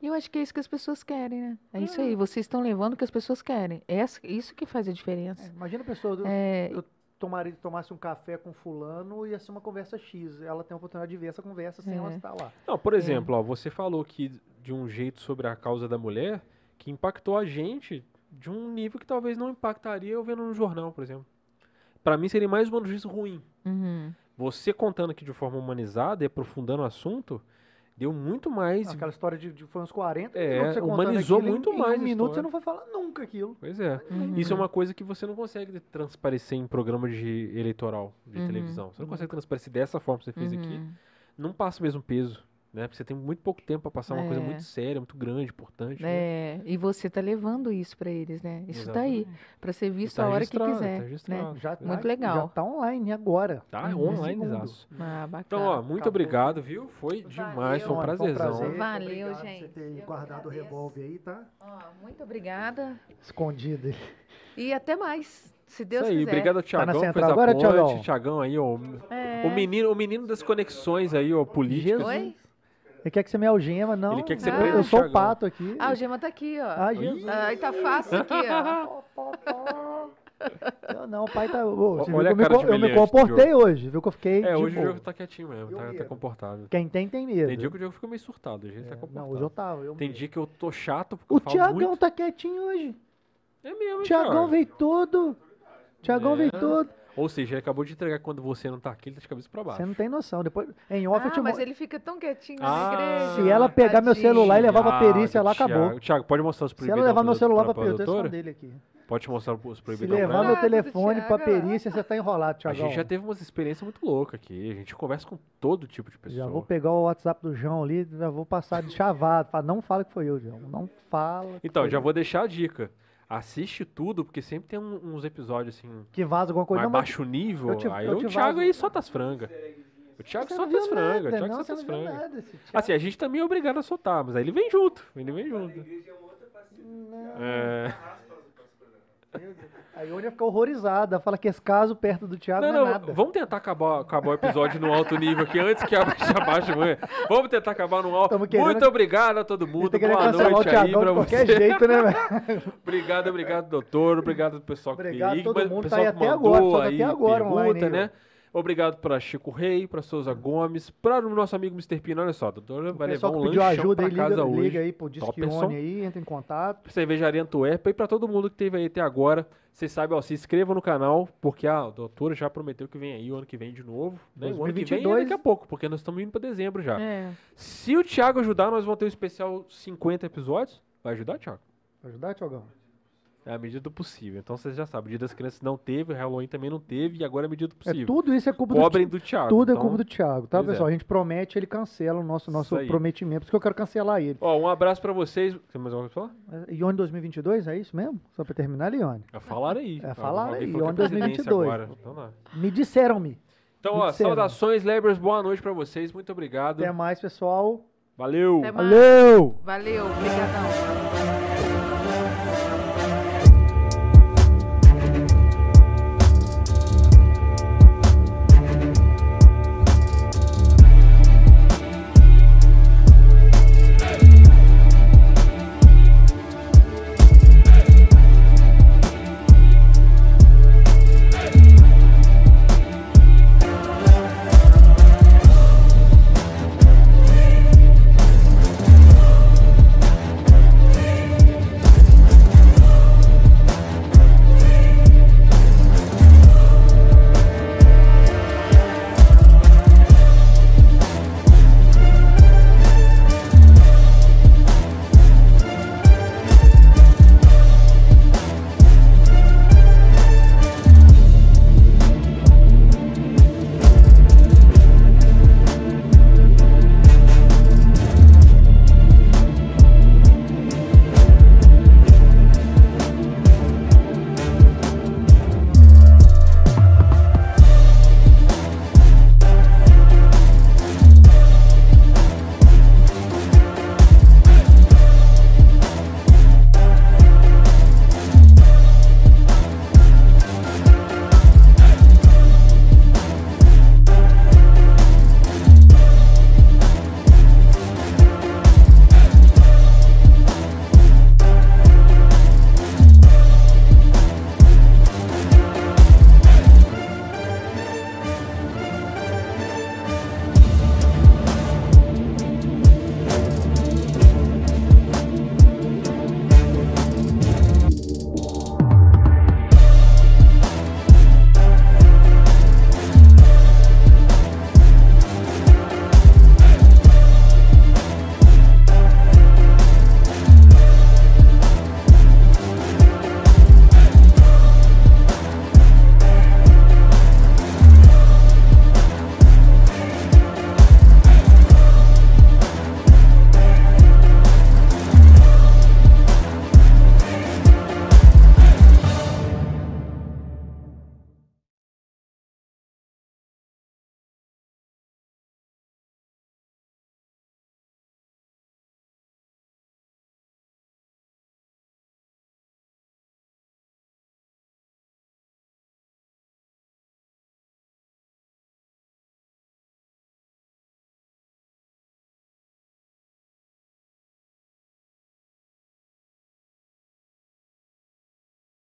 E eu acho que é isso que as pessoas querem, né? É isso Hum. aí. Vocês estão levando o que as pessoas querem. É isso que faz a É, diferença. imagina a pessoa, do- É, eu tomaria, tomasse um café com fulano e ia ser uma conversa X. Ela tem a oportunidade de ver essa conversa sem É. ela estar lá. Não, por exemplo, ó, você falou aqui de um jeito sobre a causa da mulher que impactou a gente de um nível que talvez não impactaria eu vendo no jornal, por exemplo. Pra mim seria mais uma notícia ruim. uhum. Você contando aqui de forma humanizada e aprofundando o assunto, deu muito mais. Aquela história de, de foi uns 40 É, minutos você humanizou aquilo, em- muito em mais um a minuto você não vai falar nunca aquilo. Pois é. Uhum. Isso é uma coisa que você não consegue transparecer em programa de eleitoral de Uhum. televisão. Você não consegue transparecer dessa forma que você fez aqui. Uhum. Não passa o mesmo peso, né? Porque você tem muito pouco tempo para passar uma coisa É. muito séria, muito grande, importante. né? É, e você tá levando isso pra eles, né? Isso tá aí, para ser visto Tá a hora que quiser, tá né? registrado. Já Muito tá, legal. Já tá online agora. Tá Uhum. online. Ah, bacana. Então, ó, muito Acabou. obrigado, viu? Foi demais, foi um Olha, foi um prazerzão. prazer. Valeu, Obrigado por gente. Você ter Eu guardado o revólver aí, tá? Ó, muito obrigada Escondido. e até mais, se Deus Isso aí, quiser. obrigado ao Tá que central fez a agora, ponte. Thiagão? Thiagão aí, ó. É. O menino, o menino das conexões aí, ó, políticas. Oi? Ele quer que você me algema, não. Ele quer que você eu, prenda eu sou o pato aqui. Ah, o Gema tá aqui, ó. Ah, Jesus. Aí tá fácil aqui, ó. Eu não, o pai tá. ô, você viu Olha que eu, a me, eu comportei hoje, viu que eu fiquei. É, hoje o boa. jogo tá quietinho mesmo, tá, tá comportável. Quem tem, tem medo. Tem dia que o jogo fica meio surtado, hoje ele tá É, comportado. não, hoje eu tava. Eu Tem mesmo. dia que eu tô chato porque O eu falo Tiagão muito. tá quietinho hoje. É mesmo, Tiagão Thiago? veio todo. Tiagão É. veio todo. Ou seja, ele acabou de entregar quando você não tá aqui, ele tá de cabeça pra baixo. Você não tem noção. Depois, em off eu Ah, te mas mo- ele fica tão quietinho Ah, na igreja. Se ela pegar meu celular e levar pra Thiago, perícia lá, acabou. Thiago, Thiago, pode mostrar os Se proibidão ela levar meu celular pra pra, perícia, eu tô dele aqui. Pode mostrar os Se proibidão pra levar meu do telefone pra Thiago. perícia, você tá enrolado, A Tiagão. gente já teve umas experiências muito loucas aqui. A gente conversa com todo tipo de pessoa. Já vou pegar o WhatsApp do João ali, já vou passar de chavado. Não fala que foi eu, João. Não fala. que Então, já eu. vou deixar a dica. Assiste tudo, porque sempre tem um- uns episódios assim, Que vaza alguma coisa. mais Não, mas baixo nível. eu te- aí eu o te Thiago vazo- aí solta as frangas. O Thiago você solta não as frangas. O Thiago não, solta as você não viu frangas. nada, esse Thiago. Assim, a gente também é obrigado a soltar, mas aí ele vem junto. Ele vem junto. É... A Iônia fica horrorizada, fala que esse caso perto do Thiago não, Não, é não, nada. vamos tentar acabar, acabar o episódio no alto nível aqui, antes que abaixe abaixo amanhã. Vamos tentar acabar no alto. Querendo- Muito obrigado a todo mundo. tá Boa noite aí pra de qualquer você. jeito, né, velho? Obrigado, obrigado, doutor. Obrigado, pessoal que Obrigado veio. todo Mas- mundo, tá aí até agora, tá aí até agora pergunta, online aí, né? Obrigado para Chico Rei, para Souza Gomes, para o nosso amigo Mr. Pino. Olha só, doutor O vai levar um pediu lanchão ajuda pra aí, casa liga, hoje. liga aí pro Disque Topperson. One aí, entra em contato. Cervejaria Antuérpia e para todo mundo que teve aí até agora. Vocês sabem, ó, se inscreva no canal, porque a doutora já prometeu que vem aí o ano que vem de novo. Né? O ano que vem é 2022. daqui a pouco, porque nós estamos indo para dezembro já. É. Se o Thiago ajudar, nós vamos ter um especial 50 episódios. Vai ajudar, Thiago? Vai ajudar, Tiagão? É a medida do possível. Então vocês já sabem, o Dia das Crianças não teve, o Halloween também não teve, e agora é a medida do É, possível. tudo isso é culpa Cobrem do do Thiago. Tudo é então- culpa do Thiago, tá, Pois é. pessoal? A gente promete, ele cancela o nosso, nosso prometimento. Por isso que eu quero cancelar ele. Ó, um abraço pra vocês. Tem mais alguma coisa pra falar? É, Ione 2022, é isso mesmo? Só pra terminar, Ione. É, Falaram aí. É, falaram Alguém aí, é presidência 2022. agora. Então, lá. Me disseram-me. então Me ó, disseram. saudações, Lebers. Boa noite pra vocês. Muito obrigado. Até mais, pessoal. Valeu. Até mais. Valeu! Valeu, obrigadão.